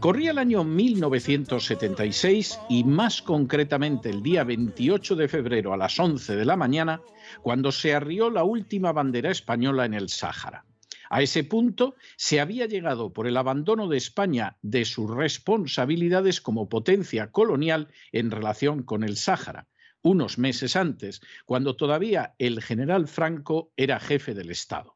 Corría el año 1976 y más concretamente el día 28 de febrero a las 11 de la mañana, cuando se arrió la última bandera española en el Sáhara. A ese punto se había llegado por el abandono de España de sus responsabilidades como potencia colonial en relación con el Sáhara, unos meses antes, cuando todavía el general Franco era jefe del Estado.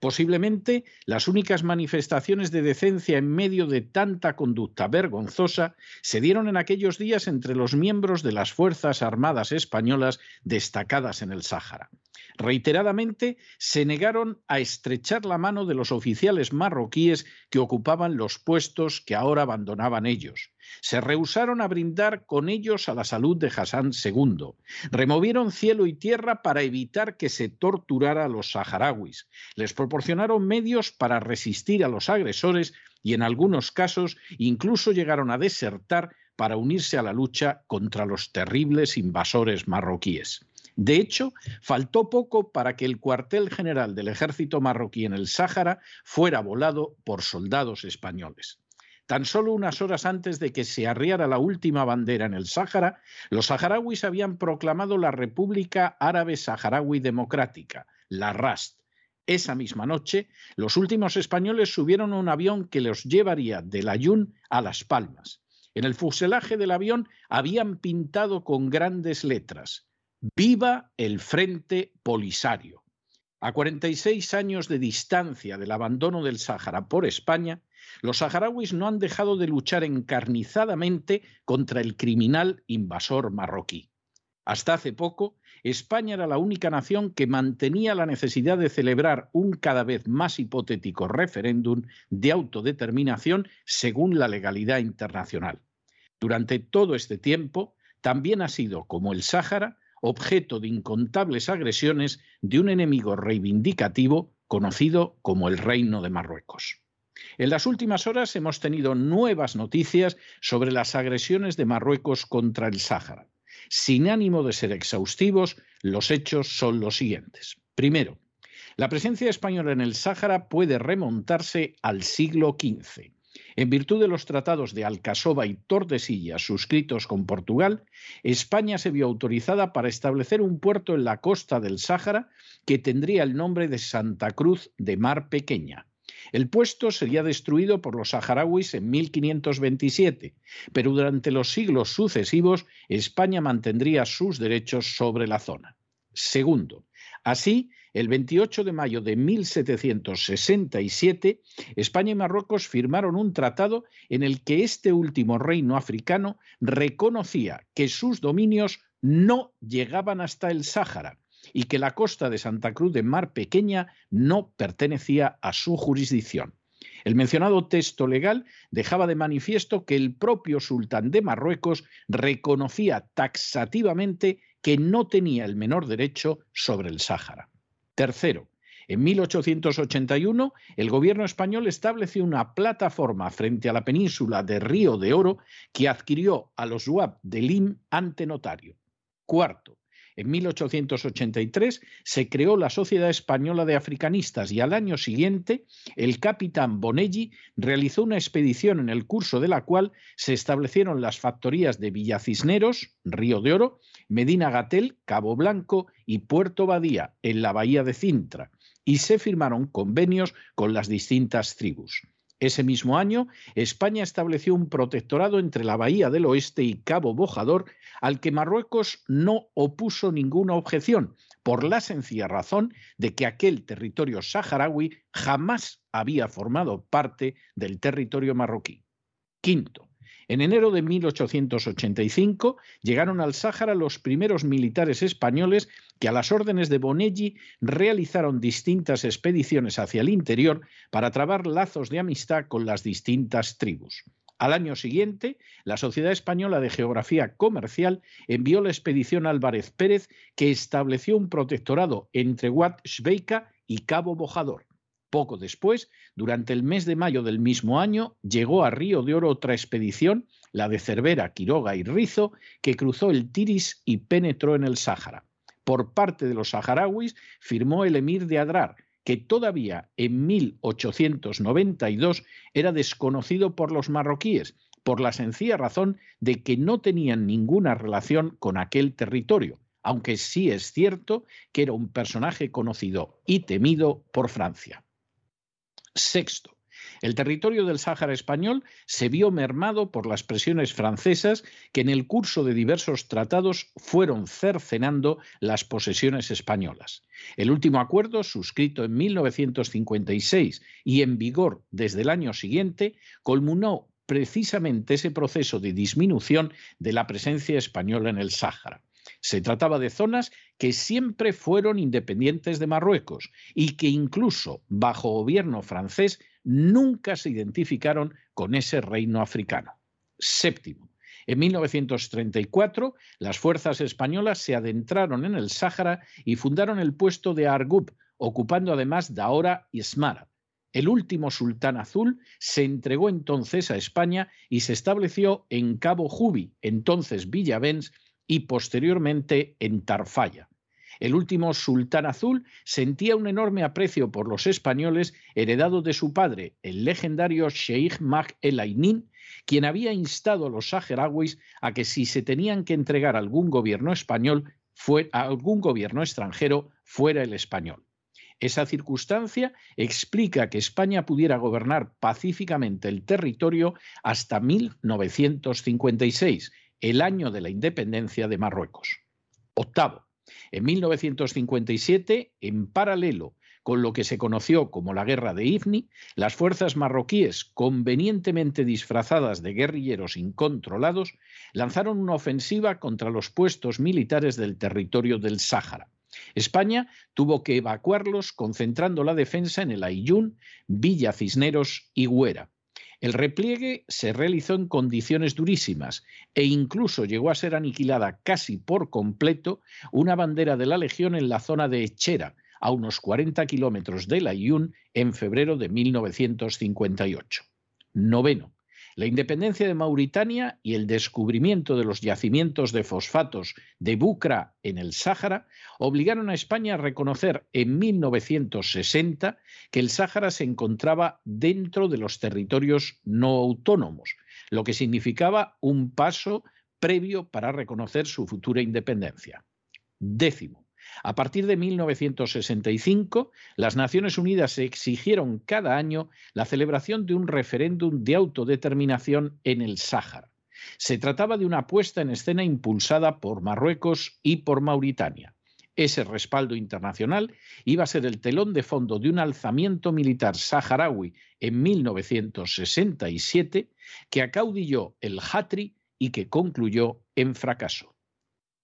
Posiblemente las únicas manifestaciones de decencia en medio de tanta conducta vergonzosa se dieron en aquellos días entre los miembros de las Fuerzas Armadas españolas destacadas en el Sáhara. Reiteradamente se negaron a estrechar la mano de los oficiales marroquíes que ocupaban los puestos que ahora abandonaban ellos. Se rehusaron a brindar con ellos a la salud de Hassan II. Removieron cielo y tierra para evitar que se torturara a los saharauis. Les proporcionaron medios para resistir a los agresores y en algunos casos incluso llegaron a desertar para unirse a la lucha contra los terribles invasores marroquíes. De hecho, faltó poco para que el cuartel general del ejército marroquí en el Sáhara fuera volado por soldados españoles. Tan solo unas horas antes de que se arriara la última bandera en el Sáhara, los saharauis habían proclamado la República Árabe Saharaui Democrática, la RAST. Esa misma noche, los últimos españoles subieron a un avión que los llevaría de Layún a Las Palmas. En el fuselaje del avión habían pintado con grandes letras Viva el Frente Polisario. A 46 años de distancia del abandono del Sáhara por España, los saharauis no han dejado de luchar encarnizadamente contra el criminal invasor marroquí. Hasta hace poco, España era la única nación que mantenía la necesidad de celebrar un cada vez más hipotético referéndum de autodeterminación según la legalidad internacional. Durante todo este tiempo, también ha sido, como el Sáhara, objeto de incontables agresiones de un enemigo reivindicativo conocido como el Reino de Marruecos. En las últimas horas hemos tenido nuevas noticias sobre las agresiones de Marruecos contra el Sáhara. Sin ánimo de ser exhaustivos, los hechos son los siguientes. Primero, la presencia española en el Sáhara puede remontarse al siglo XV. En virtud de los tratados de Alcasoba y Tordesillas suscritos con Portugal, España se vio autorizada para establecer un puerto en la costa del Sáhara que tendría el nombre de Santa Cruz de Mar Pequeña. El puesto sería destruido por los saharauis en 1527, pero durante los siglos sucesivos España mantendría sus derechos sobre la zona. Segundo, así, el 28 de mayo de 1767, España y Marruecos firmaron un tratado en el que este último reino africano reconocía que sus dominios no llegaban hasta el Sáhara y que la costa de Santa Cruz de Mar Pequeña no pertenecía a su jurisdicción. El mencionado texto legal dejaba de manifiesto que el propio sultán de Marruecos reconocía taxativamente que no tenía el menor derecho sobre el Sáhara. Tercero, en 1881, el gobierno español estableció una plataforma frente a la península de Río de Oro que adquirió a los UAP de Lim ante notario. Cuarto, En 1883 se creó la Sociedad Española de Africanistas y al año siguiente el capitán Bonelli realizó una expedición en el curso de la cual se establecieron las factorías de Villa Cisneros, Río de Oro, Medina Gatel, Cabo Blanco y Puerto Badía, en la bahía de Cintra, y se firmaron convenios con las distintas tribus. Ese mismo año, España estableció un protectorado entre la Bahía del Oeste y Cabo Bojador, al que Marruecos no opuso ninguna objeción, por la sencilla razón de que aquel territorio saharaui jamás había formado parte del territorio marroquí. Quinto, en enero de 1885 llegaron al Sáhara los primeros militares españoles que a las órdenes de Bonelli realizaron distintas expediciones hacia el interior para trabar lazos de amistad con las distintas tribus. Al año siguiente, la Sociedad Española de Geografía Comercial envió la expedición Álvarez Pérez que estableció un protectorado entre Wat Shbeika y Cabo Bojador. Poco después, durante el mes de mayo del mismo año, llegó a Río de Oro otra expedición, la de Cervera, Quiroga y Rizo, que cruzó el Tiris y penetró en el Sáhara. Por parte de los saharauis firmó el emir de Adrar, que todavía en 1892 era desconocido por los marroquíes, por la sencilla razón de que no tenían ninguna relación con aquel territorio, aunque sí es cierto que era un personaje conocido y temido por Francia. Sexto, el territorio del Sáhara español se vio mermado por las presiones francesas que en el curso de diversos tratados fueron cercenando las posesiones españolas. El último acuerdo, suscrito en 1956 y en vigor desde el año siguiente, culminó precisamente ese proceso de disminución de la presencia española en el Sáhara. Se trataba de zonas que siempre fueron independientes de Marruecos y que incluso bajo gobierno francés nunca se identificaron con ese reino africano. Séptimo. En 1934, las fuerzas españolas se adentraron en el Sáhara y fundaron el puesto de Argub, ocupando además Daora y Smara. El último sultán azul se entregó entonces a España y se estableció en Cabo Jubi, entonces Villavens, y posteriormente en Tarfaya. El último sultán azul sentía un enorme aprecio por los españoles heredado de su padre, el legendario Sheikh Mag el Ainin, quien había instado a los saharauis a que si se tenían que entregar algún gobierno español, a algún gobierno extranjero, fuera el español. Esa circunstancia explica que España pudiera gobernar pacíficamente el territorio hasta 1956 el año de la independencia de Marruecos. Octavo, en 1957, en paralelo con lo que se conoció como la Guerra de Ifni, las fuerzas marroquíes, convenientemente disfrazadas de guerrilleros incontrolados, lanzaron una ofensiva contra los puestos militares del territorio del Sáhara. España tuvo que evacuarlos concentrando la defensa en el Ayyún, Villa Cisneros y Güera. El repliegue se realizó en condiciones durísimas e incluso llegó a ser aniquilada casi por completo una bandera de la Legión en la zona de Echera, a unos 40 kilómetros de Layún, en febrero de 1958. Noveno. La independencia de Mauritania y el descubrimiento de los yacimientos de fosfatos de Bucra en el Sáhara obligaron a España a reconocer en 1960 que el Sáhara se encontraba dentro de los territorios no autónomos, lo que significaba un paso previo para reconocer su futura independencia. Décimo. A partir de 1965, las Naciones Unidas exigieron cada año la celebración de un referéndum de autodeterminación en el Sáhara. Se trataba de una puesta en escena impulsada por Marruecos y por Mauritania. Ese respaldo internacional iba a ser el telón de fondo de un alzamiento militar saharaui en 1967 que acaudilló el Hatri y que concluyó en fracaso.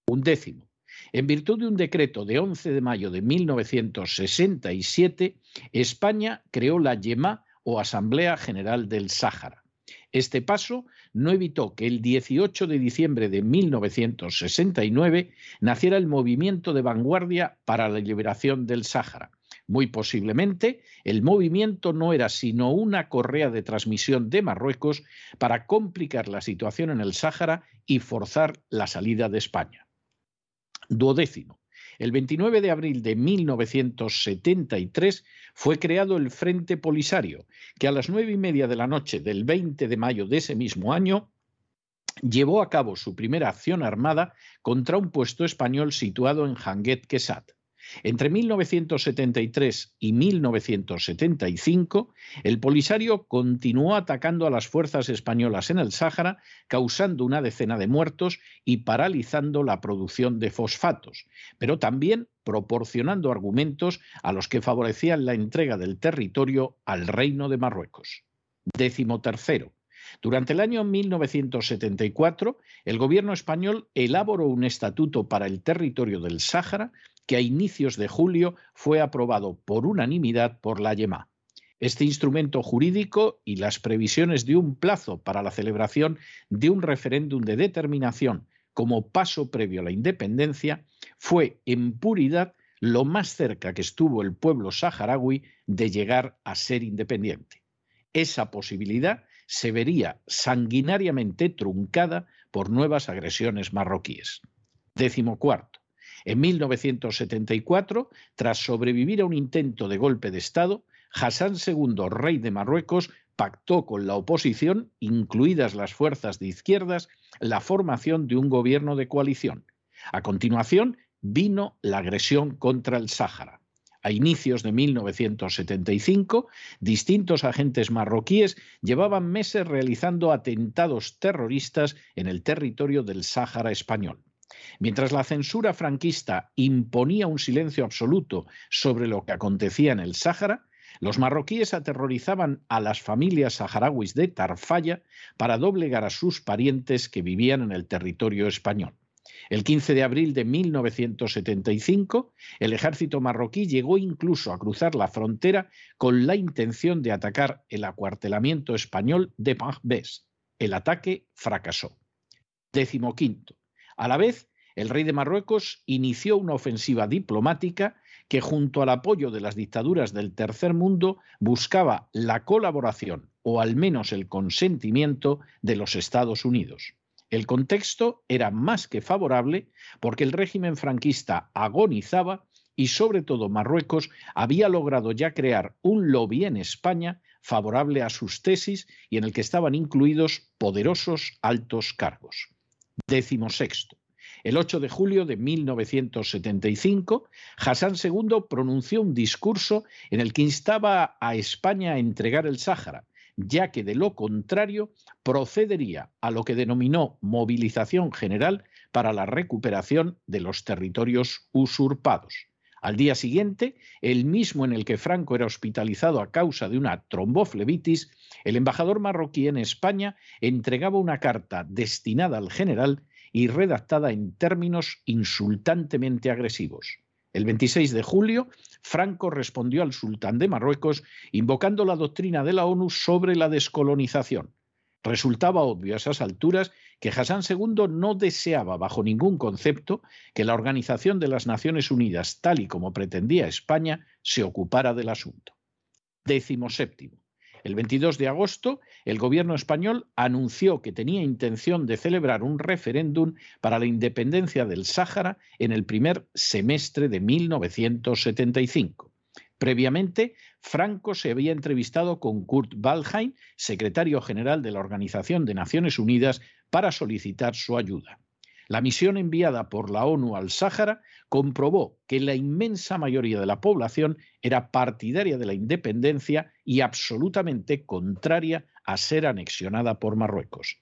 Un décimo. En virtud de un decreto de 11 de mayo de 1967, España creó la YEMA o Asamblea General del Sáhara. Este paso no evitó que el 18 de diciembre de 1969 naciera el movimiento de vanguardia para la liberación del Sáhara. Muy posiblemente el movimiento no era sino una correa de transmisión de Marruecos para complicar la situación en el Sáhara y forzar la salida de España. Duodécimo. El 29 de abril de 1973 fue creado el Frente Polisario, que a las nueve y media de la noche del 20 de mayo de ese mismo año llevó a cabo su primera acción armada contra un puesto español situado en Hanguet Quesat. Entre 1973 y 1975, el Polisario continuó atacando a las fuerzas españolas en el Sáhara, causando una decena de muertos y paralizando la producción de fosfatos, pero también proporcionando argumentos a los que favorecían la entrega del territorio al Reino de Marruecos. Décimo tercero. Durante el año 1974, el gobierno español elaboró un estatuto para el territorio del Sáhara que a inicios de julio fue aprobado por unanimidad por la YEMA. Este instrumento jurídico y las previsiones de un plazo para la celebración de un referéndum de determinación como paso previo a la independencia fue en puridad lo más cerca que estuvo el pueblo saharaui de llegar a ser independiente. Esa posibilidad se vería sanguinariamente truncada por nuevas agresiones marroquíes. Décimo cuarto. En 1974, tras sobrevivir a un intento de golpe de Estado, Hassan II, rey de Marruecos, pactó con la oposición, incluidas las fuerzas de izquierdas, la formación de un gobierno de coalición. A continuación, vino la agresión contra el Sáhara. A inicios de 1975, distintos agentes marroquíes llevaban meses realizando atentados terroristas en el territorio del Sáhara español. Mientras la censura franquista imponía un silencio absoluto sobre lo que acontecía en el Sáhara, los marroquíes aterrorizaban a las familias saharauis de Tarfaya para doblegar a sus parientes que vivían en el territorio español. El 15 de abril de 1975, el ejército marroquí llegó incluso a cruzar la frontera con la intención de atacar el acuartelamiento español de Panjbés. El ataque fracasó. Décimo quinto. A la vez, el rey de Marruecos inició una ofensiva diplomática que junto al apoyo de las dictaduras del tercer mundo buscaba la colaboración o al menos el consentimiento de los Estados Unidos. El contexto era más que favorable porque el régimen franquista agonizaba y sobre todo Marruecos había logrado ya crear un lobby en España favorable a sus tesis y en el que estaban incluidos poderosos altos cargos. Décimo sexto. El 8 de julio de 1975, Hassan II pronunció un discurso en el que instaba a España a entregar el Sáhara, ya que de lo contrario procedería a lo que denominó movilización general para la recuperación de los territorios usurpados. Al día siguiente, el mismo en el que Franco era hospitalizado a causa de una tromboflebitis, el embajador marroquí en España entregaba una carta destinada al general y redactada en términos insultantemente agresivos. El 26 de julio, Franco respondió al sultán de Marruecos invocando la doctrina de la ONU sobre la descolonización. Resultaba obvio a esas alturas que Hassan II no deseaba bajo ningún concepto que la Organización de las Naciones Unidas, tal y como pretendía España, se ocupara del asunto. Décimo séptimo. El 22 de agosto, el gobierno español anunció que tenía intención de celebrar un referéndum para la independencia del Sáhara en el primer semestre de 1975. Previamente, Franco se había entrevistado con Kurt Waldheim, secretario general de la Organización de Naciones Unidas, para solicitar su ayuda. La misión enviada por la ONU al Sáhara comprobó que la inmensa mayoría de la población era partidaria de la independencia y absolutamente contraria a ser anexionada por Marruecos.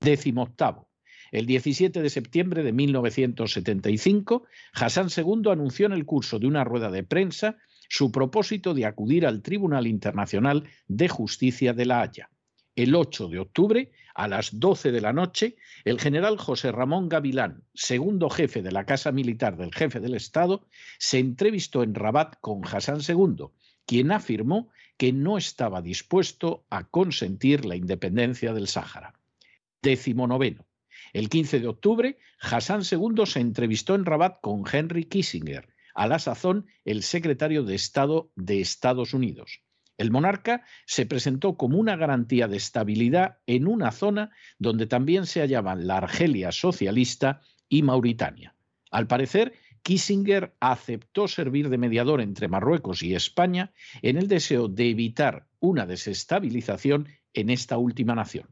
Décimo octavo. El 17 de septiembre de 1975, Hassan II anunció en el curso de una rueda de prensa su propósito de acudir al Tribunal Internacional de Justicia de La Haya. El 8 de octubre, a las 12 de la noche, el general José Ramón Gavilán, segundo jefe de la Casa Militar del jefe del Estado, se entrevistó en Rabat con Hassan II, quien afirmó que no estaba dispuesto a consentir la independencia del Sáhara. Décimo noveno. El 15 de octubre, Hassan II se entrevistó en Rabat con Henry Kissinger, a la sazón el secretario de Estado de Estados Unidos. El monarca se presentó como una garantía de estabilidad en una zona donde también se hallaban la Argelia socialista y Mauritania. Al parecer, Kissinger aceptó servir de mediador entre Marruecos y España en el deseo de evitar una desestabilización en esta última nación.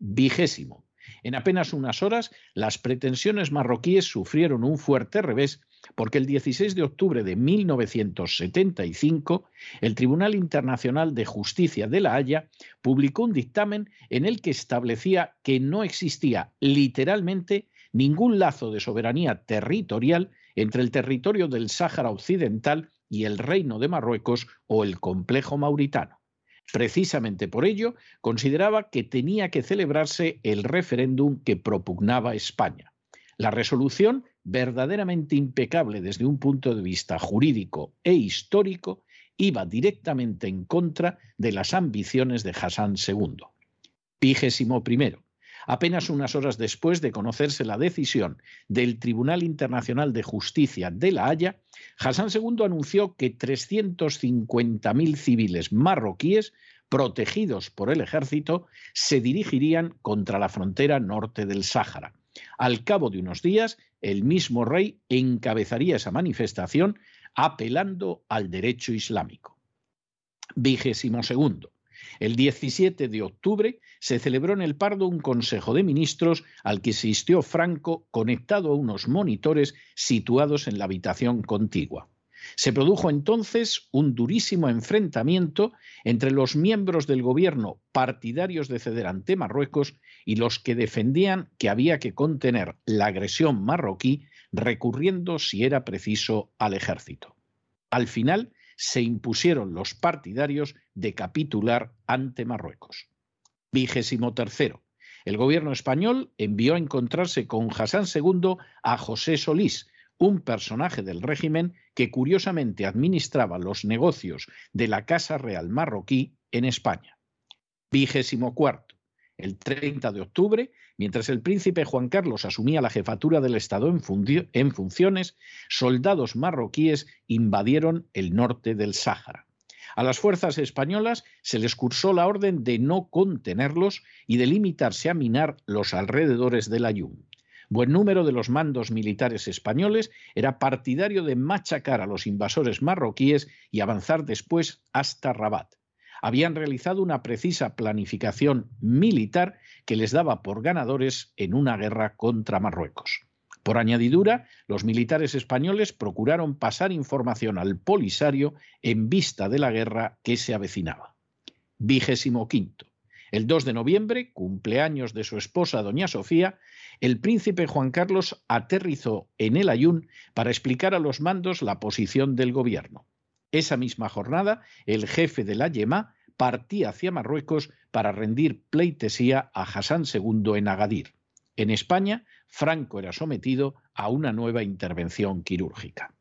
Vigésimo. En apenas unas horas, las pretensiones marroquíes sufrieron un fuerte revés porque el 16 de octubre de 1975 el Tribunal Internacional de Justicia de La Haya publicó un dictamen en el que establecía que no existía literalmente ningún lazo de soberanía territorial entre el territorio del Sáhara Occidental y el Reino de Marruecos o el complejo mauritano. Precisamente por ello, consideraba que tenía que celebrarse el referéndum que propugnaba España. La resolución, verdaderamente impecable desde un punto de vista jurídico e histórico, iba directamente en contra de las ambiciones de Hassan II. Vigésimo primero. Apenas unas horas después de conocerse la decisión del Tribunal Internacional de Justicia de La Haya, Hassan II anunció que 350.000 civiles marroquíes protegidos por el ejército se dirigirían contra la frontera norte del Sáhara. Al cabo de unos días, el mismo rey encabezaría esa manifestación apelando al derecho islámico. Vigésimo segundo. El 17 de octubre se celebró en el Pardo un Consejo de Ministros al que asistió Franco conectado a unos monitores situados en la habitación contigua. Se produjo entonces un durísimo enfrentamiento entre los miembros del gobierno partidarios de ceder ante Marruecos y los que defendían que había que contener la agresión marroquí recurriendo, si era preciso, al ejército. Al final se impusieron los partidarios de capitular ante Marruecos. Vigésimo. El gobierno español envió a encontrarse con Hassan II a José Solís, un personaje del régimen que curiosamente administraba los negocios de la Casa Real marroquí en España. Vigésimo. El 30 de octubre, mientras el príncipe Juan Carlos asumía la jefatura del Estado en, funciones, soldados marroquíes invadieron el norte del Sáhara. A las fuerzas españolas se les cursó la orden de no contenerlos y de limitarse a minar los alrededores del Ayun. Buen número de los mandos militares españoles era partidario de machacar a los invasores marroquíes y avanzar después hasta Rabat. Habían realizado una precisa planificación militar que les daba por ganadores en una guerra contra Marruecos. Por añadidura, los militares españoles procuraron pasar información al Polisario en vista de la guerra que se avecinaba. Vigésimo quinto. El 2 de noviembre, cumpleaños de su esposa doña Sofía, el príncipe Juan Carlos aterrizó en el Ayun para explicar a los mandos la posición del gobierno. Esa misma jornada, el jefe de la Yema partía hacia Marruecos para rendir pleitesía a Hassan II en Agadir. En España, Franco era sometido a una nueva intervención quirúrgica.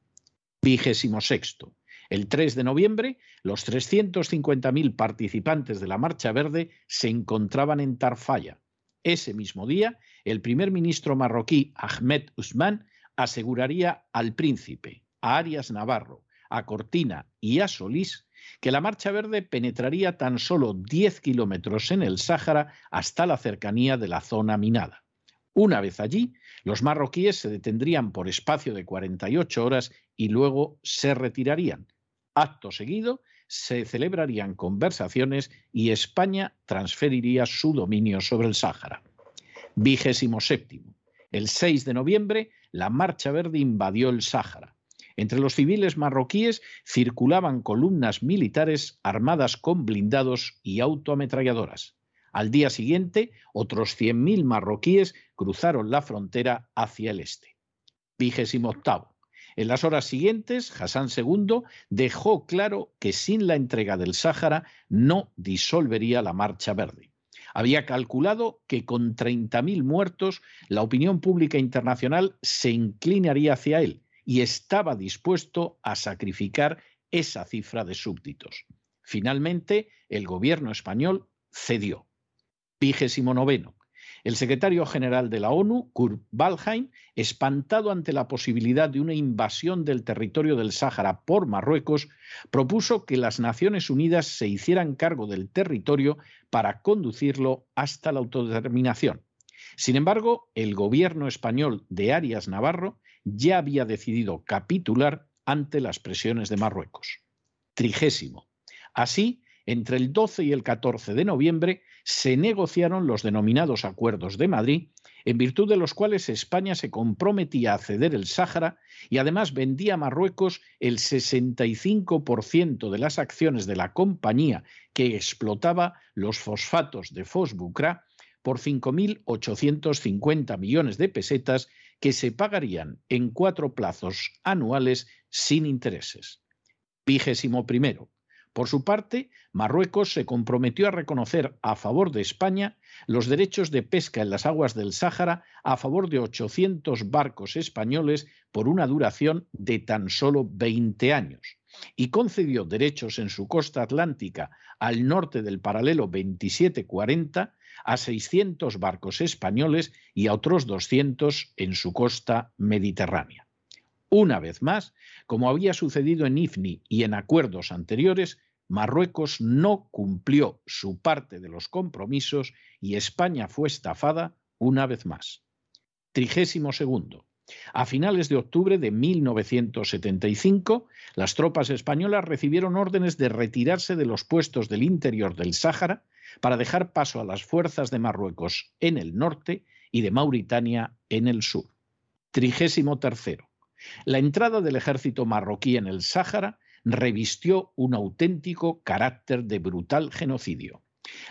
Vigésimo sexto. El 3 de noviembre, los 350.000 participantes de la Marcha Verde se encontraban en Tarfaya. Ese mismo día, el primer ministro marroquí Ahmed Usman aseguraría al príncipe, a Arias Navarro, a Cortina y a Solís que la Marcha Verde penetraría tan solo 10 kilómetros en el Sáhara hasta la cercanía de la zona minada. Una vez allí, los marroquíes se detendrían por espacio de 48 horas y luego se retirarían. Acto seguido, se celebrarían conversaciones y España transferiría su dominio sobre el Sáhara. Vigésimo séptimo. El 6 de noviembre, la Marcha Verde invadió el Sáhara. Entre los civiles marroquíes circulaban columnas militares armadas con blindados y autoametralladoras. Al día siguiente, otros 100.000 marroquíes cruzaron la frontera hacia el este. Vigésimo octavo. En las horas siguientes, Hassan II dejó claro que sin la entrega del Sáhara no disolvería la Marcha Verde. Había calculado que con 30.000 muertos la opinión pública internacional se inclinaría hacia él y estaba dispuesto a sacrificar esa cifra de súbditos. Finalmente, el gobierno español cedió. Vigésimo noveno. El secretario general de la ONU, Kurt Waldheim, espantado ante la posibilidad de una invasión del territorio del Sáhara por Marruecos, propuso que las Naciones Unidas se hicieran cargo del territorio para conducirlo hasta la autodeterminación. Sin embargo, el gobierno español de Arias Navarro ya había decidido capitular ante las presiones de Marruecos. Trigésimo. Así, entre el 12 y el 14 de noviembre se negociaron los denominados Acuerdos de Madrid, en virtud de los cuales España se comprometía a ceder el Sáhara y además vendía a Marruecos el 65% de las acciones de la compañía que explotaba los fosfatos de Fosbucra por 5.850 millones de pesetas que se pagarían en cuatro plazos anuales sin intereses. Vigésimo primero. Por su parte, Marruecos se comprometió a reconocer a favor de España los derechos de pesca en las aguas del Sáhara a favor de 800 barcos españoles por una duración de tan solo 20 años y concedió derechos en su costa atlántica al norte del paralelo 2740 a 600 barcos españoles y a otros 200 en su costa mediterránea. Una vez más, como había sucedido en IFNI y en acuerdos anteriores, Marruecos no cumplió su parte de los compromisos y España fue estafada una vez más. Trigésimo segundo. A finales de octubre de 1975, las tropas españolas recibieron órdenes de retirarse de los puestos del interior del Sáhara para dejar paso a las fuerzas de Marruecos en el norte y de Mauritania en el sur. Trigésimo tercero. La entrada del ejército marroquí en el Sáhara revistió un auténtico carácter de brutal genocidio.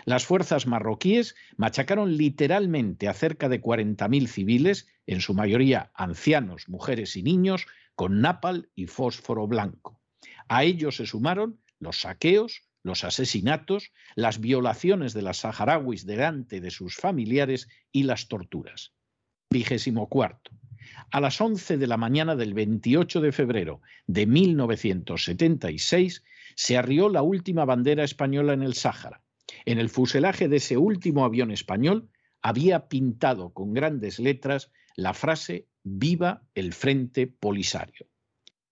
Las fuerzas marroquíes machacaron literalmente a cerca de 40.000 civiles, en su mayoría ancianos, mujeres y niños, con napal y fósforo blanco. A ellos se sumaron los saqueos, los asesinatos, las violaciones de las saharauis delante de sus familiares y las torturas. Vigésimo cuarto. A las 11 de la mañana del 28 de febrero de 1976 se arrió la última bandera española en el Sáhara. En el fuselaje de ese último avión español había pintado con grandes letras la frase Viva el Frente Polisario.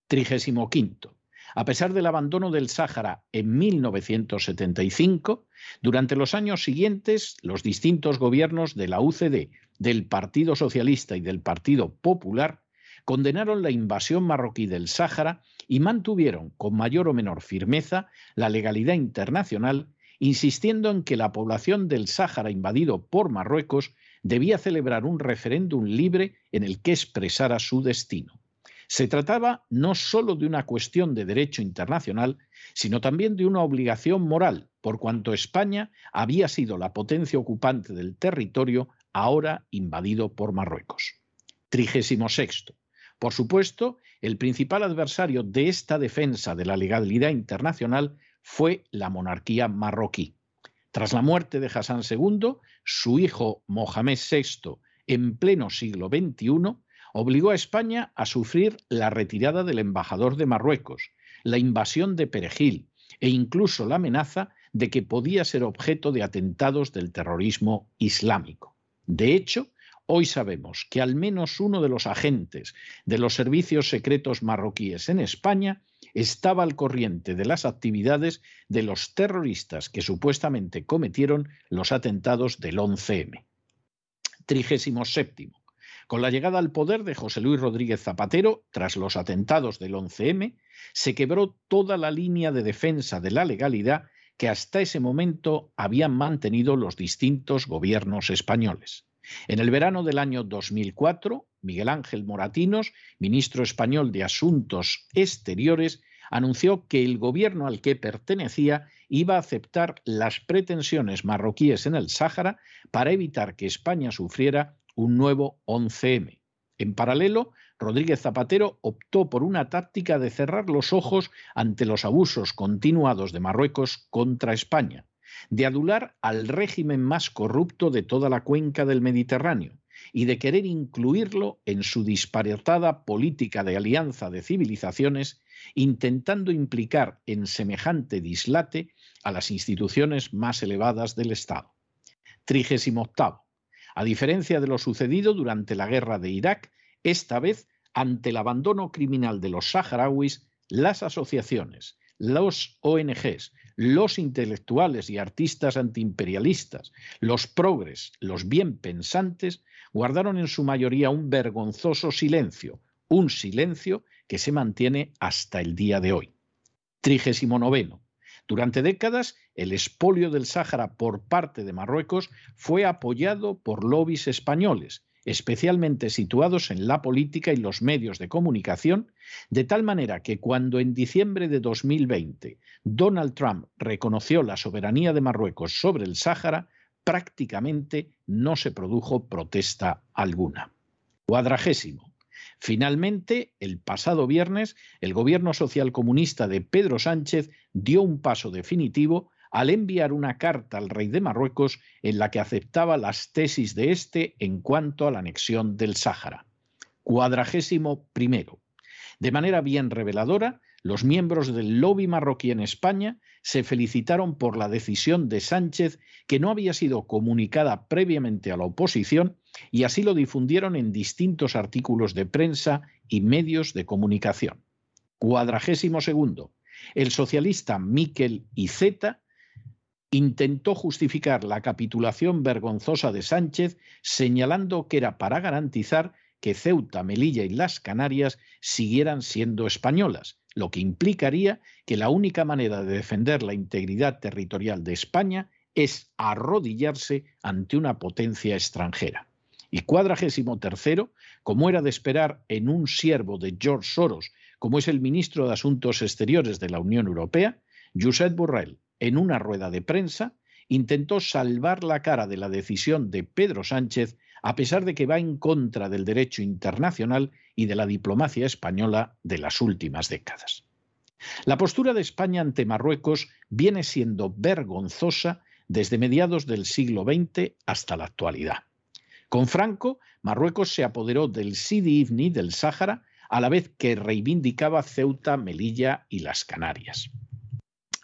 Trigésimo quinto. A pesar del abandono del Sáhara en 1975, durante los años siguientes los distintos gobiernos de la UCD, del Partido Socialista y del Partido Popular condenaron la invasión marroquí del Sáhara y mantuvieron con mayor o menor firmeza la legalidad internacional, insistiendo en que la población del Sáhara invadido por Marruecos debía celebrar un referéndum libre en el que expresara su destino. Se trataba no sólo de una cuestión de derecho internacional, sino también de una obligación moral, por cuanto España había sido la potencia ocupante del territorio ahora invadido por Marruecos. Trigésimo sexto. Por supuesto, el principal adversario de esta defensa de la legalidad internacional fue la monarquía marroquí. Tras la muerte de Hassan II, su hijo Mohamed VI, en pleno siglo XXI, obligó a España a sufrir la retirada del embajador de Marruecos, la invasión de Perejil e incluso la amenaza de que podía ser objeto de atentados del terrorismo islámico. De hecho, hoy sabemos que al menos uno de los agentes de los servicios secretos marroquíes en España estaba al corriente de las actividades de los terroristas que supuestamente cometieron los atentados del 11M. Trigésimo séptimo. Con la llegada al poder de José Luis Rodríguez Zapatero, tras los atentados del 11M, se quebró toda la línea de defensa de la legalidad que hasta ese momento habían mantenido los distintos gobiernos españoles. En el verano del año 2004, Miguel Ángel Moratinos, ministro español de Asuntos Exteriores, anunció que el gobierno al que pertenecía iba a aceptar las pretensiones marroquíes en el Sáhara para evitar que España sufriera un nuevo 11M. En paralelo, Rodríguez Zapatero optó por una táctica de cerrar los ojos ante los abusos continuados de Marruecos contra España, de adular al régimen más corrupto de toda la cuenca del Mediterráneo y de querer incluirlo en su disparatada política de alianza de civilizaciones, intentando implicar en semejante dislate a las instituciones más elevadas del Estado. Trigésimo octavo. A diferencia de lo sucedido durante la guerra de Irak, esta vez, ante el abandono criminal de los saharauis, las asociaciones, los ONGs, los intelectuales y artistas antiimperialistas, los progres, los bien pensantes, guardaron en su mayoría un vergonzoso silencio, un silencio que se mantiene hasta el día de hoy. Trigésimo noveno. Durante décadas, el expolio del Sáhara por parte de Marruecos fue apoyado por lobbies españoles, especialmente situados en la política y los medios de comunicación, de tal manera que cuando en diciembre de 2020 Donald Trump reconoció la soberanía de Marruecos sobre el Sáhara, prácticamente no se produjo protesta alguna. Cuadragésimo. Finalmente, el pasado viernes, el gobierno socialcomunista de Pedro Sánchez dio un paso definitivo al enviar una carta al rey de Marruecos en la que aceptaba las tesis de éste en cuanto a la anexión del Sáhara. Cuadragésimo primero. De manera bien reveladora, los miembros del lobby marroquí en España se felicitaron por la decisión de Sánchez que no había sido comunicada previamente a la oposición y así lo difundieron en distintos artículos de prensa y medios de comunicación. Cuadragésimo segundo. El socialista Miquel Iceta intentó justificar la capitulación vergonzosa de Sánchez señalando que era para garantizar que Ceuta, Melilla y las Canarias siguieran siendo españolas, lo que implicaría que la única manera de defender la integridad territorial de España es arrodillarse ante una potencia extranjera. Y cuadragésimo tercero, como era de esperar en un siervo de George Soros, como es el ministro de Asuntos Exteriores de la Unión Europea, Josep Borrell, en una rueda de prensa, intentó salvar la cara de la decisión de Pedro Sánchez a pesar de que va en contra del derecho internacional y de la diplomacia española de las últimas décadas. La postura de España ante Marruecos viene siendo vergonzosa desde mediados del siglo XX hasta la actualidad. Con Franco, Marruecos se apoderó del Sidi Ifni del Sáhara a la vez que reivindicaba Ceuta, Melilla y las Canarias.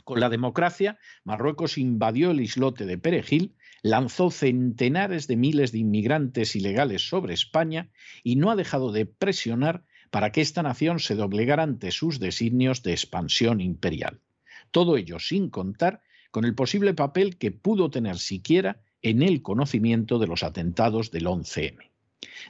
Con la democracia, Marruecos invadió el islote de Perejil, lanzó centenares de miles de inmigrantes ilegales sobre España y no ha dejado de presionar para que esta nación se doblegara ante sus designios de expansión imperial. Todo ello sin contar con el posible papel que pudo tener siquiera en el conocimiento de los atentados del 11M.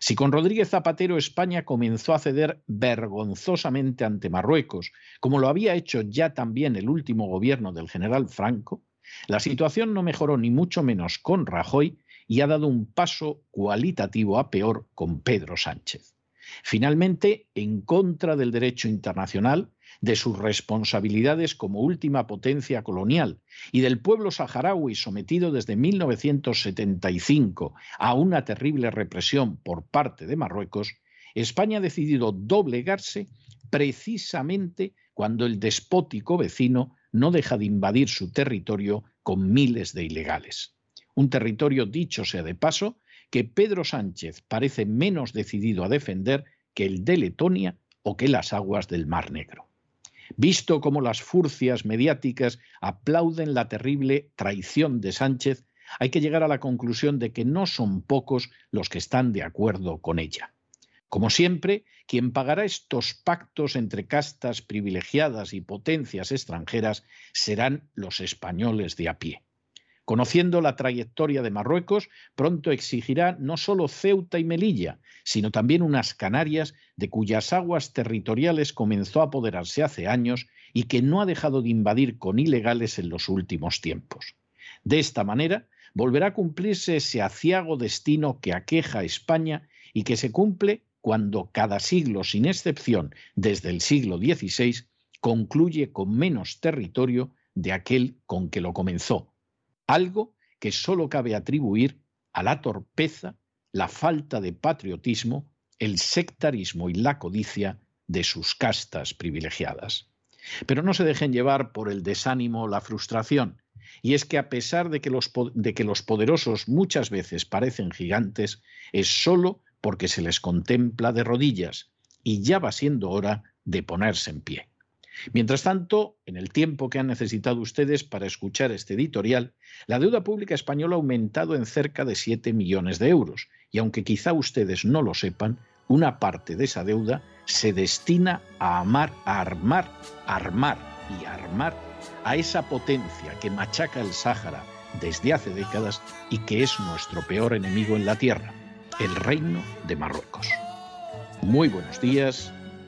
Si con Rodríguez Zapatero España comenzó a ceder vergonzosamente ante Marruecos, como lo había hecho ya también el último gobierno del general Franco, la situación no mejoró ni mucho menos con Rajoy y ha dado un paso cualitativo a peor con Pedro Sánchez. Finalmente, en contra del derecho internacional, de sus responsabilidades como última potencia colonial y del pueblo saharaui sometido desde 1975 a una terrible represión por parte de Marruecos, España ha decidido doblegarse precisamente cuando el despótico vecino no deja de invadir su territorio con miles de ilegales. Un territorio, dicho sea de paso, que Pedro Sánchez parece menos decidido a defender que el de Letonia o que las aguas del Mar Negro. Visto cómo las furcias mediáticas aplauden la terrible traición de Sánchez, hay que llegar a la conclusión de que no son pocos los que están de acuerdo con ella. Como siempre, quien pagará estos pactos entre castas privilegiadas y potencias extranjeras serán los españoles de a pie. Conociendo la trayectoria de Marruecos, pronto exigirá no solo Ceuta y Melilla, sino también unas Canarias de cuyas aguas territoriales comenzó a apoderarse hace años y que no ha dejado de invadir con ilegales en los últimos tiempos. De esta manera, volverá a cumplirse ese aciago destino que aqueja a España y que se cumple cuando cada siglo, sin excepción, desde el siglo XVI, concluye con menos territorio de aquel con que lo comenzó, algo que solo cabe atribuir a la torpeza, la falta de patriotismo, el sectarismo y la codicia de sus castas privilegiadas. Pero no se dejen llevar por el desánimo o la frustración. Y es que a pesar de que, los, poderosos muchas veces parecen gigantes, es solo porque se les contempla de rodillas y ya va siendo hora de ponerse en pie. Mientras tanto, en el tiempo que han necesitado ustedes para escuchar este editorial, la deuda pública española ha aumentado en cerca de 7 millones de euros y aunque quizá ustedes no lo sepan, una parte de esa deuda se destina a amar, a armar, armar y armar a esa potencia que machaca el Sáhara desde hace décadas y que es nuestro peor enemigo en la tierra, el reino de Marruecos. muy buenos días,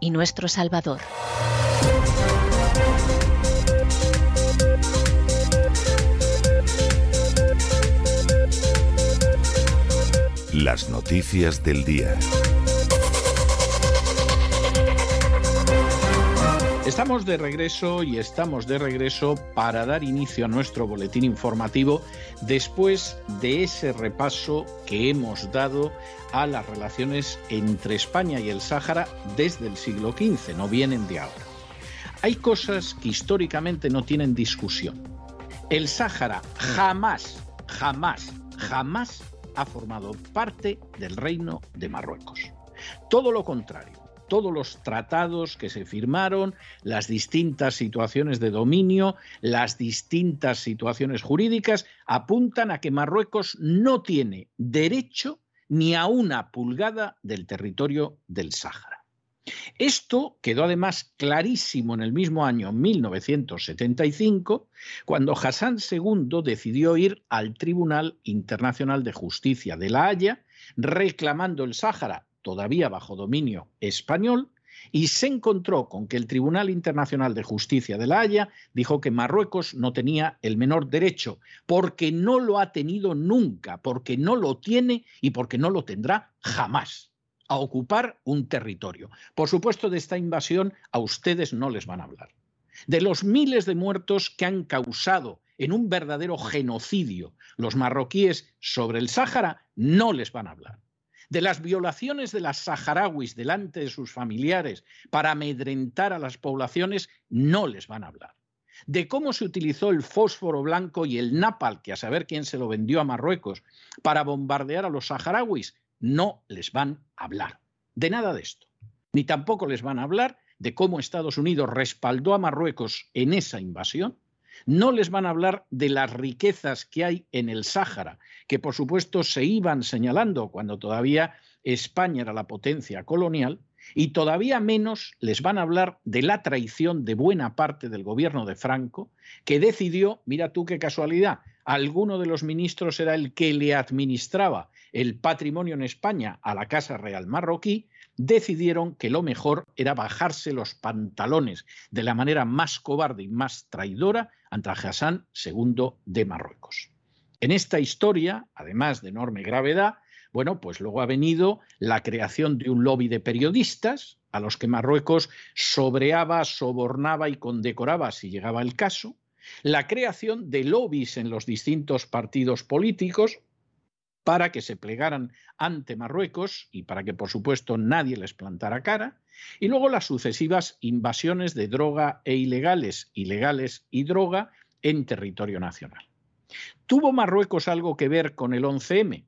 y nuestro Salvador. Las noticias del día. Estamos de regreso y estamos de regreso para dar inicio a nuestro boletín informativo después de ese repaso que hemos dado a las relaciones entre España y el Sáhara desde el siglo XV, no vienen de ahora. Hay cosas que históricamente no tienen discusión. El Sáhara jamás, jamás, jamás ha formado parte del reino de Marruecos. Todo lo contrario todos los tratados que se firmaron, las distintas situaciones de dominio, las distintas situaciones jurídicas, apuntan a que Marruecos no tiene derecho ni a una pulgada del territorio del Sáhara. Esto quedó además clarísimo en el mismo año 1975, cuando Hassan II decidió ir al Tribunal Internacional de Justicia de La Haya, reclamando el Sáhara todavía bajo dominio español, y se encontró con que el Tribunal Internacional de Justicia de La Haya dijo que Marruecos no tenía el menor derecho, porque no lo ha tenido nunca, porque no lo tiene y porque no lo tendrá jamás a ocupar un territorio. Por supuesto, de esta invasión a ustedes no les van a hablar. De los miles de muertos que han causado en un verdadero genocidio los marroquíes sobre el Sáhara, no les van a hablar de las violaciones de las saharauis delante de sus familiares para amedrentar a las poblaciones, no les van a hablar. De cómo se utilizó el fósforo blanco y el napal, que a saber quién se lo vendió a Marruecos, para bombardear a los saharauis, no les van a hablar. De nada de esto. Ni tampoco les van a hablar de cómo Estados Unidos respaldó a Marruecos en esa invasión no les van a hablar de las riquezas que hay en el Sáhara, que por supuesto se iban señalando cuando todavía España era la potencia colonial, y todavía menos les van a hablar de la traición de buena parte del gobierno de Franco, que decidió, mira tú qué casualidad, alguno de los ministros era el que le administraba el patrimonio en España a la Casa Real marroquí, decidieron que lo mejor era bajarse los pantalones de la manera más cobarde y más traidora ante Hassan II de Marruecos. En esta historia, además de enorme gravedad, bueno, pues luego ha venido la creación de un lobby de periodistas a los que Marruecos sobreaba, sobornaba y condecoraba si llegaba el caso, la creación de lobbies en los distintos partidos políticos, para que se plegaran ante Marruecos y para que, por supuesto, nadie les plantara cara, y luego las sucesivas invasiones de droga e ilegales, ilegales y droga en territorio nacional. ¿Tuvo Marruecos algo que ver con el 11M?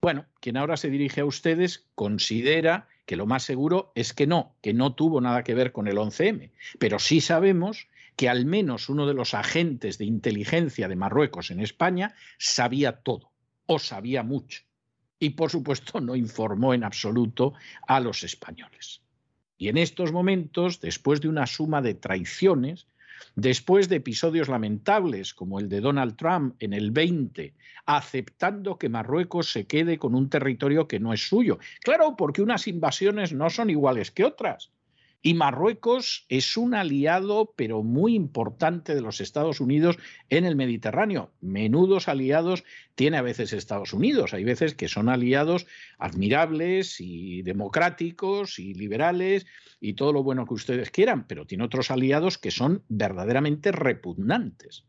Bueno, quien ahora se dirige a ustedes considera que lo más seguro es que no, que no tuvo nada que ver con el 11M, pero sí sabemos que al menos uno de los agentes de inteligencia de Marruecos en España sabía todo o sabía mucho. Y por supuesto no informó en absoluto a los españoles. Y en estos momentos, después de una suma de traiciones, después de episodios lamentables como el de Donald Trump en el 20, aceptando que Marruecos se quede con un territorio que no es suyo. Claro, porque unas invasiones no son iguales que otras. Y Marruecos es un aliado, pero muy importante de los Estados Unidos en el Mediterráneo. Menudos aliados tiene a veces Estados Unidos. Hay veces que son aliados admirables y democráticos y liberales y todo lo bueno que ustedes quieran, pero tiene otros aliados que son verdaderamente repugnantes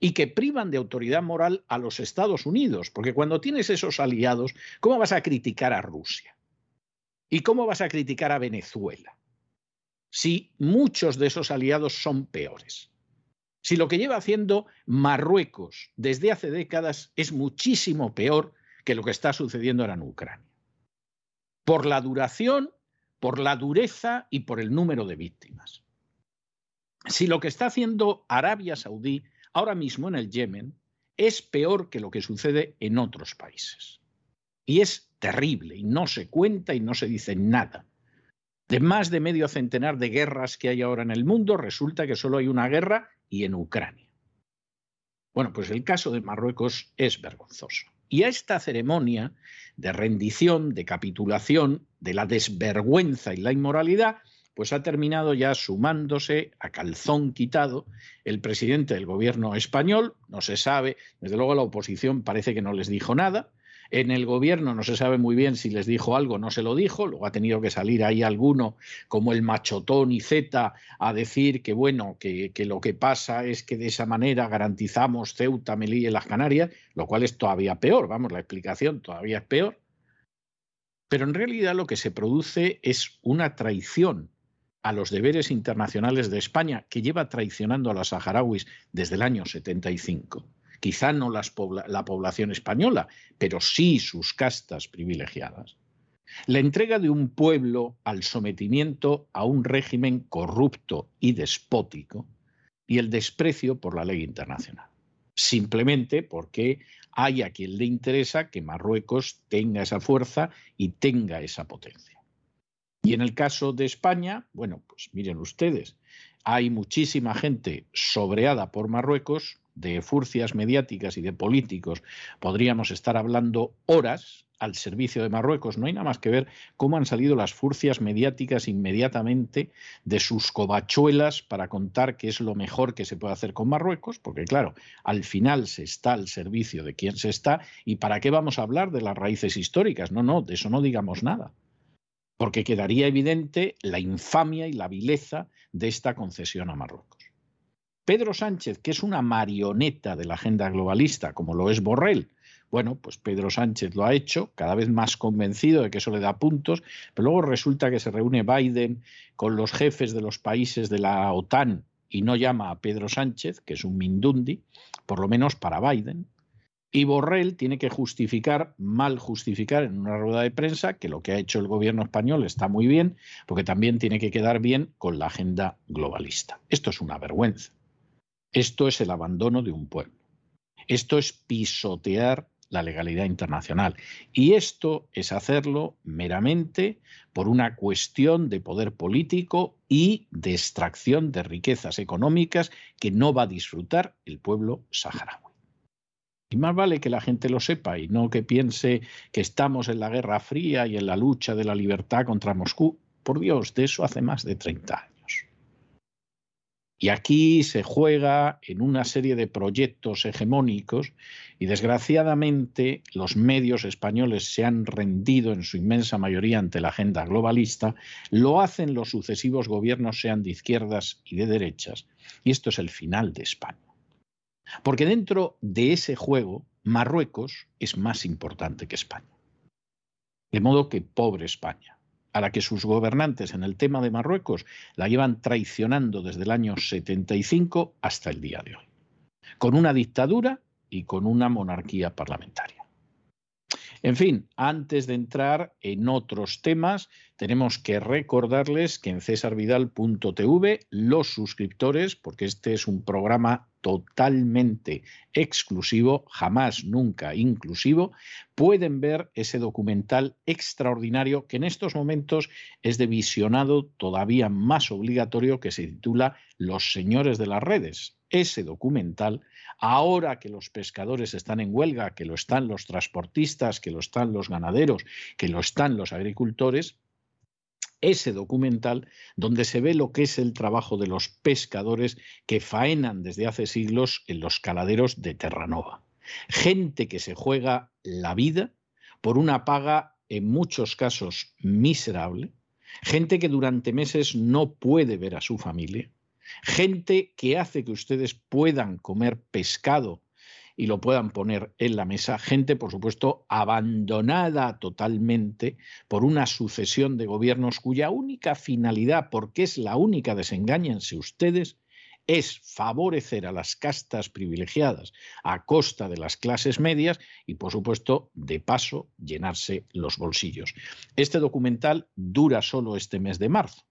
y que privan de autoridad moral a los Estados Unidos, porque cuando tienes esos aliados, ¿cómo vas a criticar a Rusia? ¿Y cómo vas a criticar a Venezuela? Si muchos de esos aliados son peores. Si lo que lleva haciendo Marruecos desde hace décadas es muchísimo peor que lo que está sucediendo ahora en Ucrania. Por la duración, por la dureza y por el número de víctimas. Si lo que está haciendo Arabia Saudí ahora mismo en el Yemen es peor que lo que sucede en otros países. Y es terrible y no se cuenta y no se dice nada. De más de medio centenar de guerras que hay ahora en el mundo, resulta que solo hay una guerra y en Ucrania. Bueno, pues el caso de Marruecos es vergonzoso. Y a esta ceremonia de rendición, de capitulación, de la desvergüenza y la inmoralidad, pues ha terminado ya sumándose a calzón quitado el presidente del gobierno español, no se sabe, desde luego la oposición parece que no les dijo nada, en el gobierno no se sabe muy bien si les dijo algo, no se lo dijo, luego ha tenido que salir ahí alguno como el machotón y Z a decir que bueno, que, que lo que pasa es que de esa manera garantizamos Ceuta, Melilla y las Canarias, lo cual es todavía peor, vamos, la explicación todavía es peor. Pero en realidad lo que se produce es una traición a los deberes internacionales de España, que lleva traicionando a los saharauis desde el año 75 quizá no la población española, pero sí sus castas privilegiadas. La entrega de un pueblo al sometimiento a un régimen corrupto y despótico y el desprecio por la ley internacional. Simplemente porque hay a quien le interesa que Marruecos tenga esa fuerza y tenga esa potencia. Y en el caso de España, bueno, pues miren ustedes, hay muchísima gente sobreada por Marruecos, de furcias mediáticas y de políticos podríamos estar hablando horas al servicio de Marruecos. No hay nada más que ver cómo han salido las furcias mediáticas inmediatamente de sus covachuelas para contar qué es lo mejor que se puede hacer con Marruecos, porque claro, al final se está al servicio de quien se está y para qué vamos a hablar de las raíces históricas. No, no, de eso no digamos nada, porque quedaría evidente la infamia y la vileza de esta concesión a Marruecos. Pedro Sánchez, que es una marioneta de la agenda globalista, como lo es Borrell, bueno, pues Pedro Sánchez lo ha hecho, cada vez más convencido de que eso le da puntos, pero luego resulta que se reúne Biden con los jefes de los países de la OTAN y no llama a Pedro Sánchez, que es un mindundi, por lo menos para Biden. Y Borrell tiene que justificar, mal justificar en una rueda de prensa, que lo que ha hecho el gobierno español está muy bien, porque también tiene que quedar bien con la agenda globalista. Esto es una vergüenza. Esto es el abandono de un pueblo. Esto es pisotear la legalidad internacional. Y esto es hacerlo meramente por una cuestión de poder político y de extracción de riquezas económicas que no va a disfrutar el pueblo saharaui. Y más vale que la gente lo sepa y no que piense que estamos en la Guerra Fría y en la lucha de la libertad contra Moscú. Por Dios, de eso hace más de 30 años. Y aquí se juega en una serie de proyectos hegemónicos y desgraciadamente los medios españoles se han rendido en su inmensa mayoría ante la agenda globalista, lo hacen los sucesivos gobiernos, sean de izquierdas y de derechas, y esto es el final de España. Porque dentro de ese juego, Marruecos es más importante que España. De modo que pobre España a la que sus gobernantes en el tema de Marruecos la llevan traicionando desde el año 75 hasta el día de hoy, con una dictadura y con una monarquía parlamentaria. En fin, antes de entrar en otros temas, tenemos que recordarles que en cesarvidal.tv los suscriptores, porque este es un programa totalmente exclusivo, jamás, nunca inclusivo, pueden ver ese documental extraordinario que en estos momentos es de visionado todavía más obligatorio que se titula Los señores de las redes. Ese documental, ahora que los pescadores están en huelga, que lo están los transportistas, que lo están los ganaderos, que lo están los agricultores, ese documental donde se ve lo que es el trabajo de los pescadores que faenan desde hace siglos en los caladeros de Terranova. Gente que se juega la vida por una paga en muchos casos miserable, gente que durante meses no puede ver a su familia, gente que hace que ustedes puedan comer pescado y lo puedan poner en la mesa. Gente, por supuesto, abandonada totalmente por una sucesión de gobiernos cuya única finalidad, porque es la única, desengáñense ustedes, es favorecer a las castas privilegiadas a costa de las clases medias y, por supuesto, de paso, llenarse los bolsillos. Este documental dura solo este mes de marzo.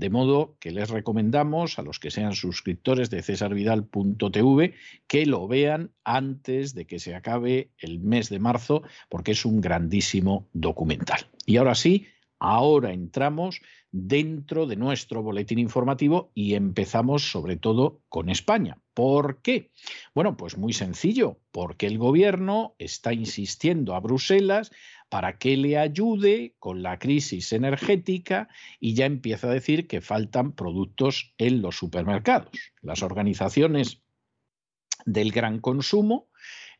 De modo que les recomendamos a los que sean suscriptores de cesarvidal.tv que lo vean antes de que se acabe el mes de marzo, porque es un grandísimo documental. Y ahora sí, ahora entramos dentro de nuestro boletín informativo y empezamos sobre todo con España. ¿Por qué? Bueno, pues muy sencillo, porque el gobierno está insistiendo a Bruselas para que le ayude con la crisis energética y ya empieza a decir que faltan productos en los supermercados. Las organizaciones del gran consumo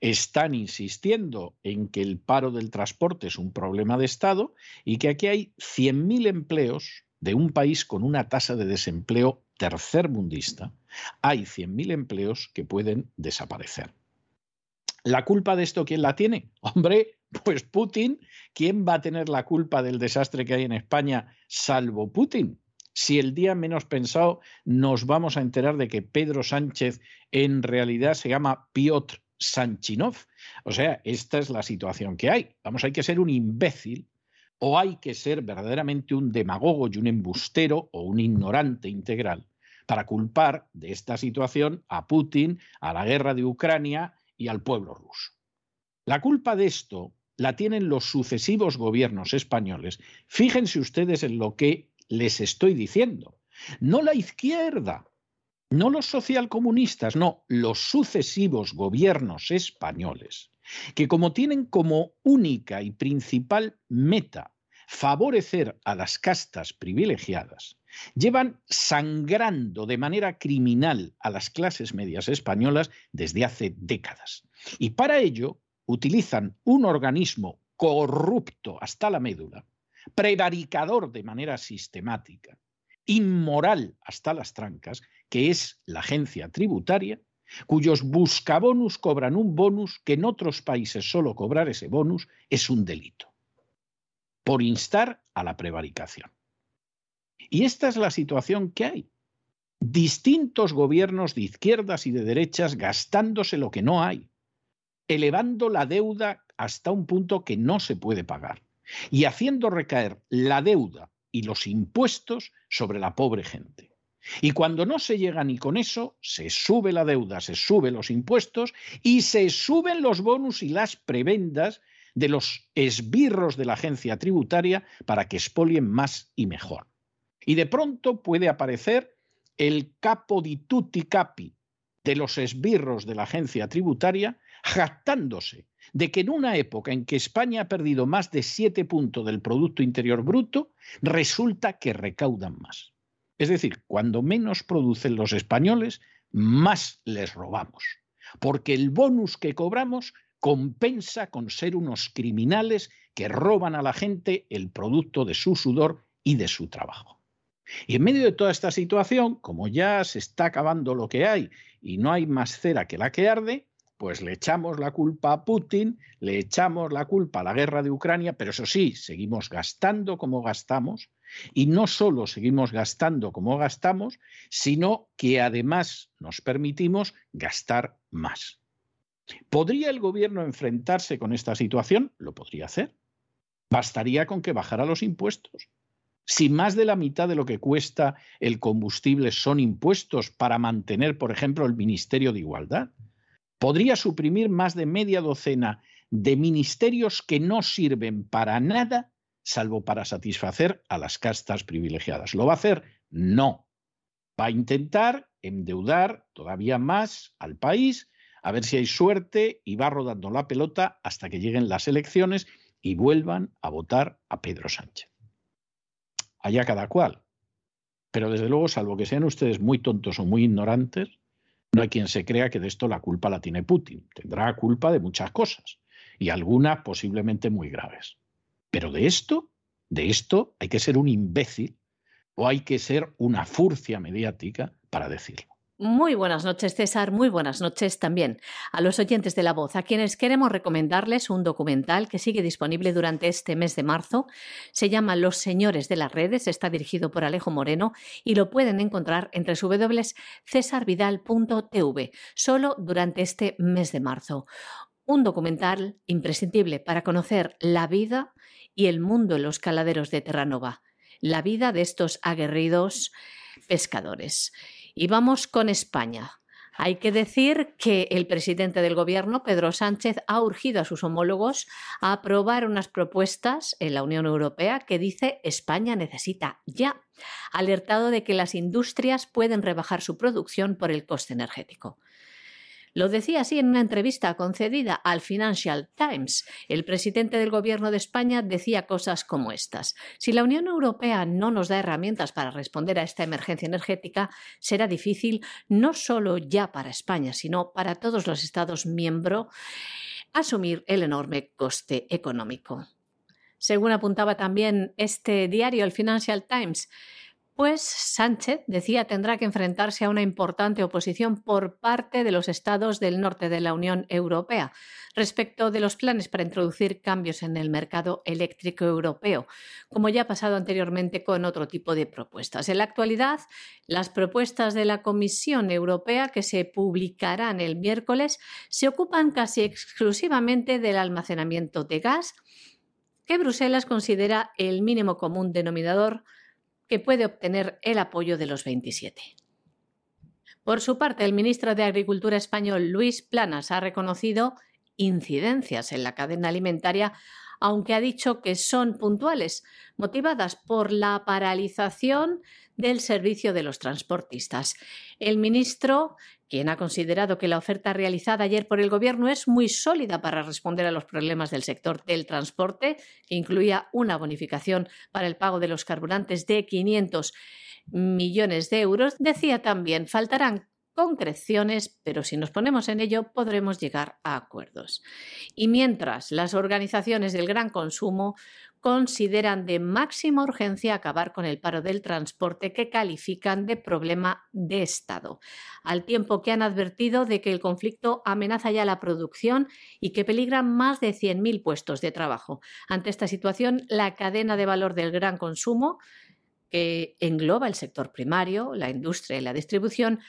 están insistiendo en que el paro del transporte es un problema de Estado y que aquí hay 100.000 empleos de un país con una tasa de desempleo tercermundista. Hay 100.000 empleos que pueden desaparecer. ¿La culpa de esto quién la tiene? Hombre, pues Putin, ¿quién va a tener la culpa del desastre que hay en España salvo Putin? Si el día menos pensado nos vamos a enterar de que Pedro Sánchez en realidad se llama Piotr Sanchinov. O sea, esta es la situación que hay. Vamos, hay que ser un imbécil o hay que ser verdaderamente un demagogo y un embustero o un ignorante integral para culpar de esta situación a Putin, a la guerra de Ucrania y al pueblo ruso. La culpa de esto la tienen los sucesivos gobiernos españoles. Fíjense ustedes en lo que les estoy diciendo. No la izquierda, no los socialcomunistas, no, los sucesivos gobiernos españoles, que como tienen como única y principal meta favorecer a las castas privilegiadas, llevan sangrando de manera criminal a las clases medias españolas desde hace décadas. Y para ello utilizan un organismo corrupto hasta la médula, prevaricador de manera sistemática, inmoral hasta las trancas, que es la agencia tributaria, cuyos buscabonus cobran un bonus que en otros países solo cobrar ese bonus es un delito, por instar a la prevaricación. Y esta es la situación que hay. Distintos gobiernos de izquierdas y de derechas gastándose lo que no hay, elevando la deuda hasta un punto que no se puede pagar y haciendo recaer la deuda y los impuestos sobre la pobre gente. Y cuando no se llega ni con eso, se sube la deuda, se suben los impuestos y se suben los bonus y las prebendas de los esbirros de la agencia tributaria para que expolien más y mejor. Y de pronto puede aparecer el capo di tutti capi de los esbirros de la agencia tributaria jactándose de que en una época en que España ha perdido más de siete puntos del Producto Interior Bruto, resulta que recaudan más. Es decir, cuando menos producen los españoles, más les robamos, porque el bonus que cobramos compensa con ser unos criminales que roban a la gente el producto de su sudor y de su trabajo. Y en medio de toda esta situación, como ya se está acabando lo que hay y no hay más cera que la que arde, pues le echamos la culpa a Putin, le echamos la culpa a la guerra de Ucrania, pero eso sí, seguimos gastando como gastamos y no solo seguimos gastando como gastamos, sino que además nos permitimos gastar más. ¿Podría el gobierno enfrentarse con esta situación? Lo podría hacer. Bastaría con que bajara los impuestos. Si más de la mitad de lo que cuesta el combustible son impuestos para mantener, por ejemplo, el Ministerio de Igualdad, podría suprimir más de media docena de ministerios que no sirven para nada salvo para satisfacer a las castas privilegiadas. ¿Lo va a hacer? No. Va a intentar endeudar todavía más al país, a ver si hay suerte y va rodando la pelota hasta que lleguen las elecciones y vuelvan a votar a Pedro Sánchez. Allá cada cual. Pero desde luego, salvo que sean ustedes muy tontos o muy ignorantes, no hay quien se crea que de esto la culpa la tiene Putin. Tendrá culpa de muchas cosas y algunas posiblemente muy graves. Pero de esto, de esto hay que ser un imbécil o hay que ser una furcia mediática para decirlo. Muy buenas noches, César. Muy buenas noches también a los oyentes de La Voz, a quienes queremos recomendarles un documental que sigue disponible durante este mes de marzo. Se llama Los Señores de las Redes, está dirigido por Alejo Moreno y lo pueden encontrar en www.cesarvidal.tv, solo durante este mes de marzo. Un documental imprescindible para conocer la vida y el mundo en los caladeros de Terranova, la vida de estos aguerridos pescadores. Y vamos con España. Hay que decir que el presidente del Gobierno, Pedro Sánchez, ha urgido a sus homólogos a aprobar unas propuestas en la Unión Europea que dice España necesita ya, alertado de que las industrias pueden rebajar su producción por el coste energético. Lo decía así en una entrevista concedida al Financial Times. El presidente del Gobierno de España decía cosas como estas. Si la Unión Europea no nos da herramientas para responder a esta emergencia energética, será difícil no solo ya para España, sino para todos los Estados miembros asumir el enorme coste económico. Según apuntaba también este diario, el Financial Times, pues Sánchez, decía, tendrá que enfrentarse a una importante oposición por parte de los estados del norte de la Unión Europea respecto de los planes para introducir cambios en el mercado eléctrico europeo, como ya ha pasado anteriormente con otro tipo de propuestas. En la actualidad, las propuestas de la Comisión Europea que se publicarán el miércoles se ocupan casi exclusivamente del almacenamiento de gas, que Bruselas considera el mínimo común denominador que puede obtener el apoyo de los 27. Por su parte, el ministro de Agricultura español Luis Planas ha reconocido incidencias en la cadena alimentaria, aunque ha dicho que son puntuales, motivadas por la paralización del servicio de los transportistas. El ministro quien ha considerado que la oferta realizada ayer por el Gobierno es muy sólida para responder a los problemas del sector del transporte, que incluía una bonificación para el pago de los carburantes de 500 millones de euros, decía también faltarán concreciones, pero si nos ponemos en ello podremos llegar a acuerdos. Y mientras las organizaciones del gran consumo consideran de máxima urgencia acabar con el paro del transporte que califican de problema de Estado, al tiempo que han advertido de que el conflicto amenaza ya la producción y que peligran más de 100.000 puestos de trabajo. Ante esta situación, la cadena de valor del gran consumo, que engloba el sector primario, la industria y la distribución,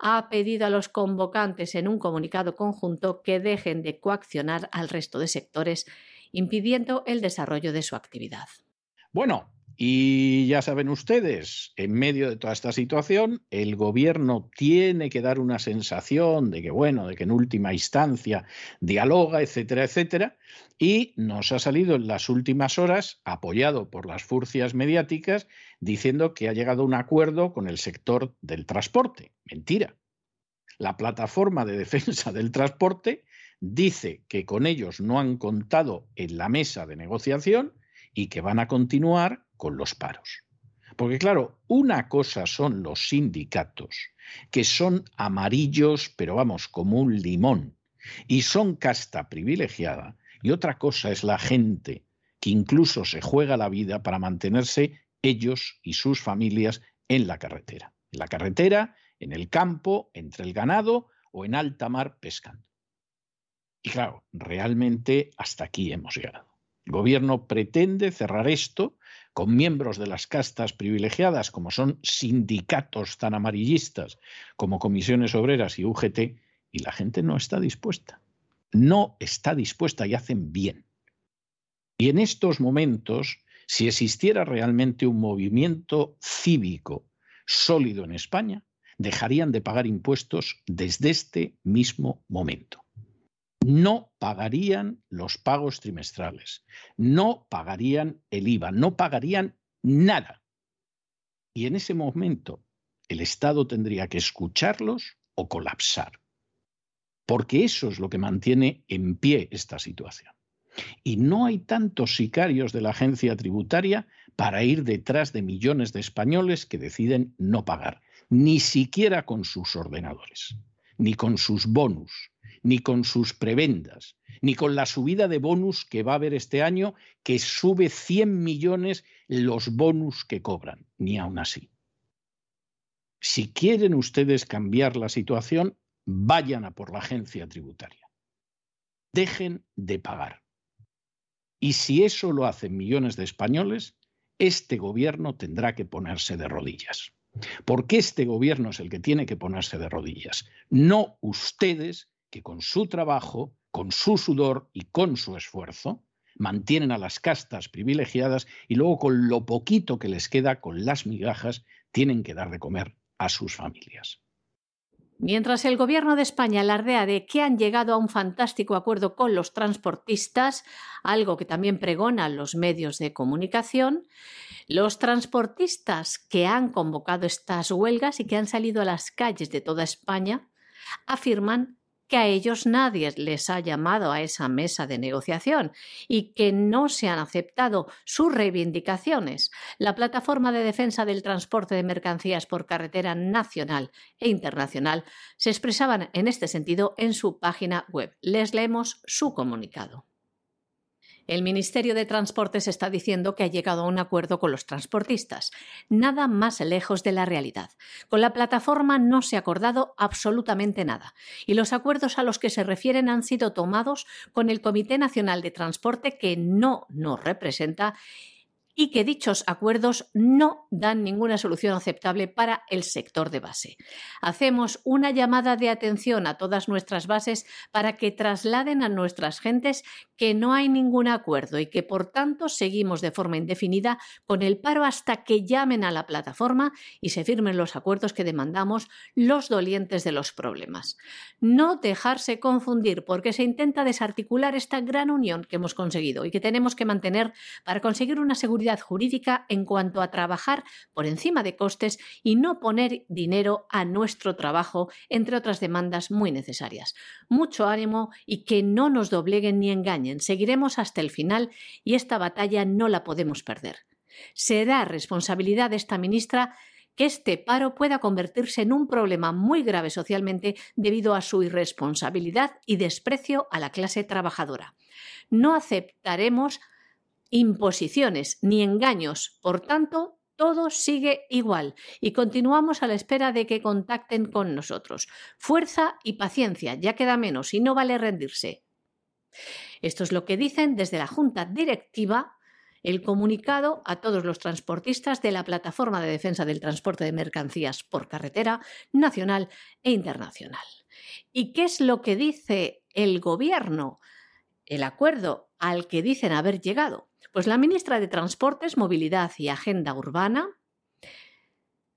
ha pedido a los convocantes en un comunicado conjunto que dejen de coaccionar al resto de sectores impidiendo el desarrollo de su actividad. Bueno, y ya saben ustedes, en medio de toda esta situación, el gobierno tiene que dar una sensación de que, bueno, de que en última instancia dialoga, etcétera, etcétera, y nos ha salido en las últimas horas, apoyado por las furcias mediáticas, diciendo que ha llegado a un acuerdo con el sector del transporte. Mentira. La plataforma de defensa del transporte dice que con ellos no han contado en la mesa de negociación y que van a continuar con los paros. Porque claro, una cosa son los sindicatos, que son amarillos, pero vamos, como un limón, y son casta privilegiada, y otra cosa es la gente que incluso se juega la vida para mantenerse ellos y sus familias en la carretera. En la carretera, en el campo, entre el ganado o en alta mar pescando. Y claro, realmente hasta aquí hemos llegado. El gobierno pretende cerrar esto con miembros de las castas privilegiadas, como son sindicatos tan amarillistas como comisiones obreras y UGT, y la gente no está dispuesta. No está dispuesta y hacen bien. Y en estos momentos, si existiera realmente un movimiento cívico sólido en España, dejarían de pagar impuestos desde este mismo momento no pagarían los pagos trimestrales, no pagarían el IVA, no pagarían nada. Y en ese momento el Estado tendría que escucharlos o colapsar, porque eso es lo que mantiene en pie esta situación. Y no hay tantos sicarios de la agencia tributaria para ir detrás de millones de españoles que deciden no pagar, ni siquiera con sus ordenadores, ni con sus bonus, ni con sus prebendas, ni con la subida de bonus que va a haber este año, que sube 100 millones los bonus que cobran, ni aún así. si quieren ustedes cambiar la situación, vayan a por la agencia tributaria. Dejen de pagar. Y si eso lo hacen millones de españoles, este gobierno tendrá que ponerse de rodillas. Porque este gobierno es el que tiene que ponerse de rodillas, no ustedes que con su trabajo, con su sudor y con su esfuerzo mantienen a las castas privilegiadas y luego con lo poquito que les queda, con las migajas, tienen que dar de comer a sus familias. Mientras el Gobierno de España alardea de que han llegado a un fantástico acuerdo con los transportistas, algo que también pregonan los medios de comunicación, los transportistas que han convocado estas huelgas y que han salido a las calles de toda España afirman que a ellos nadie les ha llamado a esa mesa de negociación y que no se han aceptado sus reivindicaciones. La Plataforma de Defensa del Transporte de Mercancías por Carretera Nacional e Internacional se expresaban en este sentido en su página web. Les leemos su comunicado. El Ministerio de Transportes está diciendo que ha llegado a un acuerdo con los transportistas. Nada más lejos de la realidad. Con la plataforma no se ha acordado absolutamente nada. Y los acuerdos a los que se refieren han sido tomados con el Comité Nacional de Transporte que no nos representa y que dichos acuerdos no dan ninguna solución aceptable para el sector de base. Hacemos una llamada de atención a todas nuestras bases para que trasladen a nuestras gentes que no hay ningún acuerdo y que por tanto seguimos de forma indefinida con el paro hasta que llamen a la plataforma y se firmen los acuerdos que demandamos los dolientes de los problemas. No dejarse confundir porque se intenta desarticular esta gran unión que hemos conseguido y que tenemos que mantener para conseguir una seguridad jurídica en cuanto a trabajar por encima de costes y no poner dinero a nuestro trabajo, entre otras demandas muy necesarias. Mucho ánimo y que no nos dobleguen ni engañen. Seguiremos hasta el final y esta batalla no la podemos perder. Será responsabilidad de esta ministra que este paro pueda convertirse en un problema muy grave socialmente debido a su irresponsabilidad y desprecio a la clase trabajadora. No aceptaremos imposiciones ni engaños. Por tanto, todo sigue igual y continuamos a la espera de que contacten con nosotros. Fuerza y paciencia, ya queda menos y no vale rendirse. Esto es lo que dicen desde la Junta Directiva el comunicado a todos los transportistas de la Plataforma de Defensa del Transporte de Mercancías por Carretera Nacional e Internacional. ¿Y qué es lo que dice el Gobierno? El acuerdo al que dicen haber llegado. Pues la ministra de Transportes, Movilidad y Agenda Urbana,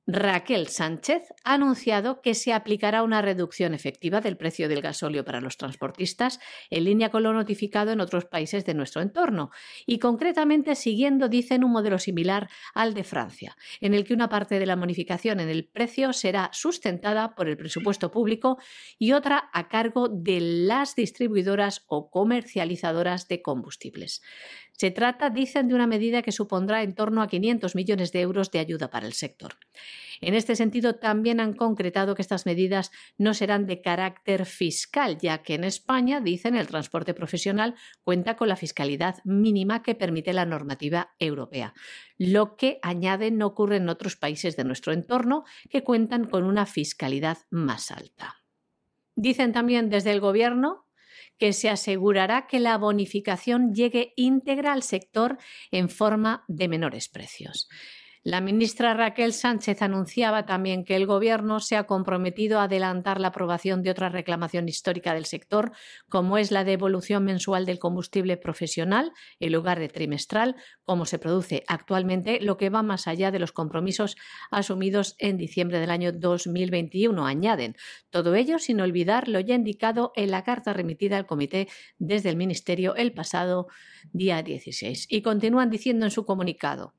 Raquel Sánchez ha anunciado que se aplicará una reducción efectiva del precio del gasóleo para los transportistas en línea con lo notificado en otros países de nuestro entorno y concretamente siguiendo, dicen, un modelo similar al de Francia, en el que una parte de la bonificación en el precio será sustentada por el presupuesto público y otra a cargo de las distribuidoras o comercializadoras de combustibles. Se trata, dicen, de una medida que supondrá en torno a 500 millones de euros de ayuda para el sector. En este sentido, también han concretado que estas medidas no serán de carácter fiscal, ya que en España, dicen, el transporte profesional cuenta con la fiscalidad mínima que permite la normativa europea, lo que, añaden, no ocurre en otros países de nuestro entorno que cuentan con una fiscalidad más alta. Dicen también desde el Gobierno que se asegurará que la bonificación llegue íntegra al sector en forma de menores precios. La ministra Raquel Sánchez anunciaba también que el Gobierno se ha comprometido a adelantar la aprobación de otra reclamación histórica del sector, como es la devolución mensual del combustible profesional en lugar de trimestral, como se produce actualmente, lo que va más allá de los compromisos asumidos en diciembre del año 2021. Añaden todo ello sin olvidar lo ya indicado en la carta remitida al Comité desde el Ministerio el pasado día 16. Y continúan diciendo en su comunicado.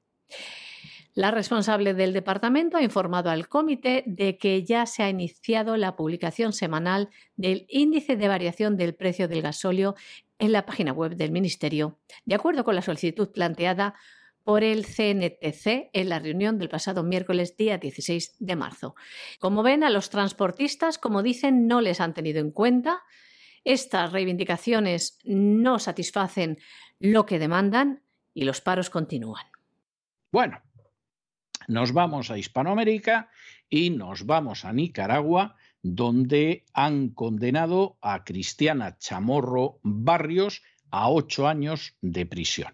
La responsable del departamento ha informado al comité de que ya se ha iniciado la publicación semanal del índice de variación del precio del gasóleo en la página web del Ministerio, de acuerdo con la solicitud planteada por el CNTC en la reunión del pasado miércoles día 16 de marzo. Como ven, a los transportistas, como dicen, no les han tenido en cuenta. Estas reivindicaciones no satisfacen lo que demandan y los paros continúan. Bueno, Nos vamos a Hispanoamérica y nos vamos a Nicaragua, donde han condenado a Cristiana Chamorro Barrios a ocho años de prisión.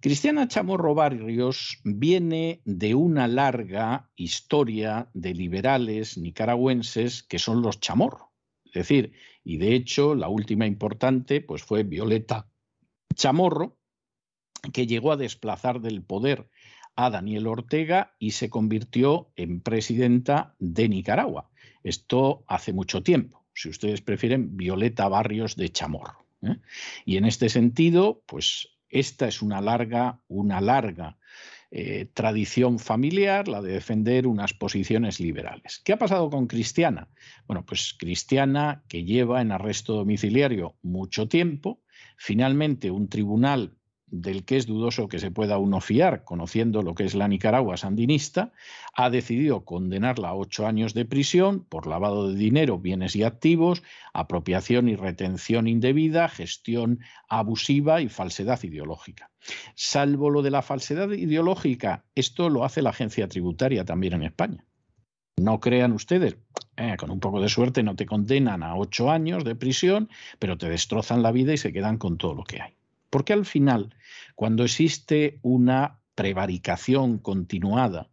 Cristiana Chamorro Barrios viene de una larga historia de liberales nicaragüenses que son los Chamorro. Es decir, y de hecho la última importante pues fue Violeta Chamorro, que llegó a desplazar del poder a Daniel Ortega y se convirtió en presidenta de Nicaragua. Esto hace mucho tiempo. Si ustedes prefieren, Violeta Barrios de Chamorro. ¿eh? Y en este sentido, pues esta es una larga, una larga eh, tradición familiar, la de defender unas posiciones liberales. ¿Qué ha pasado con Cristiana? Bueno, pues Cristiana, que lleva en arresto domiciliario mucho tiempo, finalmente un tribunal del que es dudoso que se pueda uno fiar, conociendo lo que es la Nicaragua sandinista, ha decidido condenarla a ocho años de prisión por lavado de dinero, bienes y activos, apropiación y retención indebida, gestión abusiva y falsedad ideológica. Salvo lo de la falsedad ideológica, esto lo hace la agencia tributaria también en España. No crean ustedes, eh, con un poco de suerte no te condenan a ocho años de prisión, pero te destrozan la vida y se quedan con todo lo que hay. Porque al final, cuando existe una prevaricación continuada,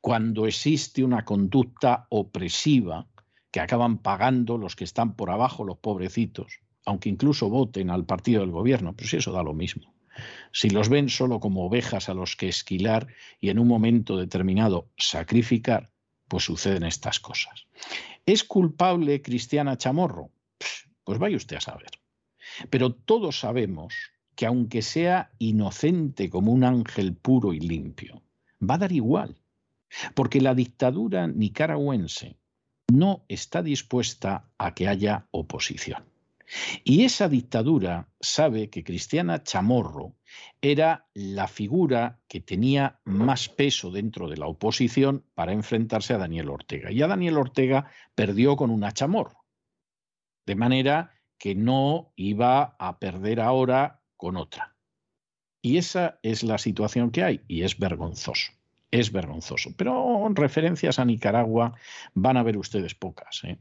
cuando existe una conducta opresiva que acaban pagando los que están por abajo, los pobrecitos, aunque incluso voten al partido del gobierno, pues eso da lo mismo. Si los ven solo como ovejas a los que esquilar y en un momento determinado sacrificar, pues suceden estas cosas. ¿Es culpable Cristiana Chamorro? Pues vaya usted a saber. Pero todos sabemos que aunque sea inocente como un ángel puro y limpio, va a dar igual, porque la dictadura nicaragüense no está dispuesta a que haya oposición. Y esa dictadura sabe que Cristiana Chamorro era la figura que tenía más peso dentro de la oposición para enfrentarse a Daniel Ortega. Y a Daniel Ortega perdió con una Chamorro. De manera que no iba a perder ahora con otra. Y esa es la situación que hay y es vergonzoso. Es vergonzoso. Pero referencias a Nicaragua van a ver ustedes pocas. ¿eh?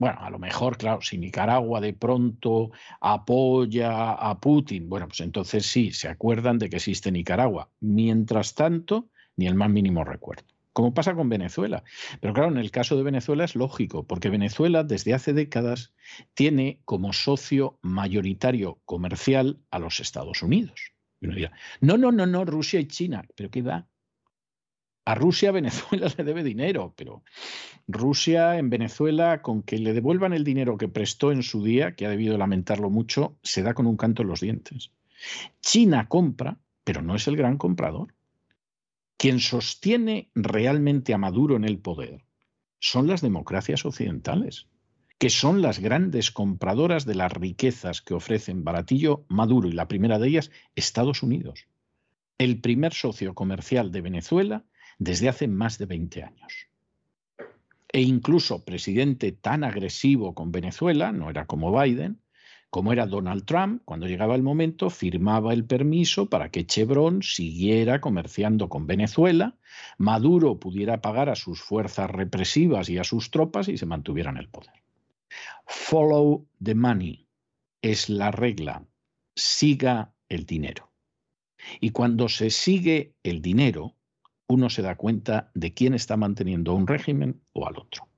Bueno, a lo mejor, claro, si Nicaragua de pronto apoya a Putin, bueno, pues entonces sí, se acuerdan de que existe Nicaragua. Mientras tanto, ni el más mínimo recuerdo como pasa con Venezuela. Pero claro, en el caso de Venezuela es lógico, porque Venezuela desde hace décadas tiene como socio mayoritario comercial a los Estados Unidos. Y uno dirá, no, no, no, no, Rusia y China, pero ¿qué va? A Rusia Venezuela le debe dinero, pero Rusia en Venezuela, con que le devuelvan el dinero que prestó en su día, que ha debido lamentarlo mucho, se da con un canto en los dientes. China compra, pero no es el gran comprador. Quien sostiene realmente a Maduro en el poder son las democracias occidentales, que son las grandes compradoras de las riquezas que ofrecen Baratillo, Maduro y la primera de ellas, Estados Unidos, el primer socio comercial de Venezuela desde hace más de 20 años. E incluso presidente tan agresivo con Venezuela, no era como Biden, como era Donald Trump, cuando llegaba el momento, firmaba el permiso para que Chevron siguiera comerciando con Venezuela, Maduro pudiera pagar a sus fuerzas represivas y a sus tropas y se mantuviera en el poder. Follow the money es la regla, siga el dinero. Y cuando se sigue el dinero, uno se da cuenta de quién está manteniendo a un régimen o al otro.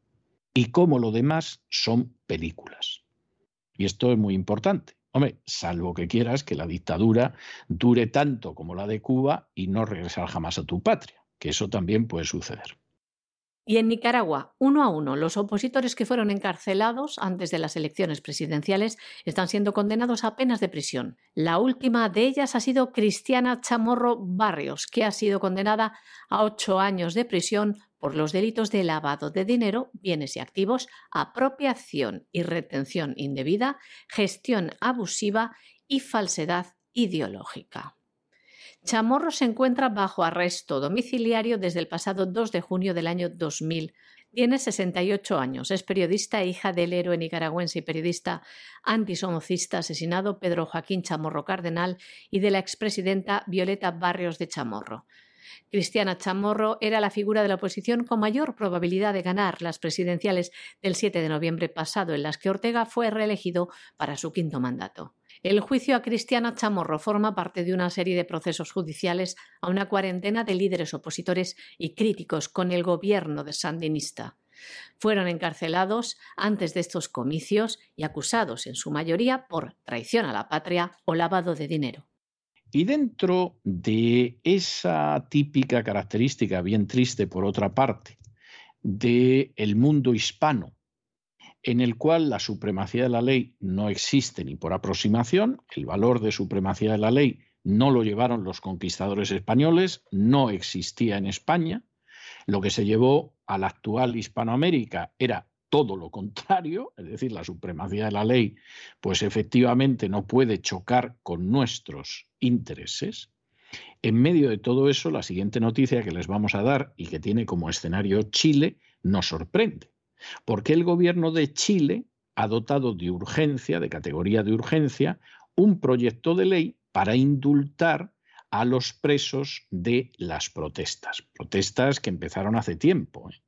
Y cómo lo demás son películas. Y esto es muy importante. Hombre, salvo que quieras que la dictadura dure tanto como la de Cuba y no regresar jamás a tu patria, que eso también puede suceder. Y en Nicaragua, uno a uno, los opositores que fueron encarcelados antes de las elecciones presidenciales están siendo condenados a penas de prisión. La última de ellas ha sido Cristiana Chamorro Barrios, que ha sido condenada a ocho años de prisión por los delitos de lavado de dinero, bienes y activos, apropiación y retención indebida, gestión abusiva y falsedad ideológica. Chamorro se encuentra bajo arresto domiciliario desde el pasado 2 de junio del año 2000. Tiene 68 años, es periodista e hija del héroe nicaragüense y periodista antisomocista asesinado Pedro Joaquín Chamorro Cardenal y de la expresidenta Violeta Barrios de Chamorro. Cristiana Chamorro era la figura de la oposición con mayor probabilidad de ganar las presidenciales del 7 de noviembre pasado, en las que Ortega fue reelegido para su quinto mandato. El juicio a Cristiana Chamorro forma parte de una serie de procesos judiciales a una cuarentena de líderes opositores y críticos con el gobierno de Sandinista. Fueron encarcelados antes de estos comicios y acusados en su mayoría por traición a la patria o lavado de dinero. Y dentro de esa típica característica, bien triste por otra parte, del el mundo hispano, en el cual la supremacía de la ley no existe ni por aproximación, el valor de supremacía de la ley no lo llevaron los conquistadores españoles, no existía en España, lo que se llevó a la actual Hispanoamérica era todo lo contrario, es decir, la supremacía de la ley, pues efectivamente no puede chocar con nuestros intereses. En medio de todo eso, la siguiente noticia que les vamos a dar y que tiene como escenario Chile nos sorprende, porque el gobierno de Chile ha dotado de urgencia, de categoría de urgencia, un proyecto de ley para indultar a los presos de las protestas, protestas que empezaron hace tiempo. ¿eh?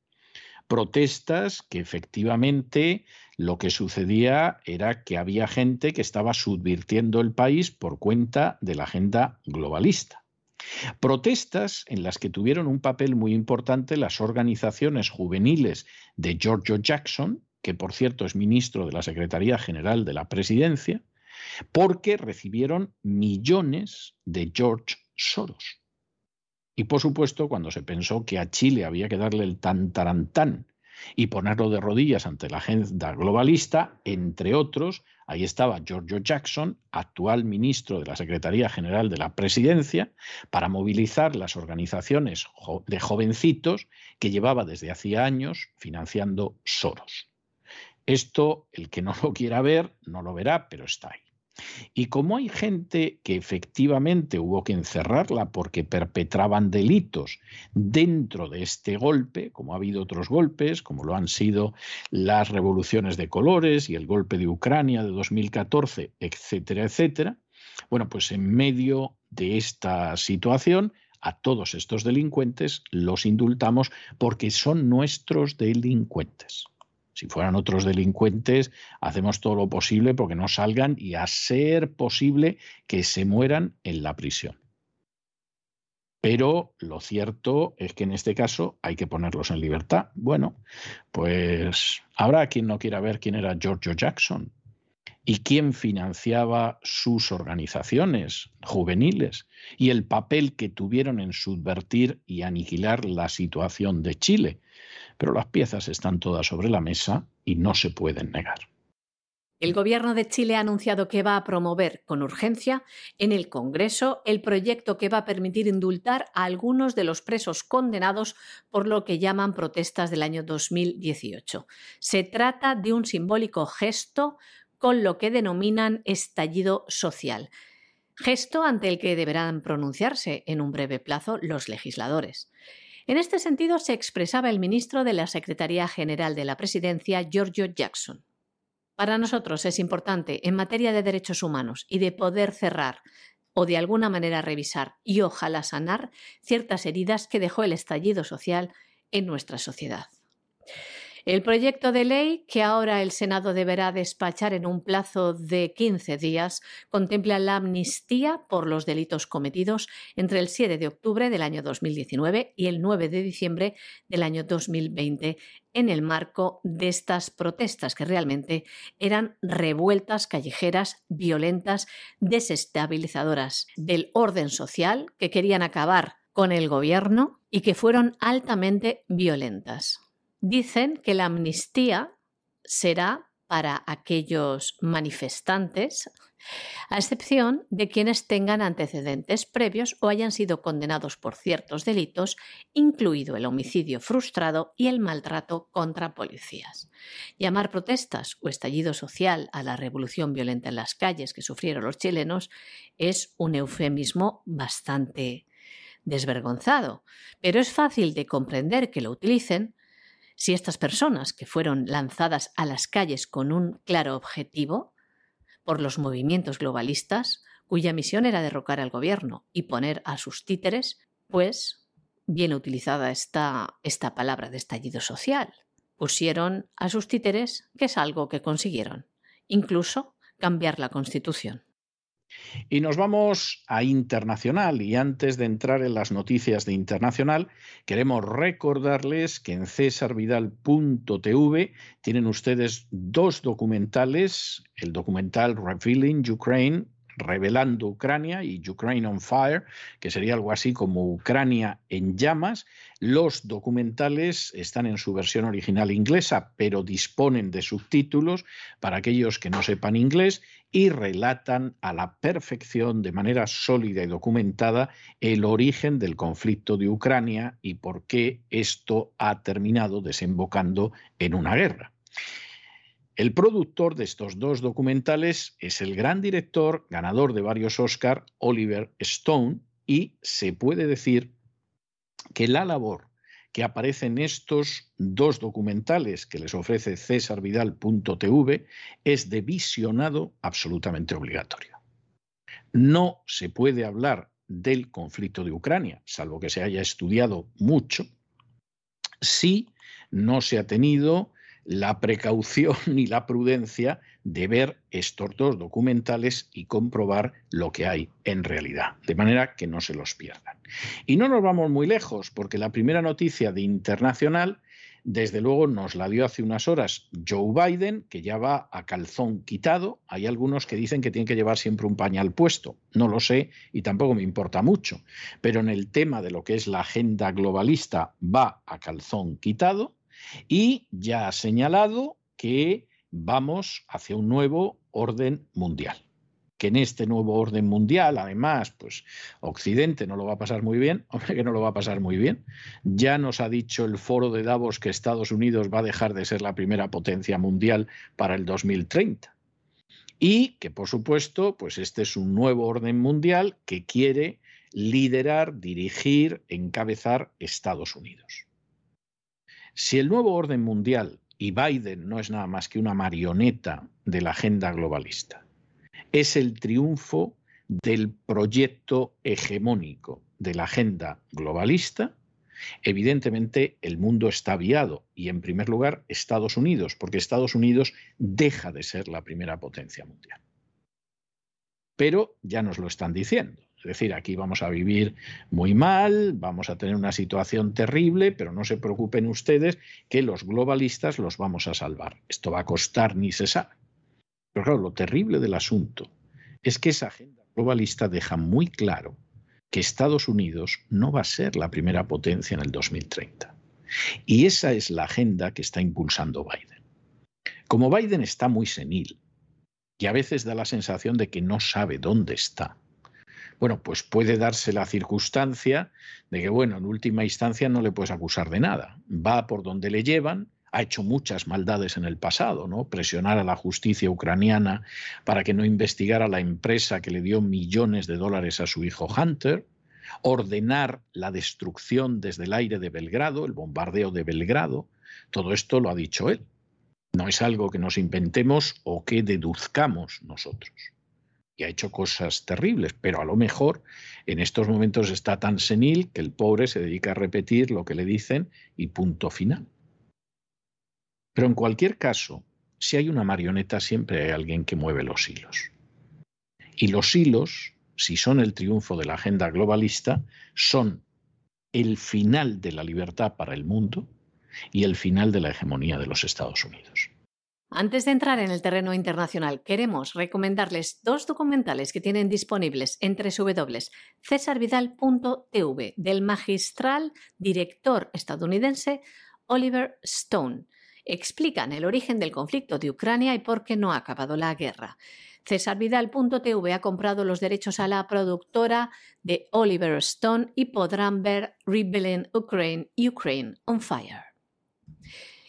protestas que efectivamente lo que sucedía era que había gente que estaba subvirtiendo el país por cuenta de la agenda globalista. Protestas en las que tuvieron un papel muy importante las organizaciones juveniles de Giorgio Jackson, que por cierto es ministro de la Secretaría General de la Presidencia, porque recibieron millones de George Soros. Y por supuesto, cuando se pensó que a Chile había que darle el tantarantán y ponerlo de rodillas ante la agenda globalista, entre otros, ahí estaba Giorgio Jackson, actual ministro de la Secretaría General de la Presidencia, para movilizar las organizaciones de jovencitos que llevaba desde hacía años financiando Soros. Esto, el que no lo quiera ver, no lo verá, pero está ahí. Y como hay gente que efectivamente hubo que encerrarla porque perpetraban delitos dentro de este golpe, como ha habido otros golpes, como lo han sido las revoluciones de colores y el golpe de Ucrania de 2014, etcétera, etcétera, bueno, pues en medio de esta situación, a todos estos delincuentes los indultamos porque son nuestros delincuentes. Si fueran otros delincuentes, hacemos todo lo posible porque no salgan y a ser posible que se mueran en la prisión. Pero lo cierto es que en este caso hay que ponerlos en libertad. Bueno, pues habrá quien no quiera ver quién era Giorgio Jackson y quién financiaba sus organizaciones juveniles y el papel que tuvieron en subvertir y aniquilar la situación de Chile pero las piezas están todas sobre la mesa y no se pueden negar. El Gobierno de Chile ha anunciado que va a promover con urgencia en el Congreso el proyecto que va a permitir indultar a algunos de los presos condenados por lo que llaman protestas del año 2018. Se trata de un simbólico gesto con lo que denominan estallido social, gesto ante el que deberán pronunciarse en un breve plazo los legisladores. En este sentido se expresaba el ministro de la Secretaría General de la Presidencia, Giorgio Jackson. Para nosotros es importante, en materia de derechos humanos y de poder cerrar o de alguna manera revisar y ojalá sanar ciertas heridas que dejó el estallido social en nuestra sociedad. El proyecto de ley, que ahora el Senado deberá despachar en un plazo de 15 días, contempla la amnistía por los delitos cometidos entre el 7 de octubre del año 2019 y el 9 de diciembre del año 2020 en el marco de estas protestas que realmente eran revueltas callejeras, violentas, desestabilizadoras del orden social que querían acabar con el gobierno y que fueron altamente violentas dicen que la amnistía será para aquellos manifestantes, a excepción de quienes tengan antecedentes previos o hayan sido condenados por ciertos delitos, incluido el homicidio frustrado y el maltrato contra policías. Llamar protestas o estallido social a la revolución violenta en las calles que sufrieron los chilenos es un eufemismo bastante desvergonzado, pero es fácil de comprender que lo utilicen si estas personas que fueron lanzadas a las calles con un claro objetivo por los movimientos globalistas, cuya misión era derrocar al gobierno y poner a sus títeres, pues bien utilizada está esta palabra de estallido social. Pusieron a sus títeres, que es algo que consiguieron, incluso cambiar la Constitución. Y nos vamos a internacional. Y antes de entrar en las noticias de internacional, queremos recordarles que en cesarvidal.tv tienen ustedes dos documentales, el documental Revealing Ukraine revelando Ucrania y Ukraine on Fire, que sería algo así como Ucrania en llamas. Los documentales están en su versión original inglesa, pero disponen de subtítulos para aquellos que no sepan inglés y relatan a la perfección, de manera sólida y documentada, el origen del conflicto de Ucrania y por qué esto ha terminado desembocando en una guerra. El productor de estos dos documentales es el gran director, ganador de varios Oscar, Oliver Stone, y se puede decir que la labor que aparece en estos dos documentales que les ofrece cesarvidal.tv es de visionado absolutamente obligatorio. No se puede hablar del conflicto de Ucrania, salvo que se haya estudiado mucho, si no se ha tenido la precaución y la prudencia de ver estos dos documentales y comprobar lo que hay en realidad, de manera que no se los pierdan. Y no nos vamos muy lejos, porque la primera noticia de internacional, desde luego, nos la dio hace unas horas Joe Biden, que ya va a calzón quitado. Hay algunos que dicen que tiene que llevar siempre un pañal puesto. No lo sé y tampoco me importa mucho. Pero en el tema de lo que es la agenda globalista, va a calzón quitado y ya ha señalado que vamos hacia un nuevo orden mundial. Que en este nuevo orden mundial, además, pues Occidente no lo va a pasar muy bien, hombre, que no lo va a pasar muy bien. Ya nos ha dicho el foro de Davos que Estados Unidos va a dejar de ser la primera potencia mundial para el 2030. Y que, por supuesto, pues este es un nuevo orden mundial que quiere liderar, dirigir, encabezar Estados Unidos. Si el nuevo orden mundial, y Biden no es nada más que una marioneta de la agenda globalista, es el triunfo del proyecto hegemónico de la agenda globalista, evidentemente el mundo está aviado y en primer lugar Estados Unidos, porque Estados Unidos deja de ser la primera potencia mundial. Pero ya nos lo están diciendo. Es decir, aquí vamos a vivir muy mal, vamos a tener una situación terrible, pero no se preocupen ustedes que los globalistas los vamos a salvar. Esto va a costar ni se sabe. Pero claro, lo terrible del asunto es que esa agenda globalista deja muy claro que Estados Unidos no va a ser la primera potencia en el 2030. Y esa es la agenda que está impulsando Biden. Como Biden está muy senil y a veces da la sensación de que no sabe dónde está, bueno, pues puede darse la circunstancia de que, bueno, en última instancia no le puedes acusar de nada. Va por donde le llevan, ha hecho muchas maldades en el pasado, ¿no? Presionar a la justicia ucraniana para que no investigara la empresa que le dio millones de dólares a su hijo Hunter, ordenar la destrucción desde el aire de Belgrado, el bombardeo de Belgrado, todo esto lo ha dicho él. No es algo que nos inventemos o que deduzcamos nosotros y ha hecho cosas terribles, pero a lo mejor en estos momentos está tan senil que el pobre se dedica a repetir lo que le dicen y punto final. Pero en cualquier caso, si hay una marioneta, siempre hay alguien que mueve los hilos. Y los hilos, si son el triunfo de la agenda globalista, son el final de la libertad para el mundo y el final de la hegemonía de los Estados Unidos. Antes de entrar en el terreno internacional, queremos recomendarles dos documentales que tienen disponibles en www.cesarvidal.tv del magistral director estadounidense Oliver Stone. Explican el origen del conflicto de Ucrania y por qué no ha acabado la guerra. Cesarvidal.tv ha comprado los derechos a la productora de Oliver Stone y podrán ver Rebellion Ukraine, Ukraine on Fire.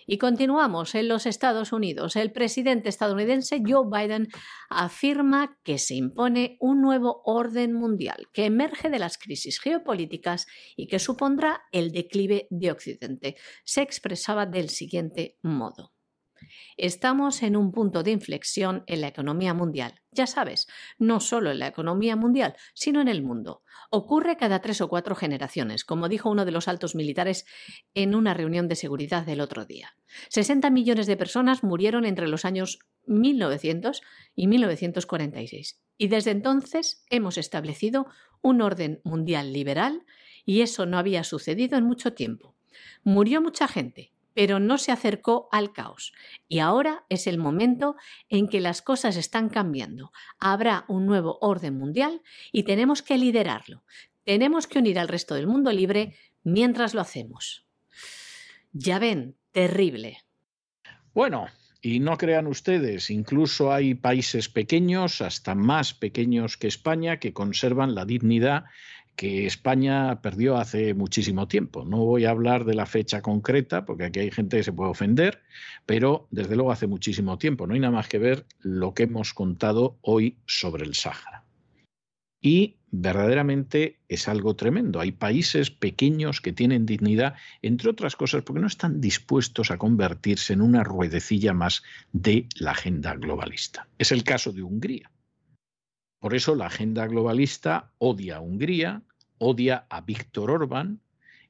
Y continuamos en los Estados Unidos. El presidente estadounidense Joe Biden afirma que se impone un nuevo orden mundial que emerge de las crisis geopolíticas y que supondrá el declive de Occidente. Se expresaba del siguiente modo. Estamos en un punto de inflexión en la economía mundial. Ya sabes, no solo en la economía mundial, sino en el mundo. Ocurre cada tres o cuatro generaciones, como dijo uno de los altos militares en una reunión de seguridad del otro día. 60 millones de personas murieron entre los años 1900 y 1946. Y desde entonces hemos establecido un orden mundial liberal y eso no había sucedido en mucho tiempo. Murió mucha gente, pero no se acercó al caos. Y ahora es el momento en que las cosas están cambiando. Habrá un nuevo orden mundial y tenemos que liderarlo. Tenemos que unir al resto del mundo libre mientras lo hacemos. Ya ven, terrible. Bueno, y no crean ustedes, incluso hay países pequeños, hasta más pequeños que España, que conservan la dignidad que España perdió hace muchísimo tiempo. No voy a hablar de la fecha concreta, porque aquí hay gente que se puede ofender, pero desde luego hace muchísimo tiempo. No hay nada más que ver lo que hemos contado hoy sobre el Sáhara. Y verdaderamente es algo tremendo. Hay países pequeños que tienen dignidad, entre otras cosas, porque no están dispuestos a convertirse en una ruedecilla más de la agenda globalista. Es el caso de Hungría. Por eso la agenda globalista odia a Hungría, odia a Víctor Orbán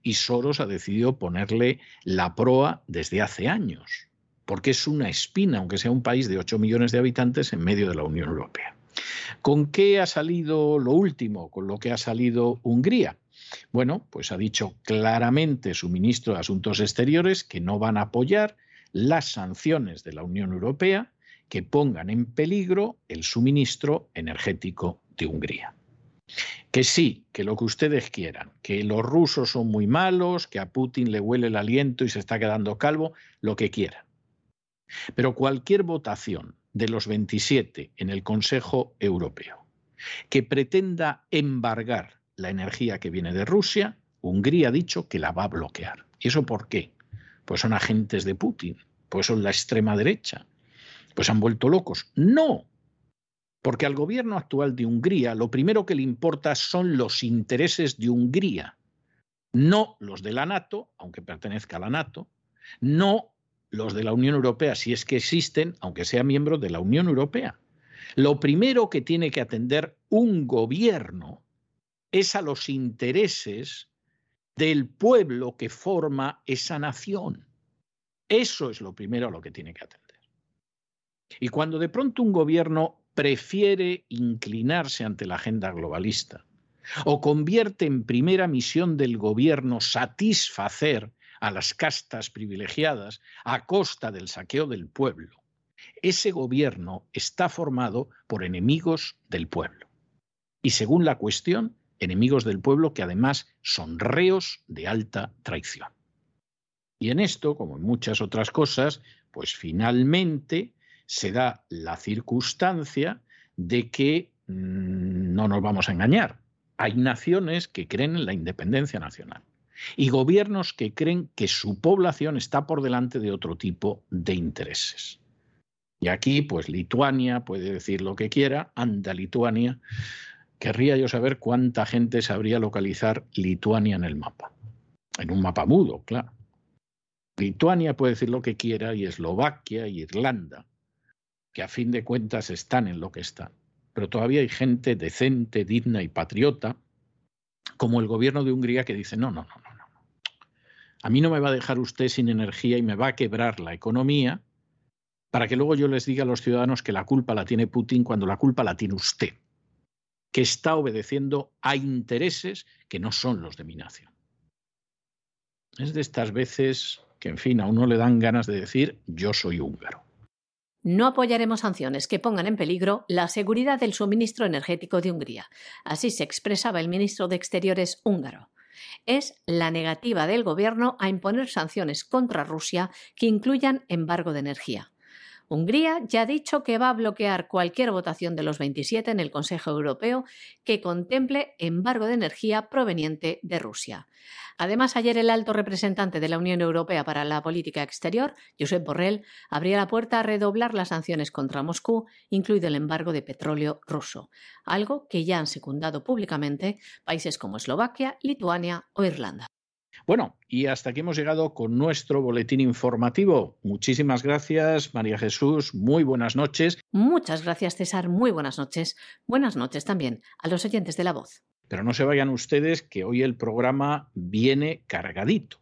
y Soros ha decidido ponerle la proa desde hace años, porque es una espina, aunque sea un país de 8 millones de habitantes en medio de la Unión Europea. ¿Con qué ha salido lo último? Con lo que ha salido Hungría. Bueno, pues ha dicho claramente su ministro de Asuntos Exteriores que no van a apoyar las sanciones de la Unión Europea que pongan en peligro el suministro energético de Hungría. Que sí, que lo que ustedes quieran, que los rusos son muy malos, que a Putin le huele el aliento y se está quedando calvo, lo que quieran. Pero cualquier votación de los 27 en el Consejo Europeo que pretenda embargar la energía que viene de Rusia, Hungría ha dicho que la va a bloquear. ¿Y eso por qué? Pues son agentes de Putin, pues son la extrema derecha, pues han vuelto locos. No, porque al gobierno actual de Hungría lo primero que le importa son los intereses de Hungría, no los de la NATO, aunque pertenezca a la NATO, no los de la Unión Europea, si es que existen, aunque sea miembro de la Unión Europea. Lo primero que tiene que atender un gobierno es a los intereses del pueblo que forma esa nación. Eso es lo primero a lo que tiene que atender. Y cuando de pronto un gobierno prefiere inclinarse ante la agenda globalista o convierte en primera misión del gobierno satisfacer a las castas privilegiadas a costa del saqueo del pueblo, ese gobierno está formado por enemigos del pueblo. Y según la cuestión, enemigos del pueblo que además son reos de alta traición. Y en esto, como en muchas otras cosas, pues finalmente se da la circunstancia de que mm, no nos vamos a engañar. Hay naciones que creen en la independencia nacional y gobiernos que creen que su población está por delante de otro tipo de intereses. Y aquí, pues Lituania puede decir lo que quiera, anda Lituania. Querría yo saber cuánta gente sabría localizar Lituania en el mapa. En un mapa mudo, claro. Lituania puede decir lo que quiera y Eslovaquia y Irlanda que a fin de cuentas están en lo que están. Pero todavía hay gente decente, digna y patriota, como el gobierno de Hungría, que dice, no, no, no, no, no. A mí no me va a dejar usted sin energía y me va a quebrar la economía para que luego yo les diga a los ciudadanos que la culpa la tiene Putin cuando la culpa la tiene usted, que está obedeciendo a intereses que no son los de mi nación. Es de estas veces que, en fin, a uno le dan ganas de decir yo soy húngaro. No apoyaremos sanciones que pongan en peligro la seguridad del suministro energético de Hungría. Así se expresaba el ministro de Exteriores húngaro. Es la negativa del gobierno a imponer sanciones contra Rusia que incluyan embargo de energía. Hungría ya ha dicho que va a bloquear cualquier votación de los 27 en el Consejo Europeo que contemple embargo de energía proveniente de Rusia. Además, ayer el alto representante de la Unión Europea para la Política Exterior, Josep Borrell, abría la puerta a redoblar las sanciones contra Moscú, incluido el embargo de petróleo ruso, algo que ya han secundado públicamente países como Eslovaquia, Lituania o Irlanda. Bueno, y hasta aquí hemos llegado con nuestro boletín informativo. Muchísimas gracias, María Jesús. Muy buenas noches. Muchas gracias, César. Muy buenas noches. Buenas noches también a los oyentes de La Voz. Pero no se vayan ustedes que hoy el programa viene cargadito.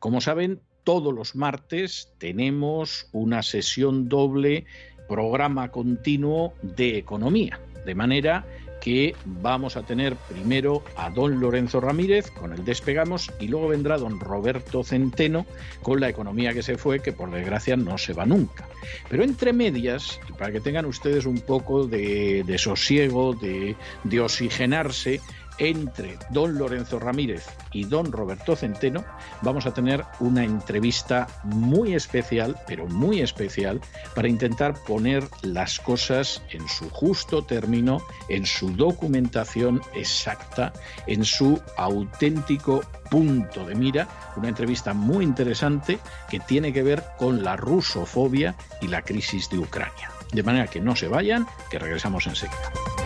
Como saben, todos los martes tenemos una sesión doble, programa continuo de economía. De manera que vamos a tener primero a don Lorenzo Ramírez con el despegamos y luego vendrá don Roberto Centeno con la economía que se fue, que por desgracia no se va nunca. Pero entre medias, para que tengan ustedes un poco de, sosiego, de, de oxigenarse, entre don Lorenzo Ramírez y don Roberto Centeno, vamos a tener una entrevista muy especial, pero muy especial, para intentar poner las cosas en su justo término, en su documentación exacta, en su auténtico punto de mira, una entrevista muy interesante que tiene que ver con la rusofobia y la crisis de Ucrania. De manera que no se vayan, que regresamos enseguida.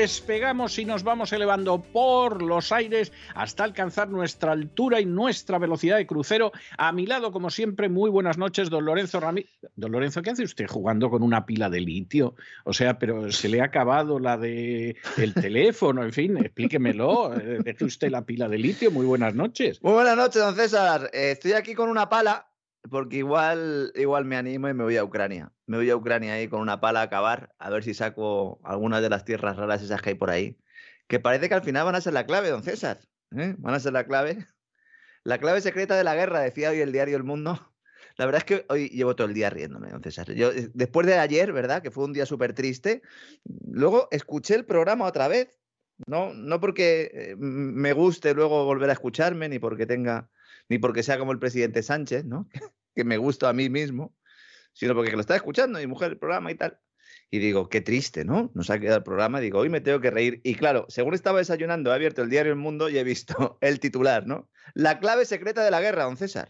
despegamos y nos vamos elevando por los aires hasta alcanzar nuestra altura y nuestra velocidad de crucero. A mi lado, como siempre, muy buenas noches, don Lorenzo Ramírez. Don Lorenzo, ¿qué hace usted jugando con una pila de litio? O sea, pero se le ha acabado la de el teléfono, en fin, explíquemelo. Eh, deje usted la pila de litio. Muy buenas noches. Muy buenas noches, don César. Estoy aquí con una pala porque igual, igual me animo y me voy a Ucrania. Me voy a Ucrania ahí con una pala a acabar, a ver si saco algunas de las tierras raras esas que hay por ahí. Que parece que al final van a ser la clave, don César. ¿eh? Van a ser la clave. La clave secreta de la guerra, decía hoy el diario El Mundo. La verdad es que hoy llevo todo el día riéndome, don César. Yo, eh, después de ayer, ¿verdad? Que fue un día súper triste. Luego escuché el programa otra vez. No, no porque eh, me guste luego volver a escucharme, ni porque tenga ni porque sea como el presidente Sánchez, ¿no? que me gusta a mí mismo, sino porque lo está escuchando mi mujer el programa y tal. Y digo, qué triste, ¿no? Nos ha quedado el programa. Digo, hoy me tengo que reír. Y claro, según estaba desayunando, he abierto el diario El Mundo y he visto el titular, ¿no? La clave secreta de la guerra, don César.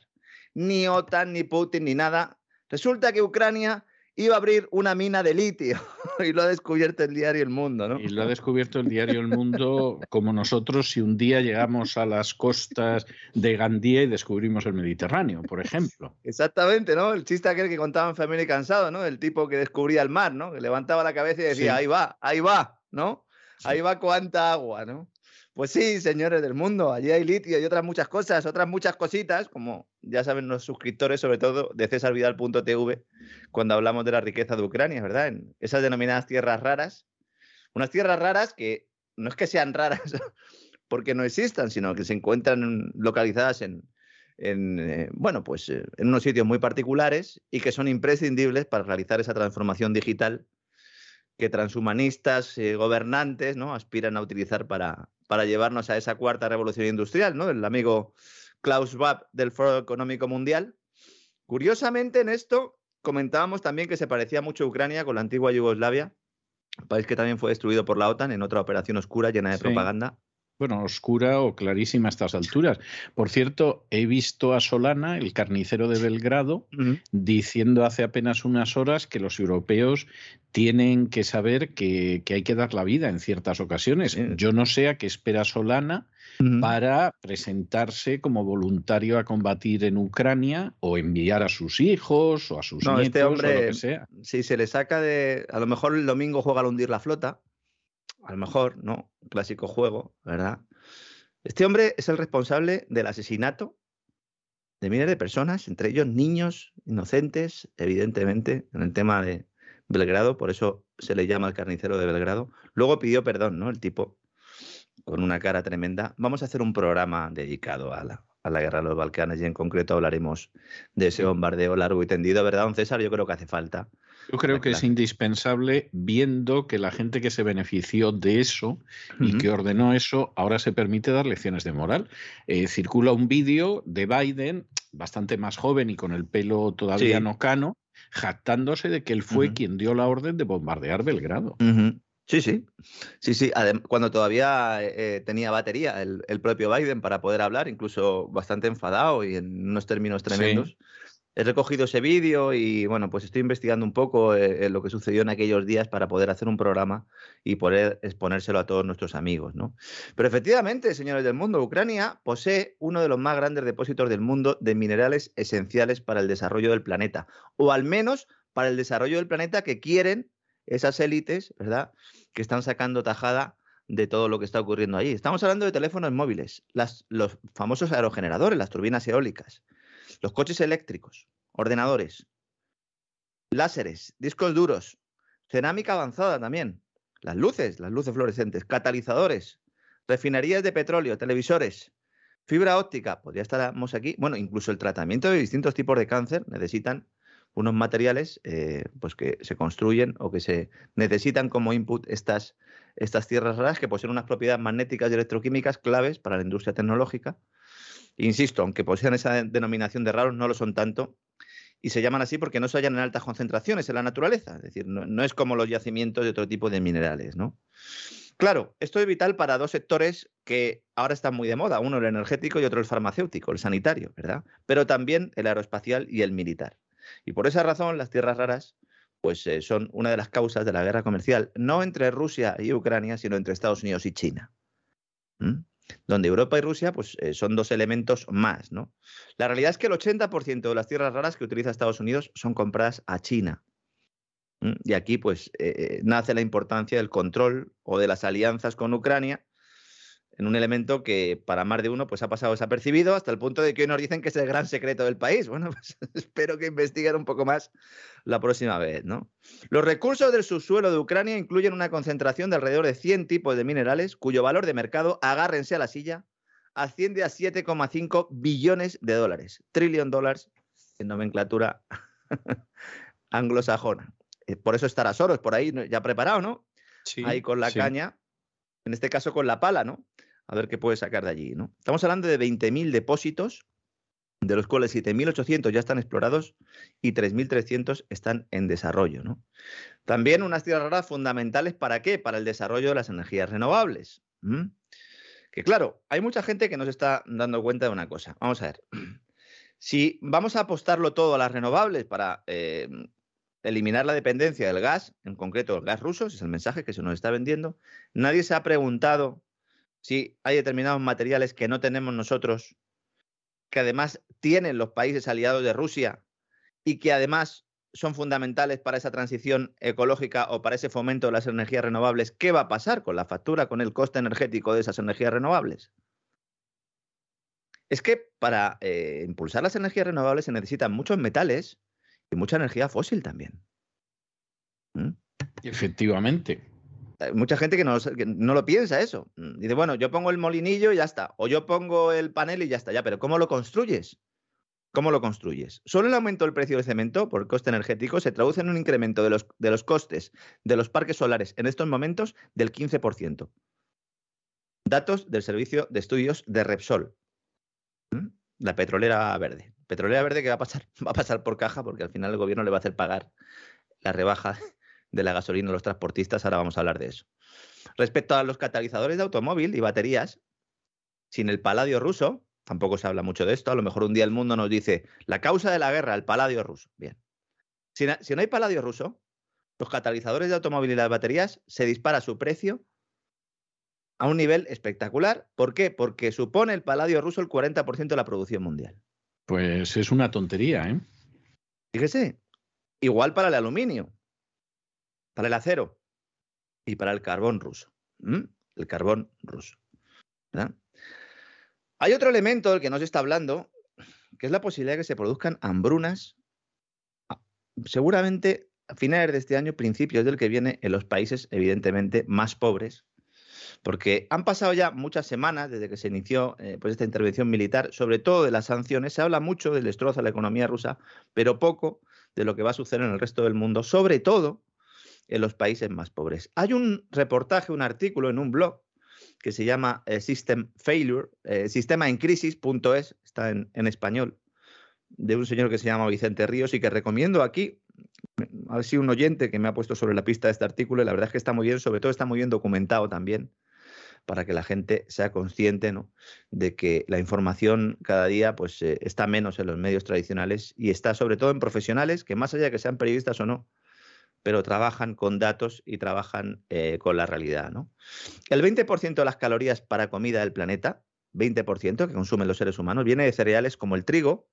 Ni OTAN, ni Putin, ni nada. Resulta que Ucrania iba a abrir una mina de litio y lo ha descubierto el diario El Mundo, ¿no? Y lo ha descubierto el diario El Mundo como nosotros si un día llegamos a las costas de Gandía y descubrimos el Mediterráneo, por ejemplo. Exactamente, ¿no? El chiste aquel que contaba en Familia y Cansado, ¿no? El tipo que descubría el mar, ¿no? Que levantaba la cabeza y decía, ahí va, ahí va, ¿no? Ahí va cuánta agua, ¿no? Pues sí, señores del mundo, allí hay litio y otras muchas cosas, otras muchas cositas, como ya saben los suscriptores, sobre todo de cesarvidal.tv, cuando hablamos de la riqueza de Ucrania, ¿verdad? En esas denominadas tierras raras. Unas tierras raras que no es que sean raras porque no existan, sino que se encuentran localizadas en, eh, bueno, pues eh, en unos sitios muy particulares y que son imprescindibles para realizar esa transformación digital que transhumanistas, eh, gobernantes, ¿no? aspiran a utilizar para, para llevarnos a esa cuarta revolución industrial, ¿no? El amigo Klaus Schwab del Foro Económico Mundial. Curiosamente, en esto comentábamos también que se parecía mucho a Ucrania con la antigua Yugoslavia, país que también fue destruido por la OTAN en otra operación oscura llena de propaganda. Bueno, oscura o clarísima a estas alturas. Por cierto, he visto a Solana, el carnicero de Belgrado, diciendo hace apenas unas horas que los europeos tienen que saber que, hay que dar la vida en ciertas ocasiones. Yo no sé a qué espera Solana para presentarse como voluntario a combatir en Ucrania o enviar a sus hijos o a sus no, este hombre, o lo que sea. Si se le saca de. A lo mejor el domingo juega al hundir la flota a lo mejor, ¿no? Clásico juego, ¿verdad? Este hombre es el responsable del asesinato de miles de personas, entre ellos niños inocentes, evidentemente, en el tema de Belgrado, por eso se le llama el carnicero de Belgrado. Luego pidió perdón, ¿no? El tipo, con una cara tremenda. Vamos a hacer un programa dedicado a la, a la guerra de los Balcanes y en concreto hablaremos de ese bombardeo largo y tendido, ¿verdad, don César? Yo creo que hace falta. Yo creo que es indispensable, viendo que la gente que se benefició de eso y que ordenó eso, ahora se permite dar lecciones de moral. Eh, circula un vídeo de Biden, bastante más joven y con el pelo todavía Sí. no cano, jactándose de que él fue quien dio la orden de bombardear Belgrado. Sí, sí. Sí, sí. Adem- cuando todavía eh, eh, tenía batería el, el propio Biden para poder hablar, incluso bastante enfadado y en unos términos tremendos. He recogido ese vídeo y bueno, pues estoy investigando un poco eh, lo que sucedió en aquellos días para poder hacer un programa y poder exponérselo a todos nuestros amigos, ¿no? Pero efectivamente, señores del mundo, Ucrania posee uno de los más grandes depósitos del mundo de minerales esenciales para el desarrollo del planeta, o al menos para el desarrollo del planeta que quieren esas élites, ¿verdad? Que están sacando tajada de todo lo que está ocurriendo allí. Estamos hablando de teléfonos móviles, los famosos aerogeneradores, las turbinas eólicas, los coches eléctricos, ordenadores, láseres, discos duros, cerámica avanzada también, las luces, las luces fluorescentes, catalizadores, refinerías de petróleo, televisores, fibra óptica, podría estarmos aquí, bueno, incluso el tratamiento de distintos tipos de cáncer necesitan unos materiales eh, pues que se construyen o que se necesitan como input estas, estas tierras raras que poseen unas propiedades magnéticas y electroquímicas claves para la industria tecnológica. Insisto, aunque posean esa denominación de raros, no lo son tanto y se llaman así porque no se hallan en altas concentraciones en la naturaleza. Es decir, no, es como los yacimientos de otro tipo de minerales, ¿no? Claro, esto es vital para dos sectores que ahora están muy de moda, uno el energético y otro el farmacéutico, el sanitario, ¿verdad? Pero también el aeroespacial y el militar. Y por esa razón las tierras raras pues eh, son una de las causas de la guerra comercial, no entre Rusia y Ucrania, sino entre Estados Unidos y China. ¿Mm? Donde Europa y Rusia pues, eh, son dos elementos más. ¿no? La realidad es que el 80% de las tierras raras que utiliza Estados Unidos son compradas a China. Y aquí pues eh, nace la importancia del control o de las alianzas con Ucrania en un elemento que para más de uno pues ha pasado desapercibido hasta el punto de que hoy nos dicen que es el gran secreto del país. Bueno, pues espero que investiguen un poco más la próxima vez, ¿no? Los recursos del subsuelo de Ucrania incluyen una concentración de alrededor de 100 tipos de minerales cuyo valor de mercado, agárrense a la silla, asciende a 7,5 billones de dólares, trillion dólares en nomenclatura anglosajona. Eh, Por eso estará Soros por ahí ya preparado, ¿no? Sí, ahí con la sí. caña, en este caso con la pala, ¿no? A ver qué puede sacar de allí, ¿no? Estamos hablando de 20.000 depósitos, de los cuales 7.800 ya están explorados y 3.300 están en desarrollo, ¿no? También unas tierras raras fundamentales para qué? Para el desarrollo de las energías renovables. Que claro, hay mucha gente que no se está dando cuenta de una cosa. Vamos a ver. Si vamos a apostarlo todo a las renovables para eh, eliminar la dependencia del gas, en concreto el gas ruso, ese es el mensaje que se nos está vendiendo, nadie se ha preguntado si hay determinados materiales que no tenemos nosotros, que además tienen los países aliados de Rusia y que además son fundamentales para esa transición ecológica o para ese fomento de las energías renovables. ¿Qué va a pasar con la factura, con el coste energético de esas energías renovables? Es que para eh, impulsar las energías renovables se necesitan muchos metales y mucha energía fósil también. ¿Mm? Efectivamente. Hay mucha gente que no, no lo piensa eso. Mm, Dice, bueno, yo pongo el molinillo y ya está. O yo pongo el panel y ya está. Ya, pero ¿cómo lo construyes? ¿Cómo lo construyes? Solo el aumento del precio del cemento por coste energético se traduce en un incremento de los, de los costes de los parques solares en estos momentos del 15%. Datos del Servicio de Estudios de Repsol. ¿Mm? La petrolera verde. Petrolera verde que va a pasar, va a pasar por caja porque al final el gobierno le va a hacer pagar la rebaja de la gasolina a los transportistas. Ahora vamos a hablar de eso. Respecto a los catalizadores de automóvil y baterías, sin el paladio ruso, tampoco se habla mucho de esto, a lo mejor un día el mundo nos dice la causa de la guerra, el paladio ruso. Bien. Si, si no hay paladio ruso, los catalizadores de automóvil y las baterías se dispara su precio a un nivel espectacular. ¿Por qué? Porque supone el paladio ruso el 40% de la producción mundial. Pues es una tontería, ¿eh? Fíjese, igual para el aluminio, para el acero y para el carbón ruso. El carbón ruso. Hay otro elemento del que no se está hablando, que es la posibilidad de que se produzcan hambrunas, ah, seguramente a finales de este año, principios del que viene, en los países evidentemente más pobres, porque han pasado ya muchas semanas desde que se inició eh, pues esta intervención militar, sobre todo de las sanciones, se habla mucho del destrozo a la economía rusa, pero poco de lo que va a suceder en el resto del mundo, sobre todo en los países más pobres. Hay un reportaje, un artículo en un blog que se llama eh, System Failure, eh, sistema en crisis.es, está en, español, de un señor que se llama Vicente Ríos y que recomiendo aquí. Ha sido un oyente que me ha puesto sobre la pista de este artículo y la verdad es que está muy bien, sobre todo está muy bien documentado también para que la gente sea consciente ¿no? de que la información cada día pues, eh, está menos en los medios tradicionales y está sobre todo en profesionales que más allá de que sean periodistas o no, pero trabajan con datos y trabajan eh, con la realidad. ¿no? El 20% de las calorías para comida del planeta, 20% que consumen los seres humanos, viene de cereales como el trigo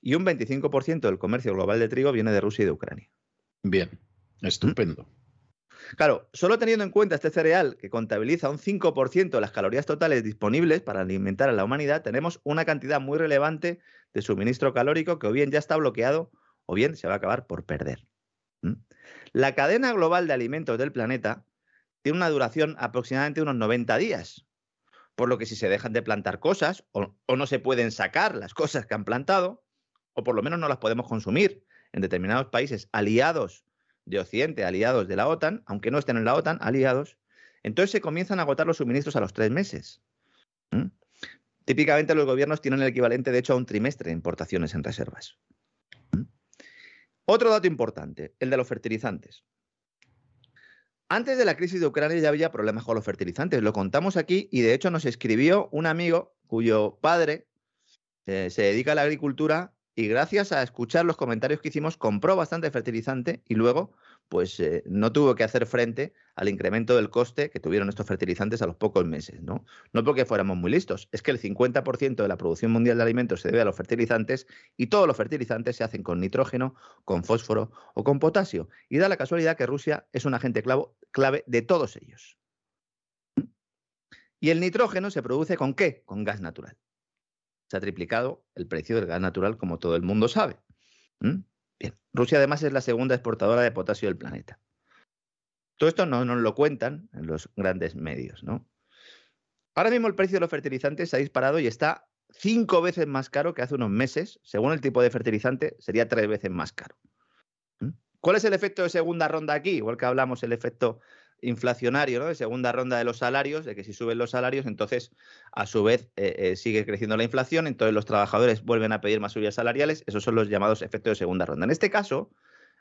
y un 25% del comercio global de trigo viene de Rusia y de Ucrania. Bien, estupendo. Claro, solo teniendo en cuenta este cereal que contabiliza un 5% de las calorías totales disponibles para alimentar a la humanidad, tenemos una cantidad muy relevante de suministro calórico que o bien ya está bloqueado o bien se va a acabar por perder. La cadena global de alimentos del planeta tiene una duración aproximadamente de unos 90 días, por lo que si se dejan de plantar cosas o, no se pueden sacar las cosas que han plantado, o por lo menos no las podemos consumir en determinados países aliados de Occidente, aliados de la OTAN, aunque no estén en la OTAN, aliados, entonces se comienzan a agotar los suministros a los tres meses. Típicamente los gobiernos tienen el equivalente, de hecho, a un trimestre de importaciones en reservas. Otro dato importante, el de los fertilizantes. Antes de la crisis de Ucrania ya había problemas con los fertilizantes, lo contamos aquí y de hecho nos escribió un amigo cuyo padre eh, se dedica a la agricultura y gracias a escuchar los comentarios que hicimos compró bastante fertilizante y luego pues eh, no tuvo que hacer frente al incremento del coste que tuvieron estos fertilizantes a los pocos meses, ¿no? No porque fuéramos muy listos, es que el 50% de la producción mundial de alimentos se debe a los fertilizantes y todos los fertilizantes se hacen con nitrógeno, con fósforo o con potasio. Y da la casualidad que Rusia es un agente clave de todos ellos. Y el nitrógeno se produce con qué? Con gas natural se ha triplicado el precio del gas natural, como todo el mundo sabe. Bien. Rusia además es la segunda exportadora de potasio del planeta. Todo esto no nos lo cuentan en los grandes medios, ¿no? Ahora mismo el precio de los fertilizantes se ha disparado y está cinco veces más caro que hace unos meses. Según el tipo de fertilizante, sería tres veces más caro. ¿Cuál es el efecto de segunda ronda aquí? Igual que hablamos el efecto inflacionario, ¿no? De segunda ronda de los salarios, de que si suben los salarios, entonces a su vez eh, eh, sigue creciendo la inflación, entonces los trabajadores vuelven a pedir más subidas salariales, esos son los llamados efectos de segunda ronda. En este caso,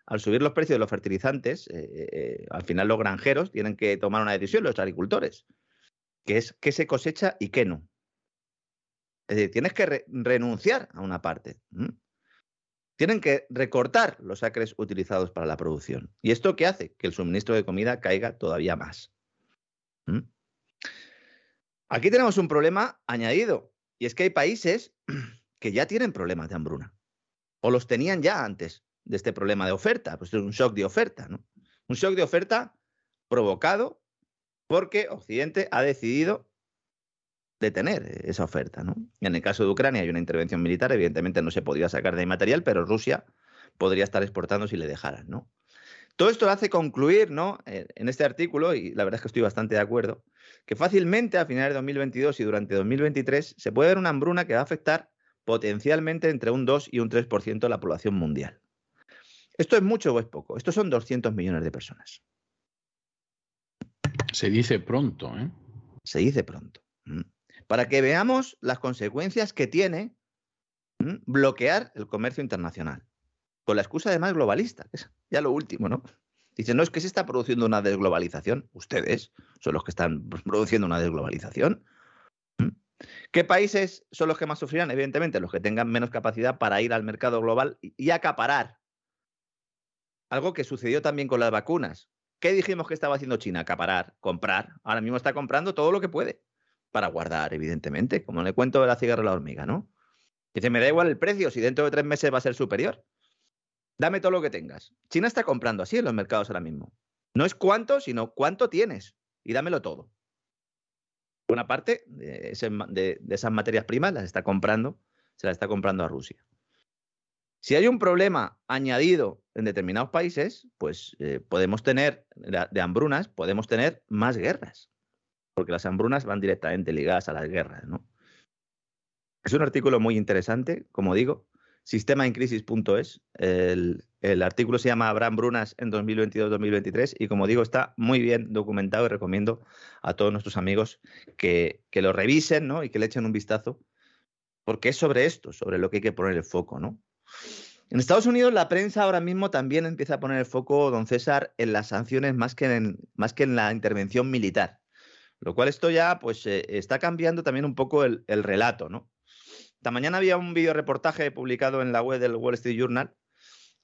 al subir los precios de los fertilizantes, eh, al final los granjeros tienen que tomar una decisión, los agricultores, que es qué se cosecha y qué no. Es decir, tienes que renunciar a una parte tienen que recortar los acres utilizados para la producción. ¿Y esto qué hace? Que el suministro de comida caiga todavía más. ¿Mm? Aquí tenemos un problema añadido, y es que hay países que ya tienen problemas de hambruna, o los tenían ya antes de este problema de oferta, pues es un shock de oferta, ¿no? Un shock de oferta provocado porque Occidente ha decidido detener eh, esa oferta. ¿no? En el caso de Ucrania hay una intervención militar, evidentemente no se podría sacar de material, pero Rusia podría estar exportando si le dejaran. ¿no? Todo esto hace concluir ¿no? Eh, en este artículo, y la verdad es que estoy bastante de acuerdo, que fácilmente a finales de 2022 y durante 2023 se puede ver una hambruna que va a afectar potencialmente entre un 2 y un 3% de la población mundial. ¿Esto es mucho o es poco? Estos son 200 millones de personas. Se dice pronto, ¿eh? Se dice pronto para que veamos las consecuencias que tiene bloquear el comercio internacional. Con la excusa además globalista, es ya lo último, ¿no? Dice, no es que se está produciendo una desglobalización. Ustedes son los que están produciendo una desglobalización. ¿Qué países son los que más sufrirán? Evidentemente, los que tengan menos capacidad para ir al mercado global y acaparar. Algo que sucedió también con las vacunas. ¿Qué dijimos que estaba haciendo China? Acaparar, comprar. Ahora mismo está comprando todo lo que puede para guardar, evidentemente, como le cuento de la cigarra a la hormiga, ¿no? Dice, me da igual el precio si dentro de tres meses va a ser superior. Dame todo lo que tengas. China está comprando así en los mercados ahora mismo. No es cuánto, sino cuánto tienes. Y dámelo todo. Una parte de, esas materias primas las está comprando se la está comprando a Rusia. Si hay un problema añadido en determinados países, pues eh, podemos tener, de hambrunas, podemos tener más guerras, porque las hambrunas van directamente ligadas a las guerras, ¿no? Es un artículo muy interesante, como digo, sistemaincrisis.es. El, el artículo se llama Abraham Brunas en 2022-2023 y como digo está muy bien documentado y recomiendo a todos nuestros amigos que, que, lo revisen ¿no? y que le echen un vistazo porque es sobre esto, sobre lo que hay que poner el foco. ¿no? En Estados Unidos la prensa ahora mismo también empieza a poner el foco, don César, en las sanciones más que en, más que en la intervención militar. Lo cual esto ya pues eh, está cambiando también un poco el, el relato, ¿no? Esta mañana había un video reportaje publicado en la web del Wall Street Journal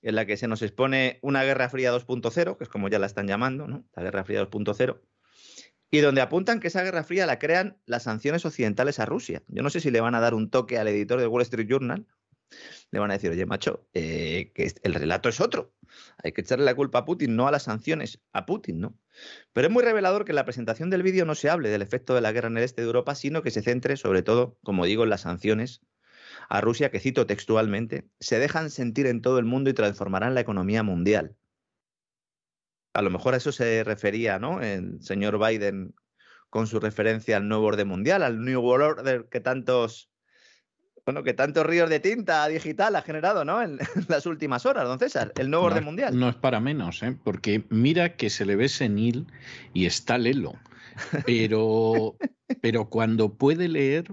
en la que se nos expone una Guerra Fría 2.0, que es como ya la están llamando, ¿no? La Guerra Fría 2.0, y donde apuntan que esa Guerra Fría la crean las sanciones occidentales a Rusia. Yo no sé si le van a dar un toque al editor del Wall Street Journal, le van a decir, oye, macho, eh, que el relato es otro. Hay que echarle la culpa a Putin, no a las sanciones, a Putin, ¿no? Pero es muy revelador que en la presentación del vídeo no se hable del efecto de la guerra en el este de Europa, sino que se centre sobre todo, como digo, en las sanciones a Rusia, que cito textualmente, se dejan sentir en todo el mundo y transformarán la economía mundial. A lo mejor a eso se refería, ¿no? El señor Biden con su referencia al nuevo orden mundial, al New World Order que tantos bueno, que tantos ríos de tinta digital ha generado, ¿no? En, las últimas horas, don César, el nuevo orden mundial. No es para menos, ¿eh? Porque mira que se le ve senil y está lelo. Pero, pero cuando puede leer,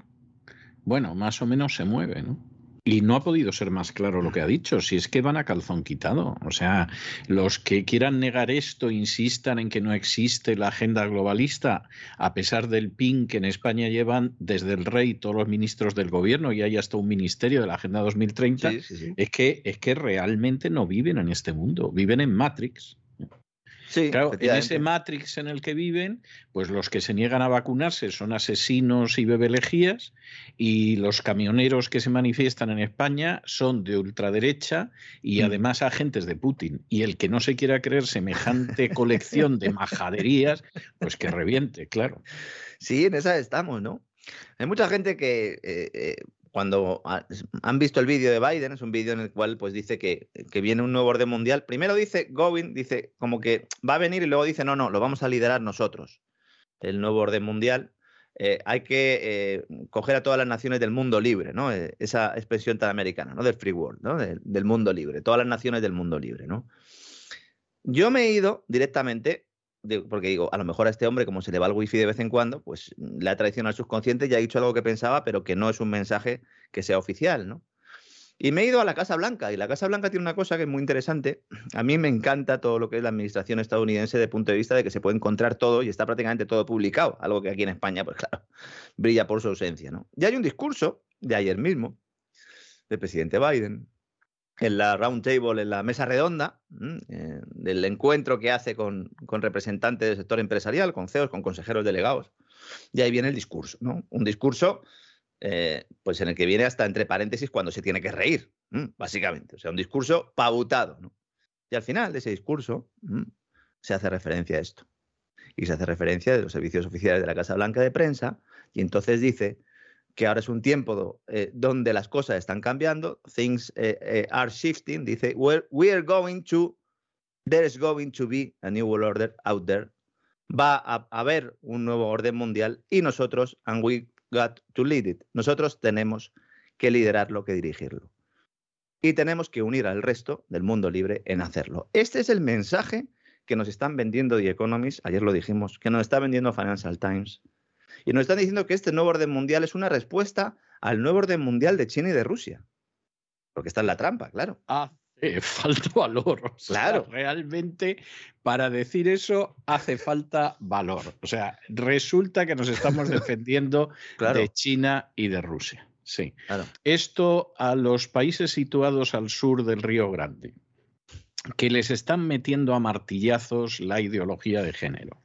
bueno, más o menos se mueve, ¿no? Y no ha podido ser más claro lo que ha dicho, si es que van a calzón quitado. O sea, los que quieran negar esto, insistan en que no existe la agenda globalista, a pesar del PIN que en España llevan desde el rey todos los ministros del gobierno y hay hasta un ministerio de la Agenda 2030, sí, sí, sí. Es, que, es que realmente no viven en este mundo, viven en Matrix. Sí, claro, en ese Matrix en el que viven, pues los que se niegan a vacunarse son asesinos y bebelejías y los camioneros que se manifiestan en España son de ultraderecha y mm. además agentes de Putin. Y el que no se quiera creer semejante colección de majaderías, pues que reviente, claro. Sí, en esa estamos, ¿no? Hay mucha gente que eh, eh, cuando han visto el vídeo de Biden, es un vídeo en el cual pues dice que, que, viene un nuevo orden mundial. Primero dice Govin, dice como que va a venir y luego dice, no, no, lo vamos a liderar nosotros, el nuevo orden mundial. Eh, hay que eh, coger a todas las naciones del mundo libre, ¿no? Eh, esa expresión tan americana, ¿no? Del free world, ¿no? De, del mundo libre, todas las naciones del mundo libre, ¿no? Yo me he ido directamente porque digo, a lo mejor a este hombre, como se le va el wifi de vez en cuando, pues le ha traicionado al subconsciente y ha dicho algo que pensaba, pero que no es un mensaje que sea oficial, ¿no? Y me he ido a la Casa Blanca, y la Casa Blanca tiene una cosa que es muy interesante. A mí me encanta todo lo que es la administración estadounidense desde el punto de vista de que se puede encontrar todo y está prácticamente todo publicado, algo que aquí en España, pues claro, brilla por su ausencia, ¿no? Y hay un discurso de ayer mismo del presidente Biden, en la round table, en la mesa redonda, eh, del encuentro que hace con, con, representantes del sector empresarial, con CEOs, con consejeros delegados. Y ahí viene el discurso, ¿no? Un discurso eh, pues en el que viene hasta entre paréntesis cuando se tiene que reír, básicamente. O sea, un discurso pautado. Y al final de ese discurso se hace referencia a esto. Y se hace referencia de los servicios oficiales de la Casa Blanca de Prensa. Y entonces dice que ahora es un tiempo eh, donde las cosas están cambiando, things eh, eh, are shifting, dice, we are going to, there is going to be a new world order out there, va a haber un nuevo orden mundial y nosotros, and we got to lead it, nosotros tenemos que liderarlo, que dirigirlo. Y tenemos que unir al resto del mundo libre en hacerlo. Este es el mensaje que nos están vendiendo The Economist, ayer lo dijimos, que nos está vendiendo Financial Times, y nos están diciendo que este nuevo orden mundial es una respuesta al nuevo orden mundial de China y de Rusia. Porque está en la trampa, claro. Hace falta valor. O sea, claro. realmente para decir eso hace falta valor. O sea, resulta que nos estamos defendiendo claro. de China y de Rusia. Sí. Claro. Esto a los países situados al sur del Río Grande, que les están metiendo a martillazos la ideología de género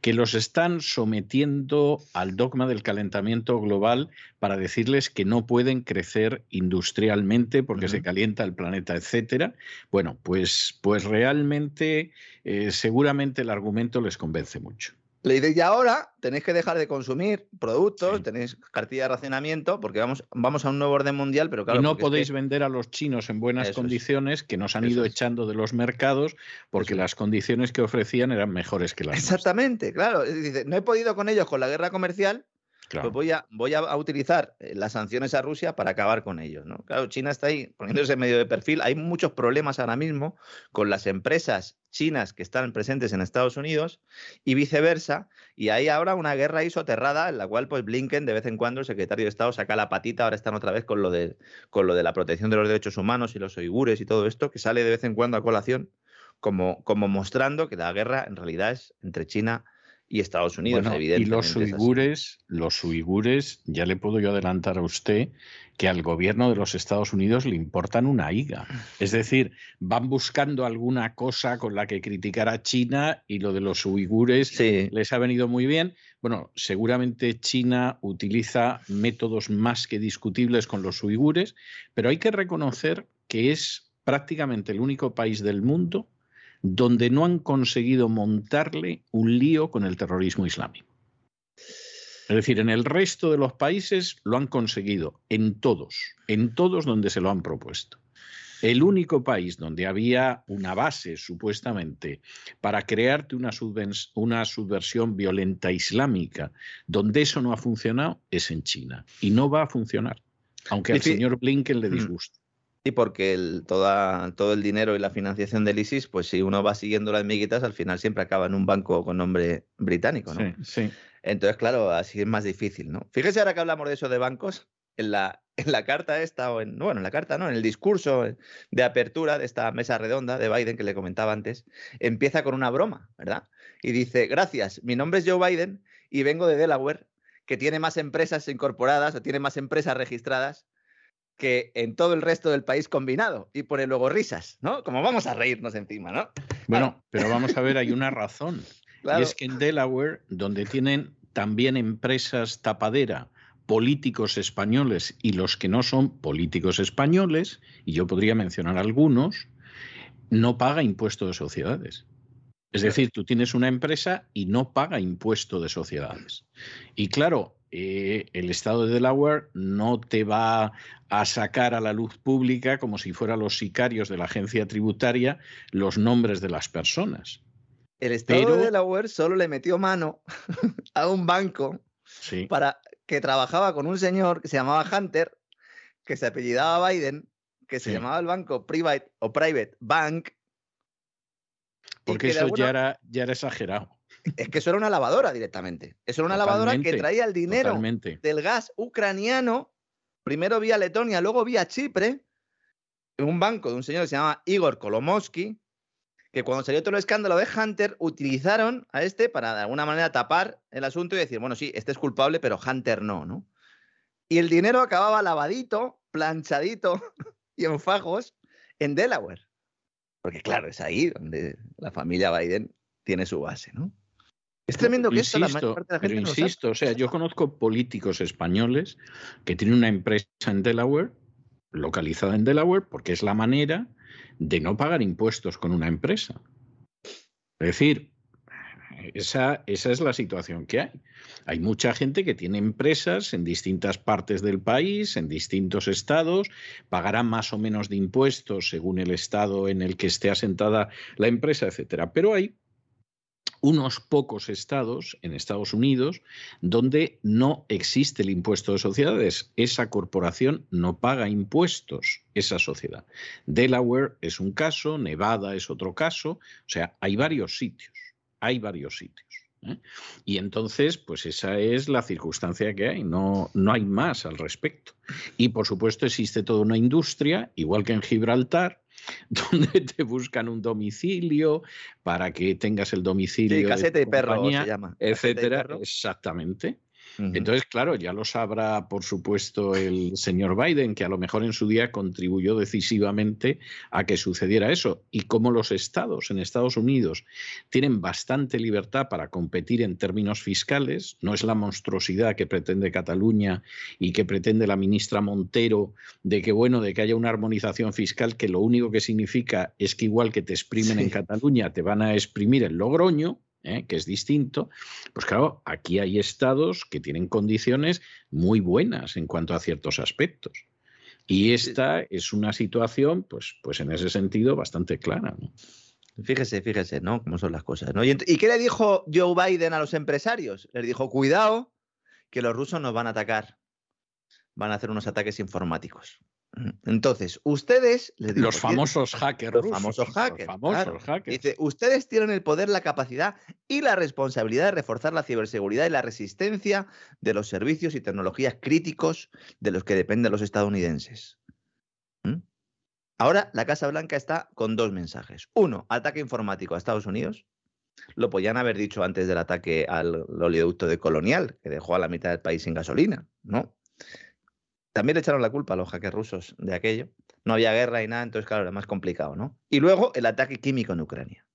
que los están sometiendo al dogma del calentamiento global para decirles que no pueden crecer industrialmente porque uh -huh. se calienta el planeta, etcétera. Bueno, pues, pues realmente eh, seguramente el argumento les convence mucho. Le dice, y ahora tenéis que dejar de consumir productos, Sí. tenéis cartilla de racionamiento, porque vamos, vamos a un nuevo orden mundial, pero claro. y no porque es que- podéis vender a los chinos en buenas Eso es. condiciones que nos han Eso ido es. echando de los mercados porque Eso las condiciones que ofrecían eran mejores que las nuestras. Exactamente, claro. Dice, no he podido con ellos con la guerra comercial, Pues voy a, voy a utilizar eh, las sanciones a Rusia para acabar con ellos. ¿no? Claro, China está ahí poniéndose medio de perfil. Hay muchos problemas ahora mismo con las empresas chinas que están presentes en Estados Unidos y viceversa. Y hay ahora una guerra ahí soterrada en la cual pues Blinken de vez en cuando, el secretario de Estado, saca la patita. Ahora están otra vez con lo de, con lo de la protección de los derechos humanos y los uigures y todo esto, que sale de vez en cuando a colación como, como mostrando que la guerra en realidad es entre China y Estados Unidos, Bueno, y evidentemente. los uigures, los uigures, ya le puedo yo adelantar a usted que al gobierno de los Estados Unidos le importan una higa. Es decir, van buscando alguna cosa con la que criticar a China y lo de los uigures Sí, les ha venido muy bien. Bueno, seguramente China utiliza métodos más que discutibles con los uigures, pero hay que reconocer que es prácticamente el único país del mundo donde no han conseguido montarle un lío con el terrorismo islámico. Es decir, en el resto de los países lo han conseguido, en todos, en todos donde se lo han propuesto. El único país donde había una base, supuestamente, para crearte una, subversión violenta islámica, donde eso no ha funcionado, es en China. Y no va a funcionar, aunque al señor Blinken le Mm. disguste. Y porque el, toda, todo el dinero y la financiación del ISIS, pues si uno va siguiendo las miguitas, al final siempre acaba en un banco con nombre británico, ¿no? Sí, sí. Entonces, claro, así es más difícil, ¿no? Fíjese ahora que hablamos de eso de bancos, en la, en la carta esta, o en, bueno, en la carta, ¿no? En el discurso de apertura de esta mesa redonda de Biden que le comentaba antes, empieza con una broma, ¿verdad? Y dice, gracias, mi nombre es Joe Biden y vengo de Delaware, que tiene más empresas incorporadas o tiene más empresas registradas que en todo el resto del país combinado. Y pone luego risas, ¿no? Como vamos a reírnos encima, ¿no? Bueno, pero vamos a ver, hay una razón. Claro. Y es que en Delaware, donde tienen también empresas tapadera, políticos españoles y los que no son políticos españoles, y yo podría mencionar algunos, no paga impuesto de sociedades. Es decir, tú tienes una empresa y no paga impuesto de sociedades. Y claro, eh, el Estado de Delaware no te va a sacar a la luz pública como si fueran los sicarios de la agencia tributaria los nombres de las personas. El Estado pero- de Delaware solo le metió mano a un banco Sí. para que trabajaba con un señor que se llamaba Hunter, que se apellidaba Biden, que se Sí. llamaba el banco Private o Private Bank. Porque eso alguna- ya era, ya era exagerado. Es que eso era una lavadora directamente. Eso era una lavadora que traía el dinero Totalmente. del gas ucraniano, primero vía Letonia, luego vía Chipre, en un banco de un señor que se llama Igor Kolomowski, que cuando salió todo el escándalo de Hunter, utilizaron a este para de alguna manera tapar el asunto y decir, bueno, sí, este es culpable, pero Hunter no, ¿no? Y el dinero acababa lavadito, planchadito y en fajos en Delaware. Porque claro, es ahí donde la familia Biden tiene su base, ¿no? Es tremendo que la Insisto, parte de la pero gente no sabe. insisto, o sea, yo conozco políticos españoles que tienen una empresa en Delaware, localizada en Delaware, porque es la manera de no pagar impuestos con una empresa. Es decir, esa, esa es la situación que hay. Hay mucha gente que tiene empresas en distintas partes del país, en distintos estados, pagarán más o menos de impuestos según el estado en el que esté asentada la empresa, etcétera. Pero hay unos pocos estados en Estados Unidos donde no existe el impuesto de sociedades. Esa corporación no paga impuestos, esa sociedad. Delaware es un caso, Nevada es otro caso, o sea, hay varios sitios, hay varios sitios. ¿eh? Y entonces, pues esa es la circunstancia que hay, no, no hay más al respecto. Y por supuesto existe toda una industria, igual que en Gibraltar, donde te buscan un domicilio para que tengas el domicilio Sí, de perro compañía, se llama. etcétera. perro. Entonces, claro, ya lo sabrá, por supuesto, el señor Biden, que a lo mejor en su día contribuyó decisivamente a que sucediera eso. Y como los estados en Estados Unidos tienen bastante libertad para competir en términos fiscales, no es la monstruosidad que pretende Cataluña y que pretende la ministra Montero de que, bueno, de que haya una armonización fiscal que lo único que significa es que igual que te exprimen en. Cataluña, te van a exprimir en Logroño. ¿Eh? que es distinto, pues claro, aquí hay estados que tienen condiciones muy buenas en cuanto a ciertos aspectos. Y esta es una situación, pues, pues en ese sentido, bastante clara. Fíjese, fíjese, ¿no? Cómo son las cosas. ¿no? ¿Y, ¿Y qué le dijo Joe Biden a los empresarios? Les dijo, cuidado, que los rusos nos van a atacar. Van a hacer unos ataques informáticos. Entonces, ustedes... los famosos hackers los Famosos hackers, famosos hackers. Dice, ustedes tienen el poder, la capacidad y la responsabilidad de reforzar la ciberseguridad y la resistencia de los servicios y tecnologías críticos de los que dependen los estadounidenses. ¿Mm? Ahora, la Casa Blanca está con dos mensajes. Uno, ataque informático a Estados Unidos. Lo podían haber dicho antes del ataque al oleoducto de Colonial, que dejó a la mitad del país sin gasolina, ¿no? También le echaron la culpa a los hackers rusos de aquello. No había guerra y nada, entonces, claro, era más complicado, ¿no? Y luego el ataque químico en Ucrania.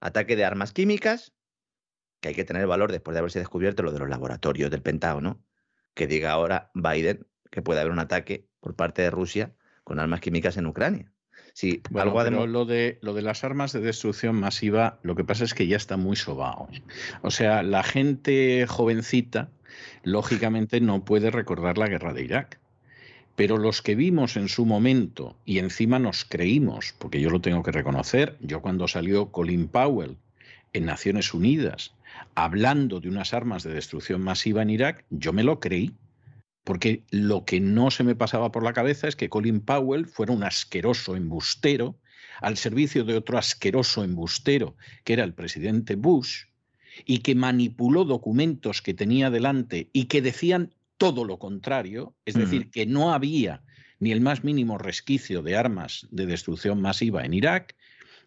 Ataque de armas químicas, que hay que tener valor después de haberse descubierto lo de los laboratorios del Pentágono, que diga ahora Biden que puede haber un ataque por parte de Rusia con armas químicas en Ucrania. Sí, algo pero lo, de, lo de las armas de destrucción masiva, lo que pasa es que ya está muy sobao. O sea, la gente jovencita lógicamente no puede recordar la guerra de Irak. Pero los que vimos en su momento y encima nos creímos, porque yo lo tengo que reconocer, yo cuando salió Colin Powell en Naciones Unidas hablando de unas armas de destrucción masiva en Irak, yo me lo creí. Porque lo que no se me pasaba por la cabeza es que Colin Powell fuera un asqueroso embustero al servicio de otro asqueroso embustero, que era el presidente Bush, y que manipuló documentos que tenía delante y que decían todo lo contrario, es decir, que no había ni el más mínimo resquicio de armas de destrucción masiva en Irak,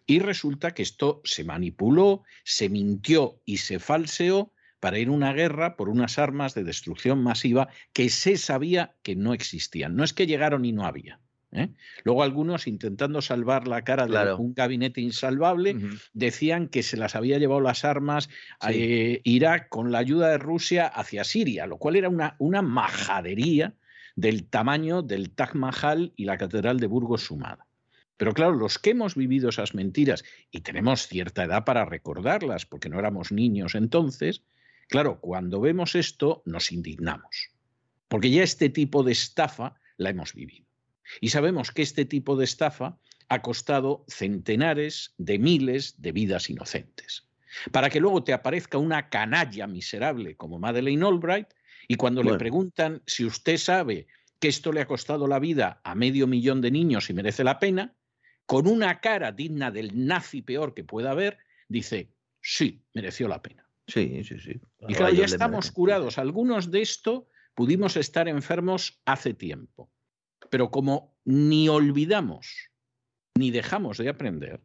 y resulta que esto se manipuló, se mintió y se falseó para ir a una guerra por unas armas de destrucción masiva que se sabía que no existían. No es que llegaron y no había. ¿Eh? Luego algunos, intentando salvar la cara de un gabinete insalvable, decían que se las había llevado las armas a eh, Irak con la ayuda de Rusia hacia Siria, lo cual era una, una majadería del tamaño del Taj Mahal y la Catedral de Burgos sumada. Pero claro, los que hemos vivido esas mentiras y tenemos cierta edad para recordarlas, porque no éramos niños entonces, claro, cuando vemos esto nos indignamos, porque ya este tipo de estafa la hemos vivido. Y sabemos que este tipo de estafa ha costado centenares de miles de vidas inocentes. Para que luego te aparezca una canalla miserable como Madeleine Albright y cuando le preguntan si usted sabe que esto le ha costado la vida a medio millón de niños y merece la pena, con una cara digna del nazi peor que pueda haber, dice, sí, mereció la pena. Sí, sí, sí. Y claro, ya estamos curados. Algunos de esto pudimos estar enfermos hace tiempo. Pero como ni olvidamos ni dejamos de aprender,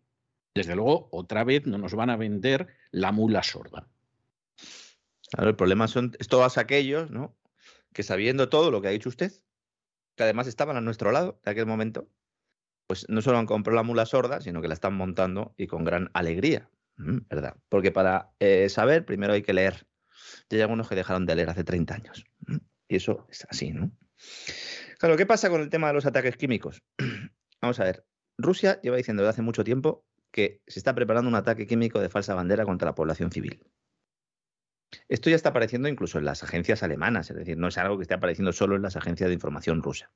desde luego otra vez no nos van a vender la mula sorda. Claro, el problema son todos aquellos, ¿no? Que sabiendo todo lo que ha dicho usted, que además estaban a nuestro lado en aquel momento, pues no solo han comprado la mula sorda, sino que la están montando y con gran alegría, ¿verdad? Porque para eh, saber, primero hay que leer. Ya hay algunos que dejaron de leer hace 30 años. Y eso es así, ¿no? Claro, ¿qué pasa con el tema de los ataques químicos? Vamos a ver. Rusia lleva diciendo desde hace mucho tiempo que se está preparando un ataque químico de falsa bandera contra la población civil. Esto ya está apareciendo incluso en las agencias alemanas, es decir, no es algo que esté apareciendo solo en las agencias de información rusa.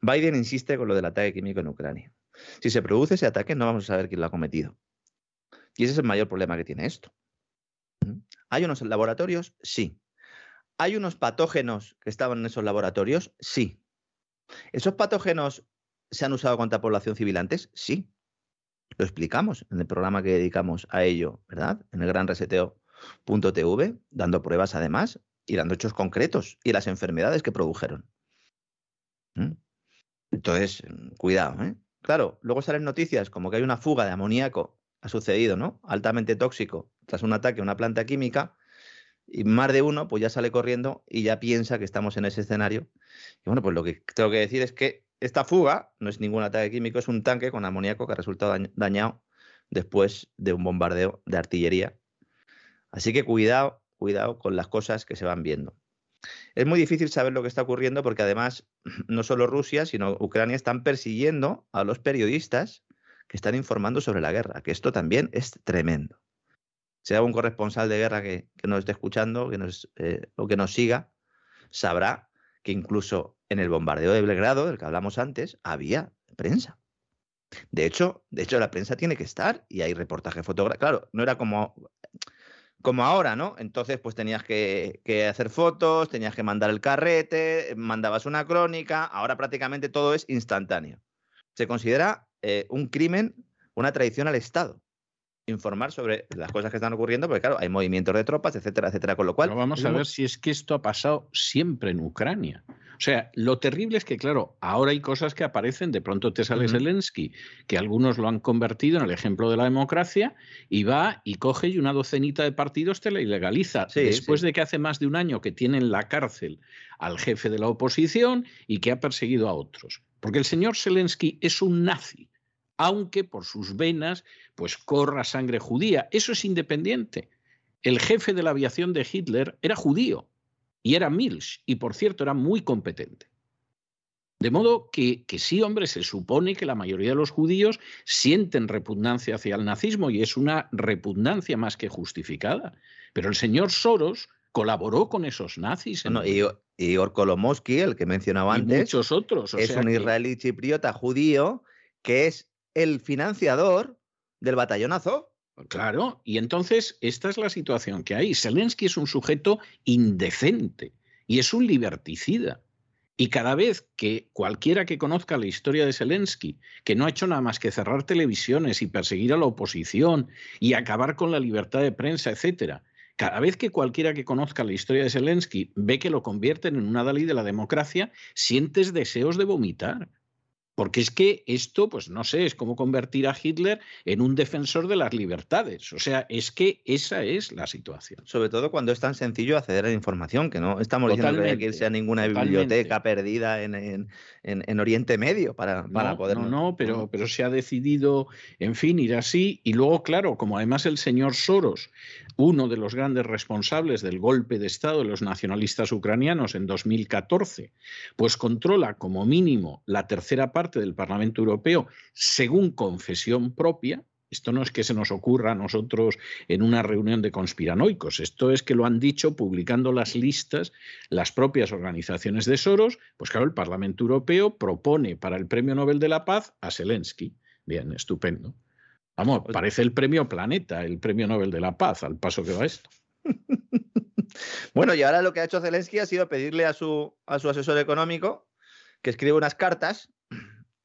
Biden insiste con lo del ataque químico en Ucrania. Si se produce ese ataque, no vamos a saber quién lo ha cometido. Y ese es el mayor problema que tiene esto. ¿Mm? ¿Hay unos laboratorios? Sí. ¿Hay unos patógenos que estaban en esos laboratorios? Sí. ¿Esos patógenos se han usado contra población civil antes? Sí. Lo explicamos en el programa que dedicamos a ello, ¿verdad? En el gran reseteo.tv, dando pruebas además y dando hechos concretos y las enfermedades que produjeron. ¿Mm? Entonces, cuidado, ¿eh? Claro, luego salen noticias como que hay una fuga de amoníaco, ha sucedido, ¿no? Altamente tóxico tras un ataque a una planta química y más de uno pues ya sale corriendo y ya piensa que estamos en ese escenario. Y bueno, pues lo que tengo que decir es que esta fuga no es ningún ataque químico, es un tanque con amoníaco que ha resultado dañado después de un bombardeo de artillería. Así que cuidado, cuidado con las cosas que se van viendo. Es muy difícil saber lo que está ocurriendo porque además no solo Rusia, sino Ucrania están persiguiendo a los periodistas que están informando sobre la guerra, que esto también es tremendo. Si hay algún corresponsal de guerra que, nos esté escuchando que nos, eh, o que nos siga, sabrá que incluso en el bombardeo de Belgrado, del que hablamos antes, había prensa. De hecho, de hecho, la prensa tiene que estar y hay reportaje fotográfico. Claro, no era como, como ahora, ¿no? Entonces, pues tenías que, que, hacer fotos, tenías que mandar el carrete, mandabas una crónica. Ahora prácticamente todo es instantáneo. Se considera eh, un crimen, una traición al Estado informar sobre las cosas que están ocurriendo, porque claro, hay movimientos de tropas, etcétera, etcétera, con lo cual... Pero vamos a ver si es que esto ha pasado siempre en Ucrania. O sea, lo terrible es que, claro, ahora hay cosas que aparecen, de pronto te sale uh -huh. Zelensky, que algunos lo han convertido en el ejemplo de la democracia, y va y coge y una docenita de partidos te la ilegaliza. Sí, después sí. de que hace más de un año que tiene en la cárcel al jefe de la oposición y que ha perseguido a otros. Porque el señor Zelensky es un nazi aunque por sus venas pues corra sangre judía. Eso es independiente. El jefe de la aviación de Hitler era judío y era Milch, y por cierto era muy competente. De modo que, que sí, hombre, se supone que la mayoría de los judíos sienten repugnancia hacia el nazismo y es una repugnancia más que justificada. Pero el señor Soros colaboró con esos nazis. Y Igor Kolomowski, el que mencionaba antes, y muchos otros. O es sea un que... israelí chipriota judío que es el financiador del batallón Azov. Claro, y entonces esta es la situación que hay. Zelensky es un sujeto indecente y es un liberticida. Y cada vez que cualquiera que conozca la historia de Zelensky, que no ha hecho nada más que cerrar televisiones y perseguir a la oposición y acabar con la libertad de prensa, etcétera, cada vez que cualquiera que conozca la historia de Zelensky ve que lo convierten en una Dalí de la democracia, sientes deseos de vomitar. Porque es que esto, pues no sé, es como convertir a Hitler en un defensor de las libertades. O sea, es que esa es la situación. Sobre todo cuando es tan sencillo acceder a la información, que no estamos totalmente, diciendo que hay que irse a ninguna totalmente. biblioteca perdida en, en, en, en, Oriente Medio para, para no, poder. No, no, pero, pero se ha decidido, en fin, ir así. Y luego, claro, como además el señor Soros, uno de los grandes responsables del golpe de Estado de los nacionalistas ucranianos en 2014, pues controla como mínimo la tercera parte del Parlamento Europeo según confesión propia. Esto no es que se nos ocurra a nosotros en una reunión de conspiranoicos, esto es que lo han dicho publicando las listas las propias organizaciones de Soros. Pues claro, el Parlamento Europeo propone para el Premio Nobel de la Paz a Zelensky. Bien, estupendo. Vamos, parece el premio Planeta, el premio Nobel de la Paz, al paso que va esto. bueno, y ahora lo que ha hecho Zelensky ha sido pedirle a su, a su asesor económico que escriba unas cartas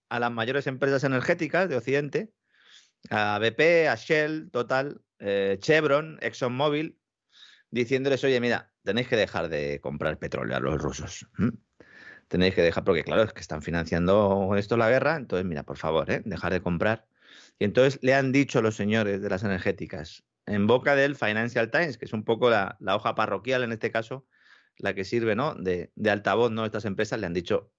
a las mayores empresas energéticas de Occidente, a BP, a Shell, Total, eh, Chevron, ExxonMobil, diciéndoles, oye, mira, tenéis que dejar de comprar petróleo a los rusos. Tenéis que dejar, porque claro, es que están financiando esto la guerra, entonces, mira, por favor, ¿eh? dejar de comprar. Y entonces le han dicho los señores de las energéticas, en boca del Financial Times, que es un poco la, la hoja parroquial en este caso, la que sirve ¿no? de, de altavoz, ¿no? Estas empresas le han dicho,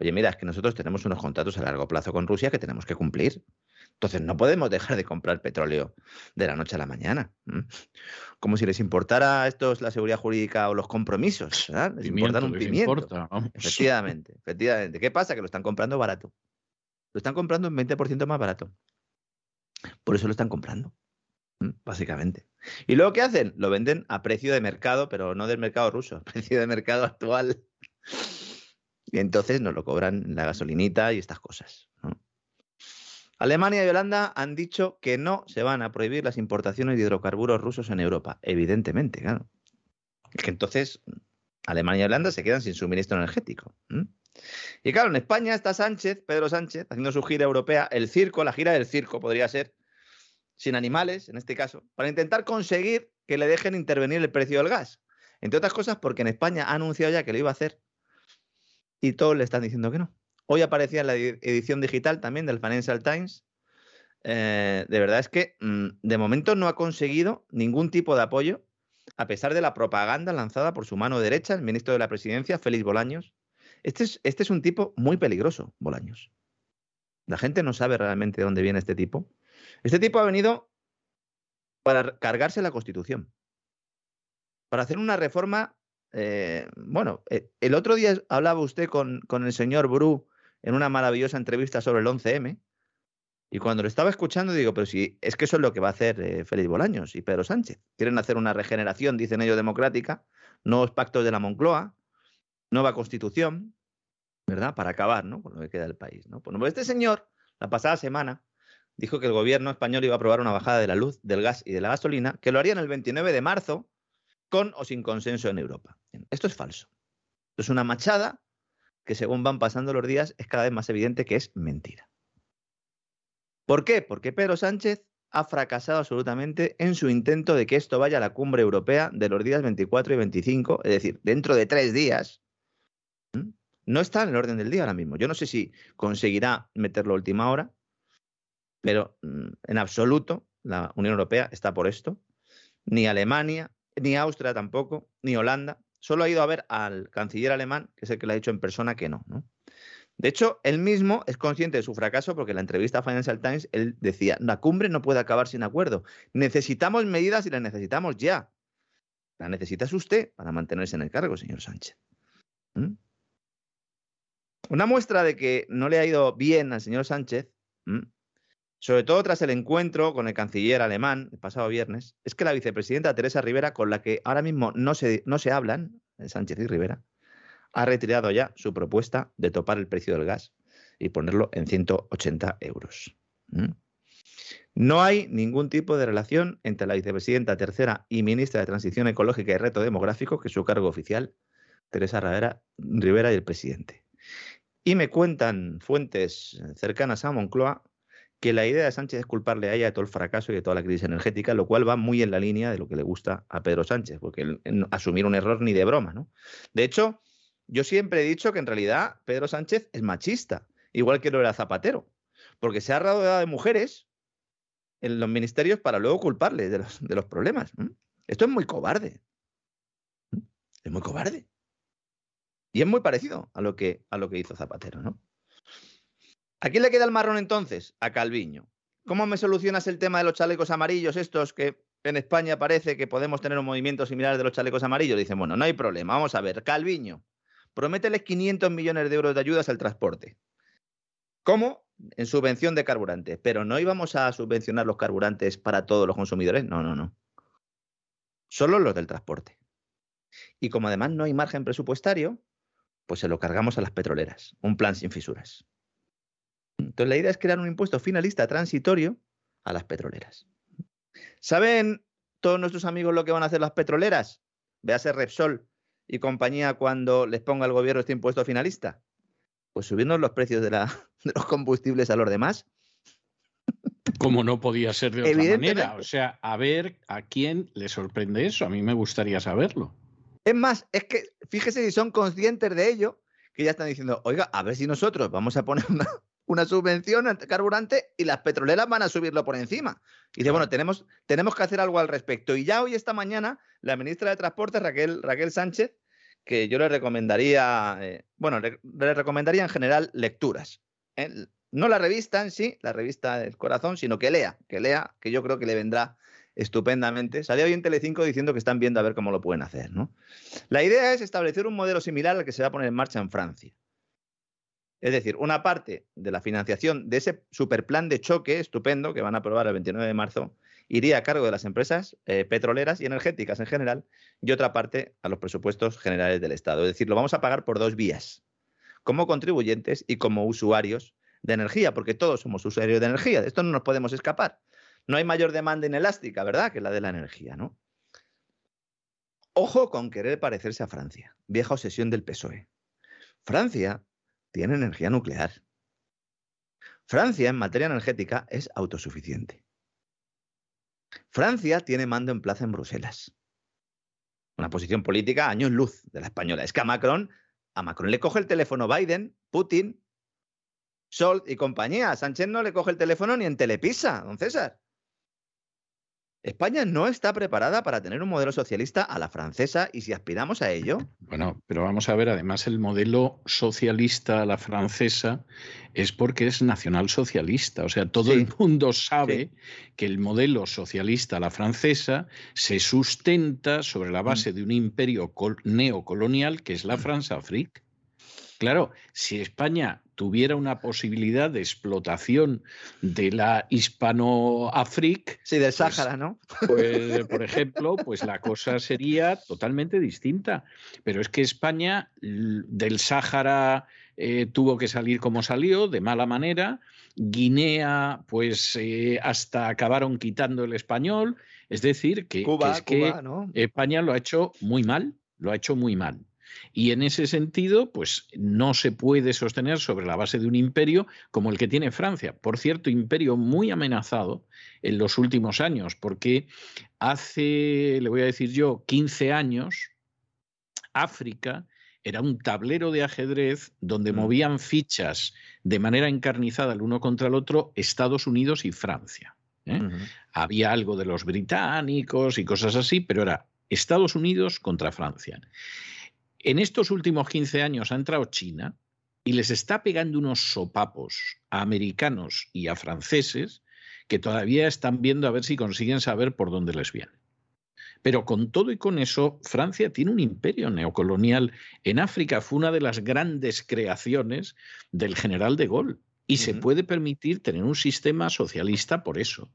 oye, mira, es que nosotros tenemos unos contratos a largo plazo con Rusia que tenemos que cumplir. Entonces no podemos dejar de comprar petróleo de la noche a la mañana. Como si les importara a estos la seguridad jurídica o los compromisos. ¿verdad? Les Pimiento, importan un les pimiento. importa. Efectivamente, efectivamente. ¿Qué pasa? Que lo están comprando barato. Lo están comprando un 20% más barato. Por eso lo están comprando. Básicamente. ¿Y luego qué hacen? Lo venden a precio de mercado, pero no del mercado ruso, precio de mercado actual. Y entonces nos lo cobran la gasolinita y estas cosas. Alemania y Holanda han dicho que no se van a prohibir las importaciones de hidrocarburos rusos en Europa. Evidentemente, claro. Es que entonces Alemania y Holanda se quedan sin suministro energético. Y claro, en España está Sánchez, Pedro Sánchez, haciendo su gira europea, el circo, la gira del circo podría ser, sin animales en este caso, para intentar conseguir que le dejen intervenir el precio del gas. Entre otras cosas porque en España ha anunciado ya que lo iba a hacer y todos le están diciendo que no. Hoy aparecía en la edición digital también del Financial Times. Eh, de verdad es que mmm, de momento no ha conseguido ningún tipo de apoyo, a pesar de la propaganda lanzada por su mano derecha, el ministro de la Presidencia, Félix Bolaños. Este es, este es un tipo muy peligroso, Bolaños. La gente no sabe realmente de dónde viene este tipo. Este tipo ha venido para cargarse la Constitución, para hacer una reforma eh, bueno, eh, el otro día hablaba usted con, con, el señor Bru en una maravillosa entrevista sobre el 11M Y cuando lo estaba escuchando, digo, pero si es que eso es lo que va a hacer eh, Félix Bolaños y Pedro Sánchez. Quieren hacer una regeneración, dicen ellos, democrática, nuevos pactos de la Moncloa, nueva constitución, ¿verdad? Para acabar, ¿no? Con lo que queda del país, ¿no? Pues este señor, la pasada semana, dijo que el gobierno español iba a aprobar una bajada de la luz, del gas y de la gasolina, que lo harían el 29 de marzo, con o sin consenso en Europa. Esto es falso. Esto es una machada que según van pasando los días es cada vez más evidente que es mentira. ¿Por qué? Porque Pedro Sánchez ha fracasado absolutamente en su intento de que esto vaya a la cumbre europea de los días 24 y 25, es decir, dentro de tres días. No está en el orden del día ahora mismo. Yo no sé si conseguirá meterlo a última hora, pero mm, en absoluto la Unión Europea está por esto. Ni Alemania, ni Austria tampoco, ni Holanda. Solo ha ido a ver al canciller alemán, que es el que le ha dicho en persona que no. ¿no? De hecho, él mismo es consciente de su fracaso porque en la entrevista a Financial Times él decía, la cumbre no puede acabar sin acuerdo. Necesitamos medidas y las necesitamos ya. La necesitas usted para mantenerse en el cargo, señor Sánchez. ¿Mm? Una muestra de que no le ha ido bien al señor Sánchez, sobre todo tras el encuentro con el canciller alemán el pasado viernes, es que la vicepresidenta Teresa Rivera, con la que ahora mismo no se, no se hablan, Sánchez y Rivera, ha retirado ya su propuesta de topar el precio del gas y ponerlo en 180 euros. ¿Mm? No hay ningún tipo de relación entre la vicepresidenta tercera y ministra de Transición Ecológica y Reto Demográfico, que es su cargo oficial, Teresa Rivera, y el presidente. Y me cuentan fuentes cercanas a Moncloa que la idea de Sánchez es culparle a ella de todo el fracaso y de toda la crisis energética, lo cual va muy en la línea de lo que le gusta a Pedro Sánchez, porque asumir un error ni de broma, ¿no? De hecho, yo siempre he dicho que en realidad Pedro Sánchez es machista, igual que lo era Zapatero, porque se ha rodeado de mujeres en los ministerios para luego culparles de los, problemas. Esto es muy cobarde. Es muy cobarde. Y es muy parecido a lo que, a lo que hizo Zapatero, ¿no? ¿A quién le queda el marrón entonces? A Calviño. ¿Cómo me solucionas el tema de los chalecos amarillos estos que en España parece que podemos tener un movimiento similar de los chalecos amarillos? Dicen, bueno, no hay problema. Vamos a ver, Calviño, promételes 500 millones de euros de ayudas al transporte. ¿Cómo? En subvención de carburantes. Pero no íbamos a subvencionar los carburantes para todos los consumidores. No, no, no. Solo los del transporte. Y como además no hay margen presupuestario, pues se lo cargamos a las petroleras. Un plan sin fisuras. Entonces la idea es crear un impuesto finalista transitorio a las petroleras. ¿Saben todos nuestros amigos lo que van a hacer las petroleras? Véase Repsol, y compañía cuando les ponga el gobierno este impuesto finalista? Pues subiendo los precios de, los combustibles a los demás. Como no podía ser de otra manera. O sea, a ver a quién le sorprende eso. A mí me gustaría saberlo. Es más, es que fíjese si son conscientes de ello, que ya están diciendo, oiga, a ver si nosotros vamos a poner una, una subvención al carburante y las petroleras van a subirlo por encima. Y dice, bueno, tenemos, tenemos que hacer algo al respecto. Y ya hoy, esta mañana, la ministra de Transporte, Raquel, Raquel Sánchez, que yo le recomendaría, eh, bueno, le, recomendaría en general lecturas. ¿eh? No la revista en sí, la revista del corazón, sino que lea, que lea, que yo creo que le vendrá estupendamente. Salió hoy en Telecinco diciendo que están viendo a ver cómo lo pueden hacer. ¿no? La idea es establecer un modelo similar al que se va a poner en marcha en Francia. Es decir, una parte de la financiación de ese superplan de choque estupendo que van a aprobar el 29 de marzo iría a cargo de las empresas eh, petroleras y energéticas en general y otra parte a los presupuestos generales del Estado. Es decir, lo vamos a pagar por dos vías, como contribuyentes y como usuarios de energía, porque todos somos usuarios de energía, de esto no nos podemos escapar. No hay mayor demanda inelástica, ¿verdad?, que la de la energía, ¿no? Ojo con querer parecerse a Francia, vieja obsesión del PSOE. Francia tiene energía nuclear. Francia en materia energética es autosuficiente. Francia tiene mando en plaza en Bruselas. Una posición política años luz de la española. Es que a Macron, a Macron le coge el teléfono Biden, Putin, Scholz y compañía. A Sánchez no le coge el teléfono ni en Telepisa, don César. España no está preparada para tener un modelo socialista a la francesa y si aspiramos a ello. Bueno, pero vamos a ver, además el modelo socialista a la francesa es porque es nacionalsocialista. O sea, todo el mundo sabe que el modelo socialista a la francesa se sustenta sobre la base mm. de un imperio neocolonial que es la mm. France-Afrique. Claro, si España tuviera una posibilidad de explotación de la hispano-África. Sí, del Sáhara, ¿no? Pues, por ejemplo, pues la cosa sería totalmente distinta. Pero es que España del Sáhara eh, tuvo que salir como salió, de mala manera. Guinea, pues eh, hasta acabaron quitando el español. Es decir, que, es que España lo ha hecho muy mal, lo ha hecho muy mal. Y en ese sentido, pues no se puede sostener sobre la base de un imperio como el que tiene Francia. Por cierto, imperio muy amenazado en los últimos años, porque hace, le voy a decir yo, 15 años, África era un tablero de ajedrez donde mm. movían fichas de manera encarnizada el uno contra el otro Estados Unidos y Francia. ¿eh? Había algo de los británicos y cosas así, pero era Estados Unidos contra Francia. En estos últimos 15 años ha entrado China y les está pegando unos sopapos a americanos y a franceses que todavía están viendo a ver si consiguen saber por dónde les viene. Pero con todo y con eso, Francia tiene un imperio neocolonial. En África fue una de las grandes creaciones del general de Gaulle y se puede permitir tener un sistema socialista por eso.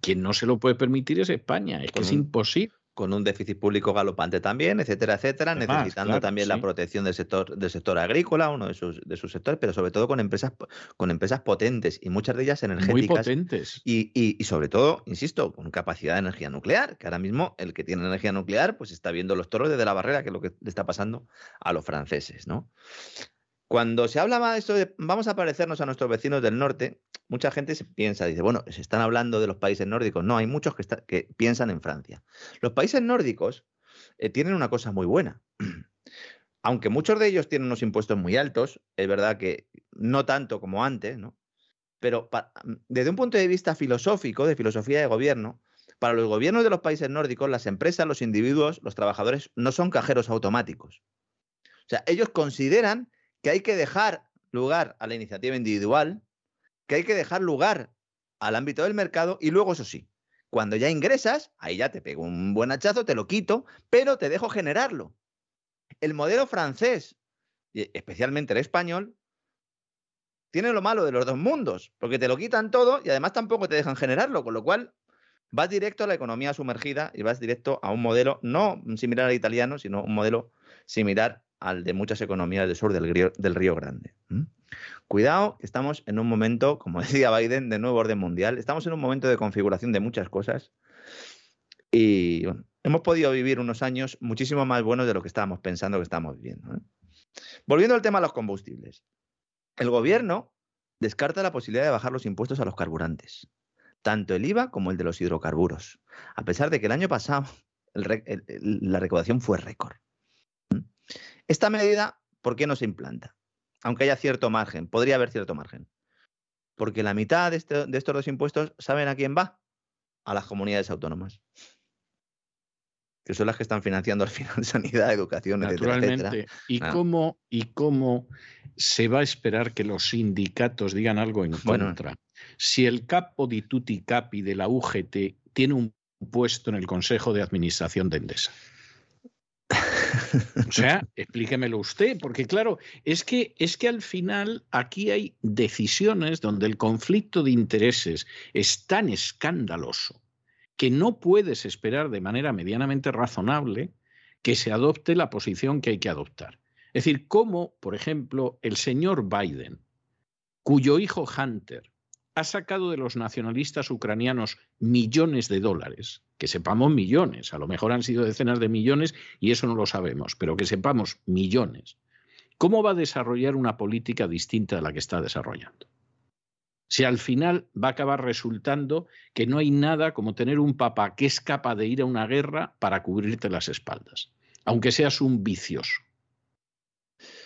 Quien no se lo puede permitir es España, es que es imposible con un déficit público galopante también, etcétera, etcétera, necesitando también la protección del sector, del sector agrícola, uno de sus, de sus sectores, pero sobre todo con empresas, con empresas potentes y muchas de ellas energéticas. Muy potentes. Y, y, y, sobre todo, insisto, con capacidad de energía nuclear, que ahora mismo el que tiene energía nuclear, pues está viendo los toros desde la barrera, que es lo que le está pasando a los franceses, ¿no? Cuando se hablaba de esto de vamos a parecernos a nuestros vecinos del norte, mucha gente se piensa, dice, bueno, se están hablando de los países nórdicos. No, hay muchos que, piensan en Francia. Los países nórdicos eh, tienen una cosa muy buena. Aunque muchos de ellos tienen unos impuestos muy altos, es verdad que no tanto como antes, ¿no? Pero desde un punto de vista filosófico, de filosofía de gobierno, para los gobiernos de los países nórdicos, las empresas, los individuos, los trabajadores no son cajeros automáticos. O sea, ellos consideran que hay que dejar lugar a la iniciativa individual, que hay que dejar lugar al ámbito del mercado y luego, eso sí, cuando ya ingresas, ahí ya te pego un buen hachazo, te lo quito, pero te dejo generarlo. El modelo francés, especialmente el español, tiene lo malo de los dos mundos, porque te lo quitan todo y además tampoco te dejan generarlo, con lo cual vas directo a la economía sumergida y vas directo a un modelo no similar al italiano, sino un modelo similar al de muchas economías del sur del Río, Grande. Cuidado, estamos en un momento, como decía Biden, de nuevo orden mundial. Estamos en un momento de configuración de muchas cosas. Y hemos podido vivir unos años muchísimo más buenos de lo que estábamos pensando que estábamos viviendo. ¿eh? Volviendo al tema de los combustibles. El gobierno descarta la posibilidad de bajar los impuestos a los carburantes, tanto el IVA como el de los hidrocarburos, a pesar de que el año pasado la recaudación fue récord. Esta medida, ¿por qué no se implanta? Aunque haya cierto margen, podría haber cierto margen. Porque la mitad de, este, estos dos impuestos, ¿saben a quién va? A las comunidades autónomas. Que son las que están financiando al final sanidad, educación, Naturalmente. ¿Y, ah. cómo, ¿Y cómo se va a esperar que los sindicatos digan algo en contra? Si el capo di tutti capi de la UGT tiene un puesto en el Consejo de Administración de Endesa. O sea, explíquemelo usted, porque claro, es que, es que al final aquí hay decisiones donde el conflicto de intereses es tan escandaloso que no puedes esperar de manera medianamente razonable que se adopte la posición que hay que adoptar. Es decir, como, por ejemplo, el señor Biden, cuyo hijo Hunter ha sacado de los nacionalistas ucranianos millones de dólares, que sepamos millones, a lo mejor han sido decenas de millones y eso no lo sabemos, pero que sepamos millones. ¿Cómo va a desarrollar una política distinta a la que está desarrollando? Si al final va a acabar resultando que no hay nada como tener un papá que es capaz de ir a una guerra para cubrirte las espaldas, aunque seas un vicioso.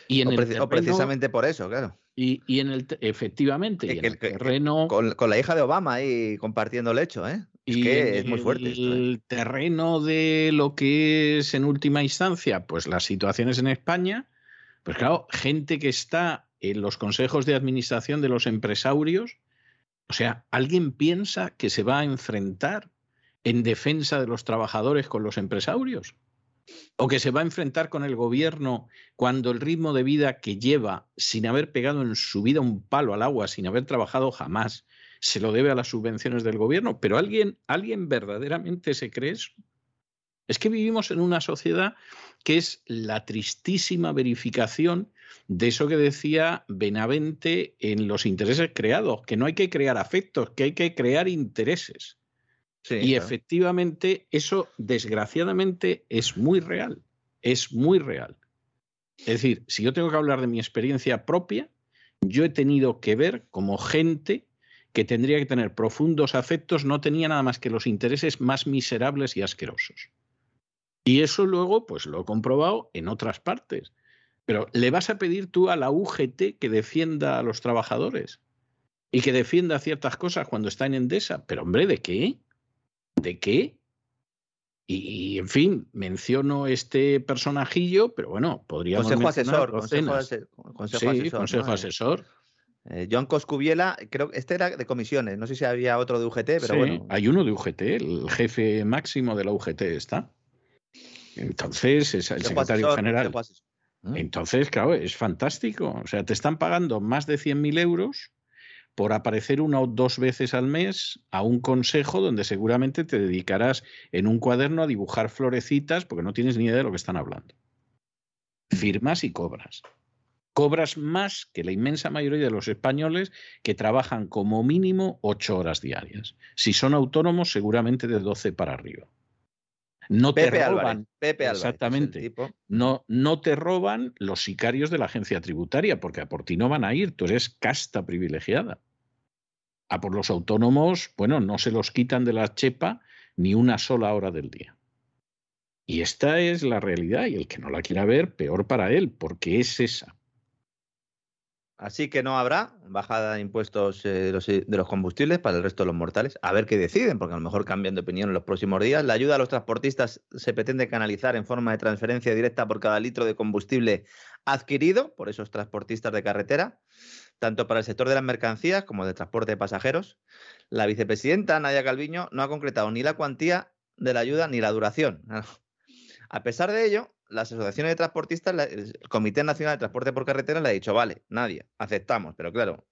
Y en o, precisamente por eso, claro. Y, en el efectivamente, y en el terreno. Con, la hija de Obama ahí compartiendo lecho, ¿eh? Es y que es muy fuerte. El ¿eh? terreno de lo que es en última instancia, pues las situaciones en España, pues claro, gente que está en los consejos de administración de los empresarios, o sea, ¿alguien piensa que se va a enfrentar en defensa de los trabajadores con los empresarios? O que se va a enfrentar con el gobierno cuando el ritmo de vida que lleva sin haber pegado en su vida un palo al agua, sin haber trabajado jamás, se lo debe a las subvenciones del gobierno. Pero alguien, alguien verdaderamente se cree eso. Es que vivimos en una sociedad que es la tristísima verificación de eso que decía Benavente en los intereses creados, que no hay que crear afectos, que hay que crear intereses y efectivamente eso, desgraciadamente, es muy real. Es muy real. Es decir, si yo tengo que hablar de mi experiencia propia, yo he tenido que ver como gente que tendría que tener profundos afectos no tenía nada más que los intereses más miserables y asquerosos. Y eso luego, pues lo he comprobado en otras partes. Pero ¿le vas a pedir tú a la UGT que defienda a los trabajadores? Y que defienda ciertas cosas cuando está en Endesa. Pero hombre, ¿de qué? ¿De qué? Y, en fin, menciono este personajillo, pero bueno, podríamos consejo asesor, consejo, asesor, consejo asesor. Eh, John Coscubiela, creo que este era de comisiones, no sé si había otro de UGT, pero sí, bueno. Hay uno de UGT, el jefe máximo de la UGT está. Entonces, es el secretario general. Entonces, claro, es fantástico. O sea, te están pagando más de 100.000 euros por aparecer una o dos veces al mes a un consejo donde seguramente te dedicarás en un cuaderno a dibujar florecitas porque no tienes ni idea de lo que están hablando. Firmas y cobras. Cobras más que la inmensa mayoría de los españoles que trabajan como mínimo ocho horas diarias. Si son autónomos, seguramente de 12 para arriba. No te roban. Pepe exactamente. No, no te roban los sicarios de la agencia tributaria, porque a por ti no van a ir, tú eres casta privilegiada. A por los autónomos, bueno, no se los quitan de la chepa ni una sola hora del día. Y esta es la realidad, y el que no la quiera ver, peor para él, porque es esa. Así que no habrá bajada de impuestos eh, de, los, combustibles para el resto de los mortales. A ver qué deciden, porque a lo mejor cambian de opinión en los próximos días. La ayuda a los transportistas se pretende canalizar en forma de transferencia directa por cada litro de combustible adquirido por esos transportistas de carretera tanto para el sector de las mercancías como del transporte de pasajeros. La vicepresidenta Nadia Calviño no ha concretado ni la cuantía de la ayuda ni la duración. A pesar de ello, las asociaciones de transportistas, el Comité Nacional de Transporte por Carretera le ha dicho, vale, nadie, aceptamos, pero claro,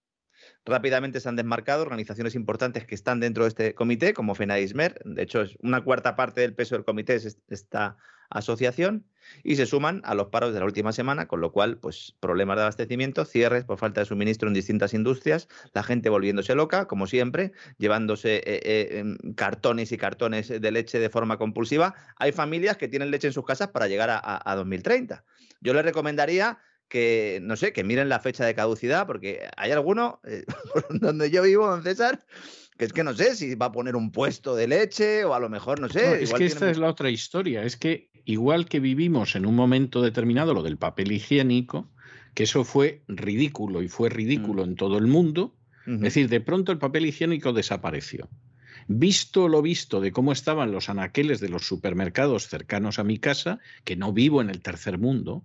rápidamente se han desmarcado organizaciones importantes que están dentro de este comité, como FENAISMER, de hecho es una cuarta parte del peso del comité es esta asociación, y se suman a los paros de la última semana, con lo cual, pues problemas de abastecimiento, cierres por falta de suministro en distintas industrias, la gente volviéndose loca, como siempre, llevándose eh, eh, cartones y cartones de leche de forma compulsiva. Hay familias que tienen leche en sus casas para llegar a, 2030. Yo les recomendaría que, no sé, que miren la fecha de caducidad, porque hay alguno, eh, donde yo vivo, don César, que es que no sé si va a poner un puesto de leche o a lo mejor, no sé. es que esta es la otra historia, es que igual que vivimos en un momento determinado lo del papel higiénico, que eso fue ridículo y fue ridículo mm. en todo el mundo, es decir, de pronto el papel higiénico desapareció. Visto lo visto de cómo estaban los anaqueles de los supermercados cercanos a mi casa, que no vivo en el tercer mundo,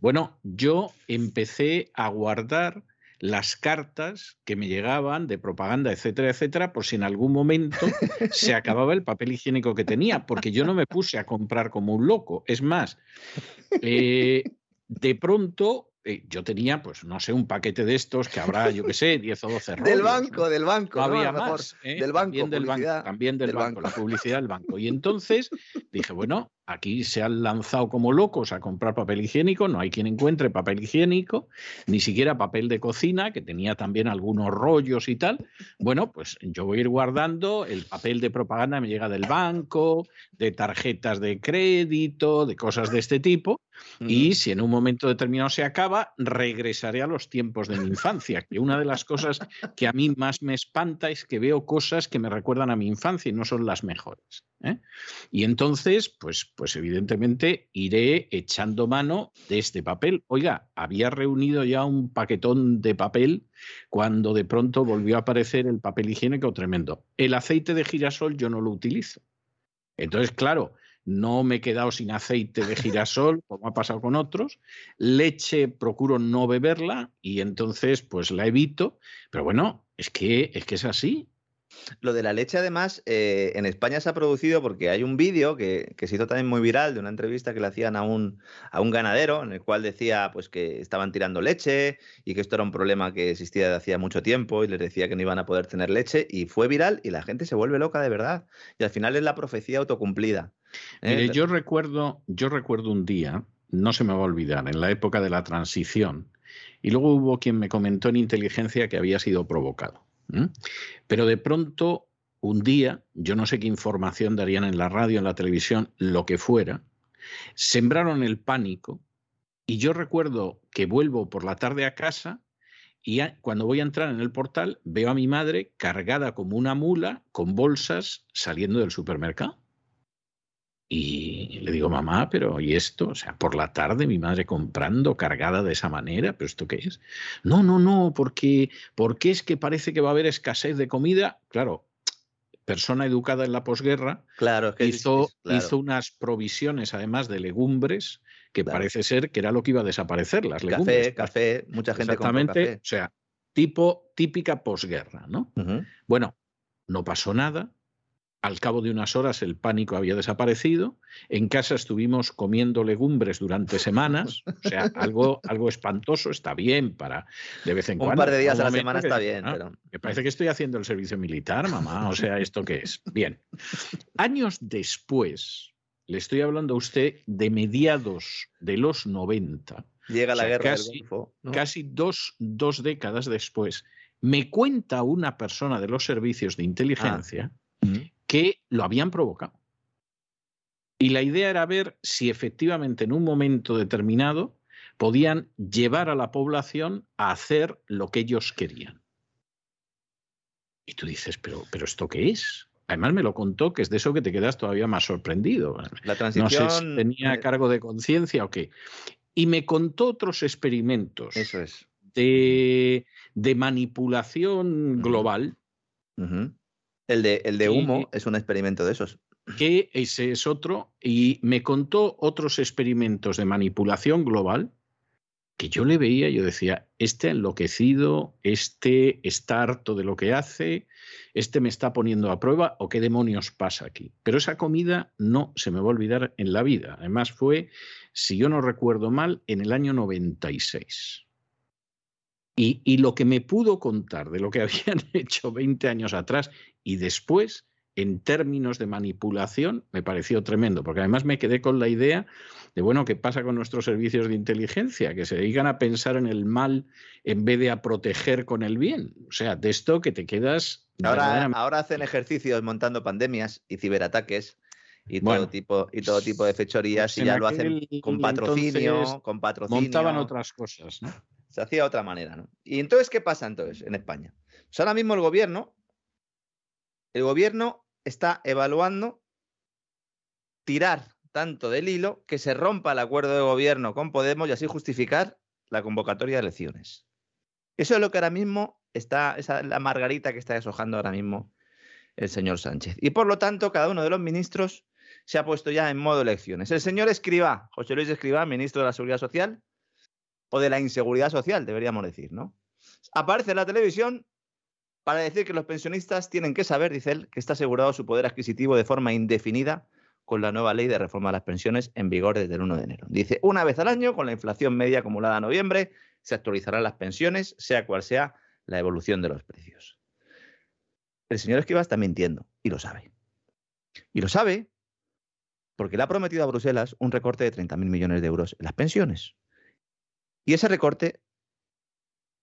bueno, yo empecé a guardar las cartas que me llegaban de propaganda, etcétera, etcétera, por si en algún momento se acababa el papel higiénico que tenía, porque yo no me puse a comprar como un loco. Es más, eh, de pronto eh, yo tenía, pues no sé, un paquete de estos que habrá, yo qué sé, 10 o 12 rollos. Del banco, del banco. No había más. ¿eh? Del banco. También del banco, también del, banco, la publicidad del banco. Y entonces dije, bueno, aquí se han lanzado como locos a comprar papel higiénico, no hay quien encuentre papel higiénico, ni siquiera papel de cocina, que tenía también algunos rollos y tal. Bueno, pues yo voy a ir guardando, el papel de propaganda me llega del banco, de tarjetas de crédito, de cosas de este tipo, y si en un momento determinado se acaba, regresaré a los tiempos de mi infancia, que una de las cosas que a mí más me espanta es que veo cosas que me recuerdan a mi infancia y no son las mejores. ¿Eh? Y entonces, pues, pues evidentemente iré echando mano de este papel. Oiga, había reunido ya un paquetón de papel cuando de pronto volvió a aparecer el papel higiénico tremendo. El aceite de girasol yo no lo utilizo. Entonces, claro, no me he quedado sin aceite de girasol, como ha pasado con otros. Leche procuro no beberla y entonces pues la evito. Pero bueno, es que es, que es así. Lo de la leche, además, eh, en España se ha producido porque hay un vídeo que, que se hizo también muy viral de una entrevista que le hacían a un, a un ganadero, en el cual decía pues que estaban tirando leche y que esto era un problema que existía desde hacía mucho tiempo y les decía que no iban a poder tener leche y fue viral y la gente se vuelve loca de verdad. Y al final es la profecía autocumplida. ¿eh? Mire, yo recuerdo, yo recuerdo un día, no se me va a olvidar, en la época de la transición, y luego hubo quien me comentó en inteligencia que había sido provocado. ¿M? Pero de pronto, un día, yo no sé qué información darían en la radio, en la televisión, lo que fuera, sembraron el pánico y yo recuerdo que vuelvo por la tarde a casa y cuando voy a entrar en el portal veo a mi madre cargada como una mula con bolsas saliendo del supermercado. Y le digo, mamá, pero ¿y esto? O sea, por la tarde mi madre comprando cargada de esa manera, ¿pero esto qué es? No, no, no, porque, porque es que parece que va a haber escasez de comida. Claro, persona educada en la posguerra, Claro, que hizo, claro. hizo unas provisiones, además de legumbres, que Claro. parece ser que era lo que iba a desaparecer, las legumbres. Café, café, mucha gente Exactamente, café. o sea, tipo típica posguerra, ¿no? Bueno, no pasó nada. Al cabo de unas horas el pánico había desaparecido. En casa estuvimos comiendo legumbres durante semanas. O sea, algo, algo espantoso está bien para de vez en Un cuando. par de días Un a la semana que está bien, "Ah, pero Me parece que estoy haciendo el servicio militar, mamá. O sea, ¿esto qué es? Bien. Años después, le estoy hablando a usted de mediados de los 90, llega o la sea, guerra casi- del Golfo. ¿no? casi dos, dos décadas después, me cuenta una persona de los servicios de inteligencia Ujú. Que lo habían provocado. Y la idea era ver si efectivamente en un momento determinado podían llevar a la población a hacer lo que ellos querían. Y tú dices, pero, pero ¿esto qué es? Además me lo contó que es de eso que te quedas todavía más sorprendido. La No transición. sé si tenía eh, cargo de conciencia o qué. Y me contó otros experimentos Eso es. de, de manipulación global. El de, el de humo es un experimento de esos. que ese es otro, y me contó otros experimentos de manipulación global que yo le veía, yo decía, este enloquecido, este está harto de lo que hace, este me está poniendo a prueba, o qué demonios pasa aquí. Pero esa comida no se me va a olvidar en la vida. Además fue, si yo no recuerdo mal, en el año 96. Y, y lo que me pudo contar de lo que habían hecho 20 años atrás y después, en términos de manipulación, me pareció tremendo, porque además me quedé con la idea de, bueno, ¿qué pasa con nuestros servicios de inteligencia? Que se dedican a pensar en el mal en vez de a proteger con el bien. O sea, de esto que te quedas... Ahora, ahora hacen ejercicios montando pandemias y ciberataques y Bueno, todo tipo y todo tipo de fechorías y ya lo hacen con patrocinio, con patrocinio. montaban otras cosas, ¿no? Se hacía de otra manera, ¿no? Y entonces, ¿qué pasa entonces en España? Pues ahora mismo el gobierno, el gobierno está evaluando tirar tanto del hilo que se rompa el acuerdo de gobierno con Podemos y así justificar la convocatoria de elecciones. Eso es lo que ahora mismo está, esa es la margarita que está deshojando ahora mismo el señor Sánchez. Y por lo tanto, cada uno de los ministros se ha puesto ya en modo elecciones. El señor Escribá, José Luis Escribá, ministro de la Seguridad Social, o de la inseguridad social, deberíamos decir, ¿no? Aparece en la televisión para decir que los pensionistas tienen que saber, dice él, que está asegurado su poder adquisitivo de forma indefinida con la nueva ley de reforma de las pensiones en vigor desde el 1 de enero. Dice, una vez al año, con la inflación media acumulada a noviembre, se actualizarán las pensiones, sea cual sea la evolución de los precios. El señor Escribá está mintiendo y lo sabe. Y lo sabe porque le ha prometido a Bruselas un recorte de 30.000 millones de euros en las pensiones. Y ese recorte,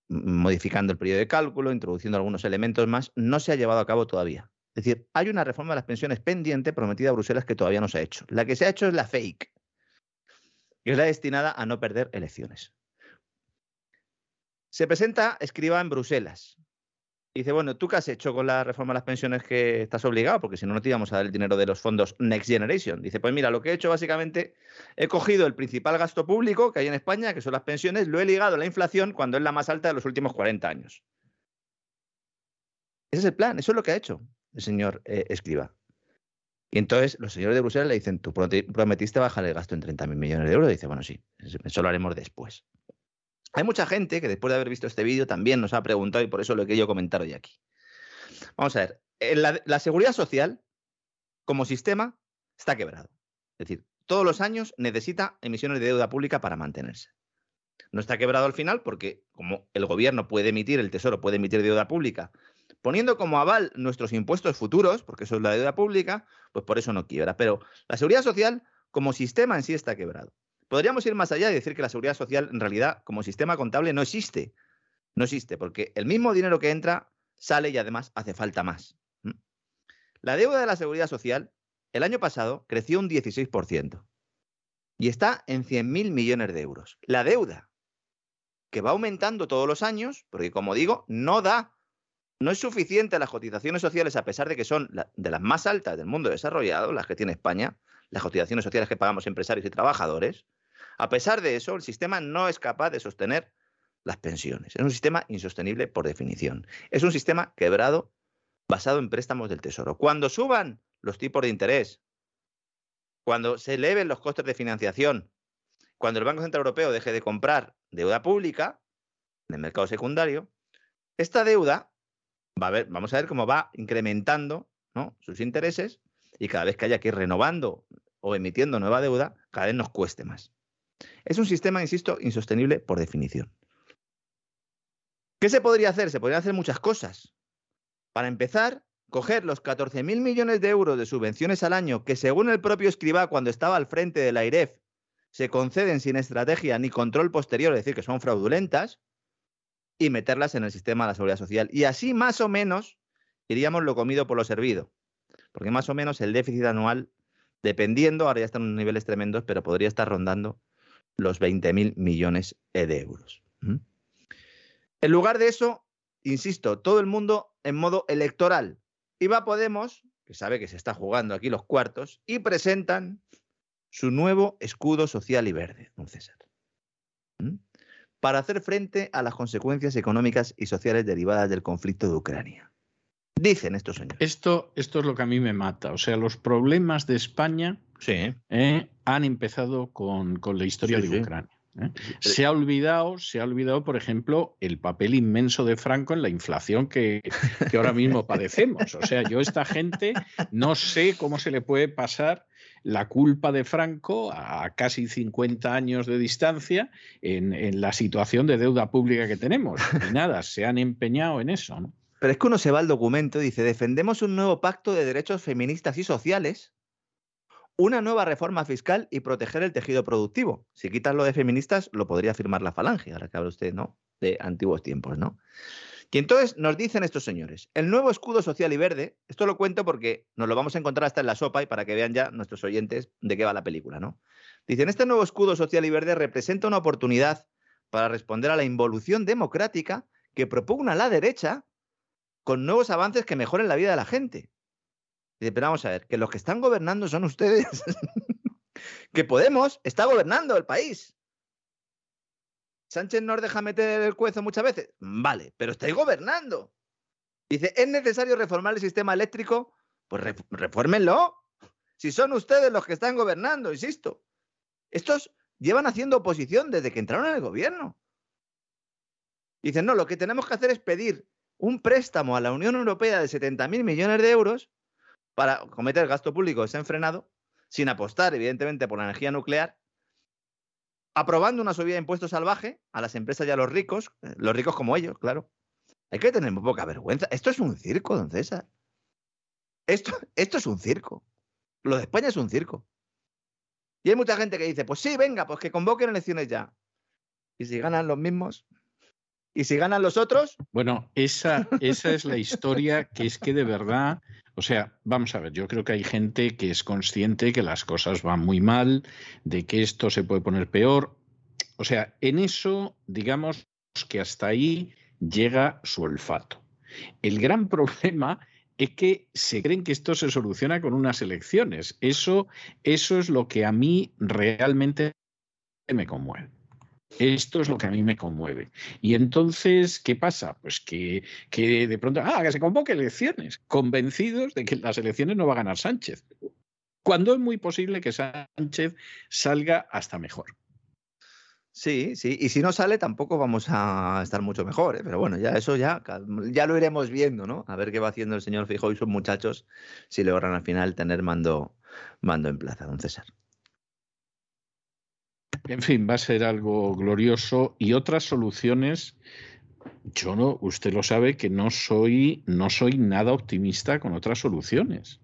modificando el periodo de cálculo, introduciendo algunos elementos más, no se ha llevado a cabo todavía. Es decir, hay una reforma de las pensiones pendiente prometida a Bruselas que todavía no se ha hecho. La que se ha hecho es la fake, que es la destinada a no perder elecciones. Se presenta escriba en Bruselas. Dice, bueno, ¿tú qué has hecho con la reforma de las pensiones que estás obligado? Porque si no, no te íbamos a dar el dinero de los fondos Next Generation. Dice, pues mira, lo que he hecho básicamente, he cogido el principal gasto público que hay en España, que son las pensiones, lo he ligado a la inflación cuando es la más alta de los últimos 40 años. Ese es el plan, eso es lo que ha hecho el señor eh, Escriba. Y entonces los señores de Bruselas le dicen, tú prometi- prometiste bajar el gasto en 30.000 millones de euros. Dice, bueno, sí, eso lo haremos después. Hay mucha gente que después de haber visto este vídeo también nos ha preguntado y por eso lo he querido comentar hoy aquí. Vamos a ver, la, la seguridad social, como sistema, está quebrado. Es decir, todos los años necesita emisiones de deuda pública para mantenerse. No está quebrado al final porque como el gobierno puede emitir, el Tesoro puede emitir deuda pública, poniendo como aval nuestros impuestos futuros, porque eso es la deuda pública, pues por eso no quiebra. Pero la seguridad social como sistema en sí está quebrado. Podríamos ir más allá y decir que la seguridad social en realidad como sistema contable no existe. No existe porque el mismo dinero que entra sale y además hace falta más. La deuda de la seguridad social el año pasado creció un 16% y está en 100.000 millones de euros. La deuda, que va aumentando todos los años, porque como digo, no da, no es suficiente las cotizaciones sociales, a pesar de que son de las más altas del mundo desarrollado, las que tiene España, las cotizaciones sociales que pagamos empresarios y trabajadores. A pesar de eso, el sistema no es capaz de sostener las pensiones. Es un sistema insostenible por definición. Es un sistema quebrado basado en préstamos del Tesoro. Cuando suban los tipos de interés, cuando se eleven los costes de financiación, cuando el Banco Central Europeo deje de comprar deuda pública en el mercado secundario, esta deuda va a ver, vamos a ver cómo va incrementando sus intereses y cada vez que haya que ir renovando o emitiendo nueva deuda, cada vez nos cueste más. Es un sistema, insisto, insostenible por definición. ¿Qué se podría hacer? Se podrían hacer muchas cosas. Para empezar, coger los 14.000 millones de euros de subvenciones al año que según el propio escriba cuando estaba al frente de la IREF se conceden sin estrategia ni control posterior, es decir, que son fraudulentas, y meterlas en el sistema de la seguridad social. Y así más o menos iríamos lo comido por lo servido, porque más o menos el déficit anual, dependiendo, ahora ya están en niveles tremendos, pero podría estar rondando los 20.000 millones de euros. En lugar de eso, insisto, todo el mundo en modo electoral, y va Podemos, que sabe que se está jugando aquí los cuartos, y presentan su nuevo escudo social y verde, don César. Para hacer frente a las consecuencias económicas y sociales derivadas del conflicto de Ucrania. Dicen estos señores. Esto, esto es lo que a mí me mata. O sea, los problemas de España eh, han empezado con, la historia de Ucrania. ¿eh? Se ha olvidado, se ha olvidado, por ejemplo, el papel inmenso de Franco en la inflación que, ahora mismo padecemos. O sea, yo esta gente no sé cómo se le puede pasar la culpa de Franco a casi 50 años de distancia en, la situación de deuda pública que tenemos. Y nada, se han empeñado en eso. Pero es que uno se va al documento y dice, defendemos un nuevo pacto de derechos feministas y sociales una nueva reforma fiscal y proteger el tejido productivo. Si quitas lo de feministas, lo podría firmar la falange, ahora que habla usted, ¿no? De antiguos tiempos, ¿no? Y entonces nos dicen estos señores, el nuevo escudo social y verde, esto lo cuento porque nos lo vamos a encontrar hasta en la sopa y para que vean ya nuestros oyentes de qué va la película, ¿no? Dicen, este nuevo escudo social y verde representa una oportunidad para responder a la involución democrática que propugna la derecha con nuevos avances que mejoren la vida de la gente. Dice, pero vamos a ver, que los que están gobernando son ustedes. que Podemos está gobernando el país. Sánchez nos deja meter el cuezo muchas veces. Vale, pero estáis gobernando. Dice, ¿es necesario reformar el sistema eléctrico? Pues refórmenlo. Si son ustedes los que están gobernando, insisto. Estos llevan haciendo oposición desde que entraron en el gobierno. Dicen, no, lo que tenemos que hacer es pedir un préstamo a la Unión Europea de 70.000 millones de euros para cometer gasto público desenfrenado, sin apostar, evidentemente, por la energía nuclear, aprobando una subida de impuestos salvaje a las empresas y a los ricos, eh, los ricos como ellos, claro. Hay que tener poca vergüenza. Esto es un circo, don César. Esto, esto es un circo. Lo de España es un circo. Y hay mucha gente que dice, pues sí, venga, pues que convoquen elecciones ya. ¿Y si ganan los mismos? ¿Y si ganan los otros? Bueno, esa, esa es la historia que es que de verdad o sea, vamos a ver, yo creo que hay gente que es consciente que las cosas van muy mal, de que esto se puede poner peor. O sea, en eso, digamos que hasta ahí llega su olfato. El gran problema es que se creen que esto se soluciona con unas elecciones. Eso, eso es lo que a mí realmente me conmueve. Esto es lo que a mí me conmueve. Y entonces, ¿qué pasa? Pues que, que de pronto, ah, que se convoque elecciones, convencidos de que las elecciones no va a ganar Sánchez. Cuando es muy posible que Sánchez salga hasta mejor. Sí, sí, y si no sale tampoco vamos a estar mucho mejor, ¿eh? pero bueno, ya eso ya, ya lo iremos viendo, ¿no? A ver qué va haciendo el señor Fijo y sus muchachos si logran al final tener mando, mando en plaza, don César. En fin, va a ser algo glorioso y otras soluciones. Yo no, usted lo sabe que no soy, no soy nada optimista con otras soluciones.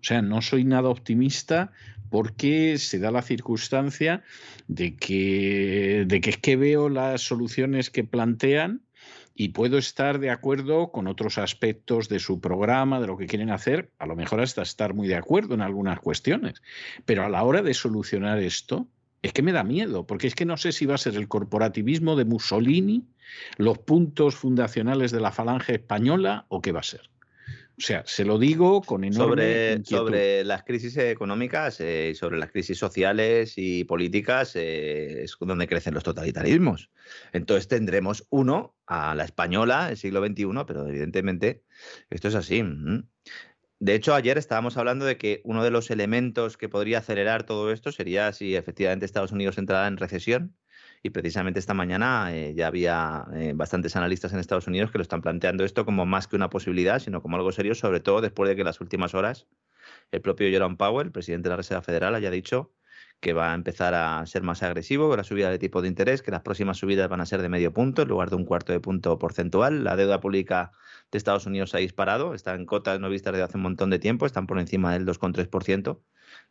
O sea, no soy nada optimista porque se da la circunstancia de que, de que es que veo las soluciones que plantean y puedo estar de acuerdo con otros aspectos de su programa, de lo que quieren hacer, a lo mejor hasta estar muy de acuerdo en algunas cuestiones, pero a la hora de solucionar esto, es que me da miedo, porque es que no sé si va a ser el corporativismo de Mussolini, los puntos fundacionales de la falange española o qué va a ser. O sea, se lo digo con enorme sobre, sobre las crisis económicas eh, y sobre las crisis sociales y políticas eh, es donde crecen los totalitarismos. Entonces tendremos uno a la española, el siglo XXI, pero evidentemente esto es así. De hecho, ayer estábamos hablando de que uno de los elementos que podría acelerar todo esto sería si efectivamente Estados Unidos entrara en recesión. Y precisamente esta mañana eh, ya había eh, bastantes analistas en Estados Unidos que lo están planteando esto como más que una posibilidad, sino como algo serio, sobre todo después de que en las últimas horas el propio Jerome Powell, el presidente de la Reserva Federal, haya dicho que va a empezar a ser más agresivo con la subida de tipo de interés, que las próximas subidas van a ser de medio punto en lugar de un cuarto de punto porcentual. La deuda pública de Estados Unidos ha disparado, está en cotas no vistas desde hace un montón de tiempo, están por encima del 2,3%.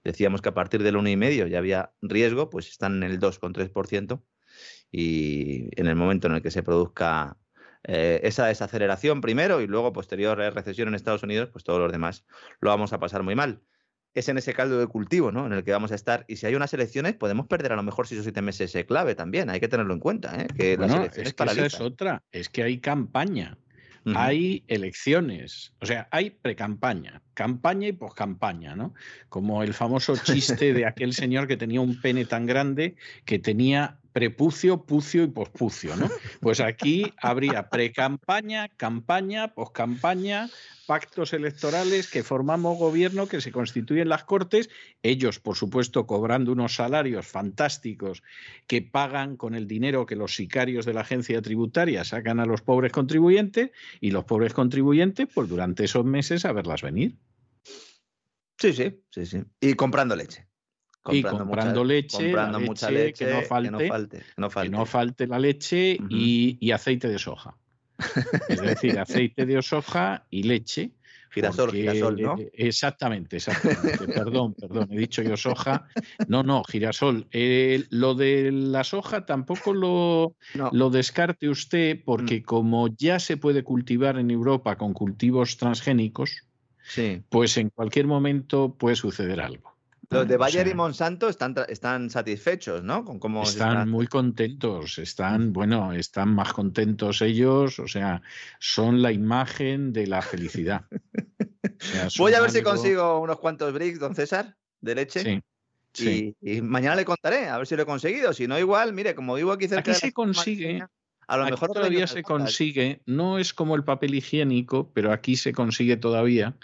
Decíamos que a partir del 1,5% ya había riesgo, pues están en el 2,3% y en el momento en el que se produzca eh, esa desaceleración primero y luego posterior recesión en Estados Unidos, pues todos los demás lo vamos a pasar muy mal. Es en ese caldo de cultivo ¿no? en el que vamos a estar. Y si hay unas elecciones, podemos perder a lo mejor 6 o 7 meses clave también. Hay que tenerlo en cuenta. ¿eh? Que las elecciones es que esa es otra. Es que hay campaña. Hay elecciones, o sea, hay precampaña, campaña y poscampaña, ¿no? Como el famoso chiste de aquel señor que tenía un pene tan grande que tenía prepucio, pucio y pospucio, ¿no? Pues aquí habría precampaña, campaña, poscampaña, pactos electorales que formamos gobierno, que se constituyen las Cortes, ellos, por supuesto, cobrando unos salarios fantásticos que pagan con el dinero que los sicarios de la agencia tributaria sacan a los pobres contribuyentes y los pobres contribuyentes, pues durante esos meses a verlas venir. Sí, sí, sí, sí. Y comprando leche y comprando leche, comprando mucha leche, que no falte, que no falte, la leche y, aceite de soja. es decir, aceite de soja y leche. Girasol, girasol, ¿no? Exactamente, exactamente. perdón, perdón, he dicho yo soja. No, no, girasol. Eh, lo de la soja tampoco lo, lo descarte usted porque mm. como ya se puede cultivar en Europa con cultivos transgénicos, sí. pues en cualquier momento puede suceder algo. Los de Bayer y Monsanto están, están satisfechos, ¿no? Con cómo están muy contentos, están, bueno, están más contentos ellos, o sea, son la imagen de la felicidad. Voy a ver si consigo unos cuantos bricks, don César, de leche. Sí. Y, mañana le contaré, a ver si lo he conseguido. Si no, igual, mire, como vivo aquí cerca. Aquí se consigue. A lo mejor todavía se consigue, no es como el papel higiénico, pero aquí se consigue todavía.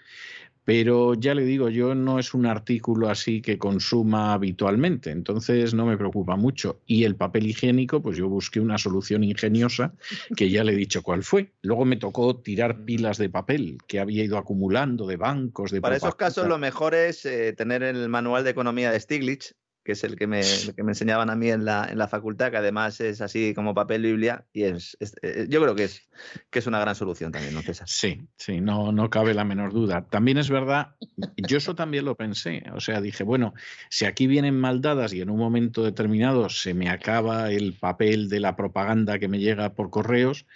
Pero ya le digo, yo no es un artículo así que consuma habitualmente, entonces no me preocupa mucho. Y el papel higiénico, pues yo busqué una solución ingeniosa que ya le he dicho cuál fue. Luego me tocó tirar pilas de papel que había ido acumulando de bancos, de... Para esos casos lo mejor es eh, tener el manual de economía de Stiglitz, que es el que me, que me enseñaban a mí en la, en la, facultad, que además es así como papel Biblia, y es, eh, yo creo que es, que es una gran solución también, ¿no, César? Sí, sí, no, no cabe la menor duda. También es verdad, yo eso también lo pensé, o sea, dije, bueno, si aquí vienen maldadas y en un momento determinado se me acaba el papel de la propaganda que me llega por correos,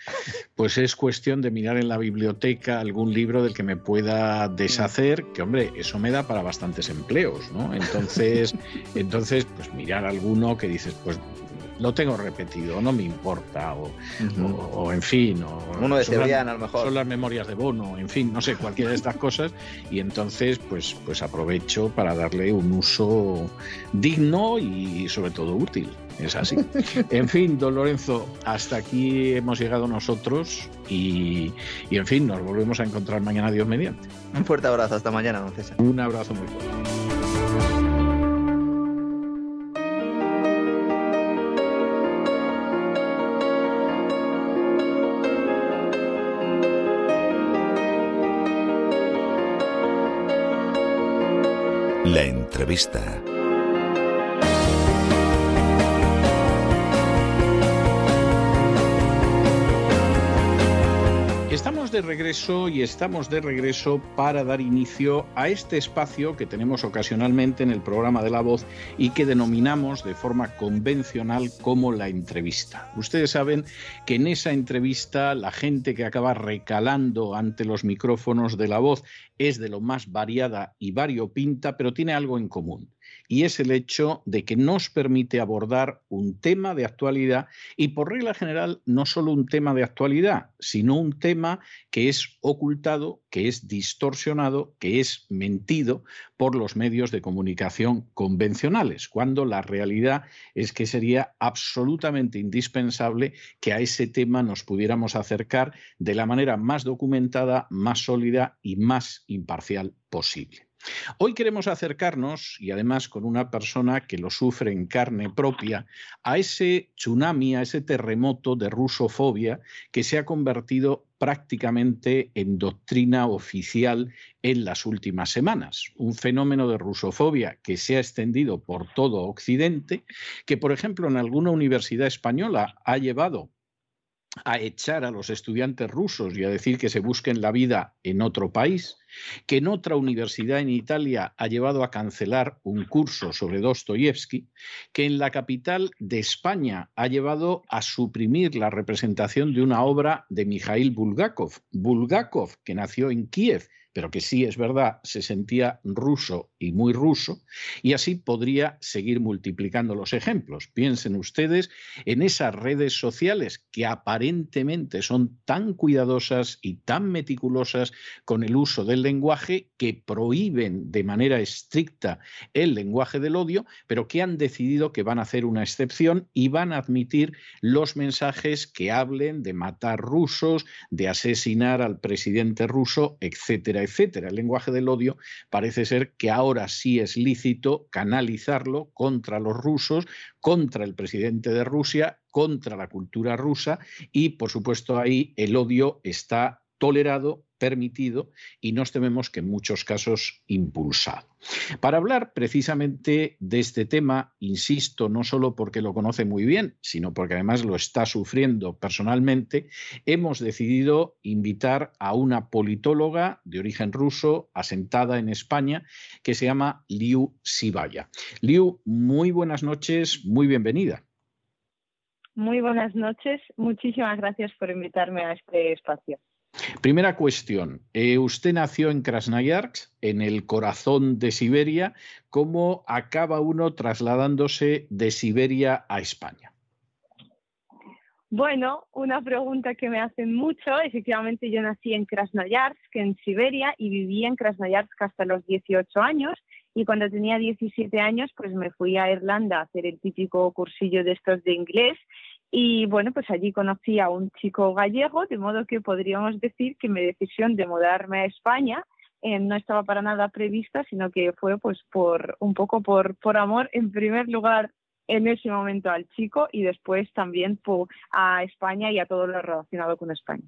pues es cuestión de mirar en la biblioteca algún libro del que me pueda deshacer, que hombre, eso me da para bastantes empleos, ¿no? Entonces, entonces entonces, pues mirar alguno que dices, pues lo tengo repetido, no me importa, o, en fin, o uno de Cebrián a lo mejor. Son las memorias de Bono, en fin, no sé, cualquiera de estas cosas, y entonces pues, pues aprovecho para darle un uso digno y sobre todo útil. Es así. En fin, don Lorenzo, hasta aquí hemos llegado nosotros y, y en fin, nos volvemos a encontrar mañana, Dios mediante. Un fuerte abrazo, hasta mañana, don César. Un abrazo muy fuerte. Entrevista. De regreso y estamos de regreso para dar inicio a este espacio que tenemos ocasionalmente en el programa de La Voz y que denominamos de forma convencional como la entrevista. Ustedes saben que en esa entrevista la gente que acaba recalando ante los micrófonos de La Voz es de lo más variada y variopinta, pero tiene algo en común y es el hecho de que nos permite abordar un tema de actualidad y por regla general no solo un tema de actualidad, sino un tema que es ocultado, que es distorsionado, que es mentido por los medios de comunicación convencionales, cuando la realidad es que sería absolutamente indispensable que a ese tema nos pudiéramos acercar de la manera más documentada, más sólida y más imparcial posible. Hoy queremos acercarnos, y además con una persona que lo sufre en carne propia, a ese tsunami, a ese terremoto de rusofobia que se ha convertido prácticamente en doctrina oficial en las últimas semanas. Un fenómeno de rusofobia que se ha extendido por todo Occidente, que por ejemplo en alguna universidad española ha llevado a echar a los estudiantes rusos y a decir que se busquen la vida en otro país, que en otra universidad en Italia ha llevado a cancelar un curso sobre Dostoyevsky, que en la capital de España ha llevado a suprimir la representación de una obra de Mikhail Bulgakov. Bulgakov, que nació en Kiev pero que sí es verdad, se sentía ruso y muy ruso, y así podría seguir multiplicando los ejemplos. Piensen ustedes en esas redes sociales que aparentemente son tan cuidadosas y tan meticulosas con el uso del lenguaje que prohíben de manera estricta el lenguaje del odio, pero que han decidido que van a hacer una excepción y van a admitir los mensajes que hablen de matar rusos, de asesinar al presidente ruso, etcétera etcétera, El lenguaje del odio parece ser que ahora sí es lícito canalizarlo contra los rusos, contra el presidente de Rusia, contra la cultura rusa y, por supuesto, ahí el odio está tolerado, permitido y nos tememos que en muchos casos impulsado. Para hablar precisamente de este tema, insisto, no solo porque lo conoce muy bien, sino porque además lo está sufriendo personalmente, hemos decidido invitar a una politóloga de origen ruso, asentada en España, que se llama Liu Sibaya. Liu, muy buenas noches, muy bienvenida. Muy buenas noches, muchísimas gracias por invitarme a este espacio. Primera cuestión. Eh, usted nació en Krasnoyarsk, en el corazón de Siberia. ¿Cómo acaba uno trasladándose de Siberia a España? Bueno, una pregunta que me hacen mucho. Efectivamente, yo nací en Krasnoyarsk, en Siberia, y viví en Krasnoyarsk hasta los 18 años. Y cuando tenía 17 años, pues me fui a Irlanda a hacer el típico cursillo de estos de inglés y bueno, pues allí conocí a un chico gallego, de modo que podríamos decir que mi decisión de mudarme a España eh, no estaba para nada prevista, sino que fue pues por un poco por, por amor, en primer lugar en ese momento al chico y después también por, a España y a todo lo relacionado con España.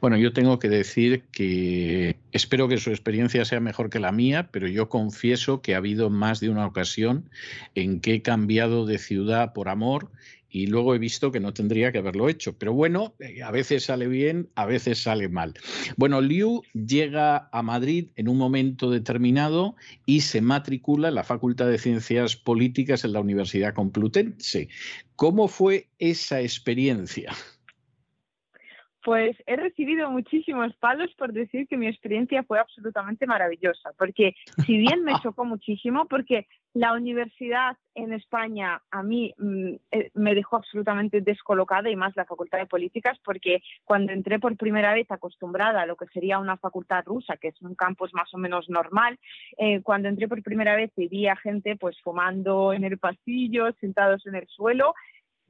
Bueno, yo tengo que decir que espero que su experiencia sea mejor que la mía, pero yo confieso que ha habido más de una ocasión en que he cambiado de ciudad por amor y luego he visto que no tendría que haberlo hecho. Pero bueno, eh, a veces sale bien, a veces sale mal. Bueno, Liu llega a Madrid en un momento determinado y se matricula en la Facultad de Ciencias Políticas en la Universidad Complutense. ¿Cómo fue esa experiencia? Pues he recibido muchísimos palos por decir que mi experiencia fue absolutamente maravillosa, porque si bien me chocó muchísimo, porque la universidad en España a mí mm, eh, me dejó absolutamente descolocada y más la Facultad de Políticas, porque cuando entré por primera vez acostumbrada a lo que sería una facultad rusa, que es un campus más o menos normal, eh, cuando entré por primera vez y vi a gente pues fumando en el pasillo, sentados en el suelo,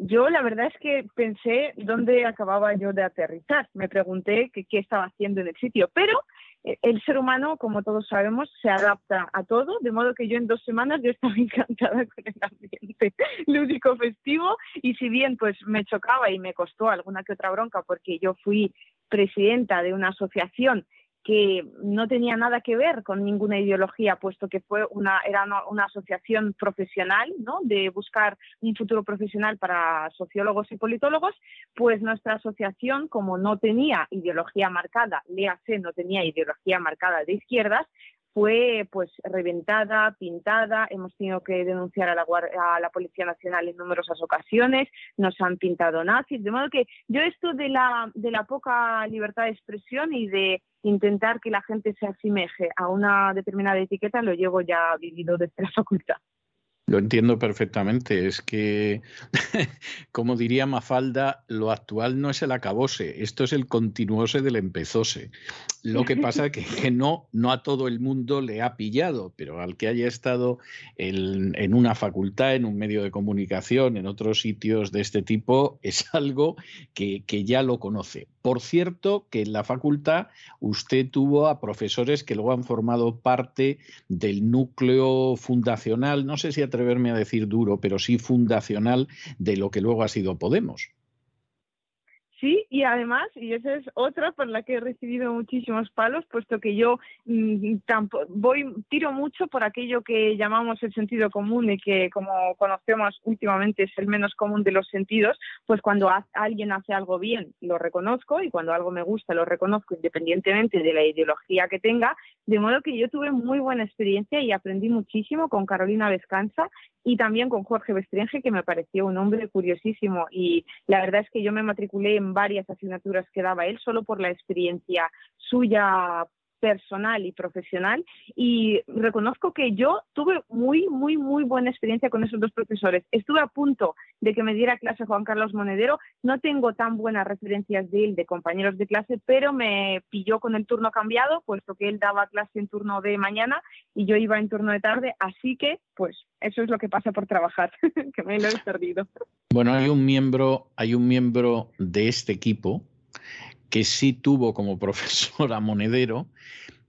yo la verdad es que pensé dónde acababa yo de aterrizar. Me pregunté qué estaba haciendo en el sitio, pero eh, el ser humano, como todos sabemos, se adapta a todo, de modo que yo en dos semanas yo estaba encantada con el ambiente lúdico festivo y si bien pues me chocaba y me costó alguna que otra bronca porque yo fui presidenta de una asociación que no tenía nada que ver con ninguna ideología, puesto que fue una, era una, asociación profesional, ¿no? de buscar un futuro profesional para sociólogos y politólogos, pues nuestra asociación, como no tenía ideología marcada, léase, no tenía ideología marcada de izquierdas, fue pues reventada, pintada, hemos tenido que denunciar a la, a la Policía Nacional en numerosas ocasiones, nos han pintado nazis, de modo que yo esto de la, de la poca libertad de expresión y de intentar que la gente se asemeje a una determinada etiqueta lo llevo ya vivido desde la facultad. Lo entiendo perfectamente. Es que, como diría Mafalda, lo actual no es el acabose, esto es el continuose del empezose. Lo que pasa es que, no, no a todo el mundo le ha pillado, pero al que haya estado en, una facultad, en un medio de comunicación, en otros sitios de este tipo, es algo que, que ya lo conoce. Por cierto, que en la facultad usted tuvo a profesores que luego han formado parte del núcleo fundacional, no sé si atreverme a decir duro, pero sí fundacional de lo que luego ha sido Podemos. Sí, y además, y esa es otra por la que he recibido muchísimos palos, puesto que yo mm, voy tiro mucho por aquello que llamamos el sentido común y que, como conocemos últimamente, es el menos común de los sentidos, pues cuando alguien hace algo bien, lo reconozco, y cuando algo me gusta, lo reconozco independientemente de la ideología que tenga, de modo que yo tuve muy buena experiencia y aprendí muchísimo con Carolina Vescanza y también con Jorge Bestringe, que me pareció un hombre curiosísimo. Y la verdad es que yo me matriculé en varias asignaturas que daba él solo por la experiencia suya personal y profesional y reconozco que yo tuve muy, muy, muy buena experiencia con esos dos profesores. Estuve a punto de que me diera clase Juan Carlos Monedero, no tengo tan buenas referencias de él, de compañeros de clase, pero me pilló con el turno cambiado, puesto que él daba clase en turno de mañana y yo iba en turno de tarde, así que pues eso es lo que pasa por trabajar, que me lo he perdido. Bueno, hay un miembro, hay un miembro de este equipo que sí tuvo como profesor a Monedero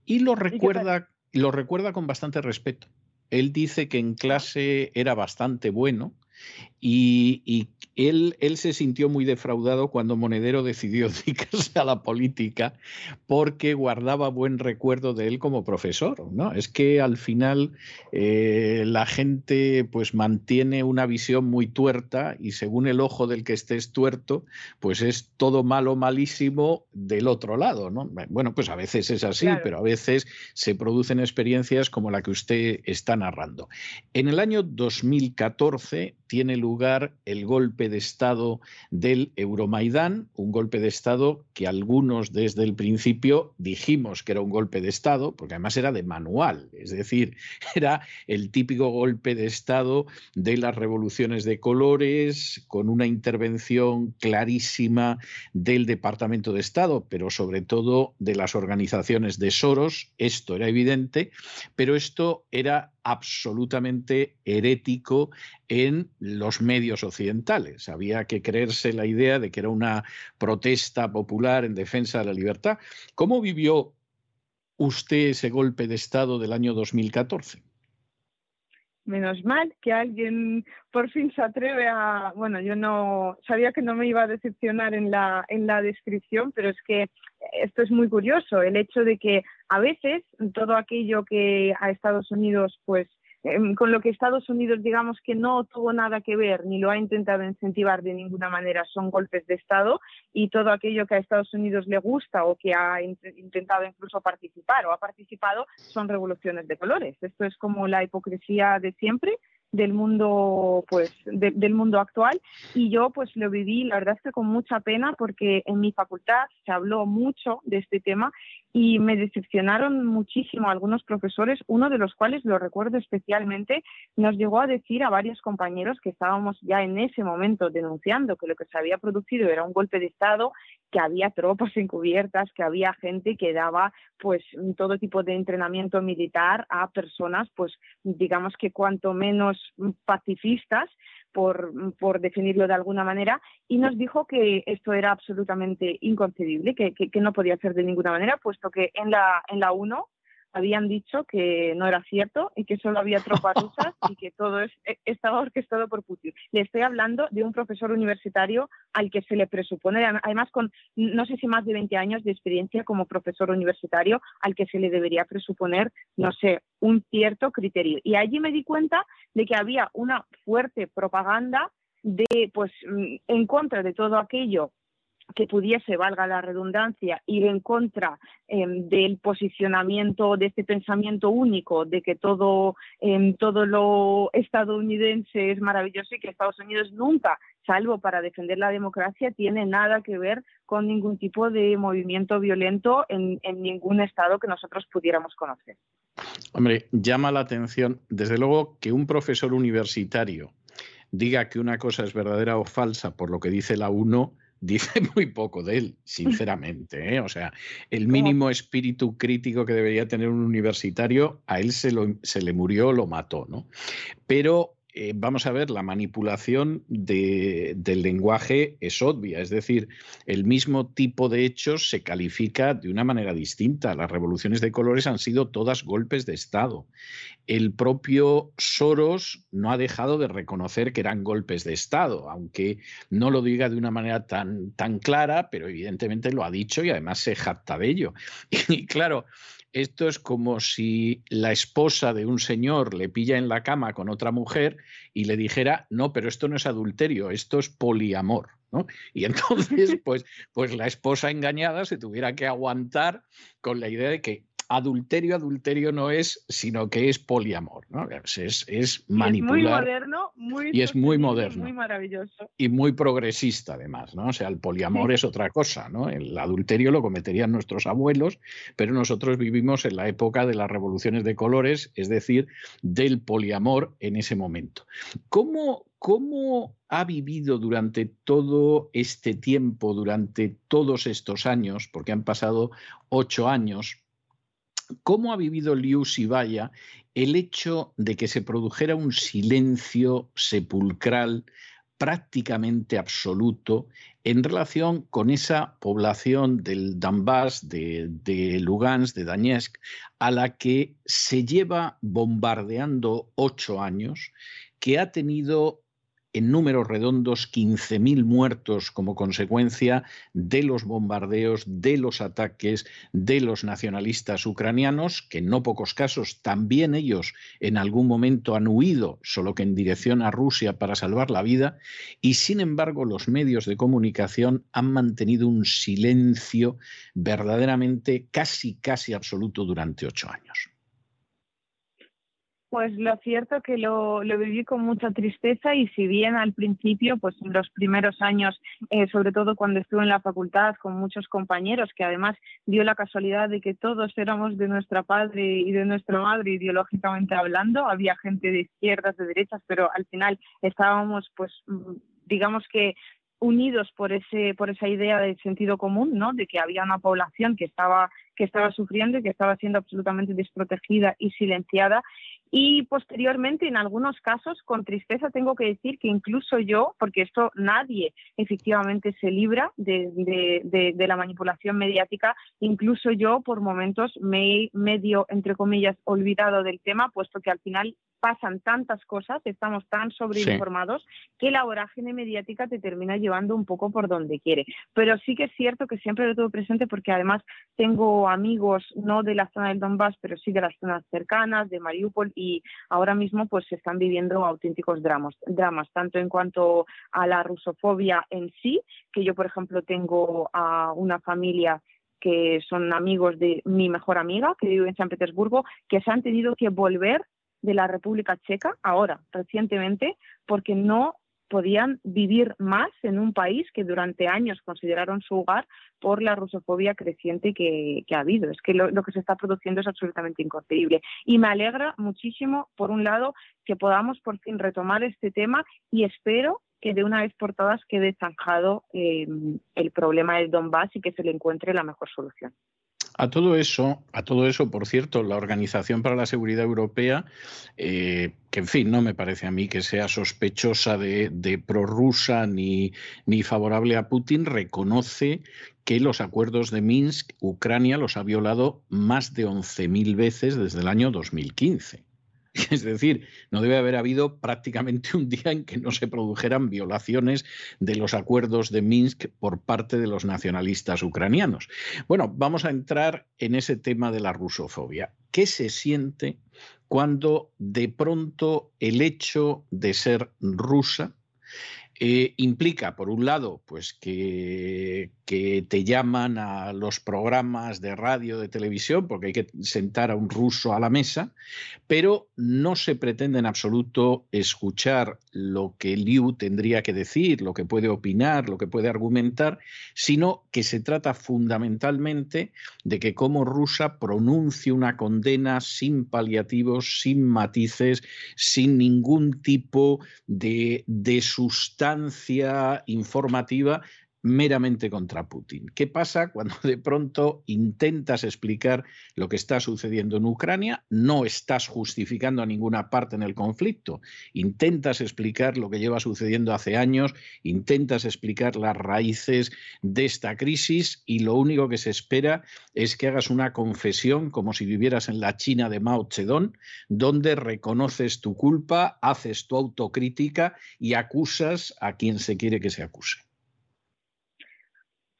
y lo recuerda, lo recuerda con bastante respeto. Él dice que en clase era bastante bueno y, él, él, se sintió muy defraudado cuando Monedero decidió dedicarse a la política porque guardaba buen recuerdo de él como profesor. ¿no? Es que al final eh, la gente pues mantiene una visión muy tuerta y según el ojo del que estés tuerto, pues es todo malo, malísimo del otro lado. ¿no? Bueno, pues a veces es así, pero a veces se producen experiencias como la que usted está narrando. En el año 2014 tiene lugar el golpe de Estado del Euromaidán, un golpe de Estado que algunos desde el principio dijimos que era un golpe de Estado, porque además era de manual, es decir, era el típico golpe de Estado de las revoluciones de colores, con una intervención clarísima del Departamento de Estado, pero sobre todo de las organizaciones de Soros, esto era evidente, pero esto era absolutamente herético en los medios occidentales. Había que creerse la idea de que era una protesta popular en defensa de la libertad. ¿Cómo vivió usted ese golpe de Estado del año 2014? Menos mal que alguien por fin se atreve a, bueno, yo no sabía que no me iba a decepcionar en la en la descripción, pero es que esto es muy curioso, el hecho de que a veces todo aquello que a Estados Unidos pues Em, con lo que Estados Unidos, digamos que no tuvo nada que ver ni lo ha intentado incentivar de ninguna manera, son golpes de Estado y todo aquello que a Estados Unidos le gusta o que ha intentado incluso participar o ha participado son revoluciones de colores. Esto es como la hipocresía de siempre del mundo pues del mundo actual. Y yo pues lo viví la verdad es que con mucha pena porque en mi facultad se habló mucho de este tema y me decepcionaron muchísimo algunos profesores, uno de los cuales lo recuerdo especialmente, nos llegó a decir a varios compañeros que estábamos ya en ese momento denunciando que lo que se había producido era un golpe de Estado, que había tropas encubiertas, que había gente que daba pues todo tipo de entrenamiento militar a personas pues digamos que cuanto menos pacifistas por, por, definirlo de alguna manera, y nos dijo que esto era absolutamente inconcebible, que, que, no podía ser de ninguna manera, puesto que en la, en la 1 habían dicho que no era cierto y que solo había tropas rusas y que todo es, e, estaba orquestado por Putin. Le estoy hablando de un profesor universitario al que se le presupone, además con no sé si más de 20 años de experiencia como profesor universitario, al que se le debería presuponer, no sé, un cierto criterio. Y allí me di cuenta de que había una fuerte propaganda de, pues, mm, en contra de todo aquello que pudiese, valga la redundancia, ir en contra em, del posicionamiento de este pensamiento único de que todo, em, todo lo estadounidense es maravilloso y que Estados Unidos nunca, salvo para defender la democracia, tiene nada que ver con ningún tipo de movimiento violento en, en ningún estado que nosotros pudiéramos conocer. Hombre, llama la atención, desde luego, que un profesor universitario diga que una cosa es verdadera o falsa por lo que dice la UNO, dice muy poco de él, sinceramente. ¿eh? O sea, el mínimo espíritu crítico que debería tener un universitario, a él se, lo, se le murió, lo mató, ¿no? Pero eh, vamos a ver, la manipulación del lenguaje es obvia, es decir, el mismo tipo de hechos se califica de una manera distinta. Las revoluciones de colores han sido todas golpes de Estado. El propio Soros no ha dejado de reconocer que eran golpes de Estado, aunque no lo diga de una manera tan, tan clara, pero evidentemente lo ha dicho y además se jacta de ello. Y claro, esto es como si la esposa de un señor le pilla en la cama con otra mujer y le dijera, no, pero esto no es adulterio, esto es poliamor. ¿no? Y entonces, pues, pues la esposa engañada se tuviera que aguantar con la idea de que adulterio, adulterio no es, sino que es poliamor, ¿no? Es, es manipular. muy moderno, muy y es muy moderno. Muy maravilloso. Y muy progresista, además, ¿no? O sea, el poliamor es otra cosa, ¿no? El adulterio lo cometerían nuestros abuelos, pero nosotros vivimos en la época de las revoluciones de colores, es decir, del poliamor en ese momento. ¿Cómo, ¿Cómo ha vivido durante todo este tiempo, durante todos estos años, porque han pasado ocho años, ¿Cómo ha vivido Liu Sibaya el hecho de que se produjera un silencio sepulcral prácticamente absoluto en relación con esa población del Donbass, de, de Lugansk, de Donetsk, a la que se lleva bombardeando ocho años, que ha tenido en números redondos 15.000 muertos como consecuencia de los bombardeos, de los ataques de los nacionalistas ucranianos, que en no pocos casos también ellos en algún momento han huido, solo que en dirección a Rusia para salvar la vida, y sin embargo los medios de comunicación han mantenido un silencio verdaderamente casi, casi absoluto durante ocho años. Pues lo cierto que lo, lo, viví con mucha tristeza y si bien al principio, pues en los primeros años, eh, sobre todo cuando estuve en la facultad con muchos compañeros, que además dio la casualidad de que todos éramos de nuestra padre y de nuestra madre ideológicamente hablando, había gente de izquierdas, de derechas, pero al final estábamos pues mm, digamos que unidos por ese por esa idea de sentido común, ¿no? De que había una población que estaba que estaba sufriendo y que estaba siendo absolutamente desprotegida y silenciada y posteriormente, en algunos casos, con tristeza tengo que decir que incluso yo, porque esto nadie efectivamente se libra de, de, la manipulación mediática, incluso yo por momentos me he medio, entre comillas, olvidado del tema, puesto que al final pasan tantas cosas, estamos tan sobreinformados, que la vorágine mediática te termina llevando un poco por donde quiere. Pero sí que es cierto que siempre lo tuve presente porque además tengo amigos, no de la zona del Donbass, pero sí de las zonas cercanas, de Mariupol, y ahora mismo pues se están viviendo auténticos dramas, dramas, tanto en cuanto a la rusofobia en sí, que yo por ejemplo tengo a una familia que son amigos de mi mejor amiga, que vive en San Petersburgo, que se han tenido que volver de la República Checa, ahora, recientemente, porque no podían vivir más en un país que durante años consideraron su hogar por la rusofobia creciente que, ha habido. Es que lo, que se está produciendo es absolutamente inconcebible. Y me alegra muchísimo, por un lado, que podamos por fin retomar este tema y espero que de una vez por todas quede zanjado eh, el problema del Donbass y que se le encuentre la mejor solución. A todo eso, a todo eso, por cierto, la Organización para la Seguridad Europea, eh, que en fin, no me parece a mí que sea sospechosa de, de prorrusa ni, ni favorable a Putin, reconoce que los acuerdos de Minsk, Ucrania los ha violado más de 11.000 veces desde el año 2015. Es decir, no debe haber habido prácticamente un día en que no se produjeran violaciones de los acuerdos de Minsk por parte de los nacionalistas ucranianos. Bueno, vamos a entrar en ese tema de la rusofobia. ¿Qué se siente cuando de pronto el hecho de ser rusa eh, implica, por un lado, pues que, te llaman a los programas de radio, de televisión, porque hay que sentar a un ruso a la mesa, pero no se pretende en absoluto escuchar lo que Liu tendría que decir, lo que puede opinar, lo que puede argumentar, sino que se trata fundamentalmente de que como rusa pronuncie una condena sin paliativos, sin matices, sin ningún tipo de, de sustancia informativa meramente contra Putin. ¿Qué pasa cuando de pronto intentas explicar lo que está sucediendo en Ucrania? No estás justificando a ninguna parte en el conflicto. Intentas explicar lo que lleva sucediendo hace años, intentas explicar las raíces de esta crisis y lo único que se espera es que hagas una confesión como si vivieras en la China de Mao Zedong, donde reconoces tu culpa, haces tu autocrítica y acusas a quien se quiere que se acuse.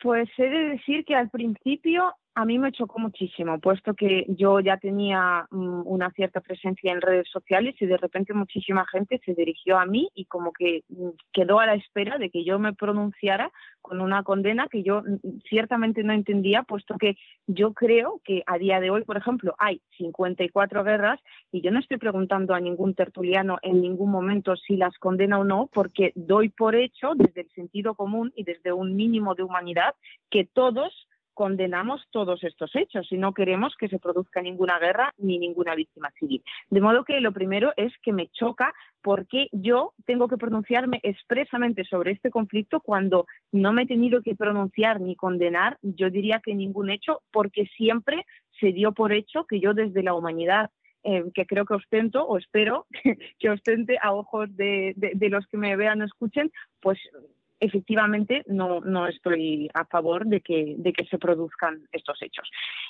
Pues he de decir que al principio a mí me chocó muchísimo, puesto que yo ya tenía mm, una cierta presencia en redes sociales y de repente muchísima gente se dirigió a mí y como que mm, quedó a la espera de que yo me pronunciara con una condena que yo mm, ciertamente no entendía, puesto que yo creo que a día de hoy, por ejemplo, hay 54 guerras y yo no estoy preguntando a ningún tertuliano en ningún momento si las condena o no, porque doy por hecho desde el sentido común y desde un mínimo de humanidad que todos condenamos todos estos hechos y no queremos que se produzca ninguna guerra ni ninguna víctima civil. De modo que lo primero es que me choca porque yo tengo que pronunciarme expresamente sobre este conflicto cuando no me he tenido que pronunciar ni condenar, yo diría que ningún hecho, porque siempre se dio por hecho que yo desde la humanidad eh, que creo que ostento o espero que, ostente a ojos de, de, los que me vean o escuchen, pues efectivamente no, no estoy a favor de que, de que se produzcan estos hechos.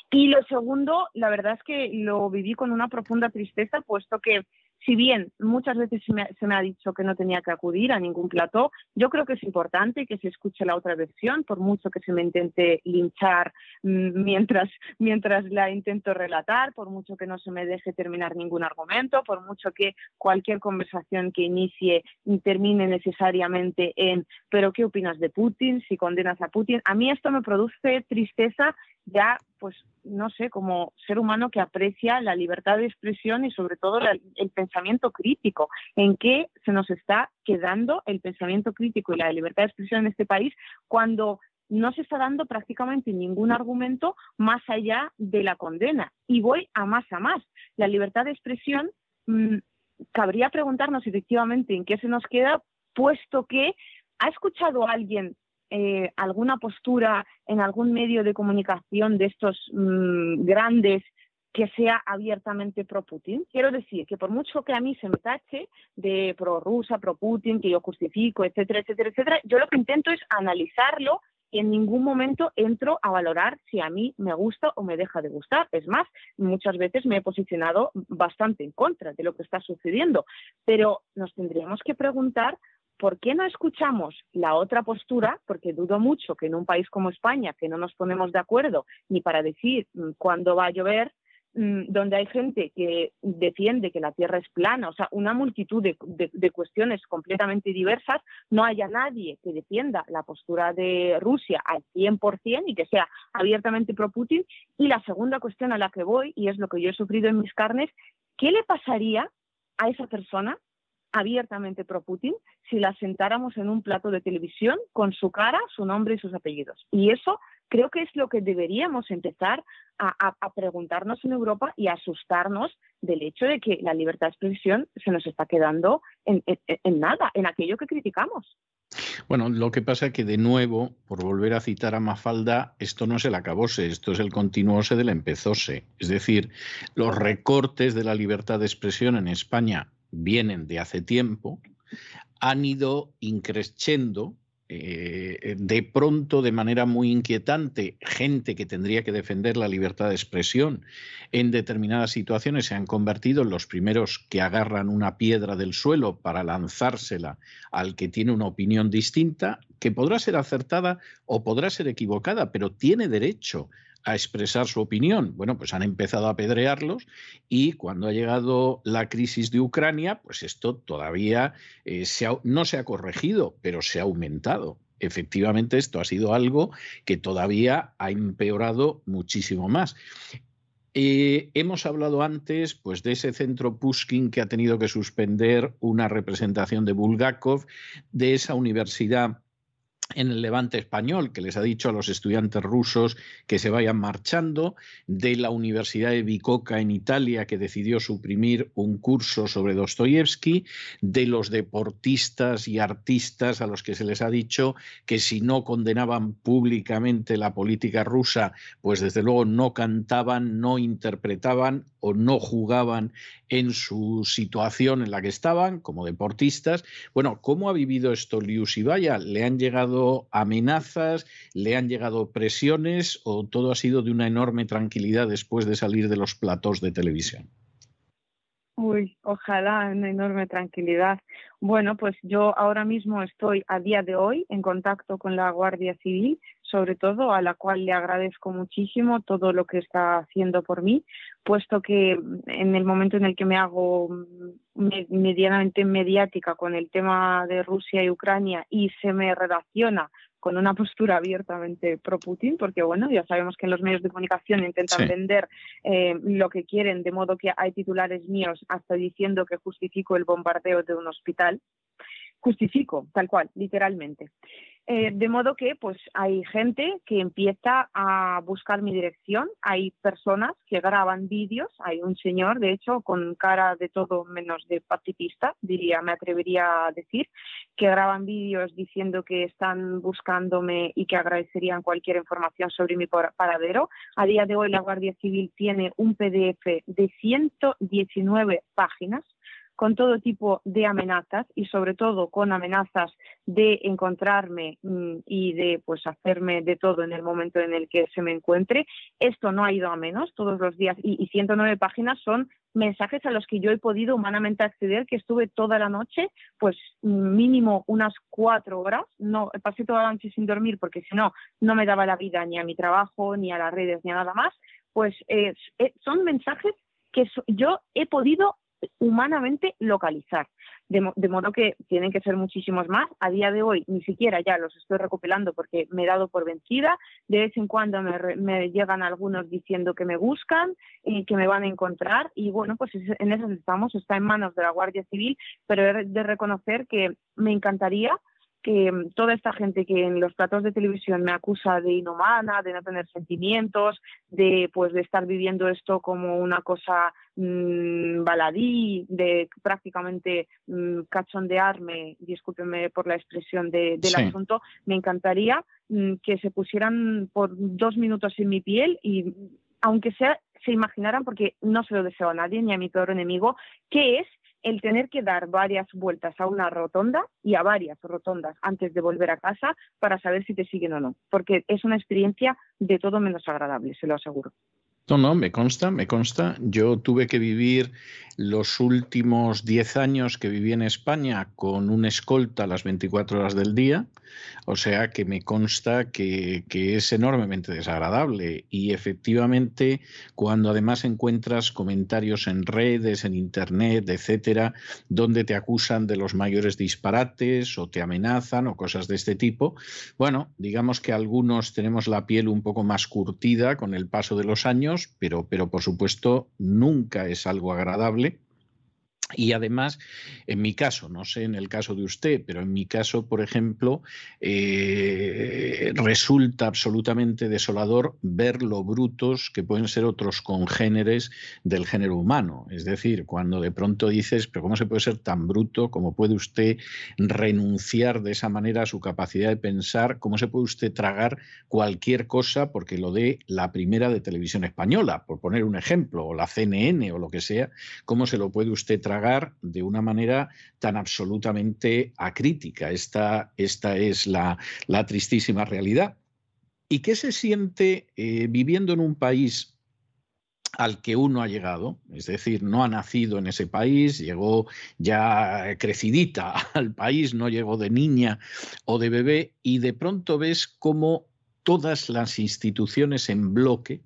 Y lo segundo, la verdad es que lo viví con una profunda tristeza, puesto que si bien muchas veces se me, ha dicho que no tenía que acudir a ningún plató, yo creo que es importante que se escuche la otra versión, por mucho que se me intente linchar mm, mientras, mientras la intento relatar, por mucho que no se me deje terminar ningún argumento, por mucho que cualquier conversación que inicie termine necesariamente en ¿pero qué opinas de Putin? Si condenas a Putin. A mí esto me produce tristeza ya, pues, no sé, como ser humano que aprecia la libertad de expresión y sobre todo el pensamiento crítico, en qué se nos está quedando el pensamiento crítico y la libertad de expresión en este país cuando no se está dando prácticamente ningún argumento más allá de la condena. Y voy a más a más. La libertad de expresión, mm, cabría preguntarnos efectivamente en qué se nos queda, puesto que ha escuchado alguien eh, alguna postura en algún medio de comunicación de estos mm, grandes que sea abiertamente pro-Putin. Quiero decir que por mucho que a mí se me tache de pro-rusa, pro-Putin, que yo justifico, etcétera, etcétera, etcétera, yo lo que intento es analizarlo y en ningún momento entro a valorar si a mí me gusta o me deja de gustar. Es más, muchas veces me he posicionado bastante en contra de lo que está sucediendo, pero nos tendríamos que preguntar ¿por qué no escuchamos la otra postura? Porque dudo mucho que en un país como España, que no nos ponemos de acuerdo ni para decir mm, cuándo va a llover, mm, donde hay gente que defiende que la Tierra es plana, o sea, una multitud de, cuestiones completamente diversas, no haya nadie que defienda la postura de Rusia al 100% y que sea abiertamente pro-Putin. Y la segunda cuestión a la que voy, y es lo que yo he sufrido en mis carnes, ¿qué le pasaría a esa persona abiertamente pro-Putin si la sentáramos en un plato de televisión con su cara, su nombre y sus apellidos. Y eso creo que es lo que deberíamos empezar a, preguntarnos en Europa y asustarnos del hecho de que la libertad de expresión se nos está quedando en, nada, en aquello que criticamos. Bueno, lo que pasa es que de nuevo, por volver a citar a Mafalda, esto no es el acabose, esto es el continuose del empezose. Es decir, los recortes de la libertad de expresión en España vienen de hace tiempo, han ido increciendo eh, de pronto, de manera muy inquietante, gente que tendría que defender la libertad de expresión en determinadas situaciones se han convertido en los primeros que agarran una piedra del suelo para lanzársela al que tiene una opinión distinta, que podrá ser acertada o podrá ser equivocada, pero tiene derecho a expresar su opinión. Bueno, pues han empezado a apedrearlos y cuando ha llegado la crisis de Ucrania, pues esto todavía eh, no se ha corregido, pero se ha aumentado. Efectivamente, esto ha sido algo que todavía ha empeorado muchísimo más. Eh, hemos hablado antes pues, de ese centro Pushkin que ha tenido que suspender una representación de Bulgakov, de esa universidad en el levante español, que les ha dicho a los estudiantes rusos que se vayan marchando, de la Universidad de Bicocca en Italia, que decidió suprimir un curso sobre Dostoyevsky, de los deportistas y artistas a los que se les ha dicho que si no condenaban públicamente la política rusa, pues desde luego no cantaban, no interpretaban o no jugaban en su situación en la que estaban como deportistas. Bueno, ¿cómo ha vivido esto Liu Sibaya? ¿Le han llegado amenazas? ¿Le han llegado presiones? ¿O todo ha sido de una enorme tranquilidad después de salir de los platos de televisión? Uy, ojalá una enorme tranquilidad. Bueno, pues yo ahora mismo estoy a día de hoy en contacto con la Guardia Civil, sobre todo a la cual le agradezco muchísimo todo lo que está haciendo por mí, puesto que en el momento en el que me hago medianamente mediática con el tema de Rusia y Ucrania y se me relaciona con una postura abiertamente pro-Putin, porque bueno, ya sabemos que en los medios de comunicación intentan vender eh, lo que quieren, de modo que hay titulares míos hasta diciendo que justifico el bombardeo de un hospital. Justifico, tal cual, literalmente. Eh, de modo que pues hay gente que empieza a buscar mi dirección, hay personas que graban vídeos, hay un señor de hecho con cara de todo menos de pacifista, diría, me atrevería a decir, que graban vídeos diciendo que están buscándome y que agradecerían cualquier información sobre mi paradero. A día de hoy la Guardia Civil tiene un PDF de 119 páginas con todo tipo de amenazas y sobre todo con amenazas de encontrarme mm, y de pues hacerme de todo en el momento en el que se me encuentre. Esto no ha ido a menos todos los días y, 109 páginas son mensajes a los que yo he podido humanamente acceder, que estuve toda la noche, pues mínimo unas cuatro horas, no pasé toda la noche sin dormir porque si no, no me daba la vida ni a mi trabajo, ni a las redes, ni a nada más, pues eh, son mensajes que yo he podido humanamente localizar. De, modo que tienen que ser muchísimos más. A día de hoy ni siquiera ya los estoy recopilando porque me he dado por vencida. De vez en cuando me, llegan algunos diciendo que me buscan y que me van a encontrar. Y bueno, pues en eso estamos. Está en manos de la Guardia Civil, pero de reconocer que me encantaría que mm, toda esta gente que en los platos de televisión me acusa de inhumana, de no tener sentimientos, de pues de estar viviendo esto como una cosa mmm, baladí, de prácticamente mmm, cachondearme, discúlpenme por la expresión del asunto, me encantaría mm, que se pusieran por dos minutos en mi piel y aunque sea se imaginaran, porque no se lo deseo a nadie ni a mi peor enemigo, qué es el tener que dar varias vueltas a una rotonda y a varias rotondas antes de volver a casa para saber si te siguen o no, porque es una experiencia de todo menos agradable, se lo aseguro. No, no, me consta, me consta. Yo tuve que vivir los últimos 10 años que viví en España con un escolta a las 24 horas del día, o sea que me consta que, es enormemente desagradable y efectivamente cuando además encuentras comentarios en redes, en internet, etcétera, donde te acusan de los mayores disparates o te amenazan o cosas de este tipo, bueno, digamos que algunos tenemos la piel un poco más curtida con el paso de los años, pero, pero por supuesto nunca es algo agradable Y además, en mi caso, no sé en el caso de usted, pero en mi caso, por ejemplo, eh, resulta absolutamente desolador ver lo brutos que pueden ser otros congéneres del género humano. Es decir, cuando de pronto dices, pero ¿cómo se puede ser tan bruto? ¿Cómo puede usted renunciar de esa manera a su capacidad de pensar? ¿Cómo se puede usted tragar cualquier cosa porque lo dé la primera de televisión española, por poner un ejemplo, o la CNN o lo que sea? ¿Cómo se lo puede usted tragar? De una manera tan absolutamente acrítica. Esta, esta es la, tristísima realidad. ¿Y qué se siente eh, viviendo en un país al que uno ha llegado, es decir, no ha nacido en ese país, llegó ya crecidita al país, no llegó de niña o de bebé, y de pronto ves cómo todas las instituciones en bloque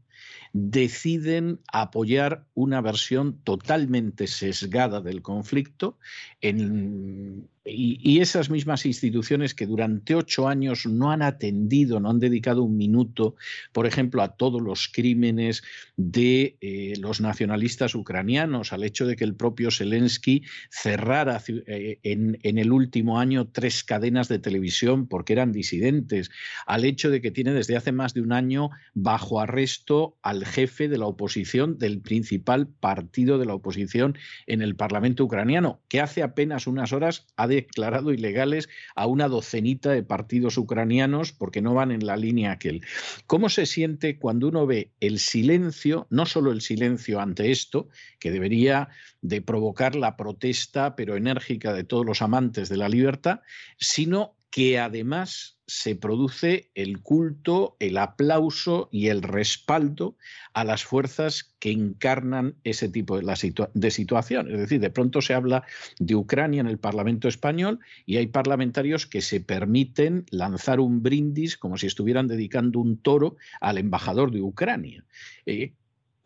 deciden apoyar una versión totalmente sesgada del conflicto en, y, esas mismas instituciones que durante ocho años no han atendido, no han dedicado un minuto, por ejemplo, a todos los crímenes de eh, los nacionalistas ucranianos, al hecho de que el propio Zelensky cerrara eh, en, el último año tres cadenas de televisión porque eran disidentes, al hecho de que tiene desde hace más de un año bajo arresto al jefe de la oposición del principal partido de la oposición en el Parlamento ucraniano, que hace apenas unas horas ha declarado ilegales a una docenita de partidos ucranianos porque no van en la línea aquel. ¿Cómo se siente cuando uno ve el silencio, no solo el silencio ante esto, que debería de provocar la protesta pero enérgica de todos los amantes de la libertad, sino que además se produce el culto, el aplauso y el respaldo a las fuerzas que encarnan ese tipo de, situación. Es decir, de pronto se habla de Ucrania en el Parlamento español y hay parlamentarios que se permiten lanzar un brindis como si estuvieran dedicando un toro al embajador de Ucrania. Eh,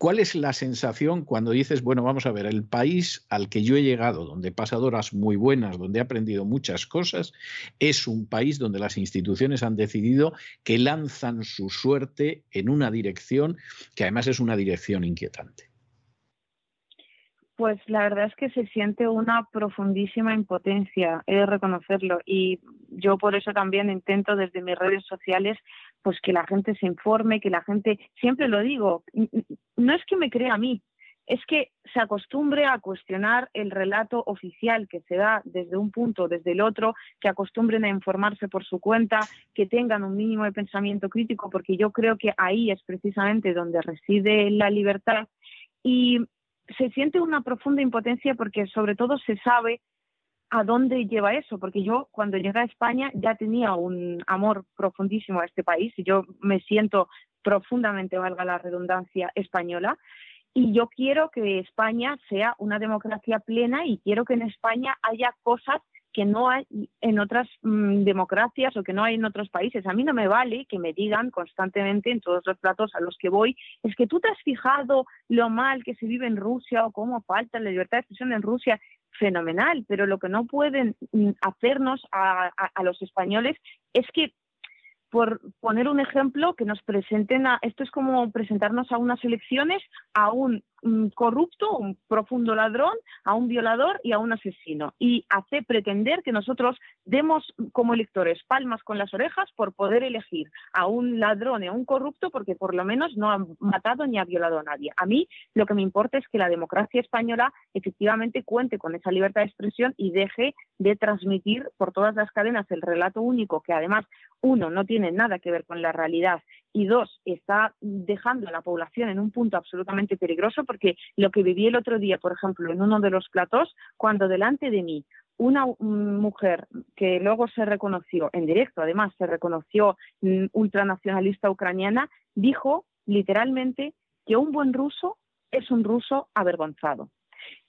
¿Cuál es la sensación cuando dices, bueno, vamos a ver, el país al que yo he llegado, donde he pasado horas muy buenas, donde he aprendido muchas cosas, es un país donde las instituciones han decidido que lanzan su suerte en una dirección que además es una dirección inquietante? Pues la verdad es que se siente una profundísima impotencia, he de reconocerlo, y yo por eso también intento desde mis redes sociales pues que la gente se informe, que la gente, siempre lo digo, no es que me crea a mí, es que se acostumbre a cuestionar el relato oficial que se da desde un punto, desde el otro, que acostumbren a informarse por su cuenta, que tengan un mínimo de pensamiento crítico, porque yo creo que ahí es precisamente donde reside la libertad. Y se siente una profunda impotencia porque sobre todo se sabe a dónde lleva eso, porque yo cuando llegué a España ya tenía un amor profundísimo a este país y yo me siento profundamente, valga la redundancia, española. Y yo quiero que España sea una democracia plena y quiero que en España haya cosas que no hay en otras mm, democracias o que no hay en otros países. A mí no me vale que me digan constantemente en todos los platos a los que voy, es que tú te has fijado lo mal que se vive en Rusia o cómo falta la libertad de expresión en Rusia fenomenal, pero lo que no pueden mm, hacernos a, los españoles es que por poner un ejemplo, que nos presenten a, esto es como presentarnos a unas elecciones a un corrupto, un profundo ladrón, a un violador y a un asesino. Y hace pretender que nosotros demos como electores palmas con las orejas por poder elegir a un ladrón y a un corrupto porque por lo menos no han matado ni ha violado a nadie. A mí lo que me importa es que la democracia española efectivamente cuente con esa libertad de expresión y deje de transmitir por todas las cadenas el relato único que además uno no tiene nada que ver con la realidad y dos, está dejando a la población en un punto absolutamente peligroso porque lo que viví el otro día, por ejemplo, en uno de los platós, cuando delante de mí una mujer que luego se reconoció en directo, además se reconoció mm, ultranacionalista ucraniana, dijo literalmente que un buen ruso es un ruso avergonzado.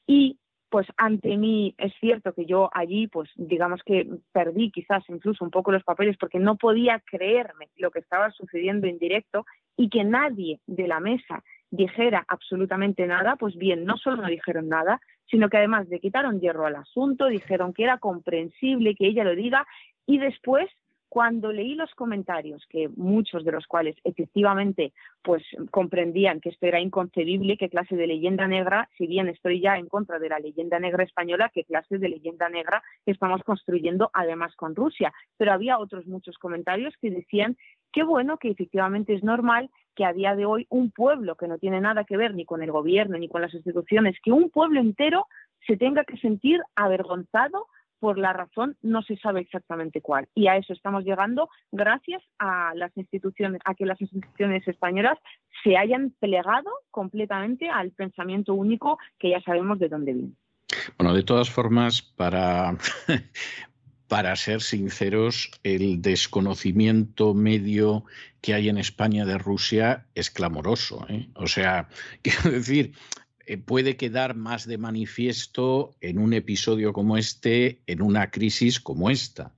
Y pues ante mí es cierto que yo allí, pues digamos que perdí quizás incluso un poco los papeles porque no podía creerme lo que estaba sucediendo en directo y que nadie de la mesa dijera absolutamente nada, pues bien, no solo no dijeron nada, sino que además le quitaron hierro al asunto, dijeron que era comprensible que ella lo diga y después cuando leí los comentarios, que muchos de los cuales efectivamente pues comprendían que esto era inconcebible, qué clase de leyenda negra, si bien estoy ya en contra de la leyenda negra española, qué clase de leyenda negra estamos construyendo además con Rusia. Pero había otros muchos comentarios que decían qué bueno que efectivamente es normal que a día de hoy un pueblo que no tiene nada que ver ni con el gobierno ni con las instituciones, que un pueblo entero se tenga que sentir avergonzado por la razón no se sabe exactamente cuál. Y a eso estamos llegando gracias a las instituciones, a que las instituciones españolas se hayan plegado completamente al pensamiento único que ya sabemos de dónde viene. Bueno, de todas formas, para, para ser sinceros, el desconocimiento medio que hay en España de Rusia es clamoroso. ¿eh? O sea, quiero decir, puede quedar más de manifiesto en un episodio como este, en una crisis como esta.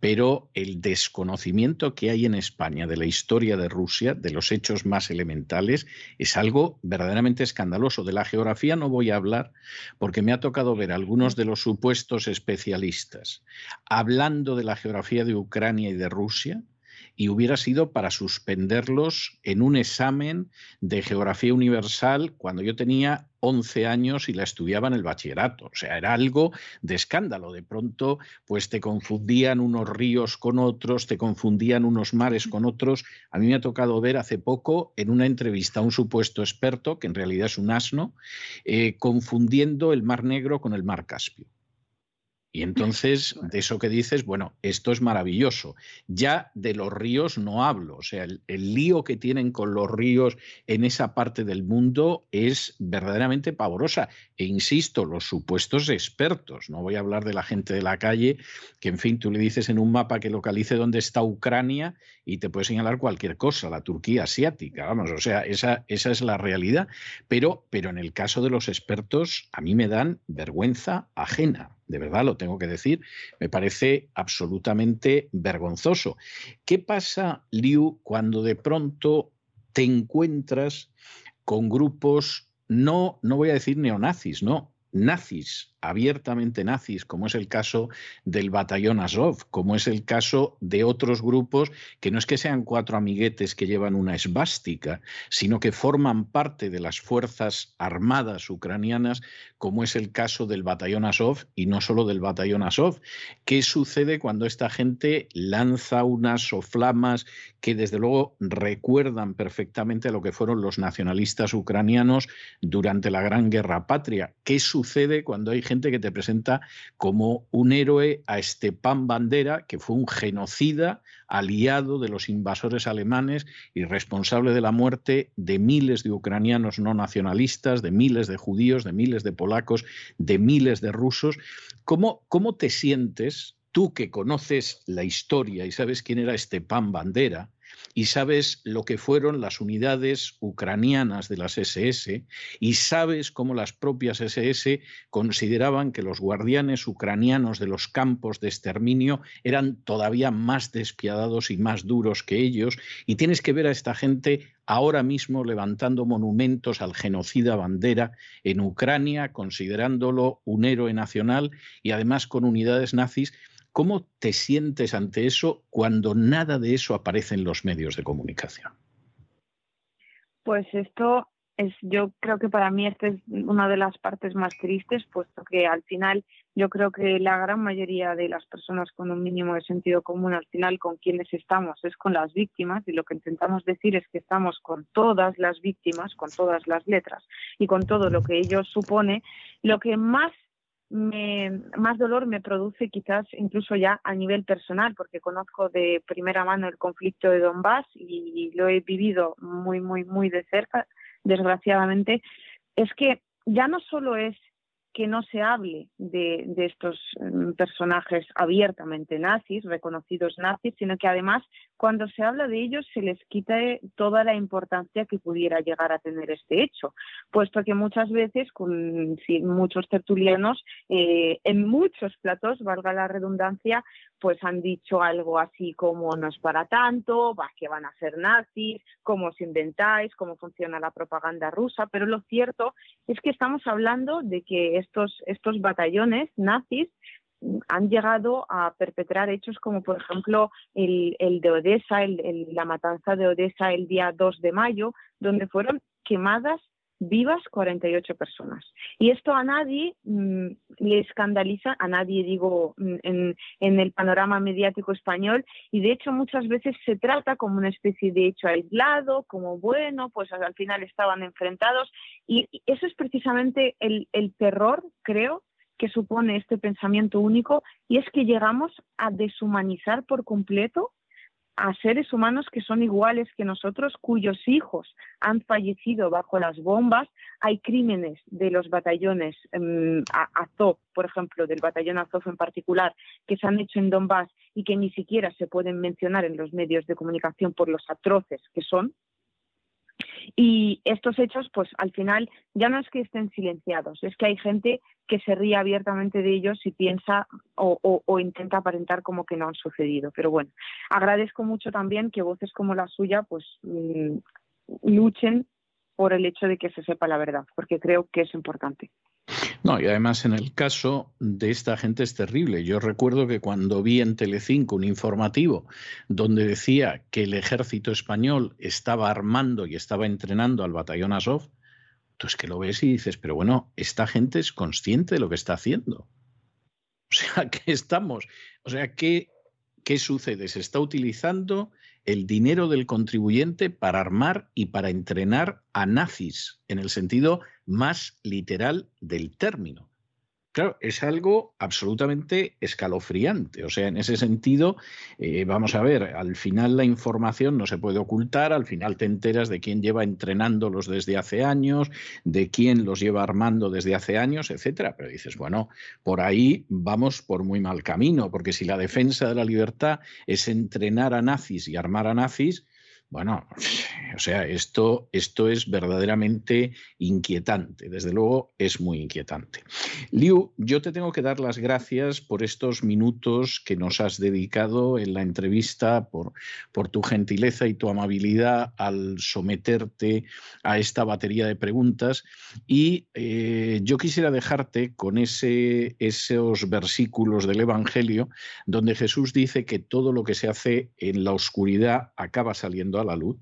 Pero el desconocimiento que hay en España de la historia de Rusia, de los hechos más elementales, es algo verdaderamente escandaloso. De la geografía no voy a hablar porque me ha tocado ver algunos de los supuestos especialistas hablando de la geografía de Ucrania y de Rusia y hubiera sido para suspenderlos en un examen de geografía universal cuando yo tenía 11 años y la estudiaba en el bachillerato. O sea, era algo de escándalo. De pronto, pues te confundían unos ríos con otros, te confundían unos mares con otros. A mí me ha tocado ver hace poco en una entrevista a un supuesto experto, que en realidad es un asno, eh, confundiendo el Mar Negro con el Mar Caspio. Y entonces, de eso que dices, bueno, esto es maravilloso. Ya de los ríos no hablo, o sea, el, lío que tienen con los ríos en esa parte del mundo es verdaderamente pavorosa. E insisto, los supuestos expertos, no voy a hablar de la gente de la calle, que en fin, tú le dices en un mapa que localice dónde está Ucrania y te puede señalar cualquier cosa, la Turquía asiática, vamos, o sea, esa, esa es la realidad. Pero, pero en el caso de los expertos, a mí me dan vergüenza ajena de verdad lo tengo que decir, me parece absolutamente vergonzoso. ¿Qué pasa, Liu, cuando de pronto te encuentras con grupos, no, no voy a decir neonazis, no, nazis, abiertamente nazis, como es el caso del batallón Azov, como es el caso de otros grupos que no es que sean cuatro amiguetes que llevan una esvástica, sino que forman parte de las fuerzas armadas ucranianas, como es el caso del batallón Azov y no solo del batallón Azov. ¿Qué sucede cuando esta gente lanza unas soflamas que desde luego recuerdan perfectamente a lo que fueron los nacionalistas ucranianos durante la Gran Guerra Patria? ¿Qué sucede cuando hay gente que te presenta como un héroe a Stepan Bandera, que fue un genocida aliado de los invasores alemanes y responsable de la muerte de miles de ucranianos no nacionalistas, de miles de judíos, de miles de polacos, de miles de rusos. ¿Cómo, cómo te sientes tú que conoces la historia y sabes quién era Stepan Bandera? Y sabes lo que fueron las unidades ucranianas de las SS y sabes cómo las propias SS consideraban que los guardianes ucranianos de los campos de exterminio eran todavía más despiadados y más duros que ellos y tienes que ver a esta gente ahora mismo levantando monumentos al genocida bandera en Ucrania, considerándolo un héroe nacional y además con unidades nazis ¿Cómo te sientes ante eso cuando nada de eso aparece en los medios de comunicación? Pues esto es, yo creo que para mí esta es una de las partes más tristes, puesto que al final yo creo que la gran mayoría de las personas con un mínimo de sentido común, al final con quienes estamos es con las víctimas y lo que intentamos decir es que estamos con todas las víctimas, con todas las letras y con todo lo que ello supone. Lo que más me, más dolor me produce quizás incluso ya a nivel personal, porque conozco de primera mano el conflicto de Donbass y lo he vivido muy, muy, muy de cerca, desgraciadamente, es que ya no solo es que no se hable de, estos mm, personajes abiertamente nazis, reconocidos nazis, sino que además cuando se habla de ellos se les quita toda la importancia que pudiera llegar a tener este hecho, puesto que muchas veces con muchos tertulianos eh, en muchos platos, valga la redundancia, pues han dicho algo así como no es para tanto, va que van a ser nazis, cómo os inventáis, cómo funciona la propaganda rusa, pero lo cierto es que estamos hablando de que estos, estos batallones nazis han llegado a perpetrar hechos como, por ejemplo, el, de Odessa, la matanza de Odessa el día 2 de mayo, donde fueron quemadas vivas 48 personas. Y esto a nadie mm, le escandaliza, a nadie digo mm, en, en, el panorama mediático español, y de hecho muchas veces se trata como una especie de hecho aislado, como bueno, pues al final estaban enfrentados, y eso es precisamente el, el terror, creo, que supone este pensamiento único, y es que llegamos a deshumanizar por completo a seres humanos que son iguales que nosotros, cuyos hijos han fallecido bajo las bombas. Hay crímenes de los batallones um, Azov, por ejemplo, del batallón Azov en particular, que se han hecho en Donbass y que ni siquiera se pueden mencionar en los medios de comunicación por los atroces que son. Y estos hechos, pues al final, ya no es que estén silenciados, es que hay gente que se ríe abiertamente de ellos y piensa o, intenta aparentar como que no han sucedido. Pero bueno, agradezco mucho también que voces como la suya, pues mm, luchen por el hecho de que se sepa la verdad, porque creo que es importante. No, y además en el caso de esta gente es terrible. Yo recuerdo que cuando vi en Telecinco un informativo donde decía que el ejército español estaba armando y estaba entrenando al batallón Azov, tú es que lo ves y dices, pero bueno, esta gente es consciente de lo que está haciendo. O sea, ¿qué estamos? O sea, ¿qué, qué sucede? Se está utilizando el dinero del contribuyente para armar y para entrenar a nazis, en el sentido más literal del término. Claro, es algo absolutamente escalofriante. O sea, en ese sentido, eh, vamos a ver, al final la información no se puede ocultar, al final te enteras de quién lleva entrenándolos desde hace años, de quién los lleva armando desde hace años, etcétera. Pero dices, bueno, por ahí vamos por muy mal camino, porque si la defensa de la libertad es entrenar a nazis y armar a nazis, bueno, o sea, esto, esto es verdaderamente inquietante, desde luego es muy inquietante. Liu, yo te tengo que dar las gracias por estos minutos que nos has dedicado en la entrevista, por, por tu gentileza y tu amabilidad al someterte a esta batería de preguntas. Y eh, yo quisiera dejarte con ese, esos versículos del Evangelio donde Jesús dice que todo lo que se hace en la oscuridad acaba saliendo la luz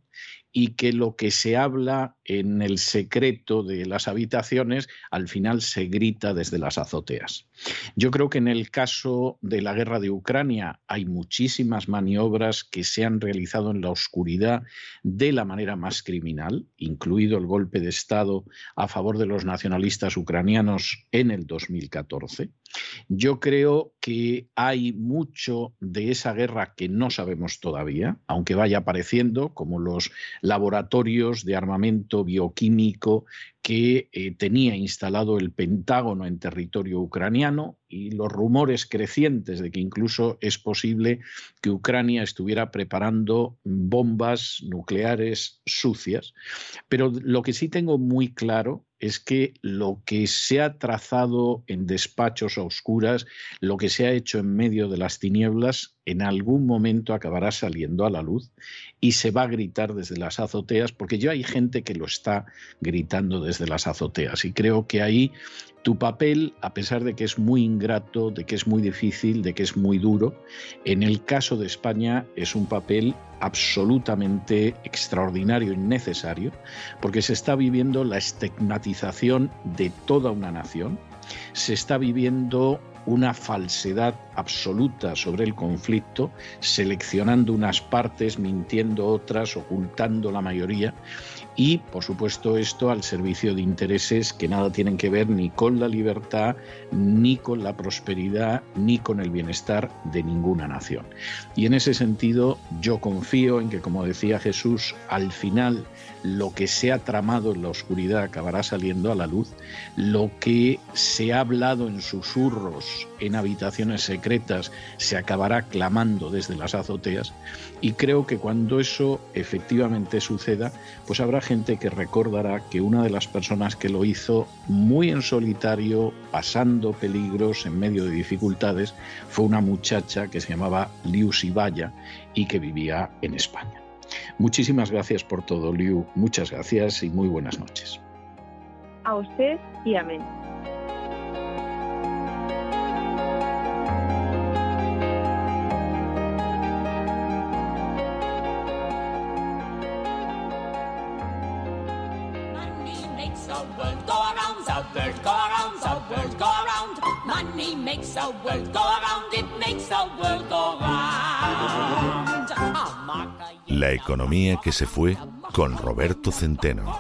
y que lo que se habla en el secreto de las habitaciones al final se grita desde las azoteas. Yo creo que en el caso de la guerra de Ucrania hay muchísimas maniobras que se han realizado en la oscuridad de la manera más criminal, incluido el golpe de Estado a favor de los nacionalistas ucranianos en el 2014. Yo creo que hay mucho de esa guerra que no sabemos todavía, aunque vaya apareciendo, como los laboratorios de armamento bioquímico que eh, tenía instalado el Pentágono en territorio ucraniano y los rumores crecientes de que incluso es posible que Ucrania estuviera preparando bombas nucleares sucias. Pero lo que sí tengo muy claro es que lo que se ha trazado en despachos a oscuras, lo que se ha hecho en medio de las tinieblas, en algún momento acabará saliendo a la luz y se va a gritar desde las azoteas, porque ya hay gente que lo está gritando desde las azoteas. Y creo que ahí tu papel, a pesar de que es muy ingrato, de que es muy difícil, de que es muy duro, en el caso de España es un papel absolutamente extraordinario y necesario, porque se está viviendo la estigmatización de toda una nación, se está viviendo una falsedad absoluta sobre el conflicto, seleccionando unas partes, mintiendo otras, ocultando la mayoría, y, por supuesto, esto al servicio de intereses que nada tienen que ver ni con la libertad, ni con la prosperidad, ni con el bienestar de ninguna nación. Y en ese sentido, yo confío en que, como decía Jesús, al final lo que se ha tramado en la oscuridad acabará saliendo a la luz, lo que se ha hablado en susurros en habitaciones secretas se acabará clamando desde las azoteas y creo que cuando eso efectivamente suceda, pues habrá gente que recordará que una de las personas que lo hizo muy en solitario, pasando peligros en medio de dificultades, fue una muchacha que se llamaba Liu Sibaya y que vivía en España. Muchísimas gracias por todo, Liu. Muchas gracias y muy buenas noches. A usted y amén. makes the world go around, it makes the world go round. La economía que se fue con Roberto Centeno.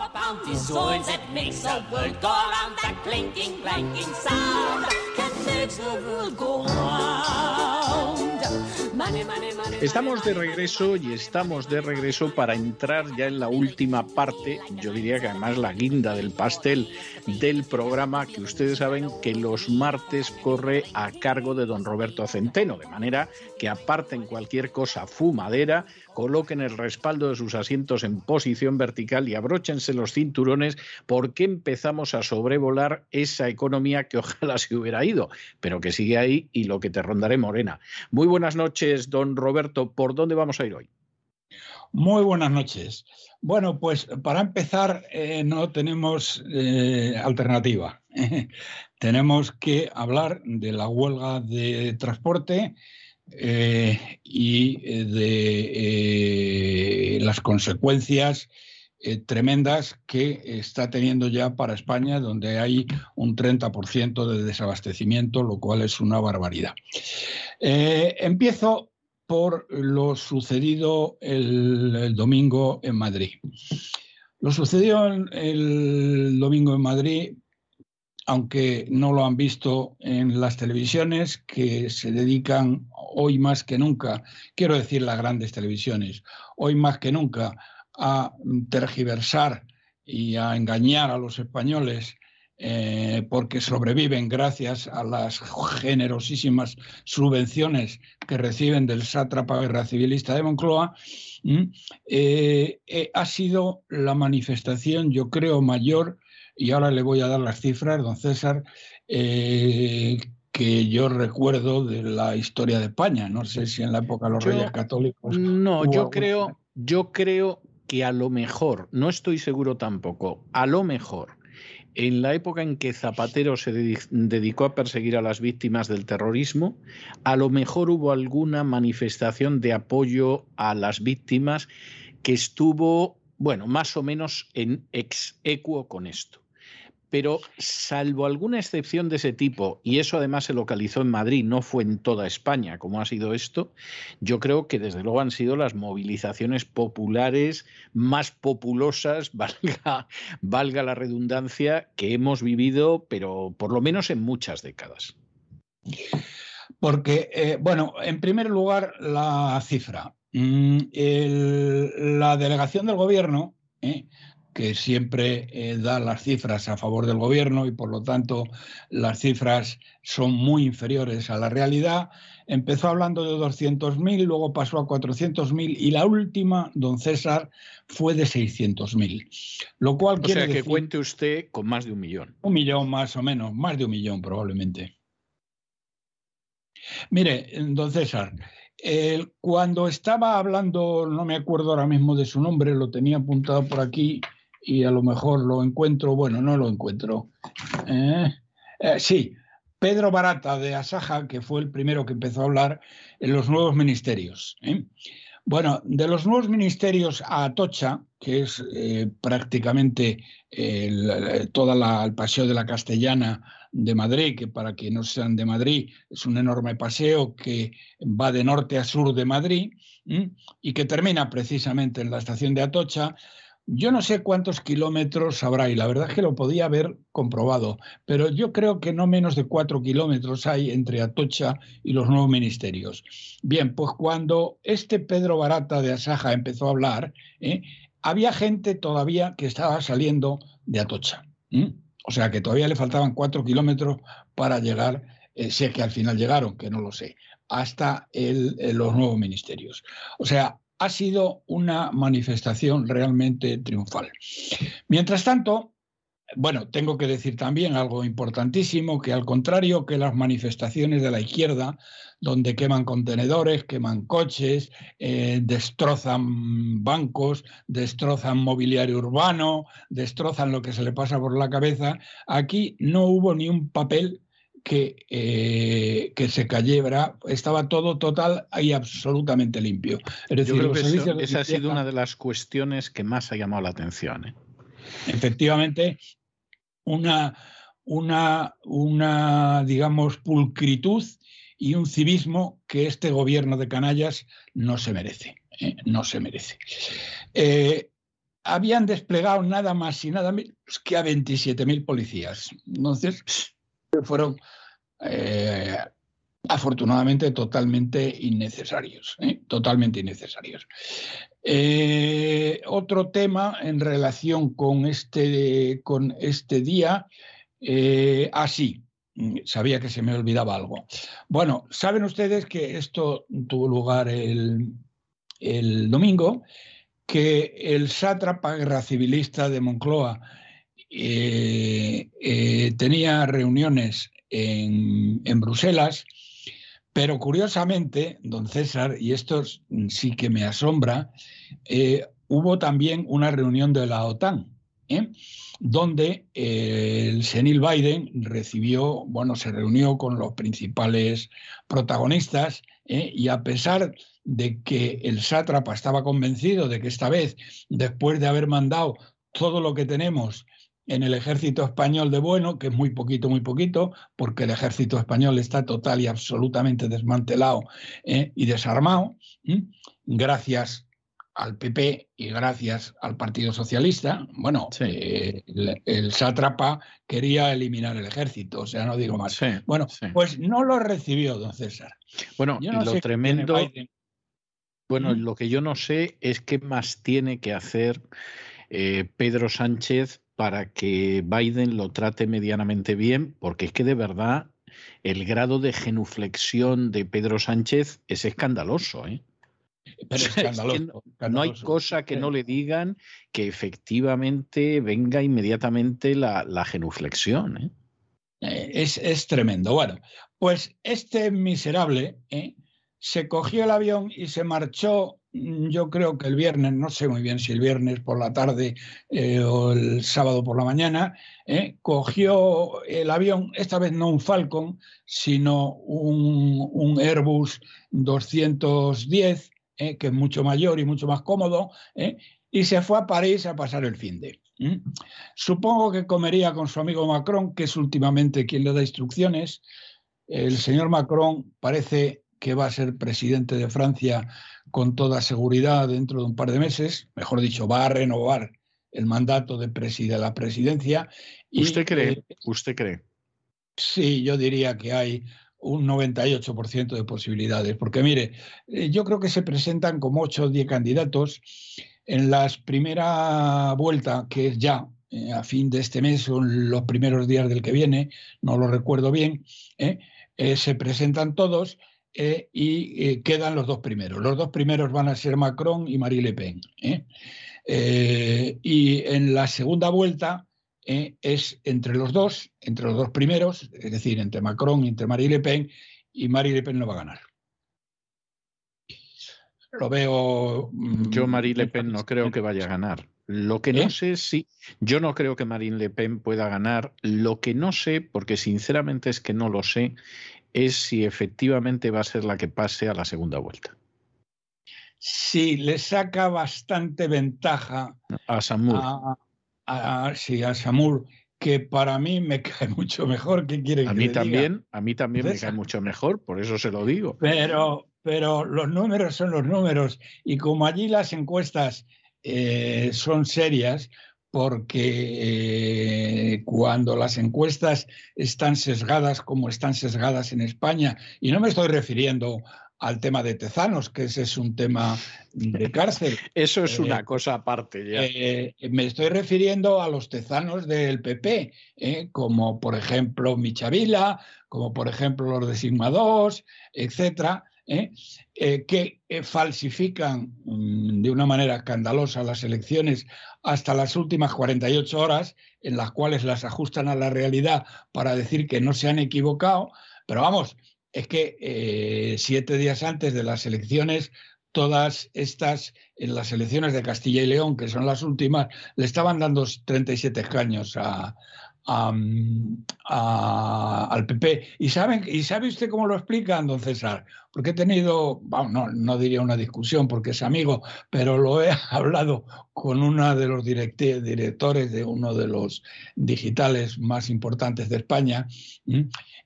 Estamos de regreso y estamos de regreso para entrar ya en la última parte, yo diría que además la guinda del pastel del programa que ustedes saben que los martes corre a cargo de don Roberto Centeno, de manera que aparten cualquier cosa fumadera, coloquen el respaldo de sus asientos en posición vertical y abróchense los cinturones porque empezamos a sobrevolar esa economía que ojalá se hubiera ido, pero que sigue ahí y lo que te rondaré morena. Muy buenas noches, don Roberto. ¿Por dónde vamos a ir hoy? Muy buenas noches. Bueno, pues para empezar, eh, no tenemos eh, alternativa. tenemos que hablar de la huelga de transporte eh, y eh, de eh, las consecuencias tremendas que está teniendo ya para España, donde hay un 30% de desabastecimiento, lo cual es una barbaridad. Empiezo por lo sucedido el, el domingo en Madrid. Lo sucedió en- el domingo en Madrid, aunque no lo han visto en las televisiones que se dedican hoy más que nunca, quiero decir las grandes televisiones, hoy más que nunca a tergiversar y a engañar a los españoles eh, porque sobreviven gracias a las generosísimas subvenciones que reciben del sátrapa guerra civilista de Moncloa, eh, eh, ha sido la manifestación, yo creo, mayor, y ahora le voy a dar las cifras, don César, eh, que yo recuerdo de la historia de España. No sé si en la época de los Yo- Reyes Católicos. No, yo creo, yo creo que a lo mejor, no estoy seguro tampoco, a lo mejor, en la época en que Zapatero se dedi- dedicó a perseguir a las víctimas del terrorismo, a lo mejor hubo alguna manifestación de apoyo a las víctimas que estuvo, bueno, más o menos en ex equo con esto. Pero salvo alguna excepción de ese tipo, y eso además se localizó en Madrid, no fue en toda España como ha sido esto, yo creo que desde luego han sido las movilizaciones populares más populosas, valga, la redundancia, que hemos vivido, pero por lo menos en muchas décadas. Porque, eh, bueno, en primer lugar, la cifra. Mm, la delegación del gobierno, eh, que siempre eh, da las cifras a favor del gobierno y por lo tanto las cifras son muy inferiores a la realidad, empezó hablando de 200.000, luego pasó a 400.000 y la última, don César, fue de 600.000. Lo cual O quiere sea que decir cuente usted con más de un millón. un millón más o menos, más de un millón probablemente. Mire, don César, eh, cuando estaba hablando, no me acuerdo ahora mismo de su nombre, lo tenía apuntado por aquí y a lo mejor lo encuentro, bueno, no lo encuentro. Eh, eh, sí, Pedro Barata de Asaja, que fue el primero que empezó a hablar en los nuevos ministerios. ¿eh? Bueno, de los nuevos ministerios a Atocha, que es eh, prácticamente el, toda la, el paseo de la Castellana de Madrid, que para que no sean de Madrid es un enorme paseo que va de norte a sur de Madrid y que termina precisamente en la estación de Atocha. Yo no sé cuántos kilómetros habrá y la verdad es que lo podía haber comprobado, pero yo creo que no menos de cuatro kilómetros hay entre Atocha y los nuevos ministerios. Bien, pues cuando este Pedro Barata de Asaja empezó a hablar, ¿eh? había gente todavía que estaba saliendo de Atocha. ¿eh? O sea que todavía le faltaban cuatro kilómetros para llegar, eh, sé que al final llegaron, que no lo sé, hasta los nuevos ministerios. O sea, ha sido una manifestación realmente triunfal. Mientras tanto, bueno, tengo que decir también algo importantísimo, que al contrario que las manifestaciones de la izquierda, donde queman contenedores, queman coches, eh, destrozan bancos, destrozan mobiliario urbano, destrozan lo que se le pasa por la cabeza, aquí no hubo ni un papel que, eh, que se cayera, estaba todo total y absolutamente limpio. Es decir, Yo creo los que servicios eso- de esa ha sido una de las cuestiones que más ha llamado la atención. ¿eh? Efectivamente, una, una, una, digamos, pulcritud y un civismo que este gobierno de canallas no se merece. ¿eh? No se merece. Eh, habían desplegado nada más y nada menos que a 27.000 policías. Entonces, fueron eh, afortunadamente totalmente innecesarios, ¿eh? totalmente innecesarios. Eh, otro tema en relación con este, con este día, así, sabía que se me olvidaba algo. Bueno, saben ustedes que esto tuvo lugar el, el domingo, que el sátrapa guerra civilista de Moncloa tenía reuniones en, Bruselas pero curiosamente, don César, y esto sí que me asombra, eh, hubo también una reunión de la OTAN, ¿eh? donde eh, el senil Biden recibió, bueno, se reunió con los principales protagonistas y a pesar de que el sátrapa estaba convencido de que esta vez, después de haber mandado todo lo que tenemos en el ejército español de bueno, que es muy poquito, muy poquito, porque el ejército español está total y absolutamente desmantelado ¿eh? y desarmado, gracias al PP y gracias al Partido Socialista. Bueno, eh, el, sátrapa quería eliminar el ejército, o sea, no digo más. bueno, pues no lo recibió, don César. Bueno, y lo tremendo... Bueno, lo que yo no sé es qué más tiene que hacer eh, Pedro Sánchez para que Biden lo trate medianamente bien, porque es que de verdad el grado de genuflexión de Pedro Sánchez es escandaloso. ¿eh? Pero escandaloso, no, hay cosa que no le digan que efectivamente venga inmediatamente la, genuflexión. ¿eh? Eh, es, es, tremendo. Bueno, pues este miserable se cogió el avión y se marchó yo creo que el viernes, no sé muy bien si el viernes por la tarde eh, o el sábado por la mañana, eh, cogió el avión, esta vez no un Falcon, sino un, Airbus 210, eh, que es mucho mayor y mucho más cómodo, y se fue a París a pasar el fin de. Supongo que comería con su amigo Macron, que es últimamente quien le da instrucciones. El señor Macron parece que va a ser presidente de Francia con toda seguridad dentro de un par de meses, mejor dicho, va a renovar el mandato de, la presidencia. ¿Usted cree? Eh, ¿Usted cree? Sí, yo diría que hay un 98% de posibilidades, porque mire, eh, yo creo que se presentan como 8 o 10 candidatos. En la primera vuelta, que es ya eh, a fin de este mes o los primeros días del que viene, no lo recuerdo bien, se presentan todos eh, y eh, quedan los dos primeros. Los dos primeros van a ser Macron y Marie Le Pen. ¿eh? y en la segunda vuelta es entre los dos, entre los dos primeros, es decir, entre Macron y entre Marie Le Pen, y Marie Le Pen no va a ganar. Lo veo. Mm, yo, Marie Le Pen, no creo que vaya a ganar. Lo que no sé si. Yo no creo que Marine Le Pen pueda ganar. Lo que no sé, porque sinceramente es que no lo sé, es si efectivamente va a ser la que pase a la segunda vuelta. Sí, le saca bastante ventaja a Samur. sí, a Samur, que para mí me cae mucho mejor. ¿Qué quiere a mí también, A mí también me cae mucho mejor, por eso se lo digo. Pero, pero los números son los números y como allí las encuestas eh, son serias, porque eh, cuando las encuestas están sesgadas como están sesgadas en España, y no me estoy refiriendo al tema de Tezanos, que ese es un tema de cárcel. Eso es una eh, cosa aparte ya. Eh, me estoy refiriendo a los tezanos del PP, como por ejemplo Michavila, como por ejemplo los de Sigma 2, etcétera, ¿eh? Eh, que eh, falsifican mm, de una manera escandalosa las elecciones hasta las últimas 48 horas, en las cuales las ajustan a la realidad para decir que no se han equivocado. Pero vamos, es que siete días antes de las elecciones todas estas, en las elecciones de Castilla y León, que son las últimas, le estaban dando 37 escaños a, al PP. ¿Y, saben, ¿Y sabe usted cómo lo explican, don César? Porque he tenido, bueno, no, no diría una discusión porque es amigo, pero lo he hablado con uno de los directores de uno de los digitales más importantes de España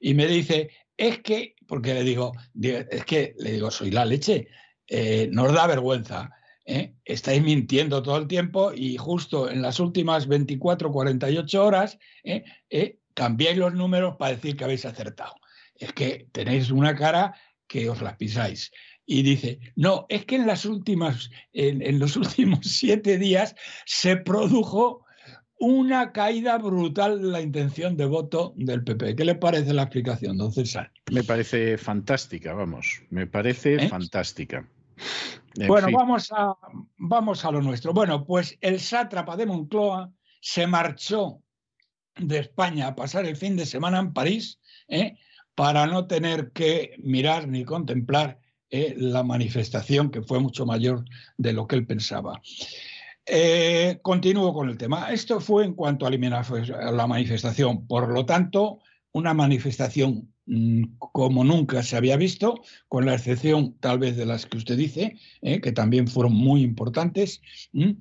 y me dice, es que, porque le digo, di- es que le digo, soy la leche, eh, nos da vergüenza. ¿Eh? Estáis mintiendo todo el tiempo y justo en las últimas 24, 48 horas ¿eh? ¿eh? cambiáis los números para decir que habéis acertado. Es que tenéis una cara que os la pisáis. Y dice, no, es que en las últimas, en, en los últimos siete días se produjo una caída brutal de la intención de voto del PP. ¿Qué le parece la explicación, don César? Me parece fantástica, vamos. Me parece ¿Eh? fantástica. En Bueno, fin. vamos a, vamos a lo nuestro. Bueno, pues el sátrapa de Moncloa se marchó de España a pasar el fin de semana en París ¿eh? para no tener que mirar ni contemplar eh, la manifestación que fue mucho mayor de lo que él pensaba. Eh, continúo con el tema. Esto fue en cuanto a la manifestación. Por lo tanto, una manifestación como nunca se había visto, con la excepción tal vez de las que usted dice, eh, que también fueron muy importantes. ¿m?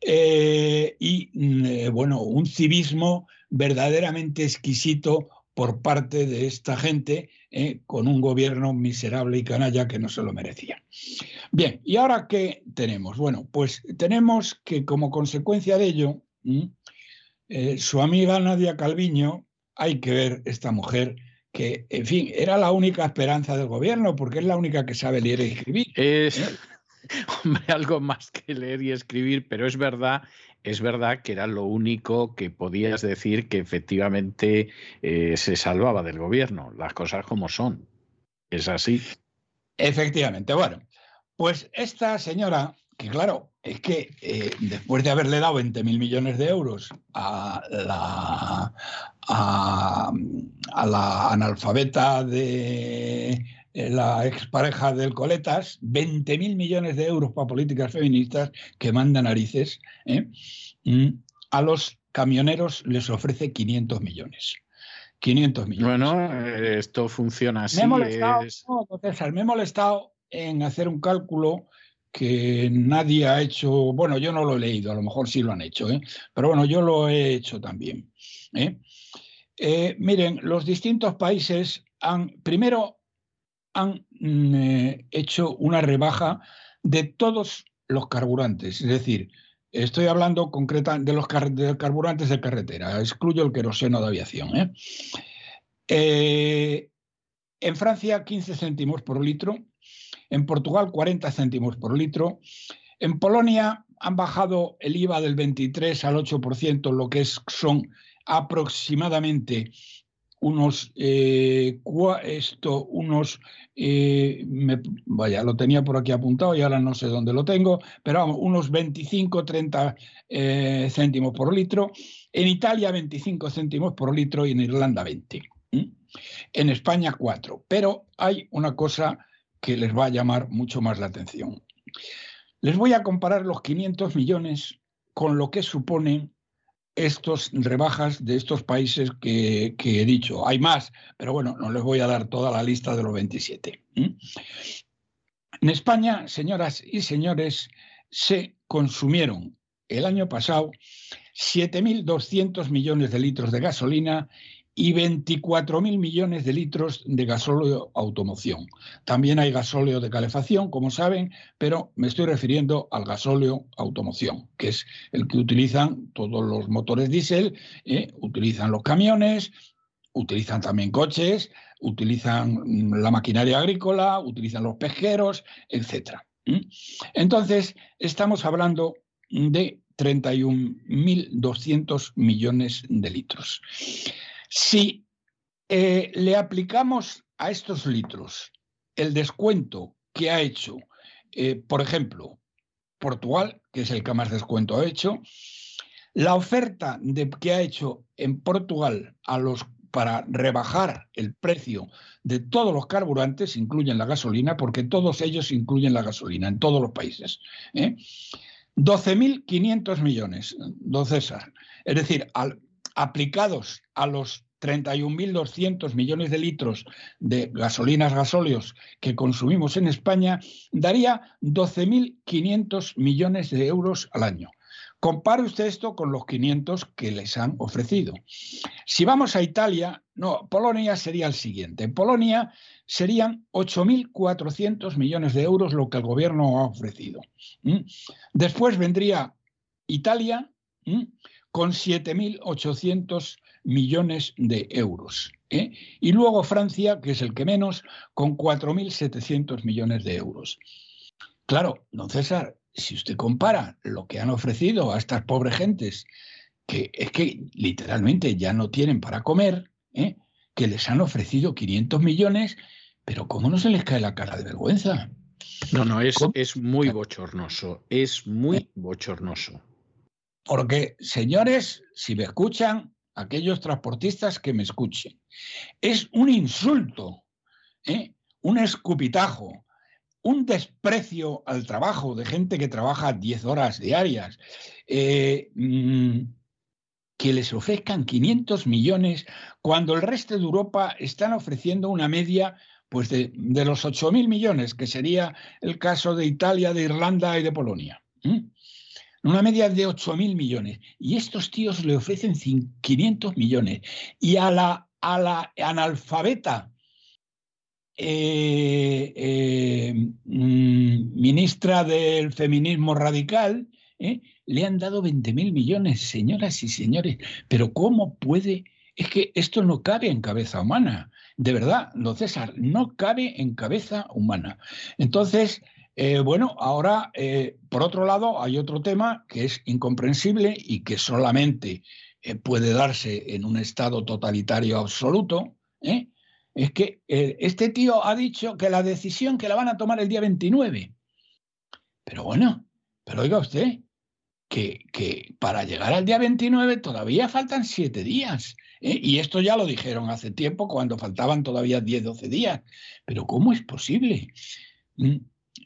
Eh, y mm, eh, bueno, un civismo verdaderamente exquisito por parte de esta gente, con un gobierno miserable y canalla que no se lo merecía. Bien, ¿y ahora qué tenemos? Bueno, pues tenemos que como consecuencia de ello, su amiga Nadia Calviño, hay que ver esta mujer que, en fin, era la única esperanza del gobierno, porque es la única que sabe leer y escribir. Es, ¿eh? hombre, algo más que leer y escribir, pero es verdad, es verdad que era lo único que podías decir que efectivamente eh, se salvaba del gobierno, las cosas como son. Es así. Efectivamente, bueno, pues esta señora, que claro, es que eh, después de haberle dado 20 mil millones de euros a la, a, a la analfabeta de eh, la expareja del Coletas, 20 mil millones de euros para políticas feministas que manda narices, ¿eh? Mm, a los camioneros les ofrece 500 millones. 500 millones. Bueno, esto funciona así. Me he molestado, es- no, don César, me he molestado en hacer un cálculo que nadie ha hecho, bueno, yo no lo he leído, a lo mejor sí lo han hecho, ¿eh? pero bueno, yo lo he hecho también. ¿eh? Eh, miren, los distintos países han, primero, han mm, hecho una rebaja de todos los carburantes, es decir, estoy hablando concreta de los carburantes de carretera, excluyo el queroseno de aviación. en Francia, 15 céntimos por litro. En Portugal, 40 céntimos por litro. En Polonia han bajado el IVA del 23 al 8%, lo que es, son aproximadamente unos, eh, esto, unos, eh, vaya, lo tenía por aquí apuntado y ahora no sé dónde lo tengo, pero vamos, unos 25, 30 eh, céntimos por litro. En Italia, 25 céntimos por litro y en Irlanda, 20. ¿m? En España, 4. Pero hay una cosa que les va a llamar mucho más la atención. Les voy a comparar los 500 millones con lo que suponen estos rebajas de estos países que, he dicho. Hay más, pero bueno, no les voy a dar toda la lista de los 27. ¿m? En España, señoras y señores, se consumieron el año pasado 7.200 millones de litros de gasolina y 24.000 millones de litros de gasóleo automoción. También hay gasóleo de calefacción, como saben, pero me estoy refiriendo al gasóleo automoción, que es el que utilizan todos los motores diésel, ¿eh? utilizan los camiones, utilizan también coches, utilizan la maquinaria agrícola, utilizan los pesqueros, etc. Entonces, estamos hablando de 31.200 millones de litros. Si eh, le aplicamos a estos litros el descuento que ha hecho, eh, por ejemplo, Portugal, que es el que más descuento ha hecho, la oferta que ha hecho en Portugal para rebajar el precio de todos los carburantes, incluyen la gasolina, porque todos ellos incluyen la gasolina en todos los países. ¿eh? 12.500 millones, don César. Es decir, al, aplicados a los 31.200 millones de litros de gasolinas gasóleos que consumimos en España, daría 12.500 millones de euros al año. Compare usted esto con los 500 que les han ofrecido. Si vamos a Italia, no, Polonia sería el siguiente. En Polonia serían 8.400 millones de euros lo que el gobierno ha ofrecido. ¿Mm? Después vendría Italia ¿Mm? Con 7.800 millones de euros. ¿eh? Y luego Francia, que es el que menos, con 4.700 millones de euros. Claro, don César, si usted compara lo que han ofrecido a estas pobres gentes, que es que literalmente ya no tienen para comer, ¿eh? que les han ofrecido 500 millones, pero ¿cómo no se les cae la cara de vergüenza? No, no, es, es muy bochornoso, es muy bochornoso. Porque, señores, si me escuchan, aquellos transportistas que me escuchen, es un insulto, ¿eh? un escupitajo, un desprecio al trabajo de gente que trabaja 10 horas diarias, eh, mm, que les ofrezcan 500 millones cuando el resto de Europa están ofreciendo una media pues de, de los 8.000 millones, que sería el caso de Italia, de Irlanda y de Polonia. Una media de 8.000 millones. Y estos tíos le ofrecen 500 millones. Y a la, a la analfabeta eh, eh, mm, ministra del feminismo radical, ¿eh? le han dado 20.000 millones, señoras y señores. Pero ¿cómo puede? Es que esto no cabe en cabeza humana. De verdad, don César, no cabe en cabeza humana. Entonces, eh, bueno, ahora, eh, por otro lado, hay otro tema que es incomprensible y que solamente eh, puede darse en un Estado totalitario absoluto. Es que este tío ha dicho que la decisión que la van a tomar el día 29. Pero bueno, pero oiga usted, que, para llegar al día 29 todavía faltan siete días. Y esto ya lo dijeron hace tiempo, cuando faltaban todavía 10, 12 días. Pero ¿cómo es posible? Mm,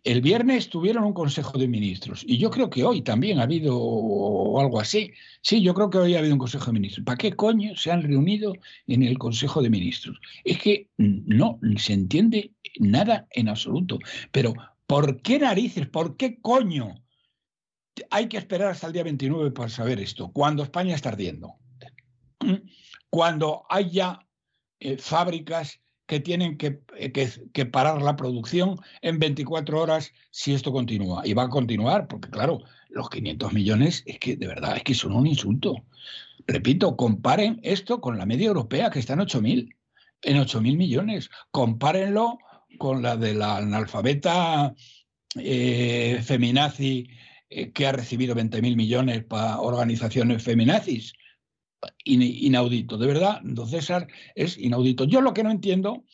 el viernes tuvieron un Consejo de Ministros y yo creo que hoy también ha habido algo así. Sí, yo creo que hoy ha habido un Consejo de Ministros. ¿Para qué coño se han reunido en el Consejo de Ministros? Es que no se entiende nada en absoluto. Pero ¿por qué narices? ¿Por qué coño? Hay que esperar hasta el día 29 para saber esto, cuando España está ardiendo. Cuando haya eh, fábricas que tienen eh, que, parar la producción en 24 horas si esto continúa. Y va a continuar, porque claro, los 500 millones es que de verdad es que son un insulto. Repito, comparen esto con la media europea, que está en 8.000, en 8.000 millones. Compárenlo con la de la analfabeta eh, feminazi eh, que ha recibido 20.000 millones para organizaciones feminazis inaudito, de verdad, don César, es inaudito. Yo lo que no entiendo,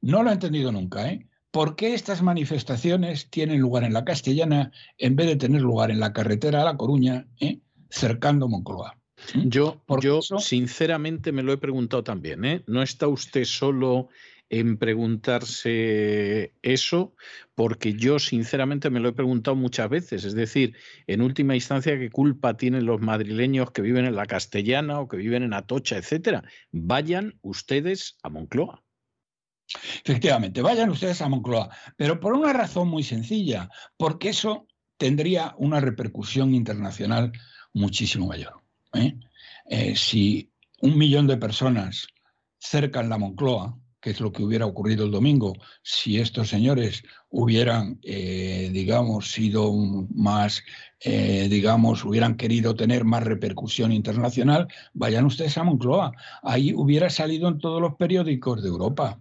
no lo he entendido nunca, ¿eh? ¿Por qué estas manifestaciones tienen lugar en la Castellana en vez de tener lugar en la carretera a La Coruña, ¿eh? cercando Moncloa? ¿Mm? Yo, yo sinceramente me lo he preguntado también. ¿eh? No está usted solo en preguntarse eso, porque yo sinceramente me lo he preguntado muchas veces. Es decir, en última instancia, ¿qué culpa tienen los madrileños que viven en la Castellana o que viven en Atocha, etcétera? Vayan ustedes a Moncloa. Efectivamente, vayan ustedes a Moncloa, pero por una razón muy sencilla, porque eso tendría una repercusión internacional muchísimo mayor. ¿eh? Eh, si un millón de personas cercan la Moncloa, que es lo que hubiera ocurrido el domingo si estos señores hubieran, eh, digamos, sido más, eh, digamos, hubieran querido tener más repercusión internacional, vayan ustedes a Moncloa. Ahí hubiera salido en todos los periódicos de Europa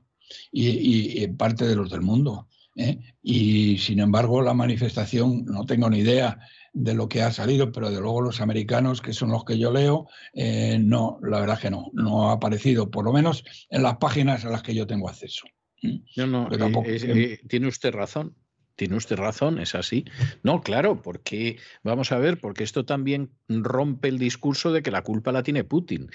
y, en parte de los del mundo. ¿eh? Y sin embargo, la manifestación, no tengo ni idea de lo que ha salido, pero de luego los americanos, que son los que yo leo, eh, no, la verdad que no, no ha aparecido, por lo menos en las páginas a las que yo tengo acceso. ¿Mm? No, no, eh, eh, tiene usted razón. Tiene usted razón, es así. No, claro, porque vamos a ver, porque esto también rompe el discurso de que la culpa la tiene Putin.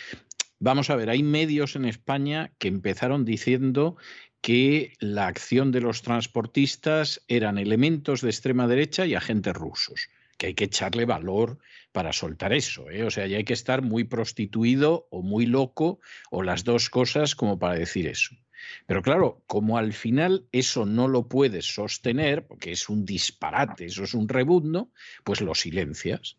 Vamos a ver, hay medios en España que empezaron diciendo que la acción de los transportistas eran elementos de extrema derecha y agentes rusos que hay que echarle valor para soltar eso. ¿eh? O sea, ya hay que estar muy prostituido o muy loco o las dos cosas como para decir eso. Pero claro, como al final eso no lo puedes sostener, porque es un disparate, eso es un rebundo, pues lo silencias.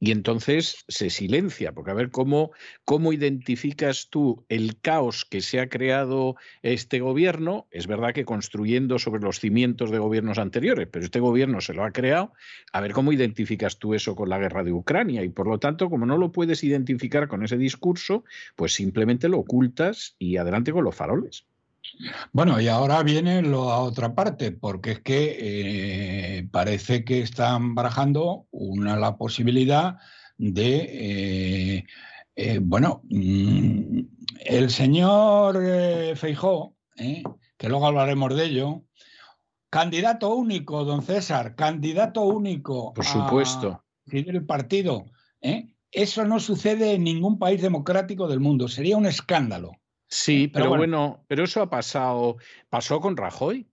Y entonces se silencia, porque a ver cómo, cómo identificas tú el caos que se ha creado este gobierno. Es verdad que construyendo sobre los cimientos de gobiernos anteriores, pero este gobierno se lo ha creado. A ver cómo identificas tú eso con la guerra de Ucrania. Y por lo tanto, como no lo puedes identificar con ese discurso, pues simplemente lo ocultas y adelante con los faroles. Bueno, y ahora viene la otra parte, porque es que eh, parece que están barajando una la posibilidad de, eh, eh, bueno, mm, el señor Feijó, que luego hablaremos de ello, candidato único, don César, candidato único. Por supuesto. el partido. Eso no sucede en ningún país democrático del mundo. Sería un escándalo. Sí, pero, bueno. pero eso ha pasado, pasó con Rajoy.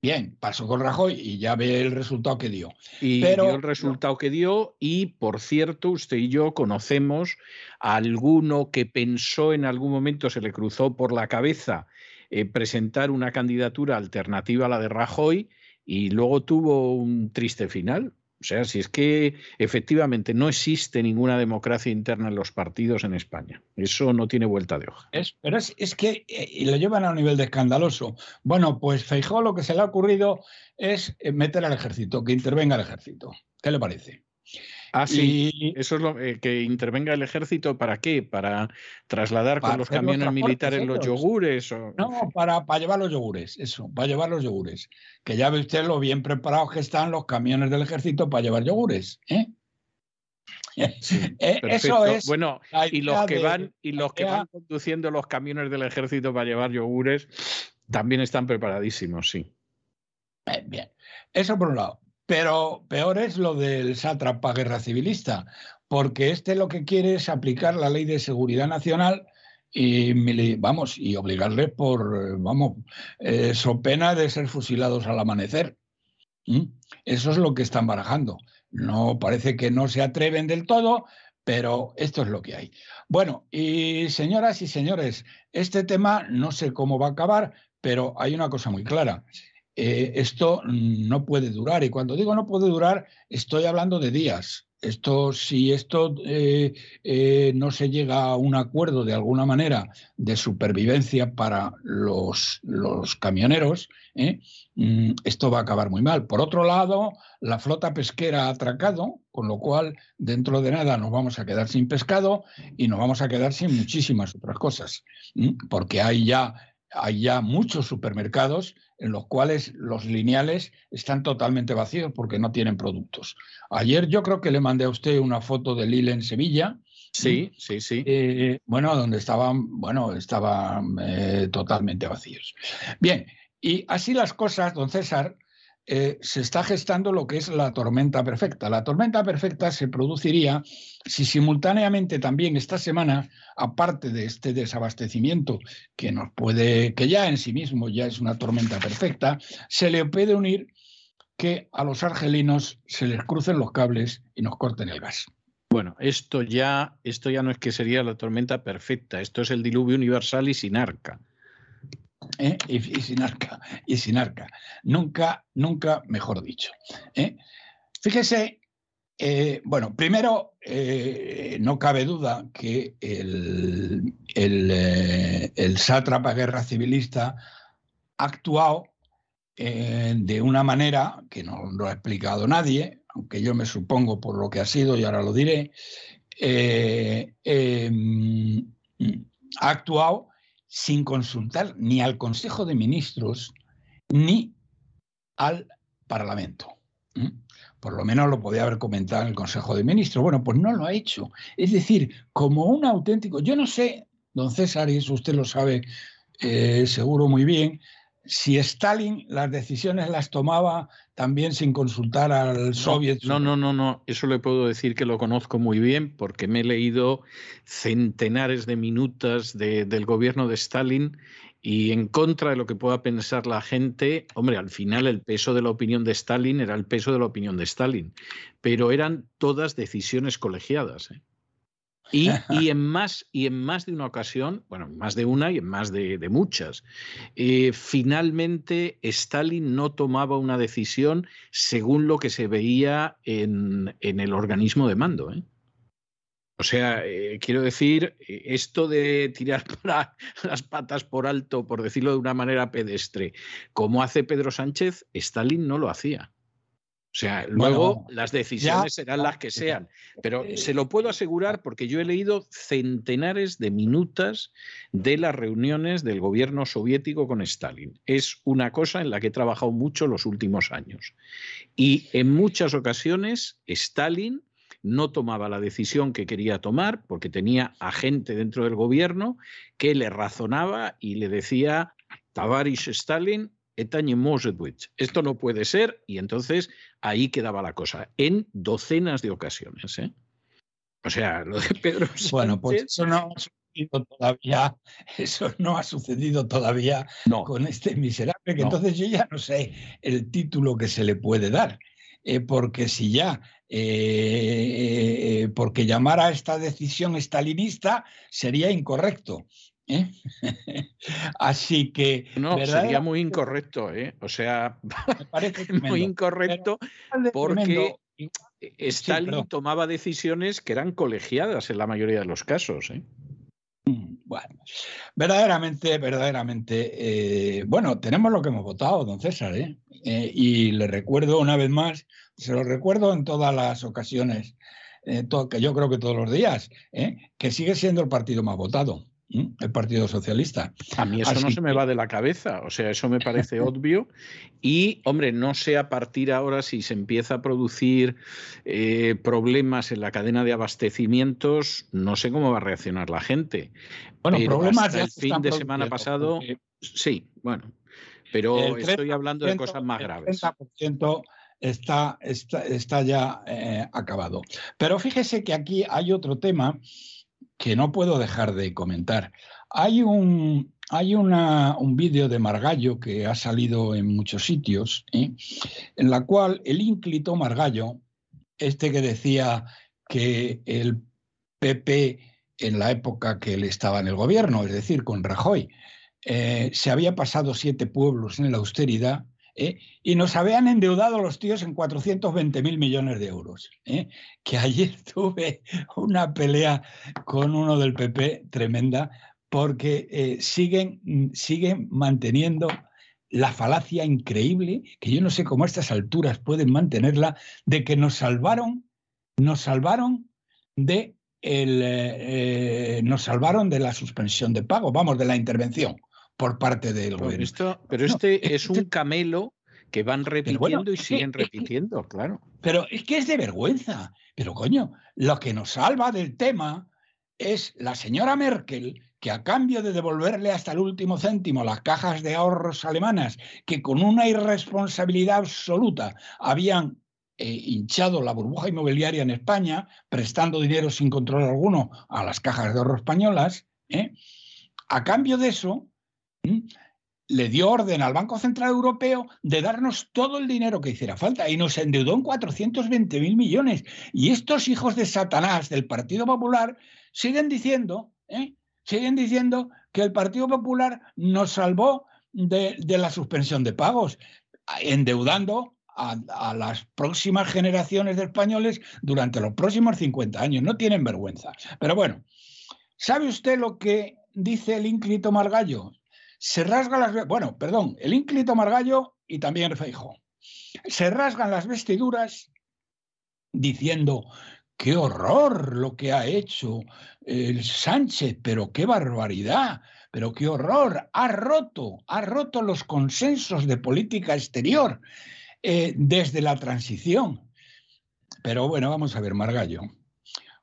Bien, pasó con Rajoy y ya ve el resultado que dio. Y dio el resultado que dio y, por cierto, usted y yo conocemos a alguno que pensó en algún momento, se le cruzó por la cabeza eh, presentar una candidatura alternativa a la de Rajoy y luego tuvo un triste final. O sea, si es que efectivamente no existe ninguna democracia interna en los partidos en España. Eso no tiene vuelta de hoja. Es, pero es, que y lo llevan a un nivel de escandaloso. Bueno, pues Feijó lo que se le ha ocurrido es eh, meter al ejército, que intervenga el ejército. ¿Qué le parece? Ah, sí. Eso es lo eh, que intervenga el ejército. ¿Para qué? ¿Para trasladar con los camiones militares los yogures? No, para, para llevar los yogures, eso, para llevar los yogures. Que ya ve usted lo bien preparados que están los camiones del ejército para llevar yogures. ¿eh? Eh, eso es. Bueno, y los que van y los que van conduciendo los camiones del ejército para llevar yogures también están preparadísimos, sí. Bien, eso por un lado. Pero peor es lo del sátrapa guerra civilista, porque este lo que quiere es aplicar la ley de seguridad nacional y vamos y obligarle por vamos eh, so pena de ser fusilados al amanecer. ¿Mm? Eso es lo que están barajando. No parece que no se atreven del todo, pero esto es lo que hay. Bueno, y señoras y señores, este tema no sé cómo va a acabar, pero hay una cosa muy clara. Eh, esto no puede durar. Y cuando digo no puede durar, estoy hablando de días. Esto, si esto eh, eh, no se llega a un acuerdo de alguna manera de supervivencia para los, los camioneros, mm, esto va a acabar muy mal. Por otro lado, la flota pesquera ha atracado, con lo cual dentro de nada nos vamos a quedar sin pescado y nos vamos a quedar sin muchísimas otras cosas, porque hay ya, hay ya muchos supermercados en los cuales los lineales están totalmente vacíos porque no tienen productos. Ayer yo creo que le mandé a usted una foto de Lille en Sevilla. Sí, sí, sí. Eh, bueno, donde estaban, bueno, estaban eh, totalmente vacíos. Bien, y así las cosas, don César, eh, se está gestando lo que es la tormenta perfecta. La tormenta perfecta se produciría si simultáneamente también esta semana, aparte de este desabastecimiento que nos puede, que ya en sí mismo ya es una tormenta perfecta, se le puede unir que a los argelinos se les crucen los cables y nos corten el gas. Bueno, esto ya, esto ya no es que sería la tormenta perfecta, esto es el diluvio universal y sin arca. ¿Eh? y, sin arca, y sin arca. Nunca, nunca mejor dicho. ¿eh? Fíjese, eh, bueno, primero, no cabe duda que el, el, sátrapa guerra civilista ha actuado de una manera que no lo ha explicado nadie, aunque yo me supongo por lo que ha sido y ahora lo diré, em, ha actuado sin consultar ni al Consejo de Ministros ni al Parlamento. Por lo menos lo podía haber comentado en el Consejo de Ministros. Bueno, pues no lo ha hecho. Es decir, como un auténtico, yo no sé, don César, y eso usted lo sabe eh, seguro muy bien, si Stalin las decisiones las tomaba también sin consultar al soviet. No, no, no, no, eso le puedo decir que lo conozco muy bien porque me he leído centenares de minutos del gobierno de Stalin y en contra de lo que pueda pensar la gente, hombre, al final el peso de la opinión de Stalin era el peso de la opinión de Stalin, pero eran todas decisiones colegiadas. ¿eh? Y, y, en más, y en más de una ocasión, bueno, más de una y en más de, de muchas, eh, finalmente Stalin no tomaba una decisión según lo que se veía en, en el organismo de mando. ¿eh? O sea, eh, quiero decir, esto de tirar para las patas por alto, por decirlo de una manera pedestre, como hace Pedro Sánchez, Stalin no lo hacía. O sea, luego Bueno, las decisiones ya- serán las que sean, pero eh, se lo puedo asegurar porque yo he leído centenares de minutas de las reuniones del gobierno soviético con Stalin. Es una cosa en la que he trabajado mucho los últimos años. Y en muchas ocasiones Stalin no tomaba la decisión que quería tomar porque tenía a gente dentro del gobierno que le razonaba y le decía, Tavarish Stalin, это не может быть. Esto no puede ser y entonces ahí quedaba la cosa, en docenas de ocasiones. ¿eh? O sea, lo de Pedro Sánchez, Bueno, pues eso no ha sucedido todavía, eso no ha sucedido todavía no, con este miserable, que No. entonces yo ya no sé el título que se le puede dar, eh, porque si ya, eh, eh, porque llamar a esta decisión estalinista sería incorrecto. ¿Eh? Así que no, sería muy incorrecto. ¿eh? O sea, me parece muy incorrecto porque y- Stalin tomaba decisiones que eran colegiadas en la mayoría de los casos. ¿eh? Bueno, verdaderamente, verdaderamente, eh, bueno, tenemos lo que hemos votado, don César, ¿eh? Eh, y le recuerdo una vez más, se lo recuerdo en todas las ocasiones, eh, que yo creo que todos los días, que sigue siendo el partido más votado. El Partido Socialista. A mí eso no se me va de la cabeza, o sea, eso me parece obvio. Y, hombre, no sé a partir ahora si se empieza a producir eh, problemas en la cadena de abastecimientos, no sé cómo va a reaccionar la gente. Bueno, Pero problemas hasta ya el fin de semana pasado, sí, bueno, pero el estoy hablando de 30%, cosas más el graves. 30% está, está, está ya eh, acabado. Pero fíjese que aquí hay otro tema que no puedo dejar de comentar. Hay un, hay una, un vídeo de Margallo que ha salido en muchos sitios, ¿eh? en la cual el ínclito Margallo, este que decía que el PP en la época que él estaba en el gobierno, es decir, con Rajoy, eh, se había pasado siete pueblos en la austeridad ¿eh? y nos habían endeudado los tíos en 420 mil millones de euros. ¿eh? Que ayer tuve una pelea con uno del PP tremenda porque eh, siguen, mm, siguen manteniendo la falacia increíble, que yo no sé cómo a estas alturas pueden mantenerla, de que nos salvaron, nos salvaron de el, nos salvaron de la suspensión de pago, vamos, de la intervención por parte del Pero, gobierno. esto- pero No, este es un camelo que van repitiendo bueno, y siguen es repitiendo, claro. Pero es que es de vergüenza. Pero coño, lo que nos salva del tema es la señora Merkel, que a cambio de devolverle hasta el último céntimo las cajas de ahorros alemanas, que con una irresponsabilidad absoluta habían eh, hinchado la burbuja inmobiliaria en España, prestando dinero sin control alguno a las cajas de ahorro españolas, ¿eh? a cambio de eso. Le dio orden al Banco Central Europeo de darnos todo el dinero que hiciera falta y nos endeudó en 420 mil millones. Y estos hijos de Satanás del Partido Popular siguen diciendo, ¿eh? siguen diciendo que el Partido Popular nos salvó de, de la suspensión de pagos, endeudando a, a las próximas generaciones de españoles durante los próximos 50 años. No tienen vergüenza. Pero bueno, ¿sabe usted lo que dice el ínclito Margallo? Se rasgan las... Bueno, perdón, el ínclito Margallo y también Feijóo. Se rasgan las vestiduras diciendo, qué horror lo que ha hecho el Sánchez, pero qué barbaridad, pero qué horror, ha roto, ha roto los consensos de política exterior eh, desde la transición. Pero bueno, vamos a ver, Margallo.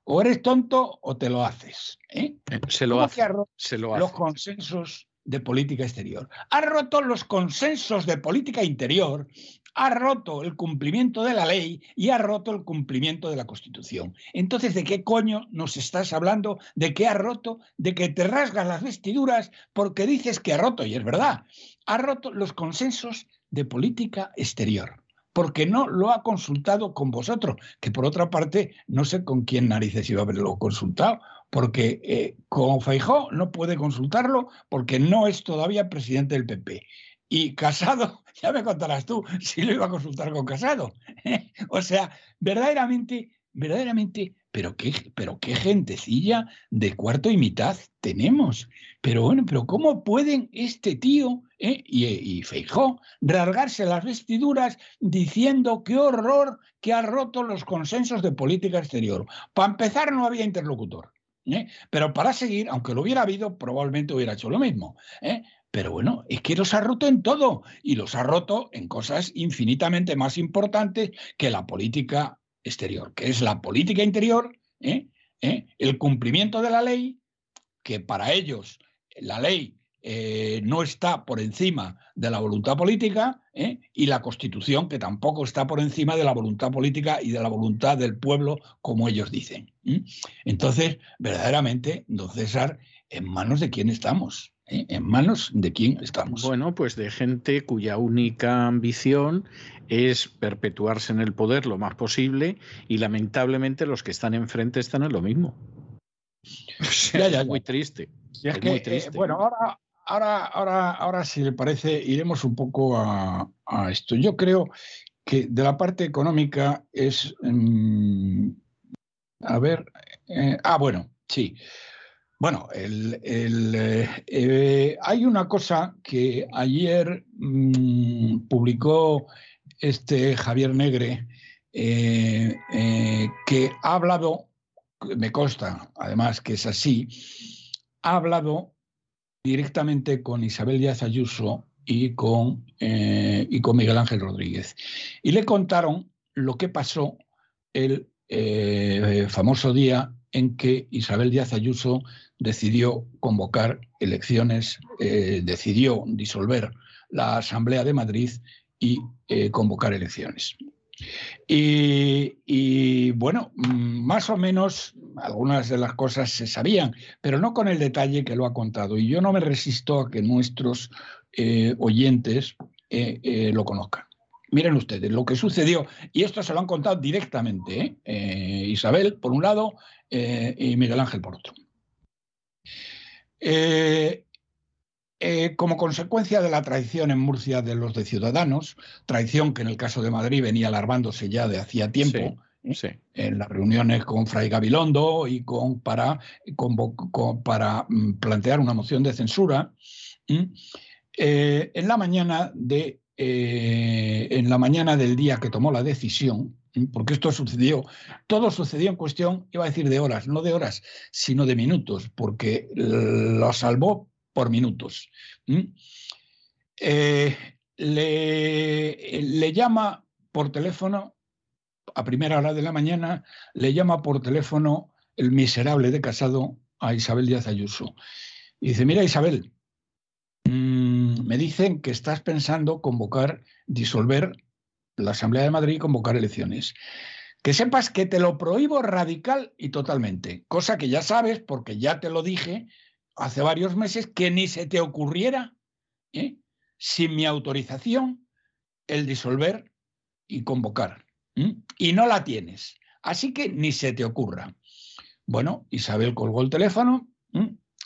O eres tonto o te lo haces. ¿eh? Se lo ¿Cómo hace, se lo los consensos de política exterior. Ha roto los consensos de política interior ha roto el cumplimiento de la ley y ha roto el cumplimiento de la Constitución. Entonces, ¿de qué coño nos estás hablando? ¿De qué ha roto? ¿De que te rasgas las vestiduras porque dices que ha roto? Y es verdad, ha roto los consensos de política exterior porque no lo ha consultado con vosotros, que por otra parte no sé con quién narices iba a haberlo consultado, porque eh, con Feijó no puede consultarlo porque no es todavía presidente del PP. Y Casado, ya me contarás tú si lo iba a consultar con Casado. o sea, verdaderamente, verdaderamente, pero qué, pero qué gentecilla de cuarto y mitad tenemos. Pero bueno, pero ¿cómo pueden este tío eh, y, y Feijó rasgarse las vestiduras diciendo qué horror que ha roto los consensos de política exterior? Para empezar, no había interlocutor. ¿Eh? Pero para seguir, aunque lo hubiera habido, probablemente hubiera hecho lo mismo. ¿eh? Pero bueno, es que los ha roto en todo y los ha roto en cosas infinitamente más importantes que la política exterior, que es la política interior, ¿eh? el cumplimiento de la ley, que para ellos la ley eh, no está por encima de la voluntad política ¿eh? y la Constitución, que tampoco está por encima de la voluntad política y de la voluntad del pueblo, como ellos dicen. Entonces, verdaderamente, don César, ¿en manos de quién estamos? ¿Eh? ¿En manos de quién estamos? Bueno, pues de gente cuya única ambición es perpetuarse en el poder lo más posible y lamentablemente los que están enfrente están en lo mismo. Es muy triste. es, muy triste. bueno, ahora, ahora, ahora, ahora, si le parece, iremos un poco a, esto. Yo creo que de la parte económica es. Mm, a ver. Eh, ah, bueno, sí. Bueno, el, eh, eh, hay una cosa que ayer mm, publicó este Javier Negre que ha hablado, me consta además que es así, ha hablado directamente con Isabel Díaz Ayuso y con, eh, y con Miguel Ángel Rodríguez. Y le contaron lo que pasó el eh, famoso día en que Isabel Díaz Ayuso decidió convocar elecciones, eh, decidió disolver la Asamblea de Madrid y convocar elecciones. Y, bueno, mm, más o menos algunas de las cosas se sabían, pero no con el detalle que lo ha contado. Y yo no me resisto a que nuestros eh, oyentes eh, eh, lo conozcan. Miren ustedes lo que sucedió, y esto se lo han contado directamente Isabel, por un lado, y Miguel Ángel, por otro. Como consecuencia de la traición en Murcia de los de Ciudadanos, traición que en el caso de Madrid venía alarmándose ya de hacía tiempo, ¿eh? en las reuniones con Fray Gabilondo y con, para, para mm, plantear una moción de censura, eh, en, la mañana de, en la mañana del día que tomó la decisión, porque esto sucedió, todo sucedió en cuestión, iba a decir de horas, no de horas, sino de minutos, porque lo salvó por minutos. Eh, le, llama por teléfono, a primera hora de la mañana, le llama por teléfono el miserable de casado a Isabel Díaz Ayuso. Y dice, mira Isabel, mm, me dicen que estás pensando convocar, disolver la Asamblea de Madrid y convocar elecciones. Que sepas que te lo prohíbo radical y totalmente, cosa que ya sabes porque ya te lo dije hace varios meses que ni se te ocurriera, ¿eh? sin mi autorización, el disolver y convocar. Y no la tienes. Así que ni se te ocurra. Bueno, Isabel colgó el teléfono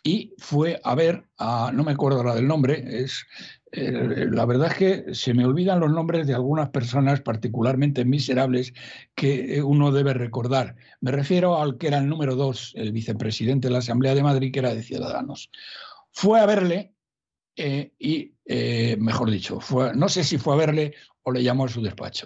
y fue a ver a, no me acuerdo ahora del nombre, es, eh, la verdad es que se me olvidan los nombres de algunas personas particularmente miserables que eh, uno debe recordar. Me refiero al que era el número dos, el vicepresidente de la Asamblea de Madrid, que era de Ciudadanos. Fue a verle eh, y, mejor dicho, no sé si fue a verle o le llamó a su despacho,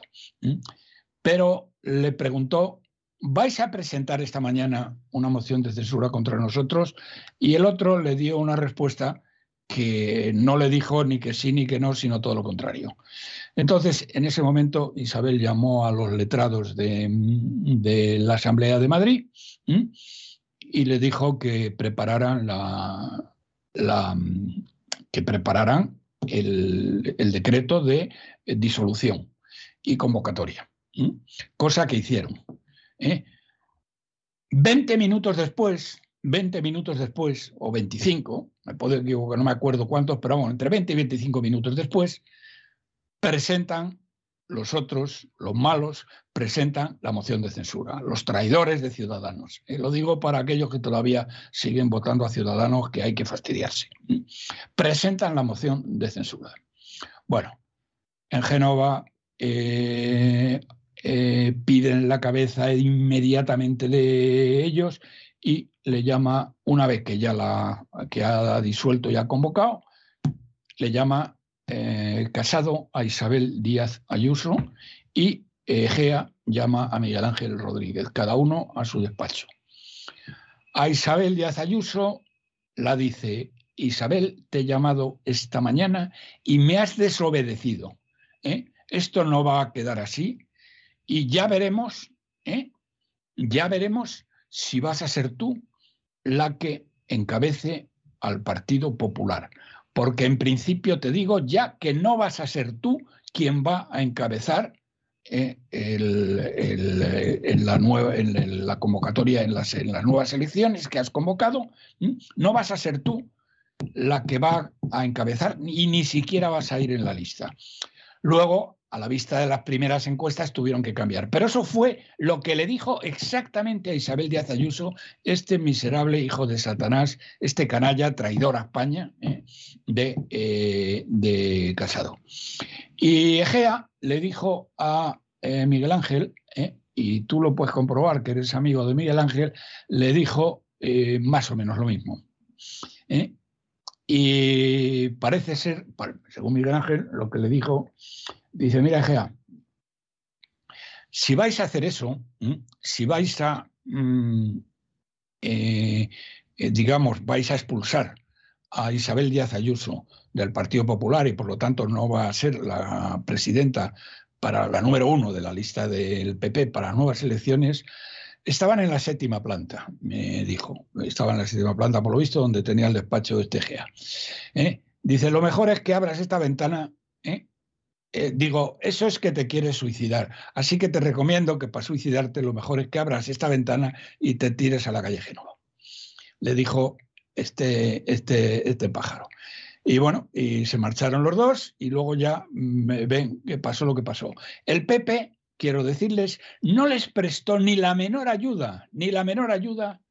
pero le preguntó vais a presentar esta mañana una moción de censura contra nosotros y el otro le dio una respuesta que no le dijo ni que sí ni que no, sino todo lo contrario. Entonces, en ese momento, Isabel llamó a los letrados de, la Asamblea de Madrid y le dijo que prepararan la, que prepararan el, decreto de disolución. y convocatoria. Cosa que hicieron. ¿eh? 20 minutos después, 20 minutos después, o 25, me puedo equivocar, no me acuerdo cuántos, pero vamos, entre 20 y 25 minutos después, presentan los otros, los malos, presentan la moción de censura, los traidores de Ciudadanos. Y lo digo para aquellos que todavía siguen votando a Ciudadanos que hay que fastidiarse. Presentan la moción de censura. Bueno, en Génova eh, eh, piden la cabeza inmediatamente de ellos y le llama, una vez que ya la que ha disuelto y ha convocado, le llama eh, Casado a Isabel Díaz Ayuso y eh, Egea llama a Miguel Ángel Rodríguez, cada uno a su despacho. A Isabel Díaz Ayuso la dice, Isabel, te he llamado esta mañana y me has desobedecido. ¿eh? Esto no va a quedar así y ya veremos, ¿eh? ya veremos si vas a ser tú la que encabece al Partido Popular. Porque en principio te digo ya que no vas a ser tú quien va a encabezar eh, el- en, la nueva, la convocatoria, en las, en las nuevas elecciones que has convocado, no vas a ser tú la que va a encabezar y ni siquiera vas a ir en la lista. Luego, a la vista de las primeras encuestas, tuvieron que cambiar. Pero eso fue lo que le dijo exactamente a Isabel Díaz Ayuso, este miserable hijo de Satanás, este canalla traidor a España ¿eh? de, eh, de Casado. Y Egea le dijo a eh, Miguel Ángel, y tú lo puedes comprobar que eres amigo de Miguel Ángel, le dijo más o menos lo mismo. Y parece ser, según Miguel Ángel, lo que le dijo, dice, mira Egea, si vais a hacer eso, si vais a, mm, eh, digamos, vais a expulsar a Isabel Díaz Ayuso del Partido Popular y por lo tanto no va a ser la presidenta para la número uno de la lista del PP para nuevas elecciones, estaban en la séptima planta, me dijo. Estaban en la séptima planta, por lo visto, donde tenía el despacho de este GEA. ¿eh? Dice, lo mejor es que abras esta ventana. ¿eh? Eh, digo, eso es que te quieres suicidar. Así que te recomiendo que para suicidarte lo mejor es que abras esta ventana y te tires a la calle Génova. Le dijo este, este, este pájaro. Y bueno, y se marcharon los dos y luego ya mm, ven que pasó lo que pasó. El PP, quiero decirles, no les prestó ni la menor ayuda, ni la menor ayuda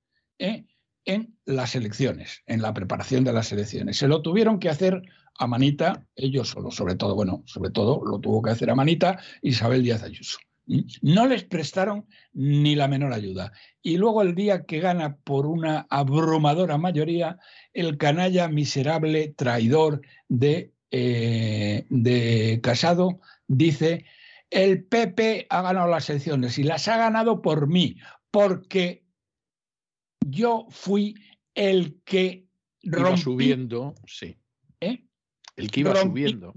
¿eh? en las elecciones, en la preparación de las elecciones. Se lo tuvieron que hacer a manita, ellos solos, sobre todo, bueno, sobre todo lo tuvo que hacer a manita Isabel Díaz Ayuso. ¿m? No les prestaron ni la menor ayuda. Y luego el día que gana por una abrumadora mayoría, el canalla miserable traidor de, eh, de Casado dice, el PP ha ganado las elecciones y las ha ganado por mí, porque yo fui el que rompí subiendo, sí. El que iba subiendo.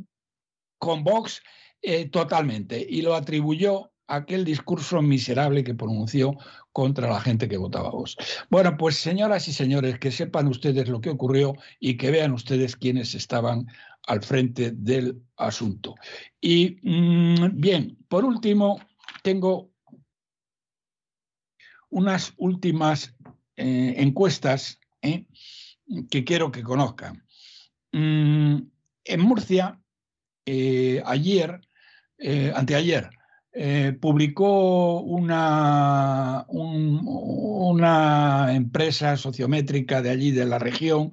con Vox eh, totalmente y lo atribuyó a aquel discurso miserable que pronunció contra la gente que votaba Vox. Bueno, pues señoras y señores, que sepan ustedes lo que ocurrió y que vean ustedes quiénes estaban al frente del asunto. Y mm, bien, por último, tengo unas últimas eh, encuestas eh, que quiero que conozcan. Mm, en Murcia, eh, ayer, eh, anteayer, eh, publicó una, un- una empresa sociométrica de allí, de la región,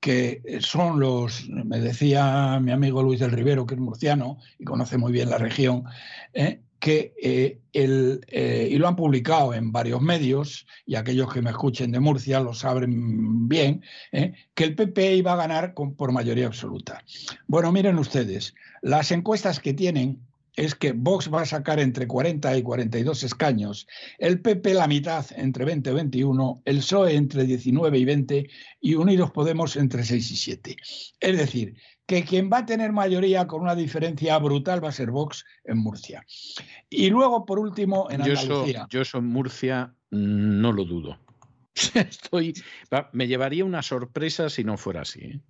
que son los, me decía mi amigo Luis del Rivero, que es murciano y conoce muy bien la región, eh, que eh, el, eh, y lo han publicado en varios medios, y aquellos que me escuchen de Murcia lo saben bien, eh, que el PP iba a ganar con- por mayoría absoluta. Bueno, miren ustedes, las encuestas que tienen es que Vox va a sacar entre 40 y 42 escaños, el PP la mitad entre 20 y 21, el PSOE entre 19 y 20 y Unidos Podemos entre 6 y 7. Es decir, que quien va a tener mayoría con una diferencia brutal va a ser Vox en Murcia. Y luego, por último, en Andalucía. yo en Murcia no lo dudo. Estoy, me llevaría una sorpresa si no fuera así. ¿eh?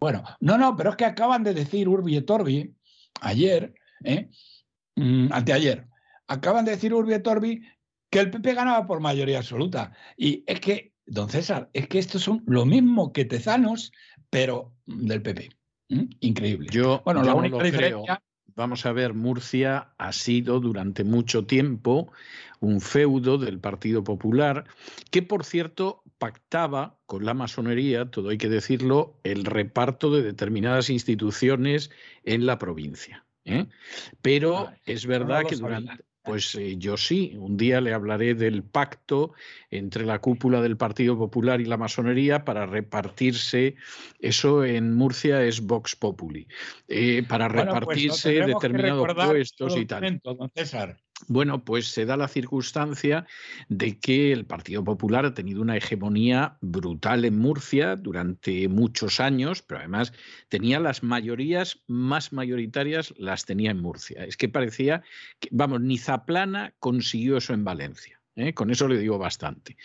Bueno, no, no, pero es que acaban de decir Urbi et Orbi ayer ¿eh? mm, anteayer, acaban de decir Urbi et Orbi que el PP ganaba por mayoría absoluta. Y es que, don César, es que estos son lo mismo que Tezanos, pero del PP. ¿Mm? Increíble. Yo, bueno, yo la no única lo creo. Vamos a ver, Murcia ha sido durante mucho tiempo un feudo del Partido Popular, que por cierto pactaba con la masonería, todo hay que decirlo, el reparto de determinadas instituciones en la provincia. ¿eh? Pero es verdad que durante, pues eh, yo sí, un día le hablaré del pacto entre la cúpula del Partido Popular y la masonería para repartirse, eso en Murcia es Vox Populi, eh, para Bueno, pues repartirse determinados puestos y tal. momento, don César. Bueno, pues se da la circunstancia de que el Partido Popular ha tenido una hegemonía brutal en Murcia durante muchos años, pero además tenía las mayorías más mayoritarias, las tenía en Murcia. Es que parecía que, vamos, ni Zaplana consiguió eso en Valencia. ¿Eh? Con eso le digo bastante.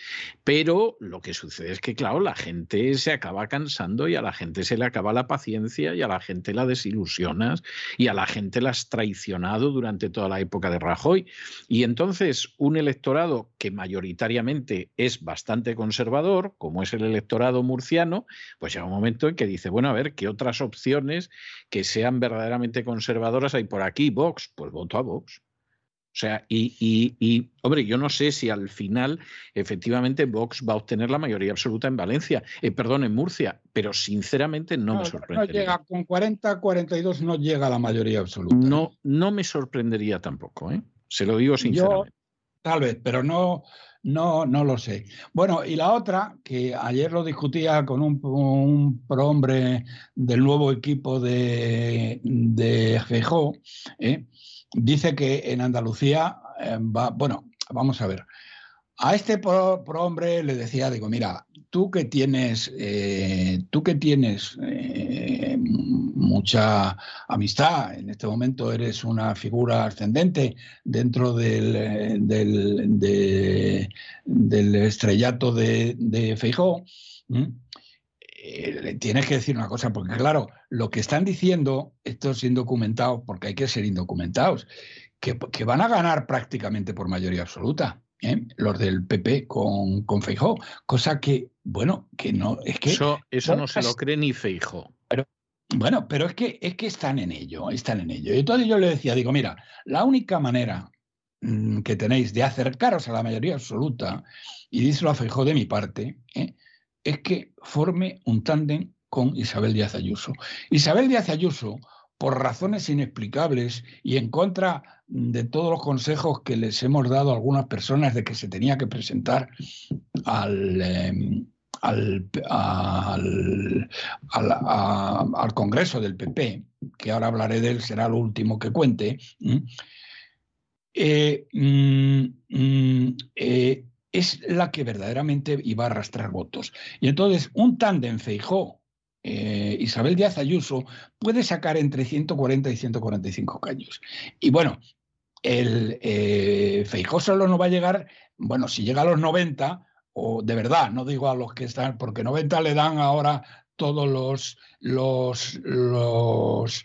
Pero lo que sucede es que, claro, la gente se acaba cansando y a la gente se le acaba la paciencia y a la gente la desilusionas y a la gente la has traicionado durante toda la época de Rajoy. Y entonces un electorado que mayoritariamente es bastante conservador, como es el electorado murciano, pues llega un momento en que dice, bueno, a ver, ¿qué otras opciones que sean verdaderamente conservadoras hay por aquí? Vox, pues voto a Vox. O sea, y, y, y, hombre, yo no sé si al final efectivamente Vox va a obtener la mayoría absoluta en Valencia, eh, perdón, en Murcia, pero sinceramente no, me no sorprendería. llega con 40, 42, no llega a la mayoría absoluta. No, no me sorprendería tampoco, ¿eh? Se lo digo Yo, sinceramente. tal vez, pero no, no, no lo sé. Bueno, y la otra, que ayer lo discutía con un, un prohombre del nuevo equipo de, de ¿eh? Dice que en Andalucía eh, va, bueno, vamos a ver. A este pro- prohombre le decía, digo, mira, tú que tienes, eh, tú que tienes eh, mucha amistad, en este momento eres una figura ascendente dentro del, del, de- del estrellato de, ¿m? Eh, le tienes que decir una cosa, porque claro, lo que están diciendo estos indocumentados, porque hay que ser indocumentados, que, que van a ganar prácticamente por mayoría absoluta. ¿eh? Los del PP con, con Feijóo, cosa que, bueno, que no, es que Eso, eso no se lo cree ni Feijo. bueno, pero es que, es que están en ello, están en ello. Y entonces yo le decía, digo, mira, la única manera mm, que tenéis de acercaros a la mayoría absoluta, y díselo a Feijóo de mi parte, ¿eh? Es que forme un tándem con Isabel Díaz Ayuso. Isabel Díaz Ayuso, por razones inexplicables y en contra de todos los consejos que les hemos dado a algunas personas de que se tenía que presentar al, em, al, al, al, Congreso del PP, que ahora hablaré de él, será lo último que cuente, eh, mm, mm, eh, es la que verdaderamente iba a arrastrar votos. Y entonces un tándem Feijó, eh, Isabel Díaz Ayuso, puede sacar entre 140 y 145 caños. Y bueno, el eh, Feijó solo no va a llegar, bueno, si llega a los 90, o de verdad, no digo a los que están, porque 90 le dan ahora todos los, los, los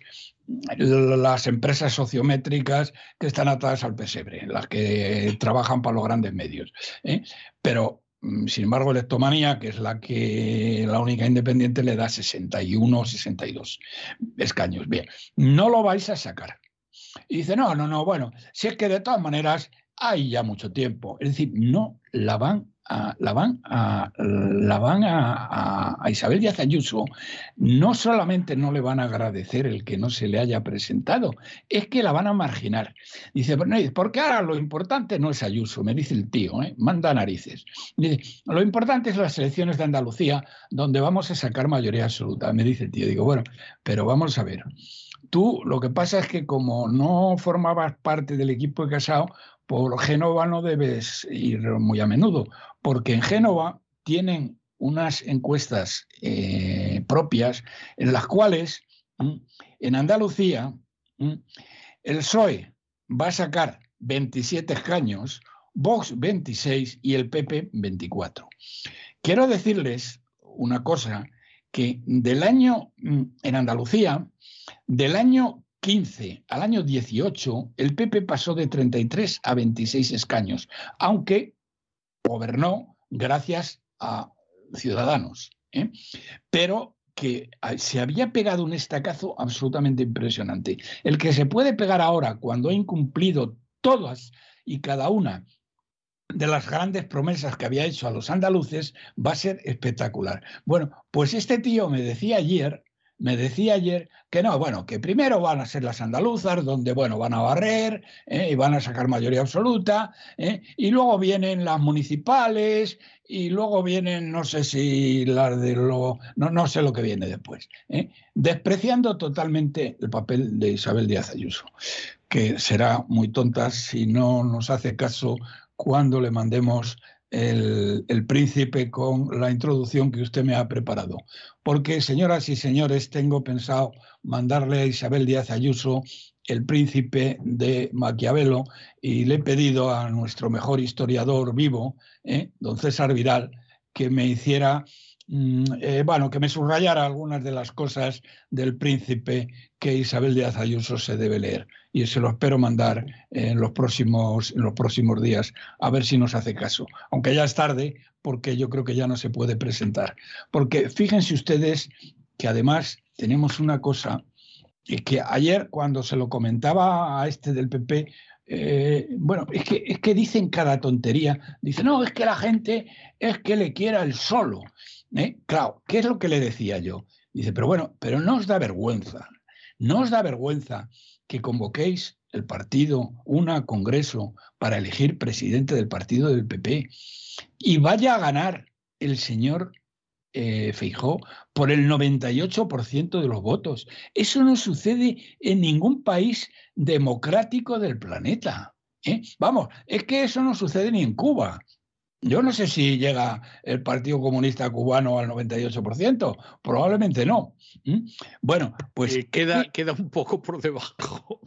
las empresas sociométricas que están atadas al pesebre, las que trabajan para los grandes medios. ¿eh? Pero, mm, sin embargo, Electomanía, que es la que la única independiente, le da 61 o 62 escaños. Bien, no lo vais a sacar. Y dice, no, no, no, bueno, si es que de todas maneras hay ya mucho tiempo. Es decir, no la van a, la van a, la van a, a- Isabel Díaz Ayuso, no solamente no le van a agradecer el que no se le haya presentado, es que la van a marginar. Dice, "Bueno, porque ahora lo importante no es Ayuso, me dice el tío, ¿eh? manda narices. Lo importante es las elecciones de Andalucía, donde vamos a sacar mayoría absoluta, me dice el tío. Digo, bueno, pero vamos a ver. Tú lo que pasa es que como no formabas parte del equipo de Casado, por Génova no debes ir muy a menudo, porque en Génova tienen unas encuestas eh, propias en las cuales en Andalucía el PSOE va a sacar 27 escaños, Vox 26 y el PP 24. Quiero decirles una cosa, que del año en Andalucía, del año 15 al año 18, el PP pasó de 33 a 26 escaños, aunque gobernó gracias a Ciudadanos. ¿eh? Pero que se había pegado un estacazo absolutamente impresionante. El que se puede pegar ahora cuando ha incumplido todas y cada una de las grandes promesas que había hecho a los andaluces va a ser espectacular. Bueno, pues este tío me decía ayer me decía ayer que no, bueno, que primero van a ser las andaluzas, donde, bueno, van a barrer ¿eh? y van a sacar mayoría absoluta, ¿eh? y luego vienen las municipales, y luego vienen, no sé si las de lo, no, no sé lo que viene después, ¿eh? despreciando totalmente el papel de Isabel Díaz Ayuso, que será muy tonta si no nos hace caso cuando le mandemos el, príncipe con la introducción que usted me ha preparado. Porque, señoras y señores, tengo pensado mandarle a Isabel Díaz Ayuso el príncipe de Maquiavelo y le he pedido a nuestro mejor historiador vivo, ¿eh? don César Viral, que me hiciera eh, bueno, que me subrayara algunas de las cosas del príncipe que Isabel de Ayuso se debe leer. Y se lo espero mandar en los, próximos, en los próximos días, a ver si nos hace caso. Aunque ya es tarde, porque yo creo que ya no se puede presentar. Porque fíjense ustedes que además tenemos una cosa que ayer cuando se lo comentaba a este del PP, eh, bueno, es que, es que dicen cada tontería. Dicen, no, es que la gente es que le quiera el solo. ¿Eh? Claro, ¿qué es lo que le decía yo? Dice, pero bueno, pero no os da vergüenza, no os da vergüenza que convoquéis el partido, una congreso para elegir presidente del partido del PP y vaya a ganar el señor eh, Feijó por el 98% de los votos. Eso no sucede en ningún país democrático del planeta. ¿eh? Vamos, es que eso no sucede ni en Cuba. Yo no sé si llega el Partido Comunista Cubano al 98%, probablemente no. Bueno, pues... Eh, queda, queda un poco por debajo.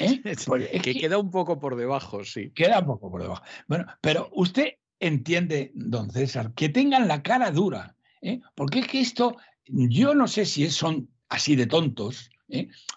¿Eh? Pues que, queda un poco por debajo, sí. Queda un poco por debajo. Bueno, pero usted entiende, don César, que tengan la cara dura, ¿eh? porque es que esto, yo no sé si son así de tontos,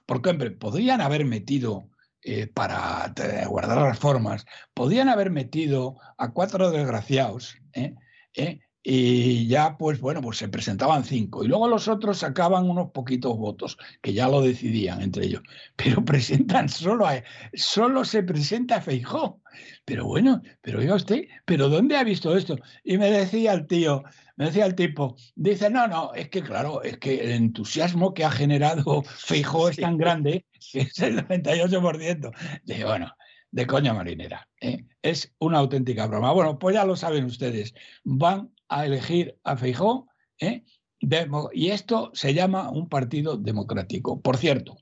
porque, hombre, podrían haber metido eh, para guardar las formas, podían haber metido a cuatro desgraciados, ¿eh? ¿Eh? y ya, pues bueno, pues se presentaban cinco. Y luego los otros sacaban unos poquitos votos, que ya lo decidían entre ellos. Pero presentan solo a, solo se presenta Feijó. Pero bueno, pero oiga usted, ¿pero dónde ha visto esto? Y me decía el tío, me decía el tipo, dice, no, no, es que claro, es que el entusiasmo que ha generado Feijó es tan grande que es el 98%. Dice, bueno, de coña marinera. ¿eh? Es una auténtica broma. Bueno, pues ya lo saben ustedes. Van a elegir a Feijó ¿eh? y esto se llama un partido democrático. Por cierto,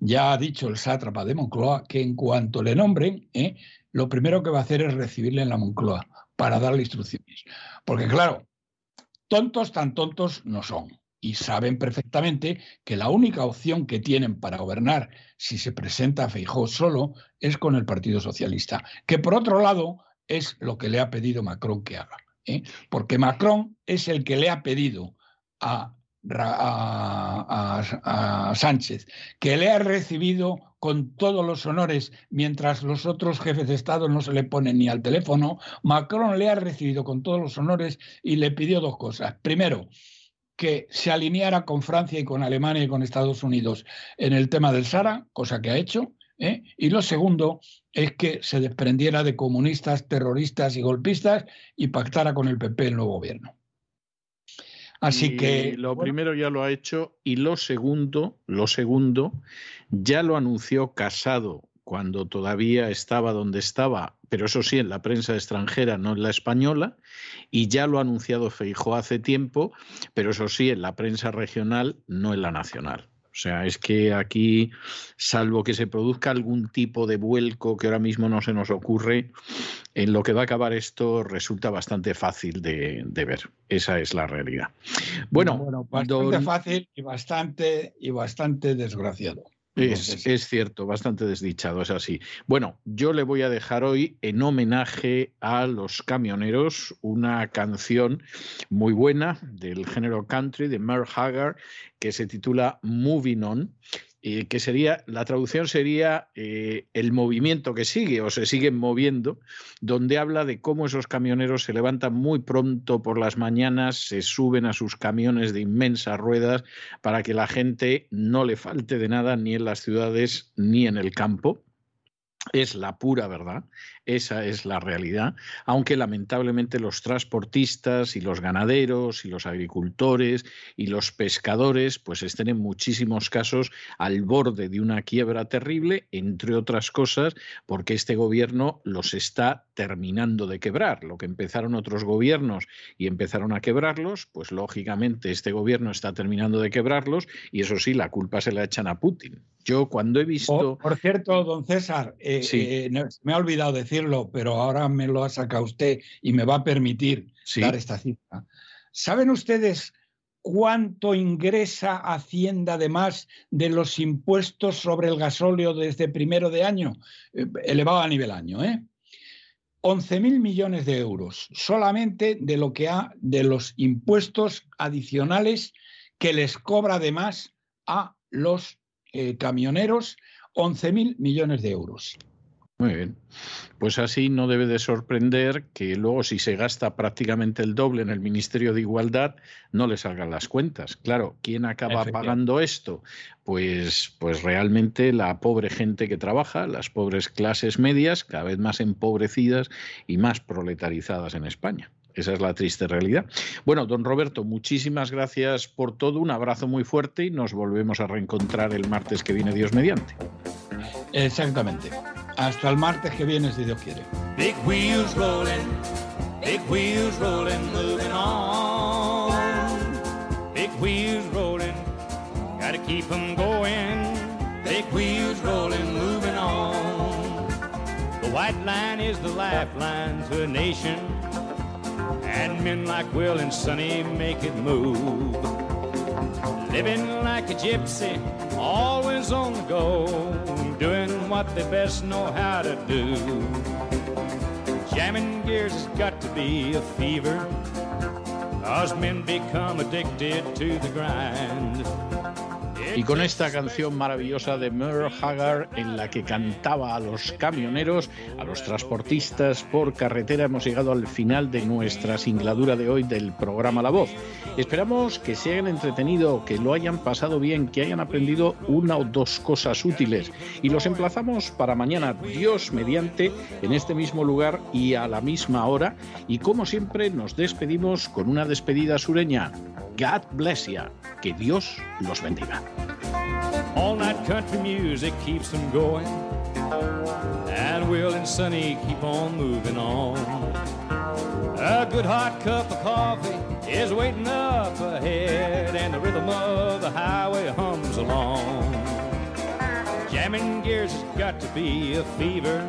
ya ha dicho el sátrapa de Moncloa que en cuanto le nombren, ¿eh? lo primero que va a hacer es recibirle en la Moncloa para darle instrucciones. Porque claro, tontos tan tontos no son y saben perfectamente que la única opción que tienen para gobernar si se presenta Feijó solo es con el Partido Socialista, que por otro lado es lo que le ha pedido Macron que haga. ¿eh? Porque Macron es el que le ha pedido a, a, Sánchez que le ha recibido con todos los honores, mientras los otros jefes de Estado no se le ponen ni al teléfono, Macron le ha recibido con todos los honores y le pidió dos cosas. Primero, que se alineara con Francia y con Alemania y con Estados Unidos en el tema del Sara, cosa que ha hecho. ¿eh? Y lo segundo es que se desprendiera de comunistas, terroristas y golpistas y pactara con el PP el nuevo gobierno. Así que lo primero ya lo ha hecho y lo segundo, lo segundo ya lo anunció Casado cuando todavía estaba donde estaba, pero eso sí en la prensa extranjera, no en la española, y ya lo ha anunciado Feijóo hace tiempo, pero eso sí en la prensa regional, no en la nacional. O sea, es que aquí, salvo que se produzca algún tipo de vuelco que ahora mismo no se nos ocurre, en lo que va a acabar esto resulta bastante fácil de, ver. Esa es la realidad. Bueno, bastante fácil y bastante, y bastante desgraciado. Es, cierto, bastante desdichado, es así. Bueno, yo le voy a dejar hoy en homenaje a los camioneros una canción muy buena del género country de Merle Haggard que se titula Moving On eh, que sería, la traducción sería eh, el movimiento que sigue o se siguen moviendo, donde habla de cómo esos camioneros se levantan muy pronto por las mañanas, se suben a sus camiones de inmensas ruedas para que la gente no le falte de nada ni en las ciudades ni en el campo. Es la pura verdad, esa es la realidad, aunque lamentablemente los transportistas y los ganaderos y los agricultores y los pescadores pues estén en muchísimos casos al borde de una quiebra terrible, entre otras cosas porque este gobierno los está terminando de quebrar. Lo que empezaron otros gobiernos y empezaron a quebrarlos, pues lógicamente este gobierno está terminando de quebrarlos y eso sí, la culpa se la echan a Putin. Yo cuando he visto... Por, cierto, don César, eh, eh, me ha olvidado decirlo, pero ahora me lo ha sacado usted y me va a permitir dar esta cifra. ¿Saben ustedes cuánto ingresa Hacienda además de los impuestos sobre el gasóleo desde primero de año? Eh, elevado a nivel año, ¿eh? 11.000 millones de euros solamente de lo que ha de los impuestos adicionales que les cobra además a los eh, camioneros 11.000 millones de euros. Muy bien. Pues así no debe de sorprender que luego si se gasta prácticamente el doble en el Ministerio de Igualdad no le salgan las cuentas. Claro, ¿quién acaba pagando esto? Pues, pues realmente la pobre gente que trabaja, las pobres clases medias, cada vez más empobrecidas y más proletarizadas en España. Esa es la triste realidad. Bueno, don Roberto, muchísimas gracias por todo. Un abrazo muy fuerte y nos volvemos a reencontrar el martes que viene, Dios mediante. Exactamente. Hasta el martes que viene, si Dios quiere. Big wheels rolling, big wheels rolling, moving on. Big wheels rolling, gotta keep them going. Big wheels rolling, moving on. The white line is the lifeline to a nation. And men like Will and Sonny make it move. Living like a gypsy, always on the go, doing what they best know how to do. Jamming gears has got to be a fever, cause men become addicted to the grind. Y con esta canción maravillosa de Merle Haggard en la que cantaba a los camioneros, a los transportistas por carretera, hemos llegado al final de nuestra singladura de hoy del programa La Voz. Esperamos que se hayan entretenido, que lo hayan pasado bien, que hayan aprendido una o dos cosas útiles y los emplazamos para mañana, Dios mediante, en este mismo lugar y a la misma hora. Y como siempre nos despedimos con una despedida sureña. God bless you. Que Dios los bendiga. All night country music keeps them going. And Will and Sonny keep on moving on. A good hot cup of coffee is waiting up ahead, and the rhythm of the highway hums along. Jamming gears has got to be a fever.